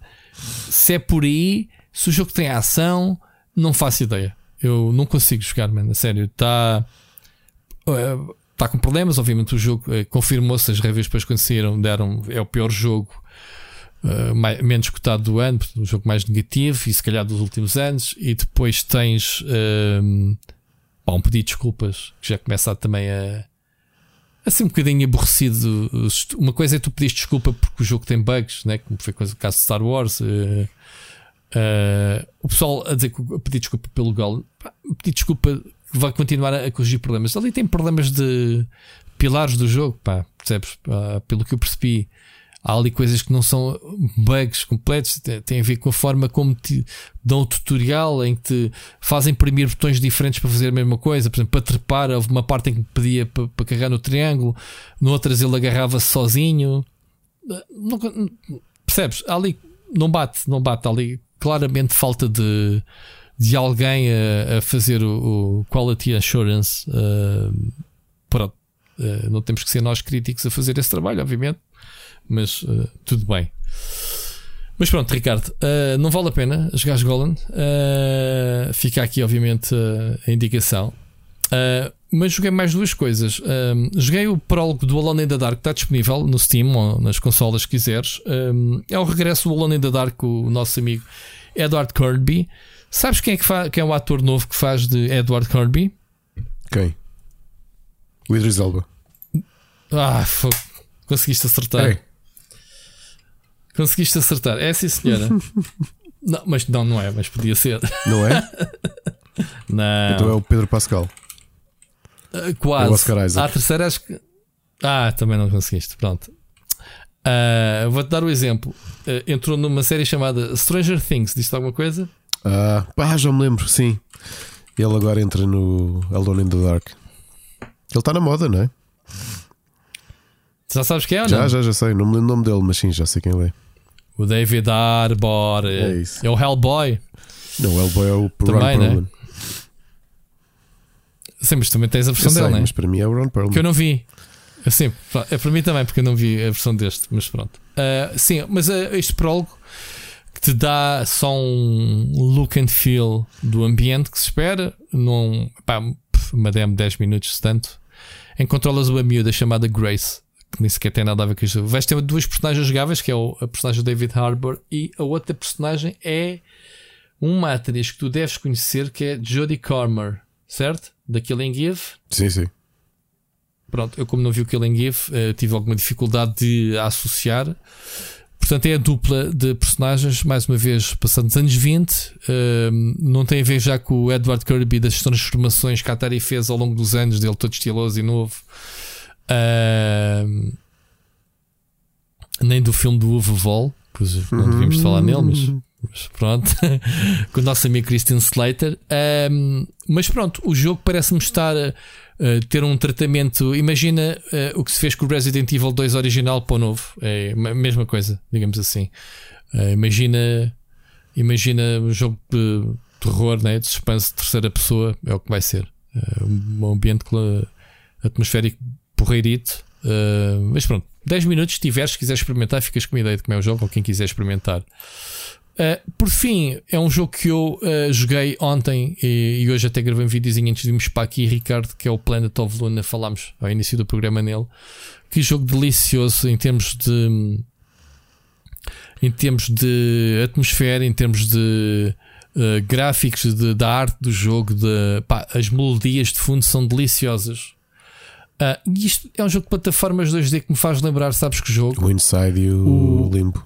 Speaker 4: Se é por aí, se o jogo tem ação, não faço ideia. Eu não consigo jogar, mano, a sério. Está. Está com problemas, obviamente o jogo eh, confirmou-se, as reviews depois saíram deram, é o pior jogo eh, mai- menos cotado do ano, um jogo mais negativo e se calhar dos últimos anos, e depois tens pá, um pedido de desculpas que já começa a, também a, a ser um bocadinho aborrecido. Uma coisa é tu pedires desculpa porque o jogo tem bugs, né? como foi o caso de Star Wars. eh, eh, o pessoal a dizer que pedir desculpa pelo gol, pedir desculpa que vai continuar a, corrigir problemas. Ali tem problemas de pilares do jogo, pá, percebes? Pá, pelo que eu percebi, há ali coisas que não são bugs completos, tem, a ver com a forma como te dão o tutorial em que te fazem imprimir botões diferentes para fazer a mesma coisa. Por exemplo, para trepar, houve uma parte em que me pedia para, para carregar no triângulo, noutras ele agarrava-se sozinho. Não- percebes? Há ali não bate, não bate. Há ali claramente falta de, de alguém a, a fazer o, o quality assurance. ah, pronto. Ah, não temos que ser nós críticos a fazer esse trabalho, obviamente, mas ah, tudo bem. Mas pronto, Ricardo, ah, não vale a pena jogar Golan. Ah, fica aqui, obviamente, a indicação. Mas joguei mais duas coisas. Joguei o prólogo do Alone in the Dark, que está disponível no Steam ou nas consolas que quiseres. É o regresso do Alone in the Dark, o nosso amigo Edward Kirby. Sabes quem é, que quem é o ator novo que faz de Edward Kirby?
Speaker 1: Quem? O Idris Elba.
Speaker 4: Ah, conseguiste acertar.
Speaker 1: Ei.
Speaker 4: Conseguiste acertar. É sim, senhora. não, mas não, não é, mas podia ser.
Speaker 1: Não é?
Speaker 4: Não.
Speaker 1: Então é o Pedro Pascal.
Speaker 4: Uh, quase.
Speaker 1: É o Oscar Isaac.
Speaker 4: À terceira acho que. Ah, também não conseguiste. Pronto. Ah, Vou-te dar o exemplo. Ah, entrou numa série chamada Stranger Things. Diz-te alguma coisa?
Speaker 1: Ah, pá, já me lembro, sim. Ele agora entra no Alone in the Dark. Ele está na moda, não é?
Speaker 4: Já sabes quem é ou
Speaker 1: Já,
Speaker 4: não?
Speaker 1: já, já sei. Não me lembro o nome dele, mas sim, já sei quem ele é.
Speaker 4: O David Arbor.
Speaker 1: É
Speaker 4: É,
Speaker 1: isso.
Speaker 4: é o Hellboy.
Speaker 1: Não, o Hellboy é o Ron
Speaker 4: Também, né?
Speaker 1: Perlman.
Speaker 4: Sim, mas também tens a versão
Speaker 1: sei,
Speaker 4: dele, não é?
Speaker 1: mas para mim é o Ron Perlman.
Speaker 4: Que eu não vi. Assim, é para mim também, porque eu não vi a versão deste, mas pronto. Ah, sim, mas ah, este prólogo que te dá só um look and feel do ambiente que se espera, num, pá, uma demo de 10 minutos, tanto, em controlas uma miúda chamada Grace, que nem sequer tem nada a ver com isto. Vais ter duas personagens jogáveis, que é o, a personagem David Harbour, e a outra personagem é uma atriz que tu deves conhecer, que é Jodie Comer, certo? Da Killing Eve.
Speaker 1: Sim, sim.
Speaker 4: Pronto, eu como não vi o Killing Eve, eh, tive alguma dificuldade de a associar. Portanto, é a dupla de personagens, mais uma vez, passando dos anos 20. eh, não tem a ver já com o Edward Kirby das transformações que a Atari fez ao longo dos anos, dele todo estiloso e novo. Eh, nem do filme do Uwe Vol, pois não devíamos falar nele, mas, mas pronto. com o nosso amigo Christian Slater. Um, mas pronto, o jogo parece-me estar a, a ter um tratamento. Imagina uh, o que se fez com o Resident Evil 2 original para o novo. É a mesma coisa, digamos assim. Uh, imagina, imagina um jogo de terror, né, de suspense de terceira pessoa, é o que vai ser. Uh, um ambiente atmosférico porreirito. Uh, mas pronto, 10 minutos, se tiveres, se quiseres experimentar, ficas com uma ideia de como é o jogo, ou quem quiser experimentar Uh, por fim, é um jogo que eu uh, joguei ontem e, e, hoje até gravei um videozinho antes de irmos para aqui, Ricardo, que é o Planet of Luna. Falámos ao início do programa nele. Que jogo delicioso em termos de. Em termos de atmosfera, em termos de uh, gráficos, de, da arte do jogo, de, pá, as melodias de fundo são deliciosas. Uh, e isto é um jogo de plataformas 2D que me faz lembrar, sabes que jogo?
Speaker 1: O Inside e o, o... Limbo.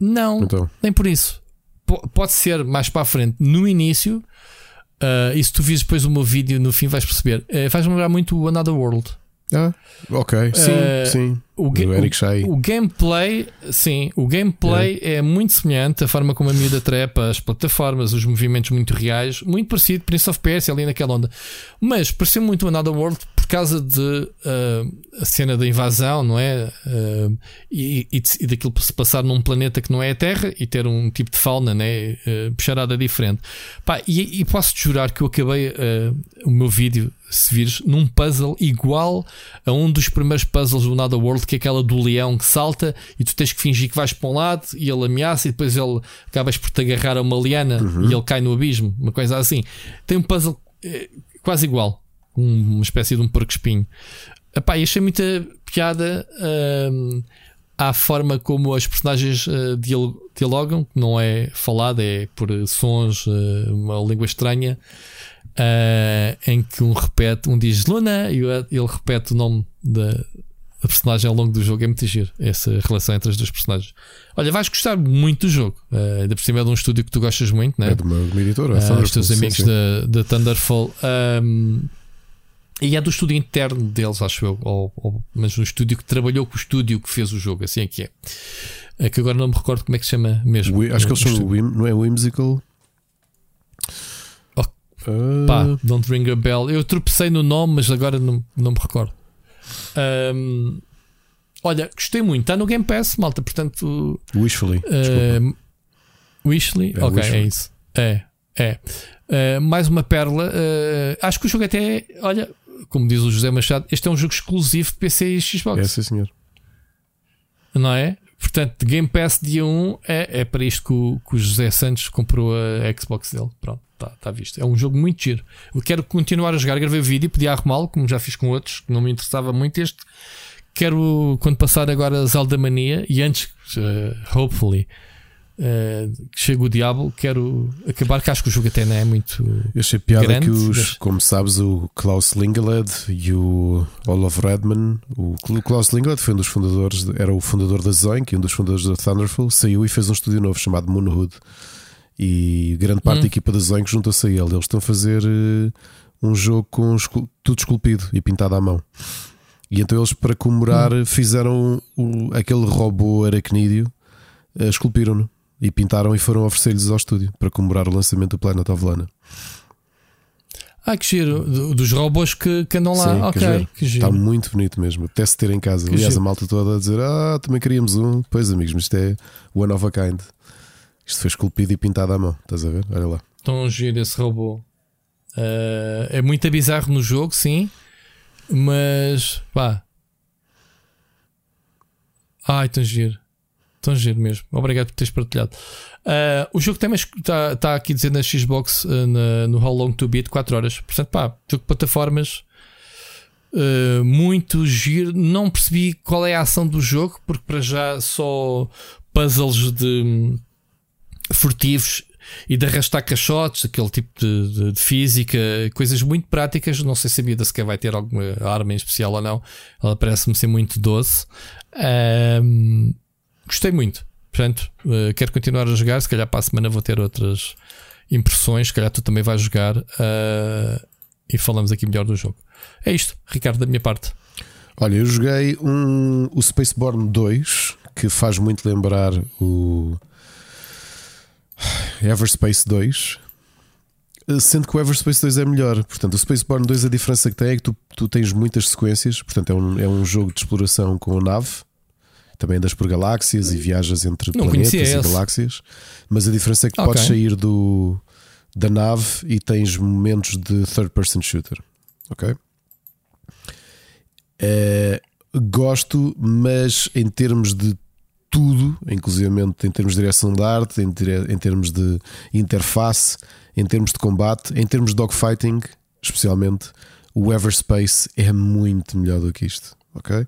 Speaker 4: Não, então. nem por isso. P pode ser mais para a frente. No início, uh, e se tu vires depois o meu vídeo no fim, vais perceber. Uh, faz-me lembrar muito o Another World.
Speaker 1: Ah, ok, sim, uh, sim.
Speaker 4: O, ga o, o, gameplay, sim, o gameplay é. é muito semelhante, a forma como a miúda trepa, as plataformas, os movimentos muito reais, muito parecido Prince of Persia ali naquela onda. Mas pareceu muito o Another World causa de uh, a cena da invasão, não é? Uh, e, e, e, daquilo se passar num planeta que não é a Terra e ter um tipo de fauna, né? Uh, puxarada diferente. Pá, e, e posso-te jurar que eu acabei o meu vídeo, se vires, num puzzle igual a um dos primeiros puzzles do Nada World, que é aquela do leão que salta e tu tens que fingir que vais para um lado e ele ameaça e depois ele acabas por te agarrar a uma liana uhum. e ele cai no abismo, uma coisa assim. Tem um puzzle quase igual uma espécie de um porco espinho. Epá, achei muita piada uh, à forma como as personagens uh, dialogam, que não é falada, é por sons, uh, uma língua estranha, uh, em que um repete, um diz Luna e ele repete o nome da, da personagem ao longo do jogo. É muito giro essa relação entre as duas personagens. Olha, vais gostar muito do jogo. Uh, ainda por cima é de um estúdio que tu gostas muito, né?
Speaker 1: É de uma, uma editora,
Speaker 4: uh, os teus amigos da, da Thunderfall. Um, e é do estúdio interno deles, acho eu. Ou, ou, mas um estúdio que trabalhou com o estúdio que fez o jogo, assim é que é. É que agora não me recordo como é que se chama mesmo.
Speaker 1: We, acho que eles chamam Whim, não é Whimsical.
Speaker 4: Oh, uh... Pá, don't ring a bell. Eu tropecei no nome, mas agora não, não me recordo. Um, olha, gostei muito. Está no Game Pass, malta. Portanto,
Speaker 1: Wishfully.
Speaker 4: Uh, Wishly, é, ok, Wishfully. é isso. É, é. Uh, mais uma perla. Uh, acho que o jogo até, olha, como diz o José Machado, este é um jogo exclusivo de PC e Xbox.
Speaker 1: É, sim, senhor.
Speaker 4: Não é? Portanto, Game Pass dia 1 é, é para isto que o, que o José Santos comprou a Xbox dele. Pronto, está tá visto. É um jogo muito giro. Eu quero continuar a jogar, gravei vídeo, podia arrumá-lo, como já fiz com outros, que não me interessava muito. Este quero, quando passar agora a Zelda Mania, e antes, uh, hopefully, Uh, chega o Diabo, quero acabar, que acho que o jogo até não é muito.
Speaker 1: Eu achei piada grande, que os, mas... como sabes, o Klaus Lingeled e o Olaf Redman, o Klaus Lingeled foi um dos fundadores, era o fundador da Zoink e um dos fundadores da Thunderful, saiu e fez um estúdio novo chamado Moonhood. E grande parte hum. da equipa da Zoink juntou-se a ele. Eles estão a fazer uh, um jogo com tudo esculpido e pintado à mão. E então eles, para comemorar, hum. fizeram o, aquele robô aracnídeo, uh, esculpiram-no e pintaram e foram oferecer-lhes ao estúdio para comemorar o lançamento do Planet of Lana.
Speaker 4: Ah, que giro, dos robôs que, que andam lá. Sim, ok, que, que giro.
Speaker 1: Está muito bonito mesmo. Até se ter em casa. Que Aliás, giro. a malta toda a dizer: Ah, também queríamos um. Pois, amigos, mas isto é one of a kind. Isto foi esculpido e pintado à mão. Estás a ver? Olha lá.
Speaker 4: Tão giro esse robô. Uh, é muito bizarro no jogo, sim. Mas pá. Ai, tão giro. Tão giro mesmo. Obrigado por teres partilhado. Uh, o jogo também está tá aqui dizendo na Xbox uh, na, no How Long to Beat 4 horas. Portanto, pá, jogo de plataformas uh, muito giro. Não percebi qual é a ação do jogo, porque para já só puzzles de furtivos e de arrastar caixotes, aquele tipo de, de, de, física, coisas muito práticas. Não sei se a vida sequer vai ter alguma arma em especial ou não. Ela parece-me ser muito doce. Gostei muito. Portanto, uh, quero continuar a jogar. Se calhar para a semana vou ter outras impressões. Se calhar tu também vais jogar uh, e falamos aqui melhor do jogo. É isto, Ricardo, da minha parte.
Speaker 1: Olha, eu joguei um, o Spaceborne 2 que faz muito lembrar o Everspace 2. Sendo que o Everspace 2 é melhor, portanto, o Spaceborne 2 a diferença que tem é que tu, tu tens muitas sequências, portanto, é um, é um jogo de exploração com a nave também andas por galáxias e viajas entre não planetas e esse. galáxias, mas a diferença é que okay. podes sair do, da nave e tens momentos de third person shooter. Ok? É, gosto, mas em termos de tudo, inclusive em termos de direção de arte, em, dire- em termos de interface, em termos de combate, em termos de dogfighting, especialmente, o Everspace é muito melhor do que isto. Ok?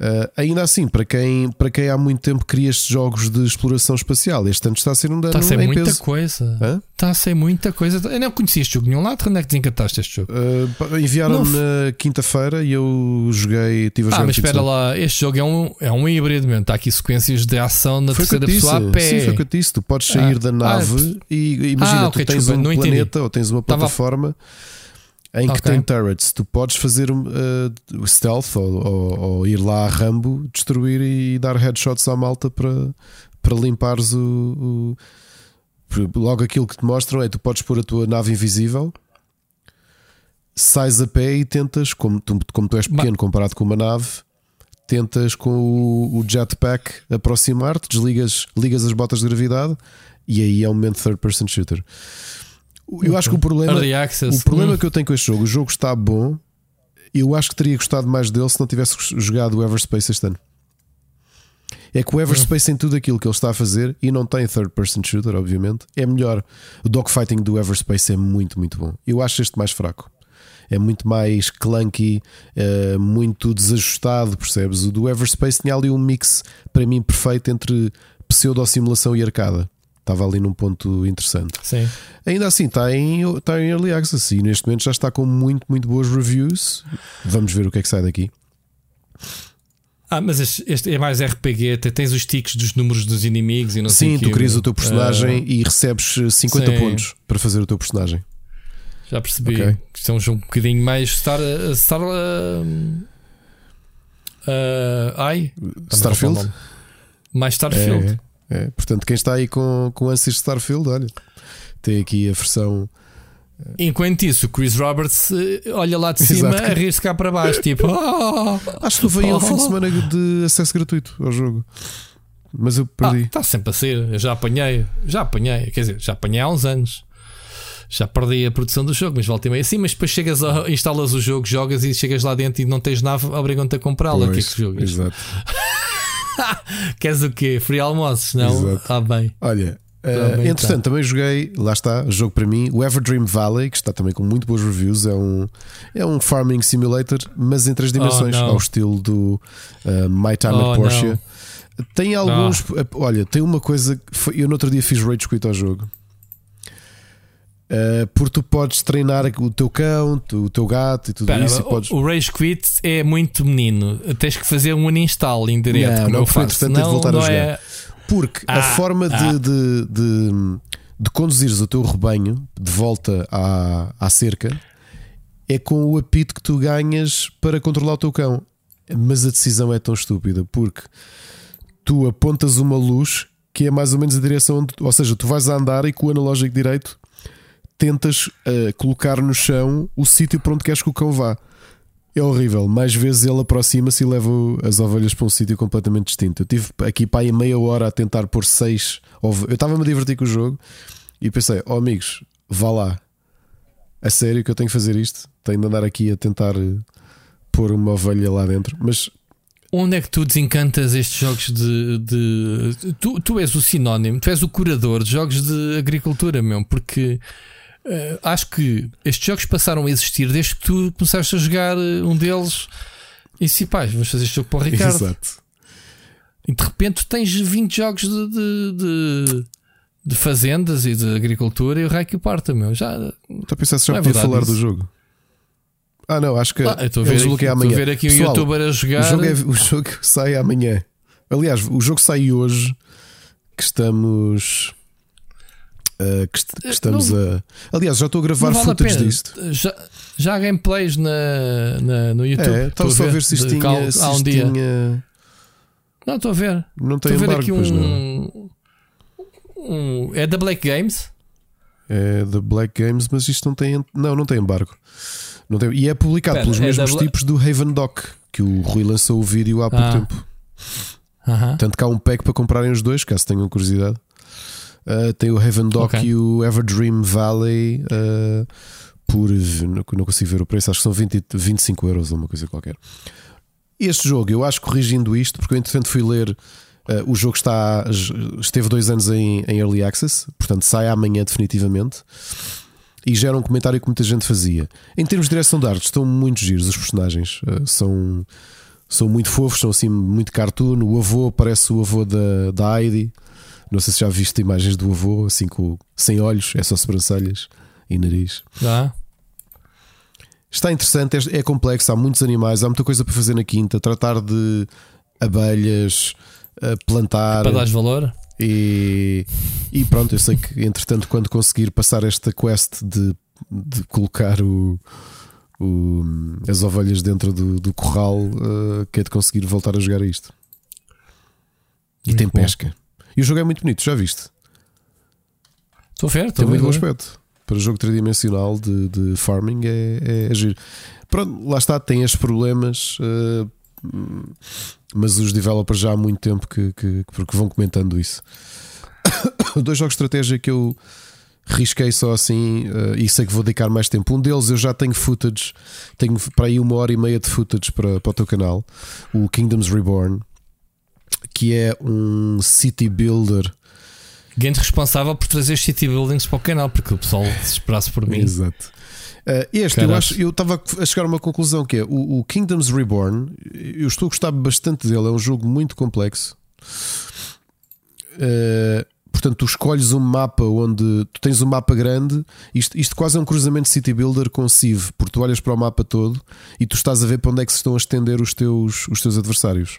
Speaker 1: Uh, ainda assim, para quem, para quem há muito tempo queria estes jogos de exploração espacial, este ano está a ser um dano
Speaker 4: Está a ser muita
Speaker 1: peso.
Speaker 4: coisa.
Speaker 1: Hã?
Speaker 4: Está a ser muita coisa. Eu não conhecia este jogo nenhum lado. Onde é que desencantaste este jogo?
Speaker 1: Uh, Enviaram-me na quinta-feira e eu joguei. Tive a
Speaker 4: Ah, mas
Speaker 1: de
Speaker 4: espera lá, este jogo é um, é um híbrido, mesmo. Está aqui sequências de ação na
Speaker 1: Foi
Speaker 4: terceira
Speaker 1: te
Speaker 4: pessoa a pé.
Speaker 1: Sim, foi o que eu disse. Tu podes sair
Speaker 4: Ah,
Speaker 1: da
Speaker 4: ah,
Speaker 1: nave e imagina,
Speaker 4: Ah, ok,
Speaker 1: tu tens
Speaker 4: desculpa,
Speaker 1: um
Speaker 4: não entendi.
Speaker 1: planeta ou tens uma
Speaker 4: Tava-
Speaker 1: em que
Speaker 4: Ok.
Speaker 1: tem turrets. Tu podes fazer uh, stealth ou, ou- ou ir lá a Rambo, destruir e dar headshots à malta para, para limpares o, o- Logo aquilo que te mostram é tu podes pôr a tua nave invisível. Sais a pé e tentas, como tu, como tu és pequeno comparado com uma nave, tentas com o, o jetpack aproximar-te, desligas ligas as botas de gravidade e aí é um momento third person shooter. Eu acho que o problema, o problema
Speaker 4: Hum.
Speaker 1: que eu tenho com este jogo, o jogo está bom. Eu acho que teria gostado mais dele se não tivesse jogado o Everspace este ano. É que o Everspace tem tudo aquilo que ele está a fazer e não tem third person shooter, obviamente. É melhor. O dogfighting do Everspace é muito, muito bom. Eu acho este mais fraco. É muito mais clunky, eh, muito desajustado, percebes? O do Everspace tinha ali um mix para mim perfeito entre pseudo-simulação e arcada. Estava ali num ponto interessante.
Speaker 4: Sim.
Speaker 1: Ainda assim, está em, está em Early Access e neste momento já está com muito, muito boas reviews. Vamos ver o que é que sai daqui.
Speaker 4: Ah, mas este, este é mais RPG, tens os tiques dos números dos inimigos e não sei
Speaker 1: Sim,
Speaker 4: o
Speaker 1: tu crias o teu personagem
Speaker 4: Ah,
Speaker 1: e recebes eh, 50
Speaker 4: sim.
Speaker 1: pontos para fazer o teu personagem.
Speaker 4: já percebi.
Speaker 1: Ok.
Speaker 4: Isto é um jogo um bocadinho mais Star. uh, Star uh, uh, ai,
Speaker 1: Starfield?
Speaker 4: Mais Starfield.
Speaker 1: É, é. Portanto, quem está aí com, com ânsias de Starfield, olha, tem aqui a versão.
Speaker 4: Enquanto isso, o Chris Roberts uh, olha lá de cima
Speaker 1: Exato.
Speaker 4: a rir-se cá para baixo, tipo, "Ah,
Speaker 1: Acho que tu veio um fim de semana de acesso gratuito ao jogo, mas eu perdi.
Speaker 4: Está sempre a ser. Eu já apanhei, já apanhei, quer dizer, já apanhei há uns anos. Já perdi a produção do jogo, mas volta e meia assim. Mas depois chegas a, instalas o jogo, jogas e chegas lá dentro e não tens nave, obrigam-te a comprá-la. O que é que jogas?
Speaker 1: Exato.
Speaker 4: Queres o quê? Free almoços? Não?
Speaker 1: Exato.
Speaker 4: Ah, bem.
Speaker 1: Olha, eh,
Speaker 4: Também
Speaker 1: entretanto, também joguei, lá está, jogo para mim, o Everdream Valley, que está também com muito boas reviews. É um, é um farming simulator, mas em três dimensões,
Speaker 4: Oh,
Speaker 1: ao estilo do eh, My Time
Speaker 4: Oh,
Speaker 1: at Porsche.
Speaker 4: não.
Speaker 1: Tem alguns. eh, Olha, tem uma coisa que foi, eu no outro dia fiz rage quit ao jogo. Eh, porque tu podes treinar o teu cão, o teu gato e tudo
Speaker 4: Espera,
Speaker 1: isso. E
Speaker 4: o-
Speaker 1: podes...
Speaker 4: O Rage Quit é muito menino. Tens que fazer um uninstall em direto.
Speaker 1: Não,
Speaker 4: como
Speaker 1: não,
Speaker 4: eu faço.
Speaker 1: entretanto tens de voltar a jogar.
Speaker 4: é.
Speaker 1: Porque a
Speaker 4: Ah,
Speaker 1: forma de,
Speaker 4: ah.
Speaker 1: de, de, de conduzires o teu rebanho de volta à, à cerca é com o apito que tu ganhas para controlar o teu cão. Mas a decisão é tão estúpida porque tu apontas uma luz que é mais ou menos a direção onde, ou seja, tu vais a andar e com o analógico direito tentas eh, colocar no chão o sítio para onde queres que o cão vá. É horrível. Mais vezes ele aproxima-se e leva as ovelhas para um sítio completamente distinto. Eu tive aqui para aí meia hora a tentar pôr seis. ove- Eu estava-me a divertir com o jogo e pensei: oh amigos, vá lá. A sério que eu tenho que fazer isto? Tenho de andar aqui a tentar eh, pôr uma ovelha lá dentro. Mas
Speaker 4: Onde é que tu desencantas estes jogos de. de- Tu, tu és o sinónimo, tu és o curador de jogos de agricultura, mesmo, porque eh, acho que estes jogos passaram a existir desde que tu começaste a jogar eh, um deles e disse: pá, vamos fazer este jogo para o Ricardo.
Speaker 1: Exato.
Speaker 4: E de repente tens 20 jogos de, de, de, de fazendas e de agricultura e o o parta, meu. Já,
Speaker 1: estou a pensar se já
Speaker 4: é
Speaker 1: podia falar
Speaker 4: isso.
Speaker 1: do jogo. Ah, não, acho que
Speaker 4: Ah, estou a ver, aqui, estou a
Speaker 1: amanhã.
Speaker 4: ver aqui um
Speaker 1: Pessoal,
Speaker 4: youtuber a jogar.
Speaker 1: O jogo, é- o jogo sai amanhã. Aliás, o jogo sai hoje que estamos. Uh, que, que estamos a. Aliás, já estou a gravar
Speaker 4: Não vale a
Speaker 1: footage
Speaker 4: pena.
Speaker 1: disto.
Speaker 4: Já, já há gameplays na, na- no YouTube.
Speaker 1: É, estava
Speaker 4: Estou
Speaker 1: só a ver se isto tinha.
Speaker 4: cal-
Speaker 1: se
Speaker 4: há um dia.
Speaker 1: tinha-
Speaker 4: Não, estou a ver.
Speaker 1: Não tem
Speaker 4: a ver
Speaker 1: embargo,
Speaker 4: aqui
Speaker 1: não.
Speaker 4: um, um. É da Black Games?
Speaker 1: É da Black Games, mas isto não tem. Não, não tem embargo. Não tem- E é publicado
Speaker 4: Espera,
Speaker 1: pelos
Speaker 4: é
Speaker 1: mesmos
Speaker 4: da
Speaker 1: tipos do Haven Dock, que o Rui lançou o vídeo há pouco
Speaker 4: Ah.
Speaker 1: tempo.
Speaker 4: Aham.
Speaker 1: Tanto que há um pack para comprarem os dois, caso tenham curiosidade. Uh, tem o Haven Dock
Speaker 4: Ok.
Speaker 1: e o Everdream Valley uh, por. Não, não consigo ver o preço, acho que são 20, 25 euros ou uma coisa qualquer. Este jogo, eu acho corrigindo isto, porque eu entretanto fui ler Uh, o jogo está, esteve dois anos em, em Early Access, portanto sai amanhã definitivamente. E já era um comentário que muita gente fazia. Em termos de direção de arte, estão muito giros os personagens. Uh, são, são muito fofos, são assim muito cartoon. O avô parece o avô da, da Heidi. Não sei se já viste imagens do avô, assim com, sem olhos, é só sobrancelhas e nariz.
Speaker 4: Ah,
Speaker 1: Está interessante, é, é complexo, há muitos animais, há muita coisa para fazer na quinta. Tratar de abelhas, eh, plantar.
Speaker 4: para dar valor.
Speaker 1: E, e pronto, eu sei que entretanto, quando conseguir passar esta quest de, de colocar o, o- as ovelhas dentro do, do corral, uh, que é de conseguir voltar a jogar a isto. E tem
Speaker 4: Muito bom.
Speaker 1: pesca. E o jogo é muito bonito, já viste?
Speaker 4: Estou a ver,
Speaker 1: Tem muito bom aspecto. Para jogo tridimensional de, de farming é, é, é giro. Pronto, lá está, tem estes problemas, eh, mas os developers já há muito tempo que, que, porque vão comentando isso. Dois jogos de estratégia que eu risquei só assim eh, e sei que vou dedicar mais tempo. Um deles eu já tenho footage, tenho para aí uma hora e meia de footage para, para o teu canal, o Kingdoms Reborn, que é um city builder.
Speaker 4: Gente responsável por trazer os city buildings para o canal, porque o pessoal se esperasse por mim.
Speaker 1: Exato. Uh, este, eu
Speaker 4: Caraca.
Speaker 1: acho, eu estava a chegar a uma conclusão que é o, o Kingdoms Reborn. Eu estou a gostar bastante dele, é um jogo muito complexo. Uh, portanto, tu escolhes um mapa onde tu tens um mapa grande. Isto, isto quase é um cruzamento City Builder com Civ, porque tu olhas para o mapa todo e tu estás a ver para onde é que se estão a estender os teus, os teus adversários.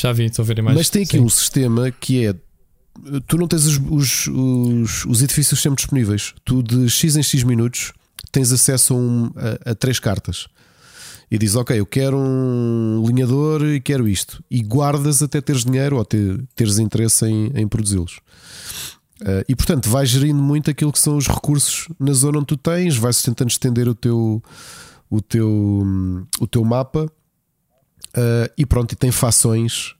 Speaker 4: Já vi, estou a ver imagens.
Speaker 1: Mas tem aqui
Speaker 4: Sim.
Speaker 1: um sistema que é. Tu não tens os, os, os, os edifícios sempre disponíveis. Tu de X em X minutos tens acesso a, um- a- a três cartas. E dizes, ok, eu quero um linhador e quero isto. E guardas até teres dinheiro ou ter, teres interesse em, em produzi-los. Uh, e portanto vais gerindo muito aquilo que são os recursos na zona onde tu tens, vais tentando estender o teu, o teu, hum, o teu mapa Uh, e pronto, e tem fações.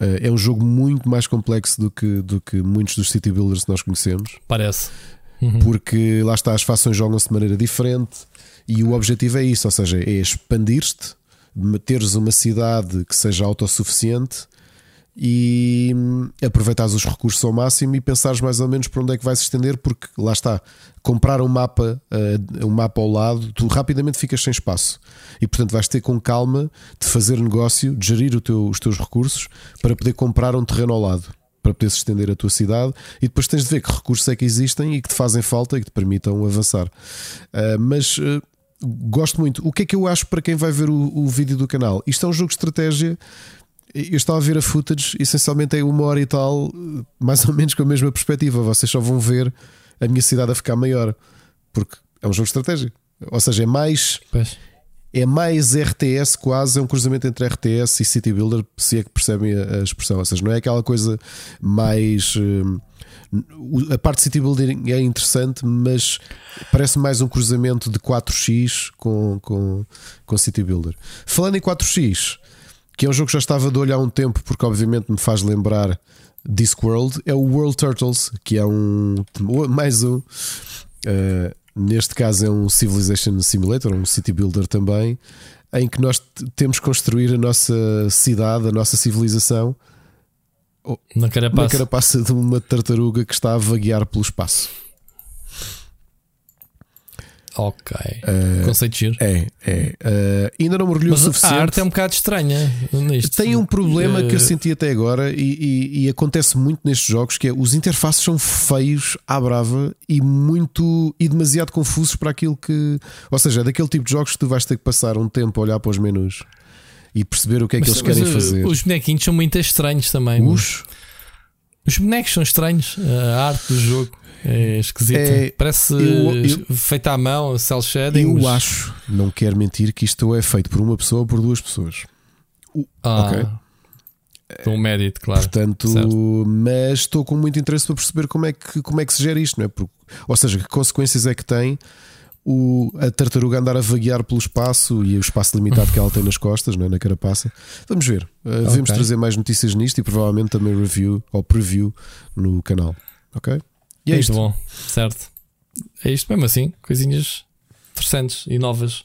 Speaker 1: Uh, é um jogo muito mais complexo do que, do que muitos dos city builders que nós conhecemos,
Speaker 4: Parece. Uhum.
Speaker 1: porque lá está, as fações jogam-se de maneira diferente e o objetivo é isso: ou seja, é expandir-te, teres uma cidade que seja autossuficiente e hum, aproveitares os recursos ao máximo e pensares mais ou menos para onde é que vai se estender, porque lá está, comprar um mapa, uh, um mapa ao lado, tu rapidamente ficas sem espaço e portanto vais ter com calma de fazer negócio, de gerir teu- os teus recursos para poder comprar um terreno ao lado. Para poder estender a tua cidade e depois tens de ver que recursos é que existem e que te fazem falta e que te permitam avançar. Uh, mas uh, gosto muito. O que é que eu acho para quem vai ver o, o vídeo do canal? Isto é um jogo de estratégia eu estava a ver a footage, essencialmente é uma hora e tal, mais ou menos com a mesma perspectiva. Vocês só vão ver a minha cidade a ficar maior, porque é um jogo de estratégia. Ou seja, é mais,
Speaker 4: Pois.
Speaker 1: é mais RTS, quase, é um cruzamento entre RTS e City Builder, se é que percebem a, expressão. Ou seja, não é aquela coisa mais. hum, a parte de City Building é interessante, mas parece mais um cruzamento de 4x com, com, com City Builder. Falando em 4x, que é um jogo que já estava de olho há um tempo, porque obviamente me faz lembrar Discworld, é o World Turtles, que é um mais um. uh, neste caso é um Civilization Simulator, um City Builder também, em que nós temos que construir a nossa cidade, a nossa civilização
Speaker 4: Na
Speaker 1: na
Speaker 4: carapaça.
Speaker 1: carapaça de uma tartaruga que está a vaguear pelo espaço.
Speaker 4: Ok.
Speaker 1: Uh,
Speaker 4: Conceito giro.
Speaker 1: é, é. Uh, ainda não mergulhou o
Speaker 4: Mas
Speaker 1: suficiente.
Speaker 4: a arte é um bocado estranha. Nisto.
Speaker 1: Tem um problema que eu
Speaker 4: Eh,
Speaker 1: senti até agora e, e- e acontece muito nestes jogos que é os interfaces são feios à brava e muito e demasiado confusos para aquilo que ou seja, é daquele tipo de jogos que tu vais ter que passar um tempo a olhar para os menus e perceber o que é que
Speaker 4: mas-
Speaker 1: eles querem
Speaker 4: mas, uh,
Speaker 1: fazer.
Speaker 4: Os bonequinhos são muito estranhos também.
Speaker 1: Os-
Speaker 4: Os bonecos são estranhos. A arte do jogo é esquisita.
Speaker 1: É,
Speaker 4: Parece
Speaker 1: eu- eu-
Speaker 4: feita à mão, cel shading.
Speaker 1: eu
Speaker 4: mas-
Speaker 1: acho, não quero mentir, que isto é feito por uma pessoa ou por duas pessoas.
Speaker 4: Ah,
Speaker 1: ok.
Speaker 4: Com mérito, claro.
Speaker 1: Portanto,
Speaker 4: Certo.
Speaker 1: mas estou com muito interesse para perceber como é que, como é que se gera isto, não é? Porque, ou seja, que consequências é que tem o, a tartaruga andar a vaguear pelo espaço e o espaço limitado que ela tem nas costas, não é? na carapaça. Vamos ver. Uh, Devemos trazer mais notícias nisto e provavelmente também review ou preview no canal. Ok? E é
Speaker 4: Muito
Speaker 1: isto.
Speaker 4: bom, certo. É isto mesmo assim, coisinhas interessantes e novas.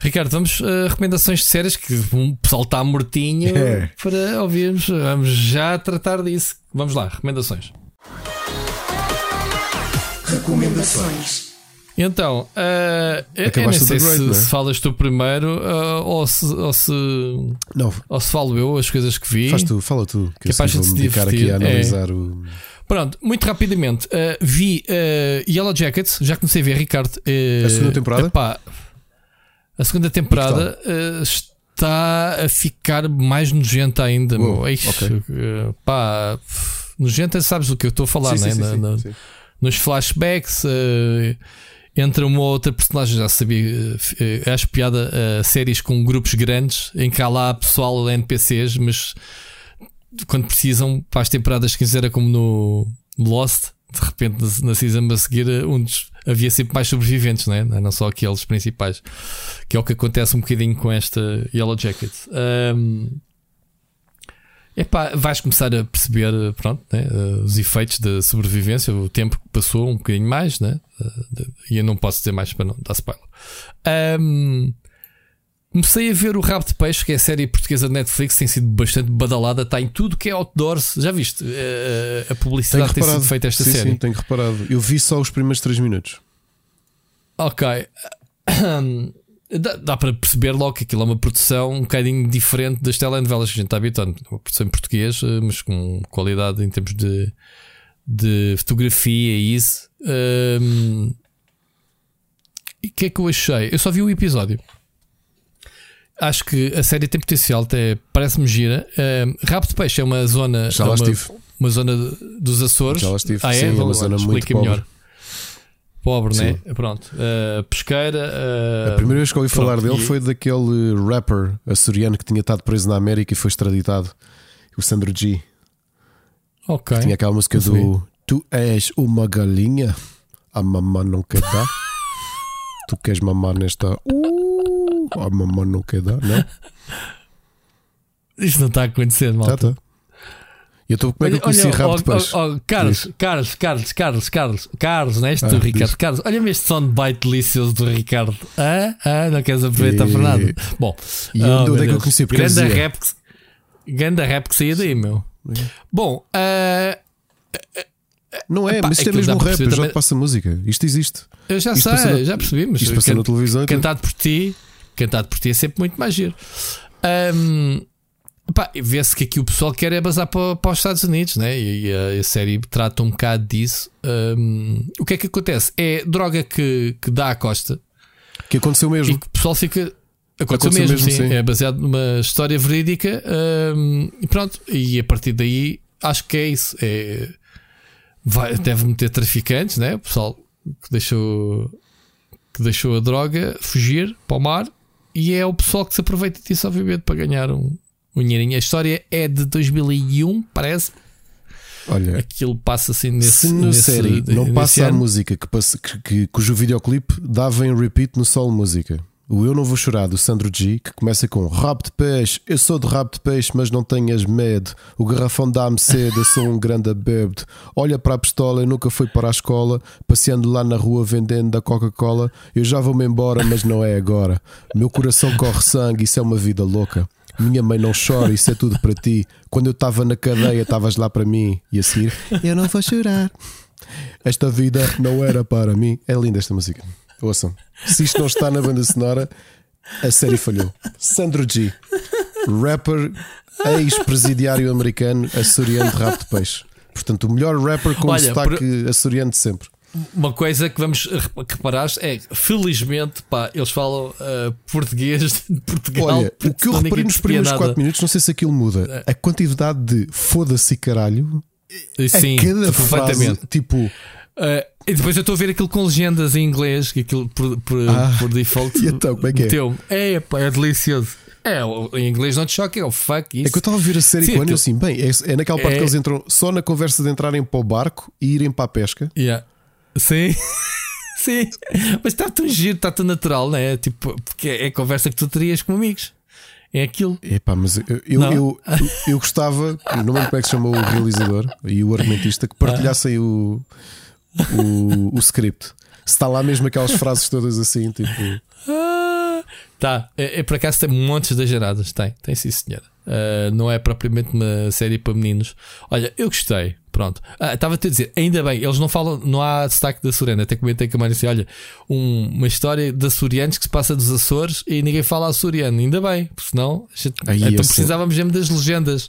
Speaker 4: Ricardo, vamos a recomendações de séries que o pessoal está mortinho
Speaker 1: É.
Speaker 4: para ouvirmos. Vamos já tratar disso. Vamos lá, recomendações.
Speaker 2: Recomendações.
Speaker 4: Então, uh, eu, eu
Speaker 1: Acabaste
Speaker 4: sei
Speaker 1: Great,
Speaker 4: se,
Speaker 1: não é?
Speaker 4: se falas tu primeiro uh, ou, se, ou, se,
Speaker 1: Não,
Speaker 4: ou se falo eu as coisas que vi.
Speaker 1: faz tu, fala tu, que
Speaker 4: Capaz
Speaker 1: eu
Speaker 4: de
Speaker 1: vou
Speaker 4: se
Speaker 1: me dedicar aqui a
Speaker 4: é.
Speaker 1: analisar o.
Speaker 4: Pronto, muito rapidamente, uh, vi Yellow Jackets, já comecei a ver, Ricardo.
Speaker 1: A segunda temporada?
Speaker 4: epá, a segunda temporada uh, está a ficar mais nojenta ainda.
Speaker 1: Uou,
Speaker 4: meu. Eixe,
Speaker 1: ok.
Speaker 4: uh, pá, nojenta, sabes do que eu estou a falar,
Speaker 1: Sim,
Speaker 4: né?
Speaker 1: sim,
Speaker 4: Na-
Speaker 1: sim,
Speaker 4: na-
Speaker 1: sim.
Speaker 4: nos flashbacks entra uma ou outra personagem, já sabia, uh, acho piada uh, séries com grupos grandes em que há lá pessoal NPCs, mas quando precisam para as temporadas que era como no Lost, de repente na, na season a seguir uh, um dos, havia sempre mais sobreviventes, né? não só aqueles principais, que é o que acontece um bocadinho com esta Yellow Jacket. Um, Epá, vais começar a perceber pronto, né, eh, os efeitos da sobrevivência, o tempo que passou, um bocadinho mais, né? eh, e eu não posso dizer mais para não dar spoiler. Ahm, comecei a ver o Rabo de Peixe, que é a série portuguesa de Netflix, tem sido bastante badalada, está em tudo que é outdoors. Já viste eh, a publicidade tem sido feita esta
Speaker 1: sim,
Speaker 4: série?
Speaker 1: sim, tenho reparado. Eu vi só os primeiros 3 minutos.
Speaker 4: Ok. Dá, dá para perceber logo que aquilo é uma produção um bocadinho diferente das telenovelas que a gente está habituado. Uma produção em português, eh, mas com qualidade em termos de, de fotografia e isso. Ahm, E o que é que eu achei? Eu só vi o episódio. Acho que a série tem potencial, até parece-me gira. Ahm, Rabo de Peixe é uma zona.
Speaker 1: Já
Speaker 4: é
Speaker 1: lá
Speaker 4: uma,
Speaker 1: estive.
Speaker 4: uma zona dos Açores.
Speaker 1: Já lá estive.
Speaker 4: Ah, é?
Speaker 1: Sim, é uma zona muito pobre.
Speaker 4: melhor. Pobre,
Speaker 1: Sim.
Speaker 4: né? Pronto. Uh, pesqueira. uh,
Speaker 1: A primeira vez que ouvi
Speaker 4: pronto,
Speaker 1: falar dele
Speaker 4: e-
Speaker 1: foi daquele rapper açoriano que tinha estado preso na América e foi extraditado. O Sandro G.
Speaker 4: Ok.
Speaker 1: Tinha aquela música do Tu és uma galinha, a mamã não quer dar. tu queres mamar nesta. Uh, a mamã não quer dar, não?
Speaker 4: Isto não está a acontecer, malta.
Speaker 1: Tá, tá. E então, como é que eu conheci rabo de
Speaker 4: ó,
Speaker 1: peixe?
Speaker 4: ó, ó, Carlos. Carlos, Carlos, Carlos, Carlos, Carlos, não és tu,
Speaker 1: Ah,
Speaker 4: Ricardo?
Speaker 1: diz.
Speaker 4: Carlos, olha-me este soundbite delicioso do Ricardo. Ah, ah, não queres aproveitar
Speaker 1: E-
Speaker 4: para nada? Bom,
Speaker 1: E
Speaker 4: oh,
Speaker 1: onde- onde
Speaker 4: meu
Speaker 1: é que eu conheci? Porque
Speaker 4: Grande
Speaker 1: eu
Speaker 4: rap, que, grande rap que saía daí, meu. Bom, ah,
Speaker 1: Não é,
Speaker 4: Epá,
Speaker 1: mas isto é
Speaker 4: dá
Speaker 1: mesmo rap. Eu já
Speaker 4: também-
Speaker 1: te passo a música. Isto existe.
Speaker 4: eu já
Speaker 1: Isto
Speaker 4: sei,
Speaker 1: na-
Speaker 4: já percebi, mas
Speaker 1: Isto passou
Speaker 4: can-
Speaker 1: na televisão.
Speaker 4: cantado por ti, cantado por ti é sempre muito mais giro. Pá, Vê-se que aqui o pessoal quer é basar para, para os Estados Unidos, né? E, e a, a série trata um bocado disso. Ahm, o que é que acontece? É droga que, que dá à costa
Speaker 1: Que aconteceu
Speaker 4: e
Speaker 1: mesmo.
Speaker 4: que o pessoal fica. Aconteceu,
Speaker 1: Aconteceu
Speaker 4: mesmo,
Speaker 1: mesmo,
Speaker 4: sim.
Speaker 1: sim.
Speaker 4: É baseado numa história verídica. ahm, e pronto. E a partir daí, acho que é isso. É, vai, deve meter traficantes, né? O pessoal que deixou, que deixou a droga fugir para o mar. E é o pessoal que se aproveita disso, obviamente, para ganhar um, um dinheirinho. A história é de 2001, parece.
Speaker 1: Olha,
Speaker 4: Aquilo passa assim nesse.
Speaker 1: se na série não passa a
Speaker 4: ano.
Speaker 1: música que, passa- que- que- cujo videoclipe dava em repeat no solo música. O Eu Não Vou Chorar do Sandro G, que começa com rabo de peixe, eu sou de rabo de peixe, mas não tenhas medo. O garrafão dá-me sede, eu sou um grande bêbado. Olha para a pistola, eu nunca fui para a escola, passeando lá na rua vendendo da Coca-Cola. Eu já vou-me embora, mas não é agora. Meu coração corre sangue, isso é uma vida louca. Minha mãe não chora, isso é tudo para ti. Quando eu estava na cadeia, estavas lá para mim. E a seguir, eu não vou chorar. Esta vida não era para mim. É linda esta música. Ouçam. Se isto não está na banda sonora, a série falhou. Sandro G, rapper, ex-presidiário americano, açoriano de rabo de peixe. Portanto, o melhor rapper com
Speaker 4: Olha,
Speaker 1: destaque açoriano de sempre.
Speaker 4: Uma coisa que vamos rep- que reparaste é que, felizmente, pá, eles falam ah, português de Portugal.
Speaker 1: Olha, o que eu reparei nos primeiros
Speaker 4: nada.
Speaker 1: 4 minutos, não sei se aquilo muda. A quantidade de foda-se e caralho
Speaker 4: Sim,
Speaker 1: a cada frase, tipo,
Speaker 4: Ah, e depois eu estou a ver aquilo com legendas em inglês, que aquilo por, por,
Speaker 1: Ah,
Speaker 4: por default.
Speaker 1: então, como é que é?
Speaker 4: meteu-me. É, pá, é delicioso. É, em inglês não te choca, é o fuck isso.
Speaker 1: É que eu estava a ver a série
Speaker 4: Sim,
Speaker 1: com o ano e eu assim, bem, é, é naquela parte
Speaker 4: É-
Speaker 1: que eles entram só na conversa de entrarem para o barco e irem para a pesca.
Speaker 4: Yeah. Sim. Sim. Mas está tão giro, está tão natural, não é? Tipo, porque é a conversa que tu terias com amigos. É aquilo.
Speaker 1: Epá, mas eu, eu, eu, eu, gostava, não lembro como é que se chamou o realizador e o argumentista, que partilhassem o, o, o script. Se está lá mesmo aquelas frases todas assim, tipo.
Speaker 4: Tá, é, é por acaso tem montes de geradas, tem, tem sim senhora. Uh, não é propriamente uma série para meninos. Olha, eu gostei. Pronto. Ah, Estava-te a dizer, ainda bem, eles não falam, não há destaque da Soriana. Até comentei com a Maria assim: olha, um- uma história de açorianos que se passa dos Açores e ninguém fala açoriano. Ainda bem, porque senão gente-
Speaker 1: Aí,
Speaker 4: então precisávamos mesmo das legendas.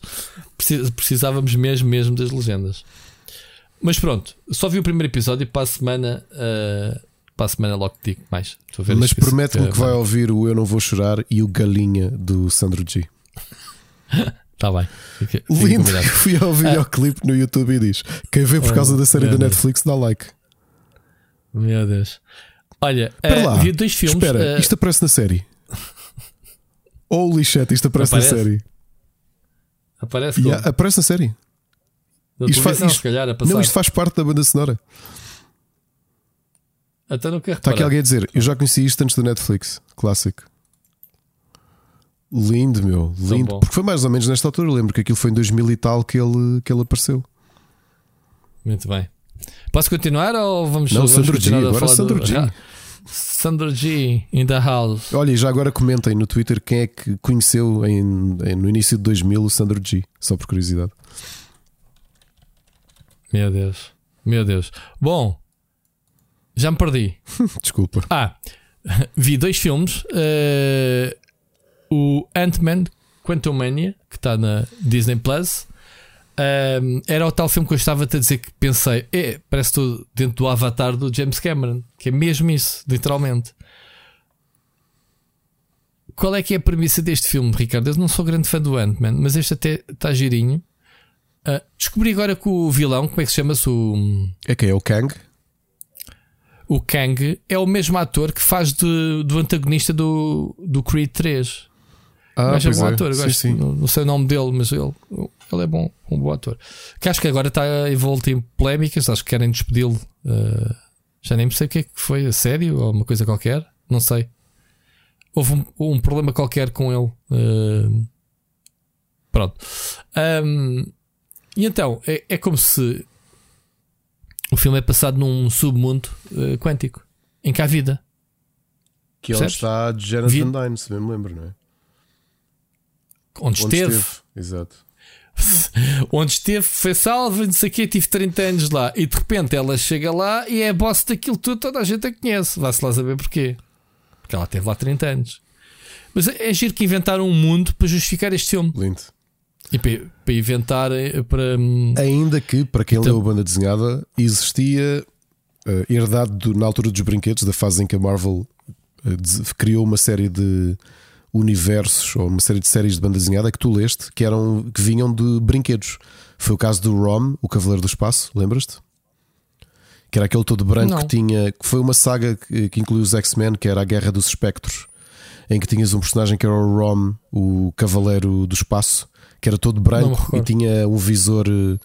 Speaker 4: Preci- Precisávamos mesmo, mesmo das legendas. Mas pronto, só vi o primeiro episódio e para a semana. ah, para a semana logo te digo mais.
Speaker 1: Mas promete-me que vai
Speaker 4: vai.
Speaker 1: ouvir o Eu Não Vou Chorar e o Galinha do Sandro G.
Speaker 4: Está bem. Fica- fica
Speaker 1: Lindo.
Speaker 4: combinado.
Speaker 1: Fui ao videoclipe no YouTube e diz: Quem vê por
Speaker 4: Oh,
Speaker 1: causa da série da. Netflix dá like.
Speaker 4: Meu Deus. Olha, eh,
Speaker 1: lá.
Speaker 4: vi dois filmes.
Speaker 1: Espera,
Speaker 4: eh,
Speaker 1: isto aparece na série. Holy shit, isto aparece,
Speaker 4: Aparece?
Speaker 1: na série.
Speaker 4: aparece?
Speaker 1: Yeah, aparece na série. Isto faz- isto-. Não, isto faz parte da banda sonora.
Speaker 4: Até
Speaker 1: Está aqui alguém a dizer: Eu já conheci isto antes da Netflix. Clássico. Lindo, meu. Lindo. Porque foi mais ou menos nesta altura. Eu lembro que aquilo foi em 2000 e tal que ele, que ele apareceu.
Speaker 4: Muito bem. Posso continuar ou vamos,
Speaker 1: Não,
Speaker 4: vamos
Speaker 1: Sandro G, agora Sandro
Speaker 4: do...
Speaker 1: G.
Speaker 4: Ah, Sandro G in the house.
Speaker 1: Olha, e já agora comentem no Twitter quem é que conheceu em, em- no início de 2000 o Sandro G. Só por curiosidade.
Speaker 4: Meu Deus. Meu Deus. Bom, já me perdi.
Speaker 1: Desculpa.
Speaker 4: Ah, vi dois filmes. eh, o Ant-Man Quantumania, que está na Disney Plus. Ahm, era o tal filme que eu estava-te a dizer que pensei, é, parece que estou dentro do avatar do James Cameron, que é mesmo isso, literalmente. Qual é que é a premissa deste filme, Ricardo? Eu não sou grande fã do Ant-Man, mas este até está girinho. Ah, descobri agora que o vilão, como é que se chama-se? O,
Speaker 1: É quem é o Kang?
Speaker 4: O Kang é o mesmo ator que faz de- do antagonista do, do Creed 3.
Speaker 1: Ah,
Speaker 4: Mas é
Speaker 1: pois
Speaker 4: bom
Speaker 1: é.
Speaker 4: ator,
Speaker 1: Sim, sim.
Speaker 4: Não, não sei o nome dele, mas ele, ele é bom, um bom ator. Que acho que agora está envolto em polémicas, acho que querem despedi-lo. Uh, já nem sei o que é que foi, a sério ou uma coisa qualquer, não sei. Houve um, um problema qualquer com ele. Uh, pronto. Um, e então, é, é como se o filme é passado num submundo uh, quântico em que há vida.
Speaker 1: Que é onde está Janet
Speaker 4: Vi-
Speaker 1: Dyne, se bem me lembro, não é?
Speaker 4: Onde, esteve.
Speaker 1: Exato.
Speaker 4: onde esteve, foi salvo, não sei o quê, tive 30 anos lá e de repente ela chega lá e é boss daquilo tudo, toda a gente a conhece. Vá-se lá saber porquê. Porque ela teve lá 30 anos. Mas é, é giro que inventaram um mundo para justificar este filme
Speaker 1: Lindo.
Speaker 4: E para, para inventar eh, para. hum,
Speaker 1: Ainda que, para quem
Speaker 4: Então-
Speaker 1: leu a banda desenhada, existia eh, herdado do- na altura dos brinquedos, da fase em que a Marvel des- criou uma série de universos ou uma série de séries de banda desenhada que tu leste que, eram, que vinham de brinquedos. Foi o caso do Rom, o Cavaleiro do Espaço, lembras-te? Que era aquele todo branco
Speaker 4: Não.
Speaker 1: que tinha. que foi uma saga que, que incluiu os X-Men, que era a Guerra dos Espectros, em que tinhas um personagem que era o Rom, o Cavaleiro do Espaço, que era todo branco e tinha um visor. eh,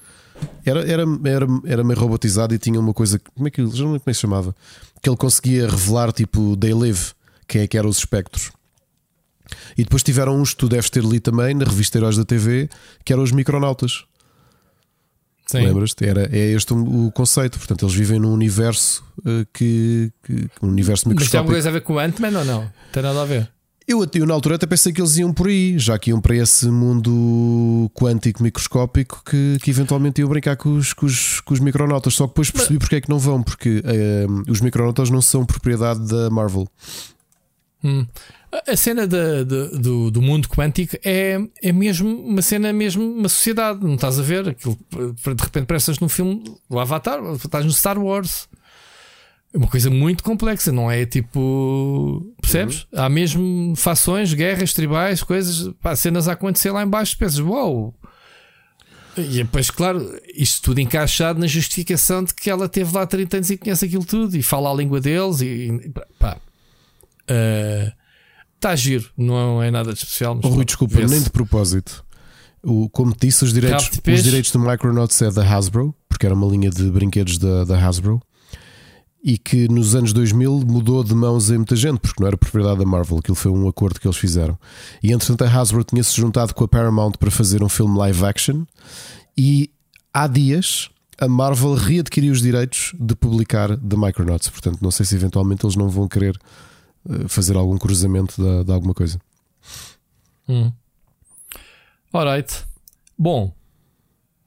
Speaker 1: Era, era, era, era meio robotizado e tinha uma coisa. Como é que, já não como é que se chamava? Que ele conseguia revelar, tipo, They Live, quem é que eram os espectros. E depois tiveram uns que tu deves ter lido também na revista Heróis da TV, que eram os micronautas.
Speaker 4: sim.
Speaker 1: Lembras-te? Era, é este o, conceito. Portanto, eles vivem num universo eh, que, que- um universo
Speaker 4: Mas tem alguma
Speaker 1: microscópico.
Speaker 4: coisa a ver com o Ant-Man ou não? Tem nada a ver.
Speaker 1: Eu, eu na altura até pensei que eles iam por aí, já que iam para esse mundo quântico microscópico que, que eventualmente iam brincar com os, com, os, com os micronautas. Só que depois percebi porque é que não vão, porque eh, os micronautas não são propriedade da Marvel.
Speaker 4: Hum. A- cena da- da- do, do mundo quântico é, é mesmo uma cena, mesmo uma sociedade. Não estás a ver? Aquilo, de repente, prestas num filme, o Avatar, estás no Star Wars. É uma coisa muito complexa, não é tipo. Percebes? Há mesmo fações, guerras, tribais, coisas, pá, cenas a acontecer lá embaixo. Pensas, uau! E depois, claro, isto tudo encaixado na justificação de que ela teve lá 30 anos e conhece aquilo tudo e fala a língua deles e pá. Está giro, não é nada de especial. Mas
Speaker 1: Oh, Rui, desculpa, nem de propósito. O, como te disse, os direitos, os direitos do Micronauts é da Hasbro, porque era uma linha de brinquedos da, da Hasbro, e que nos anos 2000 mudou de mãos em muita gente, porque não era propriedade da Marvel, aquilo foi um acordo que eles fizeram. E entretanto, a Hasbro tinha-se juntado com a Paramount para fazer um filme live action, e há dias a Marvel readquiriu os direitos de publicar The Micronauts. Portanto, não sei se eventualmente eles não vão querer eh, fazer algum cruzamento de, de alguma coisa.
Speaker 4: Hum. Alright. Bom,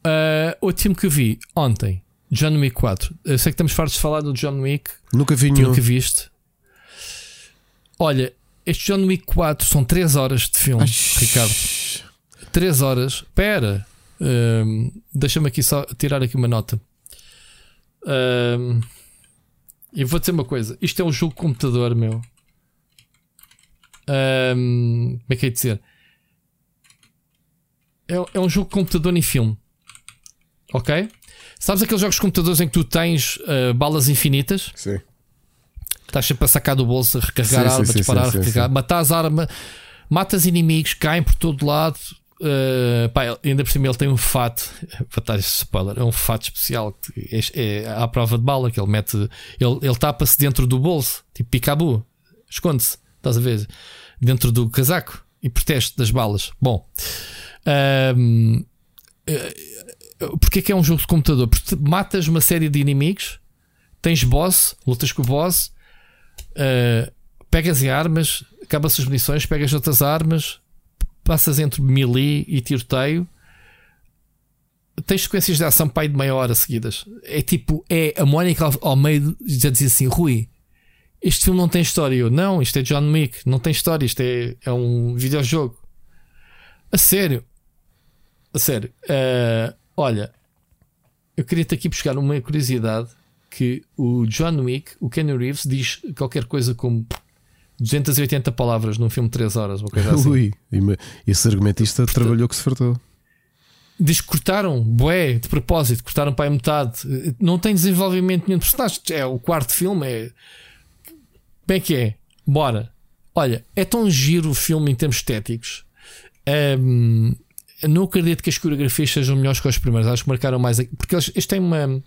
Speaker 4: uh, outro filme que vi ontem, John Wick 4. Eu sei que estamos fartos de falar do John Wick.
Speaker 1: Nunca vi nenhum.
Speaker 4: nunca viste? Olha, este John Wick 4 são 3 horas de filme, Ricardo. 3 horas. Espera. Hum, Deixa-me aqui só tirar aqui uma nota. Hum, eu vou dizer uma coisa. Isto é um jogo de computador, meu. Hum, como é que é de dizer? É, é um jogo de computador em filme. Ok? Sabes aqueles jogos de computadores em que tu tens uh, balas infinitas?
Speaker 1: Sim.
Speaker 4: Estás sempre a sacar do bolso, a recarregar
Speaker 1: Sim,
Speaker 4: a arma,
Speaker 1: sim,
Speaker 4: disparar,
Speaker 1: sim,
Speaker 4: recarregar, matas arma, matas inimigos, caem por todo lado. Uh, pá, ainda por cima ele tem um fato, para este spoiler, é um fato especial que é, é à prova de bala que ele mete, ele, ele tapa-se dentro do bolso, tipo picabu, esconde-se, estás a ver, dentro do casaco e protege das balas. Bom, ahm, eh, porque é que é um jogo de computador? Porque matas uma série de inimigos, tens boss, lutas com o boss, Uh, pegas em armas, acabam-se as munições, pegas outras armas, passas entre melee e tiroteio. Tens sequências de ação pai de meia hora seguidas. É tipo, é a Mónica ao meio já dizia assim: Rui, este filme não tem história. Eu, não, isto é John Wick, não tem história, isto é, é um videojogo. A sério, a sério. Uh, olha, eu queria-te aqui buscar uma curiosidade que o John Wick, o Kenny Reeves, diz qualquer coisa como 280 palavras num filme de 3 horas, uma coisa assim.
Speaker 1: Ui, esse argumentista trabalhou que se fartou.
Speaker 4: Diz que cortaram, bué, de propósito, cortaram para a metade. Não tem desenvolvimento nenhum de personagem. É o quarto filme, é. Bem que é. Bora. Olha, é tão giro o filme em termos estéticos. Ahm, não acredito que as coreografias sejam melhores que as primeiras. Acho que marcaram mais. aqui- Porque eles, eles têm uma.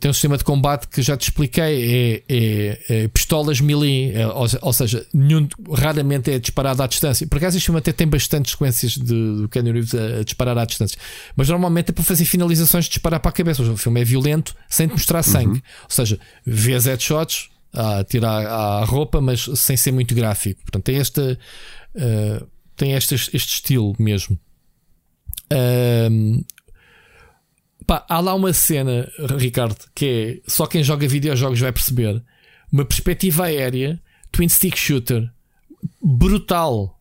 Speaker 4: Tem um sistema de combate que já te expliquei, é, é- é pistolas melee, é, ou, ou seja, nenhum, raramente é disparado à distância. Por acaso este filme até tem bastantes sequências de, do Kenny Reeves a, a disparar à distância, mas normalmente é para fazer finalizações de disparar para a cabeça. Seja, O filme é violento sem te mostrar sangue, ou seja, vês headshots a tirar a roupa, mas sem ser muito gráfico. Portanto, tem esta, eh, tem este, este estilo mesmo. Ahm, Pá, há lá uma cena, Ricardo, que é só quem joga videojogos vai perceber. Uma perspectiva aérea, twin stick shooter, brutal.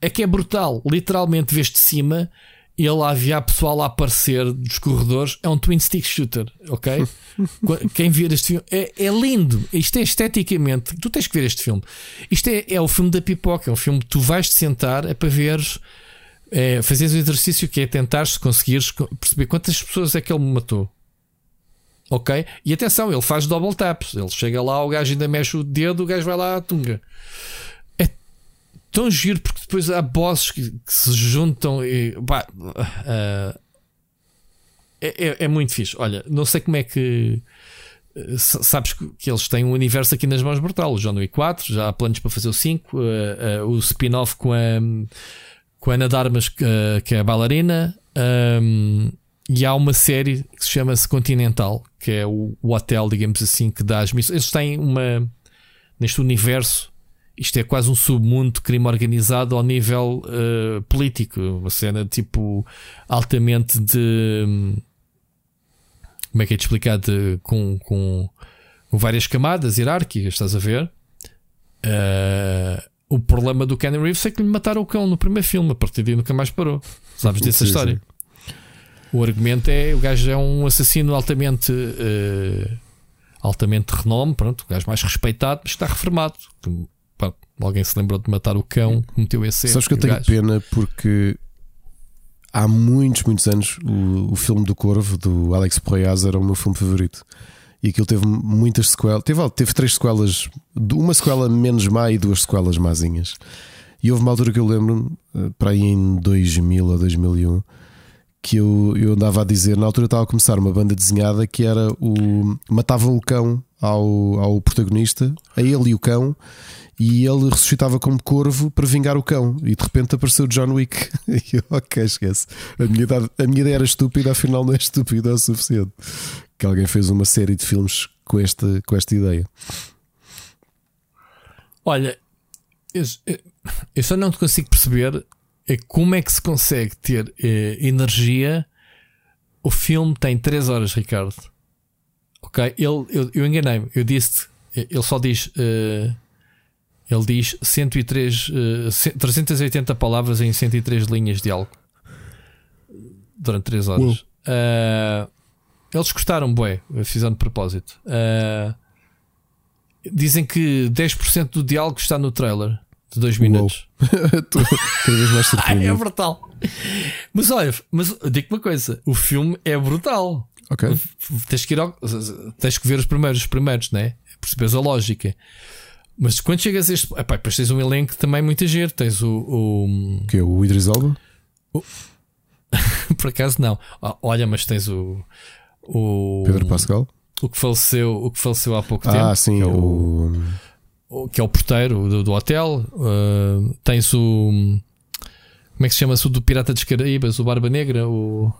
Speaker 4: É que é brutal. Literalmente, vês de cima, e lá havia pessoal a aparecer dos corredores. É um twin stick shooter, ok? Qu- quem vir este filme é, é lindo. Isto é esteticamente. Tu tens que ver este filme. Isto é, é o filme da pipoca. É um filme que tu vais te sentar é para veres é, o exercício que é tentar se conseguires co- perceber quantas pessoas é que ele matou. Ok? E atenção, ele faz double taps. Ele chega lá, o gajo ainda mexe o dedo, o gajo vai lá à tunga. É tão giro porque depois há bosses que, que se juntam e pá, ah, é, é- é muito fixe. Olha, não sei como é que sa- sabes que eles têm um universo aqui nas mãos brutal. O John Wick 4, já há planos para fazer o 5, eh, eh, o spin-off com a com a Ana Darmas, que, que é a bailarina, um, e há uma série que se chama-se Continental, que é o, o hotel, digamos assim, que dá as missões. Eles têm uma. Neste universo, isto é quase um submundo de crime organizado ao nível uh, político. Uma cena tipo altamente de. Como é que é de explicar? De, com, com, com várias camadas hierárquicas, estás a ver? Uh, o problema do Kenny Reeves é que lhe mataram o cão no primeiro filme, a partir daí nunca mais parou. Sabes dessa
Speaker 1: Sim,
Speaker 4: história? O argumento é: o gajo é um assassino altamente, eh, altamente de renome, pronto, o gajo mais respeitado, mas está reformado. Pá, alguém se lembrou de matar o cão, cometeu esse erro.
Speaker 1: Sabes que eu tenho
Speaker 4: gajo-
Speaker 1: pena porque há muitos, muitos anos o, o filme do Corvo, do Alex Proyas, era o meu filme favorito. E aquilo teve muitas sequelas. Teve, teve três sequelas, uma sequela menos má e duas sequelas mazinhas. E houve uma altura que eu lembro, eh, para aí em 2000 ou 2001, que eu, eu andava a dizer, na altura estava a começar uma banda desenhada que era o. matavam o cão ao, ao protagonista, a ele e o cão, e ele ressuscitava como corvo para vingar o cão. E de repente apareceu John Wick. E eu, ok, esquece. A minha, idade- a minha ideia era estúpida, afinal não é estúpida o suficiente. Que alguém fez uma série de filmes com esta, com esta ideia.
Speaker 4: Olha, eu, eu só não consigo perceber é como é que se consegue ter eh, energia. O filme tem 3 horas, Ricardo. Ok? Ele, eu, eu enganei-me. Eu disse ele só diz. eh, ele diz 103, eh, ce- 380 palavras em 103 linhas de algo durante 3 horas. Eh, eles gostaram, bué, fizeram de propósito. Eh, dizem que 10% do diálogo está no trailer de 2
Speaker 1: Uou.
Speaker 4: minutos.
Speaker 1: Cada vez mais
Speaker 4: Ai, é
Speaker 1: surpreendido.
Speaker 4: brutal. Mas olha, mas digo uma coisa: o filme é brutal.
Speaker 1: Ok.
Speaker 4: Tens que ir ao, tens que ver os primeiros, os primeiros, né? Percebes a lógica. Mas quando chegas a este. Epá, depois tens um elenco também muito giro. Tens o. o-
Speaker 1: Que é o Idris Elba?
Speaker 4: por acaso não. Ah, Olha, mas tens o. O,
Speaker 1: Pedro Pascal?
Speaker 4: o que faleceu O que faleceu há pouco tempo.
Speaker 1: Ah, sim.
Speaker 4: é o,
Speaker 1: o...
Speaker 4: o- que é o porteiro do, do hotel. Ah, tens o. Como é que se chama-se o do Pirata dos Caraíbas? O Barba Negra? O.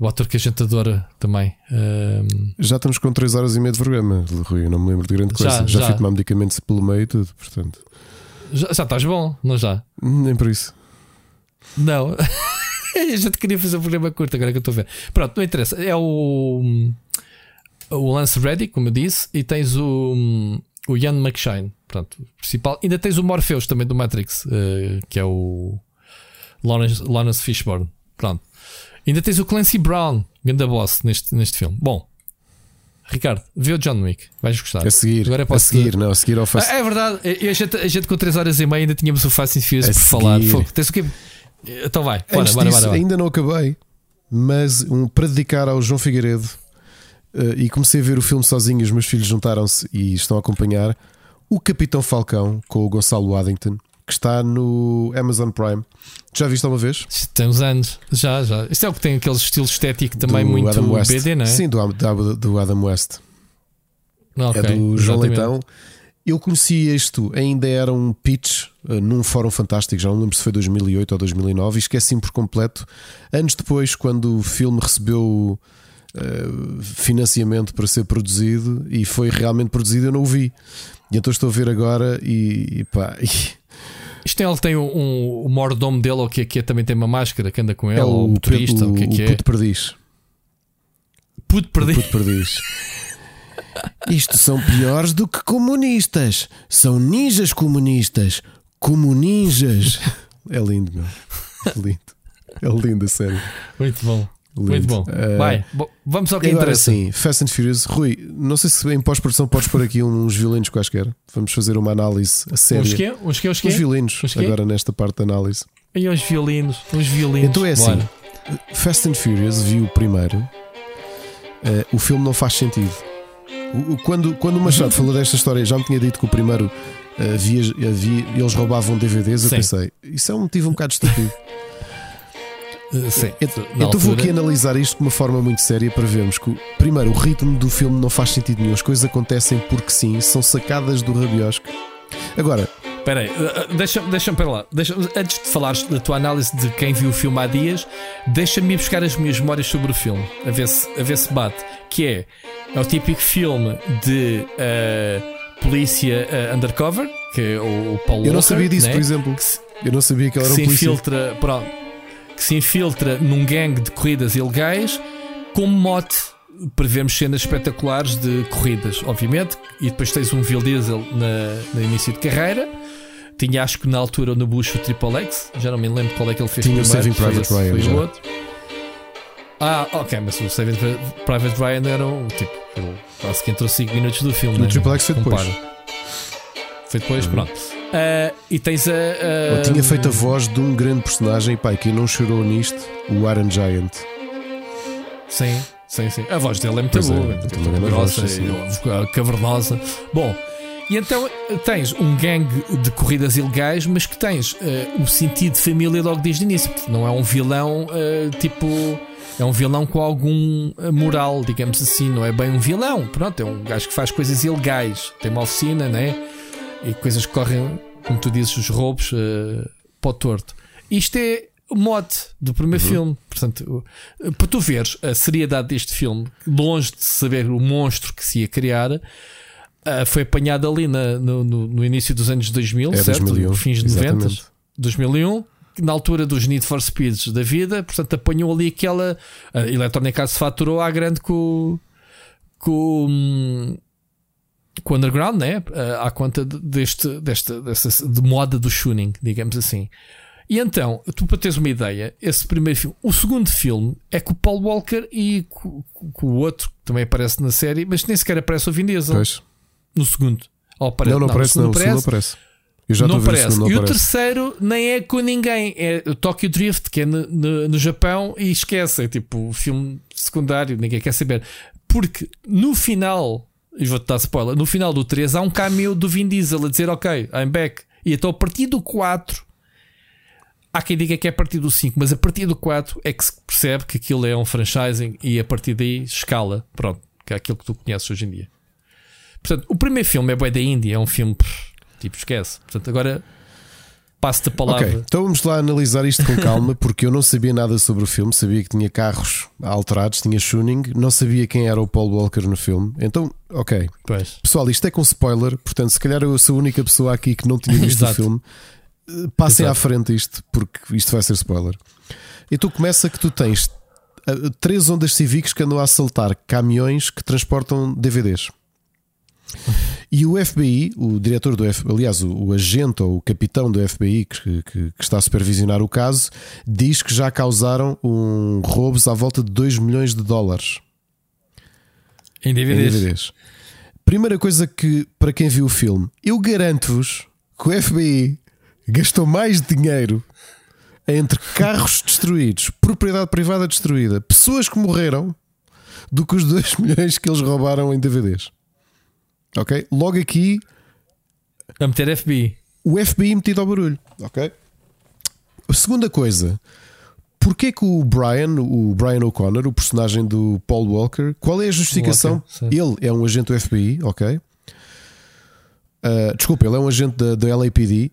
Speaker 4: O ator que a gente adora também. Ah,
Speaker 1: Já estamos com 3 horas e meia de programa, Rui. Eu não me lembro de grande coisa.
Speaker 4: Já,
Speaker 1: Já,
Speaker 4: já.
Speaker 1: fui tomar medicamentos pelo meio e tudo, portanto.
Speaker 4: já, já estás bom, não já?
Speaker 1: Nem por isso.
Speaker 4: Não. a gente queria fazer um programa curto, agora que eu estou a ver. Pronto, não interessa. É o. O Lance Reddy, como eu disse, e tens o. O Ian McShane, pronto, principal. Ainda tens o Morpheus também do Matrix, eh, que é o Lawrence, Lawrence Fishburne. Pronto. Ainda tens o Clancy Brown, grande boss neste, neste filme. Bom, Ricardo, vê o John Wick, vais gostar.
Speaker 1: A seguir,
Speaker 4: Agora
Speaker 1: a
Speaker 4: posso
Speaker 1: seguir, não, a seguir ao Fast.
Speaker 4: Ah, é verdade, a gente, a gente com 3 horas e meia ainda tínhamos o Fast and Furious
Speaker 1: A
Speaker 4: por falar.
Speaker 1: seguir.
Speaker 4: Fogo, Tens o quê? Então vai, bora,
Speaker 1: Antes
Speaker 4: bora,
Speaker 1: disso,
Speaker 4: bora, bora.
Speaker 1: ainda não acabei, mas um, para dedicar ao João Figueiredo eh, e comecei a ver o filme sozinho. Os meus filhos juntaram-se e estão a acompanhar o Capitão Falcão com o Gonçalo Waddington, que está no Amazon Prime. Já viste alguma vez?
Speaker 4: Tem uns anos, já, já. Isto é o que tem aquele estilo estético também
Speaker 1: Do
Speaker 4: muito
Speaker 1: Adam West.
Speaker 4: BD, não é?
Speaker 1: Sim, do, do, do Adam West.
Speaker 4: Ok,
Speaker 1: é do João. Leitão. Eu conheci isto, ainda era um pitch eh, num fórum fantástico, já não lembro se foi 2008 ou 2009, e esqueci-me por completo. Anos depois, quando o filme recebeu eh, financiamento para ser produzido e foi realmente produzido, eu não o vi. E então estou a ver agora e, e pá,
Speaker 4: Isto tem, ele tem um, um, o mordomo dele, ou que aqui também tem uma máscara que anda com ele,
Speaker 1: é
Speaker 4: ou
Speaker 1: o,
Speaker 4: o motorista,
Speaker 1: o,
Speaker 4: o que é que
Speaker 1: o
Speaker 4: é?
Speaker 1: Puto Perdiz.
Speaker 4: Puto
Speaker 1: O
Speaker 4: perdido.
Speaker 1: Puto Perdiz. Isto são piores do que comunistas. São ninjas comunistas. Comuninjas. É lindo, meu. É lindo. É lindo, a sério.
Speaker 4: Muito bom.
Speaker 1: Lindo.
Speaker 4: Muito bom.
Speaker 1: Eh,
Speaker 4: Vai, vamos ao que
Speaker 1: E agora
Speaker 4: interessa.
Speaker 1: sim, Fast and Furious. Rui, não sei se em pós-produção podes pôr aqui uns violinos quaisquer. Vamos fazer uma análise a séria.
Speaker 4: Uns quê? Uns quê? Uns quê?
Speaker 1: Uns violinos,
Speaker 4: Uns quê?
Speaker 1: agora nesta parte da análise.
Speaker 4: Aí uns violinos. Uns violinos.
Speaker 1: Então é assim:
Speaker 4: Bora.
Speaker 1: Fast and Furious viu o primeiro. eh, o filme não faz sentido. O- o- Quando, quando o Machado falou desta história, já me tinha dito que o primeiro eh, havia, havia- eles roubavam DVDs. Eu
Speaker 4: Sim.
Speaker 1: pensei, isso é um motivo um bocado estúpido.
Speaker 4: Eh, sim.
Speaker 1: Então, então vou
Speaker 4: altura-
Speaker 1: aqui analisar isto de uma forma muito séria para vermos que, primeiro, o ritmo do filme não faz sentido nenhum. As coisas acontecem porque sim, são sacadas do rabiosque. Agora,
Speaker 4: Espera aí, uh, uh, deixa-me, deixa para lá. Deixa antes de falares da tua análise de quem viu o filme há dias, deixa-me ir buscar as minhas memórias sobre o filme, a ver se, a ver se bate. Que é, é o típico filme de uh, polícia uh, undercover, que é o, o Paulo
Speaker 1: eu não
Speaker 4: Walker,
Speaker 1: sabia disso,
Speaker 4: né?
Speaker 1: por exemplo.
Speaker 4: que se,
Speaker 1: Eu não sabia que ele
Speaker 4: que
Speaker 1: era um
Speaker 4: se
Speaker 1: polícia.
Speaker 4: infiltra, pronto, que se infiltra num gangue de corridas ilegais, como mote para vermos cenas espetaculares de corridas, obviamente, e depois tens um Vin Diesel na, no início de carreira. Tinha, acho que na altura no Bush o Triple X, já não me lembro qual é que ele fez
Speaker 1: Tinha o Saving Private
Speaker 4: esse,
Speaker 1: Ryan,
Speaker 4: foi o outro. Ah, ok, mas o Saving Private Ryan era um tipo, ele quase que entrou 5 minutos do filme.
Speaker 1: O
Speaker 4: né?
Speaker 1: Triple X foi depois.
Speaker 4: Foi depois, pronto. Ah, e tens a. a-
Speaker 1: Eu tinha feito a voz de um grande personagem, pai, quem não chorou nisto, o Iron Giant.
Speaker 4: Sim, sim, sim. A voz dele é muito
Speaker 1: Pois é,
Speaker 4: boa,
Speaker 1: tem
Speaker 4: muito grossa
Speaker 1: voz, sim.
Speaker 4: e cavernosa. Bom, e então tens um gangue de corridas ilegais, mas que tens eh, o sentido de família logo desde o início. Não é um vilão eh, tipo. É um vilão com algum eh, moral, digamos assim. Não é bem um vilão. Pronto, é um gajo que faz coisas ilegais. Tem uma oficina, né? E coisas que correm, como tu dizes, os roubos eh, para o torto. Isto é o mote do primeiro filme. Portanto, para tu veres a seriedade deste filme, longe de saber o monstro que se ia criar, ah, foi apanhado ali na- no, no- início dos anos 2000,
Speaker 1: É
Speaker 4: certo?
Speaker 1: 2001,
Speaker 4: Fins de 90,
Speaker 1: exatamente.
Speaker 4: 2001, que na altura dos Need for Speeds da vida, portanto apanhou ali aquela. A Electronic Arts faturou à grande com, com, hum, com o Underground, né? Ah, À conta de- deste, desta, dessa de moda do tuning, digamos assim. E então, tu para teres uma ideia, esse primeiro filme, o segundo filme é com o Paul Walker e com, com o outro, que também aparece na série, mas nem sequer aparece o Vin Diesel
Speaker 1: Pois.
Speaker 4: no segundo. Ou apare-
Speaker 1: Não, não
Speaker 4: no
Speaker 1: aparece, não. O segundo não aparece. Eu já
Speaker 4: não
Speaker 1: o
Speaker 4: aparece. e
Speaker 1: não
Speaker 4: o
Speaker 1: aparece.
Speaker 4: terceiro nem é com ninguém. É o Tokyo Drift, que é no, no- no Japão, e esquece. É tipo filme secundário, ninguém quer saber. Porque no final, e vou-te dar spoiler, no final do 3 há um cameo do Vin Diesel a dizer ok, I'm back. E então a partir do 4. Há quem diga que é a partir do 5, mas a partir do 4 é que se percebe que aquilo é um franchising e a partir daí escala. Pronto, que é aquilo que tu conheces hoje em dia. Portanto, o primeiro filme é Boy da Índia, é um filme tipo esquece. Portanto, agora passo-te a palavra.
Speaker 1: Ok, então vamos lá analisar isto com calma, porque eu não sabia nada sobre o filme, sabia que tinha carros alterados, tinha tuning, não sabia quem era o Paul Walker no filme. Então, ok.
Speaker 4: Pois.
Speaker 1: Pessoal, isto é com spoiler, portanto, se calhar eu sou a única pessoa aqui que não tinha visto o filme. Eh, Passem
Speaker 4: Exato.
Speaker 1: à frente isto, porque isto vai ser spoiler. Então começa que tu tens eh, três ondas cívicas que andam a assaltar caminhões que transportam DVDs. E o FBI, o diretor do FBI, aliás, o, o agente ou o capitão do FBI que, que- que está a supervisionar o caso, diz que já causaram um roubos à volta de 2 milhões de dólares
Speaker 4: Em
Speaker 1: em
Speaker 4: DVDs.
Speaker 1: DVDs. Primeira coisa que, para quem viu o filme, eu garanto-vos que o FBI gastou mais dinheiro entre carros destruídos, propriedade privada destruída, pessoas que morreram, do que os 2 milhões que eles roubaram em DVDs. Ok? Logo aqui,
Speaker 4: A meter FBI.
Speaker 1: o FBI metido ao barulho. Ok? A segunda coisa, porquê que o Brian, o Brian O'Connor, o personagem do Paul Walker, qual é a justificação?
Speaker 4: Walker,
Speaker 1: ele é um agente do FBI, ok? Ah, desculpa, ele é um agente da, da LAPD.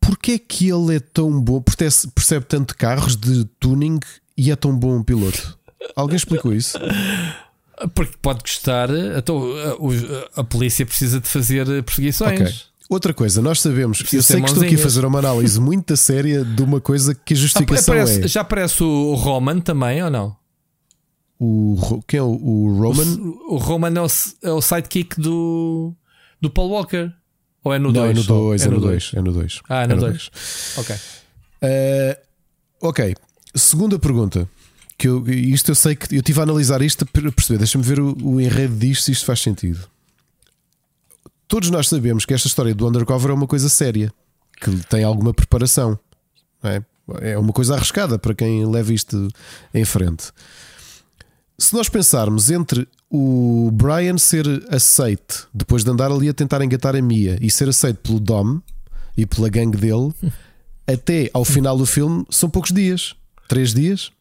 Speaker 1: Porquê que ele é tão bom? Percebe, percebe tanto carros de tuning e é tão bom piloto? Alguém explicou isso?
Speaker 4: Porque pode gostar. Então, a, a polícia precisa de fazer perseguições.
Speaker 1: Ok. Outra coisa, nós sabemos, eu sei que estou aqui a fazer uma análise muito séria de uma coisa que a
Speaker 4: Ah,
Speaker 1: justificação
Speaker 4: aparece-
Speaker 1: é.
Speaker 4: Já aparece o Roman também, ou não?
Speaker 1: O, quem é o, o Roman?
Speaker 4: O, o Roman é o, é o sidekick do, do Paul Walker. Ou é no
Speaker 1: não,
Speaker 4: 2?
Speaker 1: é no 2, é no 2. É no 2.
Speaker 4: Ah, é no 2. Ok.
Speaker 1: ok, segunda pergunta. Que eu, isto eu sei que eu estive a analisar isto para perceber. Deixa-me ver o, o enredo disto, se isto faz sentido. Todos nós sabemos que esta história do undercover é uma coisa séria, que tem alguma preparação. É? é uma coisa arriscada para quem leva isto em frente. Se nós pensarmos entre o Brian ser aceite depois de andar ali a tentar engatar a Mia e ser aceite pelo Dom e pela gangue dele, até ao final do filme são poucos dias três dias.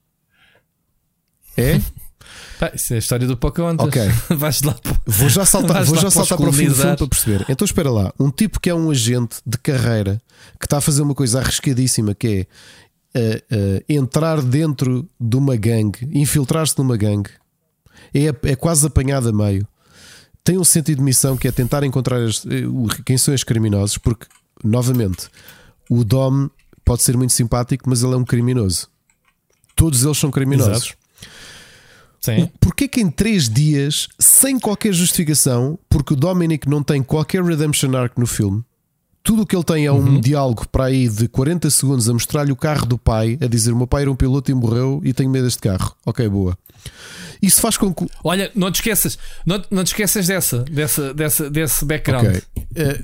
Speaker 1: É?
Speaker 4: Pá, isso é a história do Pocahontas.
Speaker 1: Ok.
Speaker 4: Vais lá.
Speaker 1: Vou já saltar, vou já saltar para o fim do filme para perceber. Então espera lá, um tipo que é um agente de carreira que está a fazer uma coisa arriscadíssima que é eh, eh, entrar dentro de uma gangue, infiltrar-se numa gangue, é, é quase apanhado a meio. Tem um sentido de missão que é tentar encontrar as- eh, quem são os criminosos, porque, novamente, o Dom pode ser muito simpático, mas ele é um criminoso. Todos eles são criminosos.
Speaker 4: Exato. Sim.
Speaker 1: Porquê que em 3 dias, sem qualquer justificação, porque o Dominic não tem qualquer redemption arc no filme, tudo o que ele tem é um
Speaker 4: Uhum.
Speaker 1: diálogo para aí de 40 segundos a mostrar-lhe o carro do pai, a dizer: O meu pai era um piloto e morreu e tenho medo deste carro. Ok, boa. Isso faz com que.
Speaker 4: Olha, não te esqueças, não, não te esqueças dessa, dessa, dessa, desse background.
Speaker 1: Ok. Eh,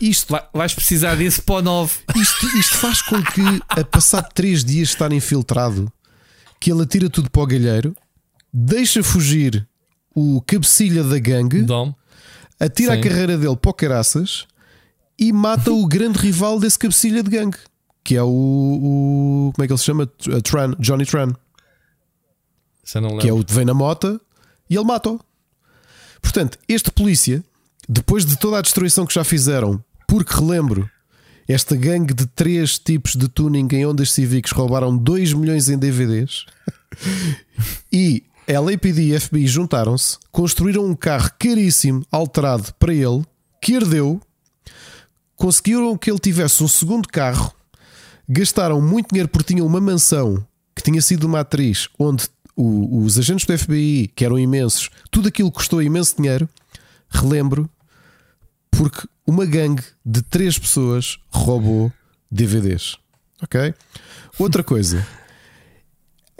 Speaker 1: isto,
Speaker 4: Vai- vais precisar disso para o 9.
Speaker 1: isto, isto faz com que, a passar 3 dias de estar infiltrado, que ele atira tudo para o galheiro, deixa fugir o cabecilha da gangue.
Speaker 4: Dom.
Speaker 1: atira
Speaker 4: Sim.
Speaker 1: a carreira dele para o caraças e mata o grande rival desse cabecilha de gangue, que é o, o- como é que ele se chama? Tran, Johnny Tran, que é o que vem na mota e ele mata-o. Portanto, este polícia, depois de toda a destruição que já fizeram, porque relembro, esta gangue de três tipos de tuning em ondas cívicas roubaram 2 milhões em DVDs e LAPD e FBI juntaram-se, construíram um carro caríssimo, alterado para ele, que herdeu, conseguiram que ele tivesse um segundo carro, gastaram muito dinheiro porque tinham uma mansão que tinha sido uma atriz onde o- os agentes do FBI, que eram imensos, tudo aquilo custou imenso dinheiro. Relembro, porque uma gangue de três pessoas roubou DVDs. Ok? Outra coisa.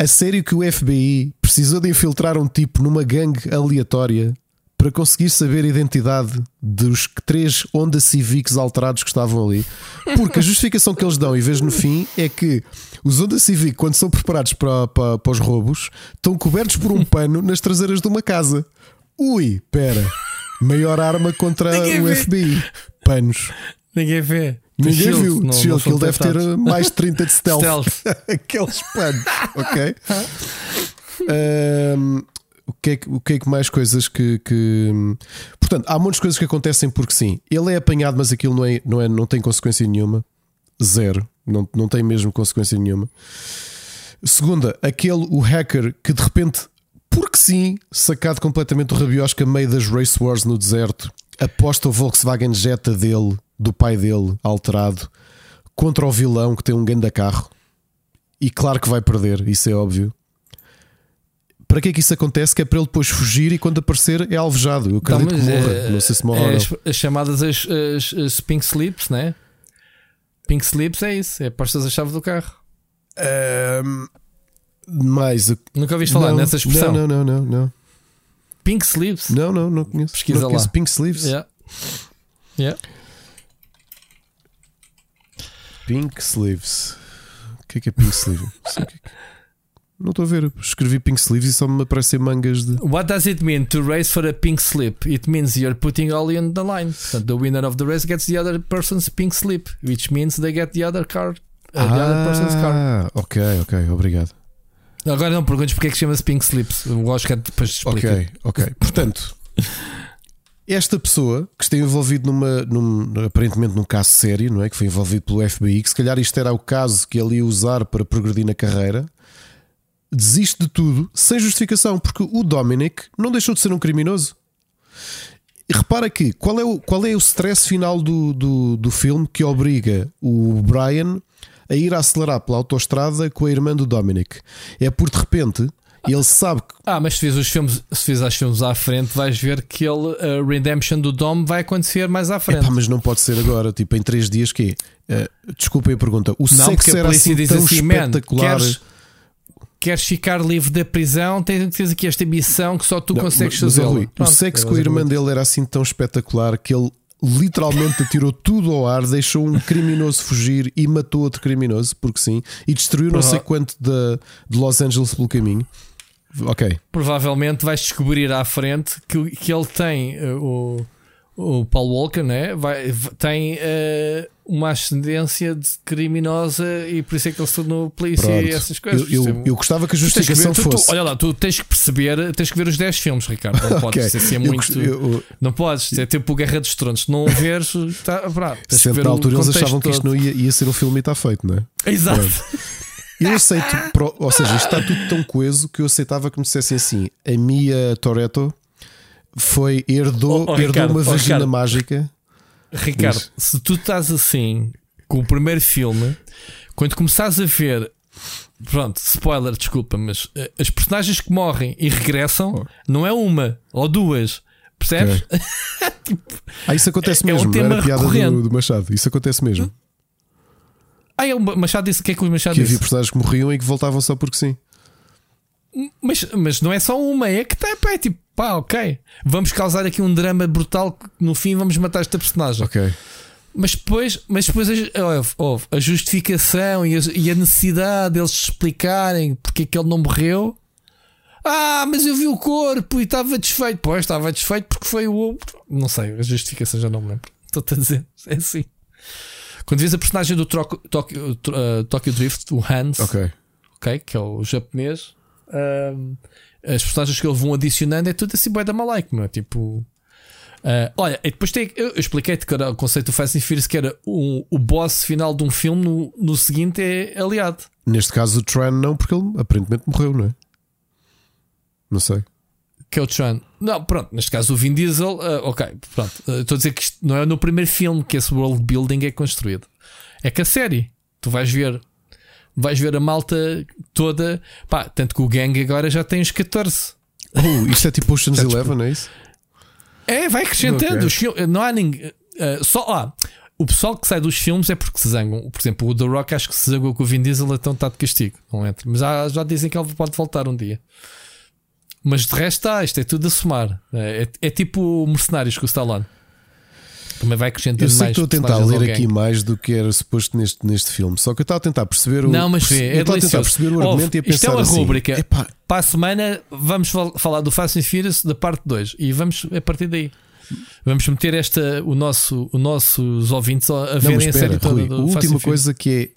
Speaker 1: A sério que o FBI precisou de infiltrar um tipo numa gangue aleatória para conseguir saber a identidade dos três Honda Civics alterados que estavam ali. Porque a justificação que eles dão, e vejo no fim, é que os Honda Civic, quando são preparados para, para, para os roubos, estão cobertos por um pano nas traseiras de uma casa. Ui, pera. Maior arma contra
Speaker 4: Ninguém
Speaker 1: o
Speaker 4: vê.
Speaker 1: FBI. Panos.
Speaker 4: Ninguém vê.
Speaker 1: Ninguém viu.
Speaker 4: não-
Speaker 1: Shield, que ele deve ter
Speaker 4: testados.
Speaker 1: mais de 30 de stealth.
Speaker 4: Stealth.
Speaker 1: Aqueles panos, ok? Ahm, o, que é que, o que é que mais coisas que, que- Portanto, há muitas coisas que acontecem porque sim. Ele é apanhado, mas aquilo não, é, não, é, não tem consequência nenhuma. Zero. Não, não tem mesmo consequência nenhuma. Segunda, aquele, o hacker que de repente, porque sim, sacado completamente do rabiosca meio das race wars no deserto, aposta o Volkswagen Jetta dele, do pai dele, alterado, contra o vilão que tem um ganda carro. E claro que vai perder, isso é óbvio. Para que é que isso acontece? Que é para ele depois fugir e quando aparecer é alvejado. Eu acredito
Speaker 4: mas,
Speaker 1: que morra.
Speaker 4: eh,
Speaker 1: não sei se morre
Speaker 4: é
Speaker 1: ou não.
Speaker 4: as, as chamadas as, as, as pink slips, né? Pink slips é isso, é postas a chave do carro.
Speaker 1: Ahm, mais.
Speaker 4: Nunca ouviste falar
Speaker 1: não,
Speaker 4: nessa expressão?
Speaker 1: Não, não, não, não. não.
Speaker 4: Pink slips?
Speaker 1: Não, não, não conheço.
Speaker 4: Pesquisa
Speaker 1: não conheço
Speaker 4: lá.
Speaker 1: Pink Sleeves.
Speaker 4: Yeah. Yeah.
Speaker 1: Pink Sleeves. O que é que é Pink Sleeve? Não sei o que é que- Não estou a ver. Escrevi Pink Sleeves e só me aparecem mangas de.
Speaker 4: What does it mean to race for a pink slip? It means you're putting all in the line. Portanto, the winner of the race gets the other person's pink slip, which means they get the other car. uh, the other person's.
Speaker 1: Ah, ok, ok, obrigado.
Speaker 4: Agora não perguntes porque é que chama-se pink slips. O Oscar depois explica.
Speaker 1: Ok, ok. Portanto, esta pessoa que esteve envolvido numa, num, aparentemente num caso sério, não é? Que foi envolvido pelo FBI, que se calhar isto era o caso que ele ia usar para progredir na carreira, desiste de tudo sem justificação, porque o Dominic não deixou de ser um criminoso. E repara aqui, qual é o, qual é o stress final do, do, do filme que obriga o Brian a ir acelerar pela autoestrada com a irmã do Dominic? É por de repente ele sabe que
Speaker 4: Ah, mas se vês os filmes, se vês os filmes à frente, vais ver que ele, a redemption do Dom vai acontecer mais à frente.
Speaker 1: Epá, mas não pode ser agora, tipo em três dias que é? desculpem a pergunta, o
Speaker 4: não,
Speaker 1: sexo era assim
Speaker 4: diz
Speaker 1: tão
Speaker 4: assim, man,
Speaker 1: espetacular.
Speaker 4: queres, queres ficar livre da prisão, tens, tens aqui esta missão que só tu
Speaker 1: Não,
Speaker 4: consegues
Speaker 1: mas,
Speaker 4: fazer.
Speaker 1: O sexo com a irmã dele era assim tão espetacular que ele literalmente atirou tudo ao ar, deixou um criminoso fugir e matou outro criminoso, porque sim, e destruiu não
Speaker 4: Prova-
Speaker 1: sei quanto de, de Los Angeles pelo caminho. Ok,
Speaker 4: Provavelmente vais descobrir à frente que, que ele tem uh, o, o Paul Walker, né? vai, tem uh, uma ascendência de criminosa e por isso é que ele se tornou polícia
Speaker 1: pronto.
Speaker 4: e essas coisas.
Speaker 1: Eu, eu, eu gostava que a
Speaker 4: tens que ver-
Speaker 1: justificação
Speaker 4: tu- tu-
Speaker 1: fosse.
Speaker 4: olha lá, tu tens que perceber, tens que ver os 10 filmes, Ricardo. Não
Speaker 1: Ok.
Speaker 4: podes ser
Speaker 1: Eu
Speaker 4: muito.
Speaker 1: eu-
Speaker 4: não podes, é tipo Guerra dos Tronos. Se não veres, tá, que
Speaker 1: Sempre
Speaker 4: ver
Speaker 1: na
Speaker 4: o
Speaker 1: altura eles achavam que isto
Speaker 4: todo.
Speaker 1: não ia, ia ser um filme e está feito, não é?
Speaker 4: Exato.
Speaker 1: Eu aceito, ou seja, isto está tudo tão coeso que eu aceitava que me dissessem assim: a Mia Toretto foi, herdou,
Speaker 4: Oh, oh,
Speaker 1: herdou
Speaker 4: Ricardo,
Speaker 1: uma
Speaker 4: oh,
Speaker 1: vagina
Speaker 4: Ricardo.
Speaker 1: mágica.
Speaker 4: Ricardo,
Speaker 1: Diz.
Speaker 4: se tu estás assim com o primeiro filme, quando começares a ver, pronto, spoiler, desculpa, mas eh, as personagens que morrem e regressam não é uma ou duas, percebes?
Speaker 1: Ah, isso acontece
Speaker 4: É- é um
Speaker 1: mesmo, não
Speaker 4: tema
Speaker 1: era piada do, do Machado. Isso acontece mesmo.
Speaker 4: Ah, é o Machado disse o que é que o Machado
Speaker 1: Que havia
Speaker 4: disse?
Speaker 1: personagens que morriam e que voltavam só porque sim.
Speaker 4: Mas, mas não é só uma, é que tá, pá, é tipo, pá, ok, vamos causar aqui um drama brutal que no fim vamos matar esta personagem.
Speaker 1: Ok.
Speaker 4: Mas depois, mas depois a, houve- houve a justificação e a, e a necessidade deles explicarem porque é que ele não morreu. Ah, mas eu vi o corpo e estava desfeito. Pois, estava desfeito porque foi o outro. Não sei, a justificação já não me lembro. Estou-te a dizer, é assim. Quando vês a personagem do Tokyo, uh, Tokyo Drift, o Hans,
Speaker 1: Ok.
Speaker 4: ok, que é o japonês, ahm, as personagens que eles vão adicionando é tudo assim, bué da malaico, meu. Tipo, ah, olha, e depois tem, eu, eu expliquei-te que era o conceito do Fast and Furious, que era o, o boss final de um filme, no, no seguinte é aliado.
Speaker 1: Neste caso, o Tran não, porque ele aparentemente morreu, não é? Não sei.
Speaker 4: Que é o Tron. Não, pronto, neste caso o Vin Diesel, ah, ok, pronto. Ah, Estou a dizer que isto não é no primeiro filme que esse world building é construído. É que a série, tu vais ver, vais ver a malta toda, pá, tanto que o gang agora já tem os 14.
Speaker 1: Oh, isto é tipo Ocean's Eleven, é isso?
Speaker 4: É, vai acrescentando.
Speaker 1: Ok.
Speaker 4: Os fil- não há ninguém. ah, só. O pessoal que sai dos filmes é porque se zangam. Por exemplo, o The Rock acho que se zangou com o Vin Diesel, então está de castigo. Não entra. Mas há- já dizem que ele pode voltar um dia. Mas de resto está, isto é tudo a somar. É, é- é tipo mercenários com o Stallone. Também vai acrescentando
Speaker 1: Eu sei
Speaker 4: mais
Speaker 1: que estou a tentar ler aqui mais do que era suposto neste, neste filme. Só que eu estava a tentar perceber o.
Speaker 4: Não, mas vê,
Speaker 1: eu
Speaker 4: é
Speaker 1: estava a tentar perceber o argumento
Speaker 4: Ouve,
Speaker 1: e a
Speaker 4: isto é
Speaker 1: pensar
Speaker 4: uma
Speaker 1: assim,
Speaker 4: rúbrica.
Speaker 1: epá,
Speaker 4: Para a semana vamos fal- falar do Fast and Furious da parte 2 e vamos a partir daí. Vamos meter esta, o nosso, o nossos ouvintes a verem a série toda
Speaker 1: Rui,
Speaker 4: do
Speaker 1: a última coisa que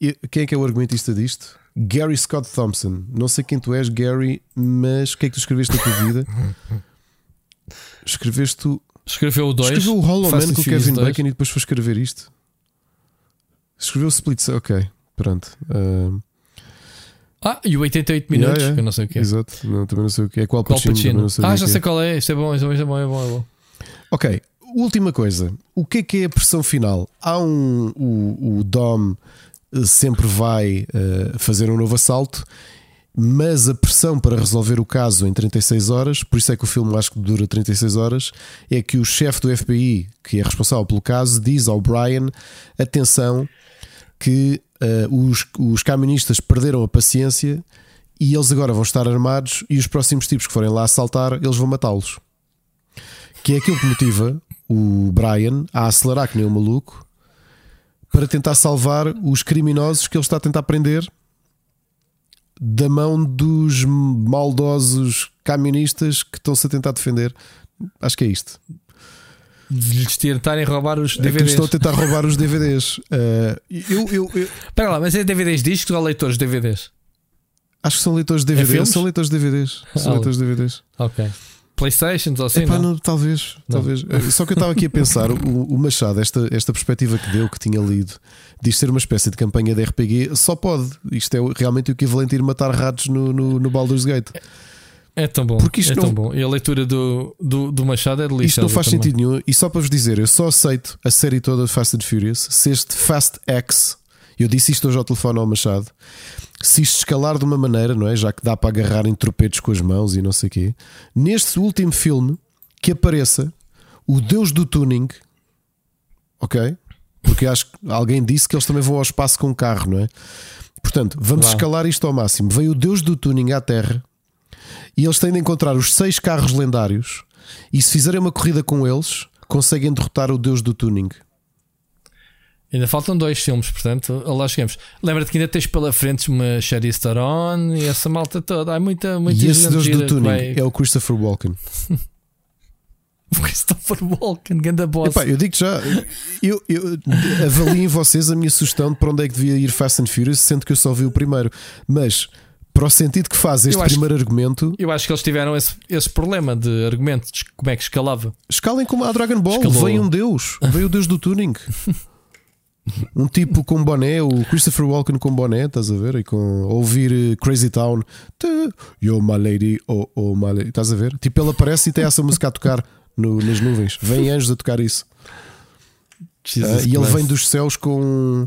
Speaker 1: é. Quem é que é o argumentista disto? Gary Scott Thompson. Não sei quem tu és, Gary, mas o que é que tu escreveste na tua vida? Escreveste.
Speaker 4: Escreveu o 2.
Speaker 1: Escreveu o Hollow Man com o Kevin
Speaker 4: 2.
Speaker 1: Bacon e depois foi escrever isto. Escreveu o Split. Ok, pronto. Ah,
Speaker 4: Ah, e o 88 minutos,
Speaker 1: yeah, yeah.
Speaker 4: que eu não sei o que é.
Speaker 1: Exato, não, também não sei o que é. Qual
Speaker 4: Qual
Speaker 1: Pacino,
Speaker 4: Ah, já sei
Speaker 1: é.
Speaker 4: qual é. Isto é bom, isto é bom, é bom, é bom. É bom.
Speaker 1: Ok, última coisa. O que é que é a pressão final? Há um. O, o Dom sempre vai eh, fazer um novo assalto, mas a pressão para resolver o caso em 36 horas, por isso é que o filme acho que dura 36 horas, é que o chefe do FBI, que é responsável pelo caso, diz ao Brian: atenção, que eh, os, os camionistas perderam a paciência e eles agora vão estar armados e os próximos tipos que forem lá assaltar, eles vão matá-los. Que é aquilo que motiva o Brian a acelerar que nem um maluco para tentar salvar os criminosos que ele está a tentar prender da mão dos maldosos camionistas que estão-se a tentar defender. Acho que é isto.
Speaker 4: De lhes tentarem roubar os
Speaker 1: É que
Speaker 4: DVDs.
Speaker 1: estão a tentar roubar os DVDs. Uh, eu, eu- eu
Speaker 4: Espera lá, mas é DVDs discos ou leitores de DVDs?
Speaker 1: acho que são leitores de
Speaker 4: É
Speaker 1: DVDs.
Speaker 4: filmes?
Speaker 1: são leitores de DVDs. São
Speaker 4: Ah,
Speaker 1: leitores de DVDs.
Speaker 4: Ok. Playstations ou assim?
Speaker 1: Epá,
Speaker 4: não?
Speaker 1: não, talvez,
Speaker 4: Não.
Speaker 1: talvez. Eh, Só que eu estava aqui a pensar, o, o Machado, esta, esta perspectiva que deu, que tinha lido, diz ser uma espécie de campanha de RPG, só pode. Isto é realmente o equivalente a ir matar ratos no, no, no Baldur's Gate.
Speaker 4: É tão bom.
Speaker 1: Porque isto
Speaker 4: é
Speaker 1: não-
Speaker 4: tão bom. E a leitura do, do, do Machado é deliciosa.
Speaker 1: Isto não faz
Speaker 4: também.
Speaker 1: sentido nenhum. E só para vos dizer, eu só aceito a série toda de Fast and Furious se este Fast X, eu disse isto hoje ao telefone ao Machado, se isto escalar de uma maneira, não é? Já que dá para agarrar em tropetos com as mãos e não sei o quê, neste último filme que apareça o Deus do Tuning, ok? Porque acho que alguém disse que eles também vão ao espaço com um carro, não é? Portanto, vamos
Speaker 4: Claro.
Speaker 1: escalar isto ao máximo. Veio o Deus do Tuning à Terra e eles têm de encontrar os seis carros lendários. E se fizerem uma corrida com eles, conseguem derrotar o Deus do Tuning.
Speaker 4: Ainda faltam dois filmes, portanto, lá chegamos. Lembra-te que ainda tens pela frente uma Charlize Theron e essa malta toda. Há muita, muita
Speaker 1: e esse Deus do
Speaker 4: que
Speaker 1: Tuning
Speaker 4: vai-
Speaker 1: é o Christopher Walken.
Speaker 4: o Christopher Walken, ganda boss.
Speaker 1: Epá, eu digo já, eu, eu avaliem vocês a minha sugestão de para onde é que devia ir Fast and Furious, sendo que eu só vi o primeiro. Mas para o sentido que faz este primeiro argumento,
Speaker 4: Eu acho que eles tiveram esse, esse problema de argumento, de como é que escalava.
Speaker 1: escalem como a Dragon Ball.
Speaker 4: Escalou.
Speaker 1: Veio um Deus, veio o Deus do Tuning. Um tipo com boné, o Christopher Walken com boné, estás a ver? E com a ouvir eh, Crazy Town, Yo my lady, oh, oh my lady, estás a ver? Tipo, ele aparece e tem essa música a tocar no- nas nuvens. Vem anjos a tocar isso. Ah, e ele vem dos céus com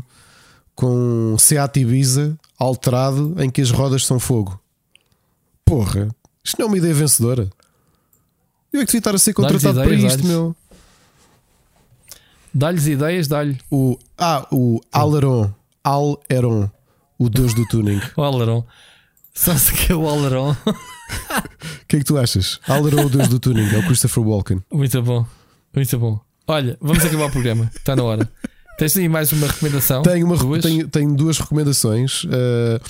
Speaker 1: com Seat Ibiza alterado em que as rodas são fogo. Porra, isto não é uma ideia vencedora. Eu é que devia estar a ser contratado para isto, meu.
Speaker 4: Dá-lhes ideias, dá-lhe.
Speaker 1: O, ah, o Aleron, Aleron, o deus do tuning.
Speaker 4: O Aleron. Sabe-se que é o Aleron?
Speaker 1: O que é que tu achas? Aleron, o deus do tuning, é o Christopher Walken.
Speaker 4: Muito bom. Muito bom. Olha, vamos acabar o programa. Está na hora. Tens aí mais uma recomendação?
Speaker 1: Tenho, uma,
Speaker 4: Duas?
Speaker 1: tenho, tenho duas recomendações. uh,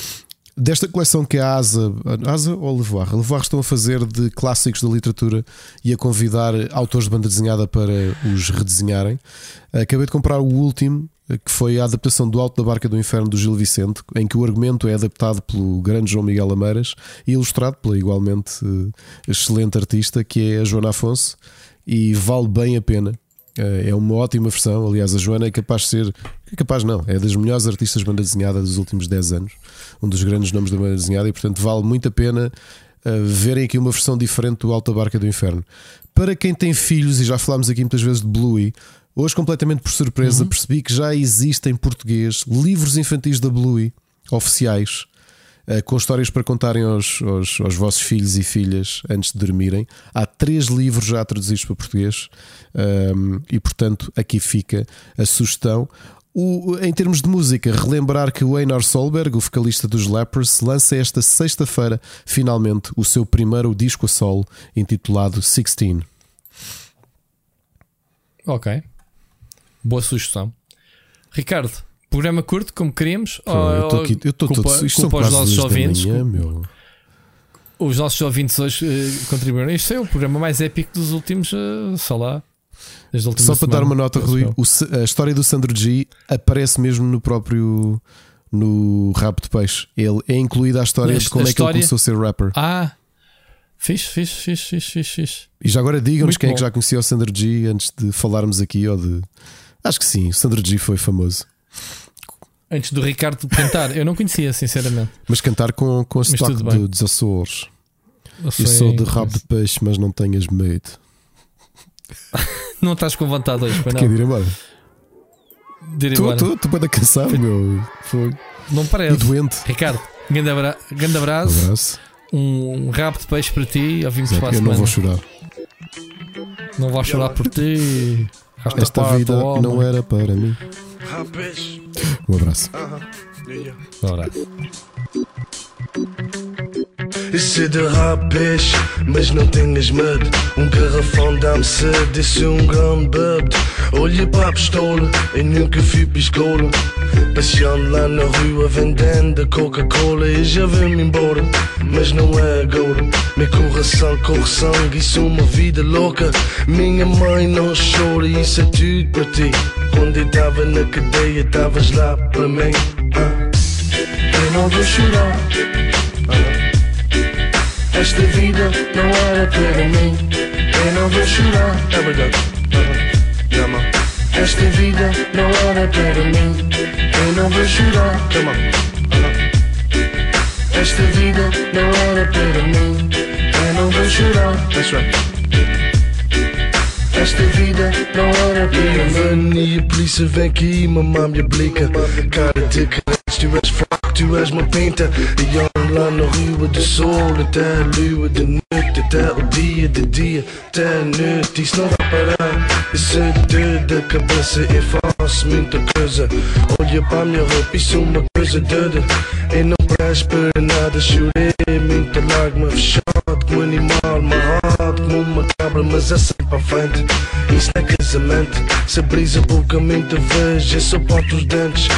Speaker 1: desta coleção que a Asa, Asa ou a Levoar? Estão a fazer de clássicos da literatura e a convidar autores de banda desenhada para os redesenharem. Acabei de comprar o último, que foi a adaptação do Alto da Barca do Inferno do Gil Vicente, em que o argumento é adaptado pelo grande João Miguel Ameiras e ilustrado pela igualmente uh, excelente artista que é a Joana Afonso, e vale bem a pena. Uh, É uma ótima versão. Aliás, a Joana é capaz de ser. É capaz, não, é das melhores artistas de banda desenhada dos últimos 10 anos. Um dos grandes nomes da banda desenhada e, portanto, vale muito a pena uh, verem aqui uma versão diferente do Alta Barca do Inferno. Para quem tem filhos, e já falámos aqui muitas vezes de Bluey, hoje, completamente por surpresa, percebi que já existem em português livros infantis da Bluey oficiais. uh, Com histórias para contarem aos, aos, aos vossos filhos e filhas antes de dormirem. Há três livros já traduzidos para português um, e, portanto, aqui fica a sugestão. O- em termos de música, relembrar que o Einar Solberg, o vocalista dos Lepers, lança esta sexta-feira, finalmente, o seu primeiro disco a solo, intitulado 16.
Speaker 4: Ok. Boa sugestão. Ricardo, programa curto, como queríamos?
Speaker 1: Pô, eu estou aqui, eu estou todo. Isto
Speaker 4: culpa aos nossos ouvintes.
Speaker 1: manhã, meu.
Speaker 4: Os nossos ouvintes hoje eh, contribuíram. Este é o programa mais épico dos últimos, eh, sei lá.
Speaker 1: Só para dar
Speaker 4: semana,
Speaker 1: uma nota, Rui, o a história do Sandro G aparece mesmo no próprio no Rabo de Peixe. Ele é incluída a história
Speaker 4: Mas
Speaker 1: de como é que ele
Speaker 4: história-
Speaker 1: começou a ser rapper.
Speaker 4: Ah, fixe, fixe, fixe, fixe, fixe, fixe.
Speaker 1: E já agora digam-nos quem é que
Speaker 4: bom.
Speaker 1: já conhecia o Sandro G antes de falarmos aqui ou de. Acho que sim, o Sandro G foi famoso.
Speaker 4: Antes do Ricardo cantar, eu não conhecia, sinceramente.
Speaker 1: Mas cantar com, com o sotaque do- dos Açores.
Speaker 4: Eu
Speaker 1: Eu sou de rabo de peixe, mas não tenhas medo.
Speaker 4: Não estás com vontade hoje, para
Speaker 1: Quer
Speaker 4: não.
Speaker 1: ir embora?
Speaker 4: De ir
Speaker 1: Tu
Speaker 4: embora.
Speaker 1: tu- tu pode cansado, meu. Foi.
Speaker 4: Não
Speaker 1: E
Speaker 4: parece.
Speaker 1: doente.
Speaker 4: Ricardo, grande, abra... grande
Speaker 1: Um
Speaker 4: abraço,
Speaker 1: abraço.
Speaker 4: um, rabo de peixe para ti. Ouvimos
Speaker 1: Exato,
Speaker 4: para a
Speaker 1: Eu não
Speaker 4: semana.
Speaker 1: vou chorar.
Speaker 4: Não vou chorar por ti.
Speaker 1: Esta
Speaker 4: parte,
Speaker 1: vida não era para mim. Um abraço.
Speaker 4: Um abraço.
Speaker 2: Esse de rapaz, mas não tenhas medo. Um garrafão dá-me sede, esse é um grande bebê. Olha para a pistola, eu nunca fui piscola. Passeando lá na rua, vendendo Coca-Cola. E já vem-me embora, mas não é agora. Meu coração corre sangue, isso é uma vida louca. Minha mãe não chora, isso é tudo para ti. Quando eu tava na cadeia, estavas lá para mim. Ah. Eu não vou chorar. Esta vida não era para mim. Eu não vou chorar. É verdade. Come on. Esta vida não era para mim. Eu não vou chorar. Come on. Esta vida não era para mim. Eu não vou chorar. That's right. Esta vida não era para mim. E a polícia vem aqui mamar minha blica. Cara és fraco, tu és uma pinta. E olho lá na rua do sol, até a lua de noite, até o dia de dia, até a noite. Isso não vai parar. Isso é doido da cabeça, eu faço muita coisa. Olha para a minha roupa, isso é uma coisa doida. Eu não presto para nada, chorei muita lágrima, fechado como um animal, amarrado como uma cabra, mas é sempre para frente. Isso não é casamento, se a boca muita vez, eu só boto os dentes.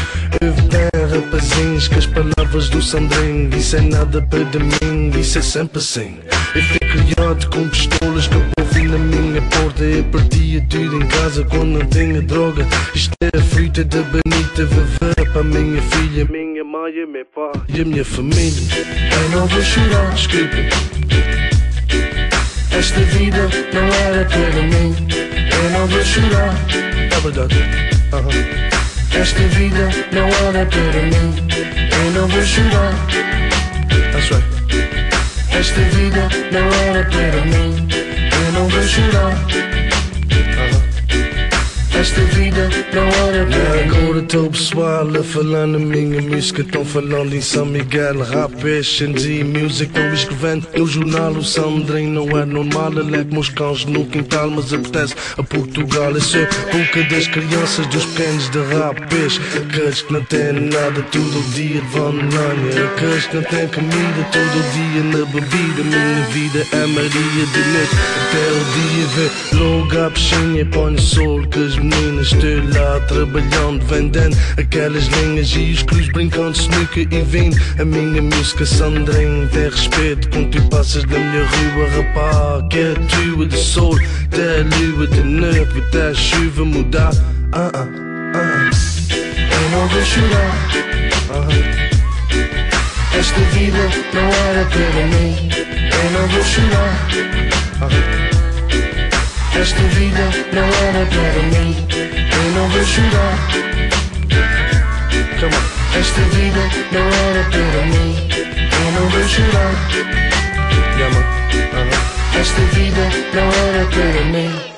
Speaker 2: Eu bem, rapazinhos, que as palavras do Sandrinho, isso é nada para mim, isso é sempre assim. Eu fui criado com pistolas que eu ouvi na minha porta, eu partia tudo em casa quando não tinha droga. Isto é a fruta da bonita vevê para minha filha, minha mãe e meu pai e a minha família. Eu não vou chorar, desculpa. Esta vida não era para mim. Eu não vou chorar. É verdade. Esta vida não era para mim. Eu não vou chorar. That's right. Esta vida não era para mim. Eu não vou chorar. Esta vida não era para mim. Agora estou pessoal a falar na minha música. Estão falando em São Miguel, rap, e music. Estou escrevendo no jornal. O Sandrinho não é normal. Ele é como os cães no quintal, mas apetece a Portugal. Eu sou boca das crianças, dos pequenos de rapés. Aqueles que não têm nada, todo dia vão lanha. Aqueles que não têm comida, todo dia na bebida. Minha vida é Maria de noite até o dia ver. Logo a piscina e põe sol que as meninas estão lá trabalhando, vendendo aquelas linhas e os cruz brincando snooker e vindo. A minha música Sandrinho tem respeito quando tu passas da minha rua, rapá. Que é tua de sol, até a lua de noite, até a chuva mudar. Ah, ah, ah. Eu não vou chorar. Ah. Esta vida não era para mim. Eu não vou chorar. Ah. Esta vida não era para mim. Eu não vou chorar. Come on. Esta vida não era para mim. Eu não vou chorar. esta vida não era para mim.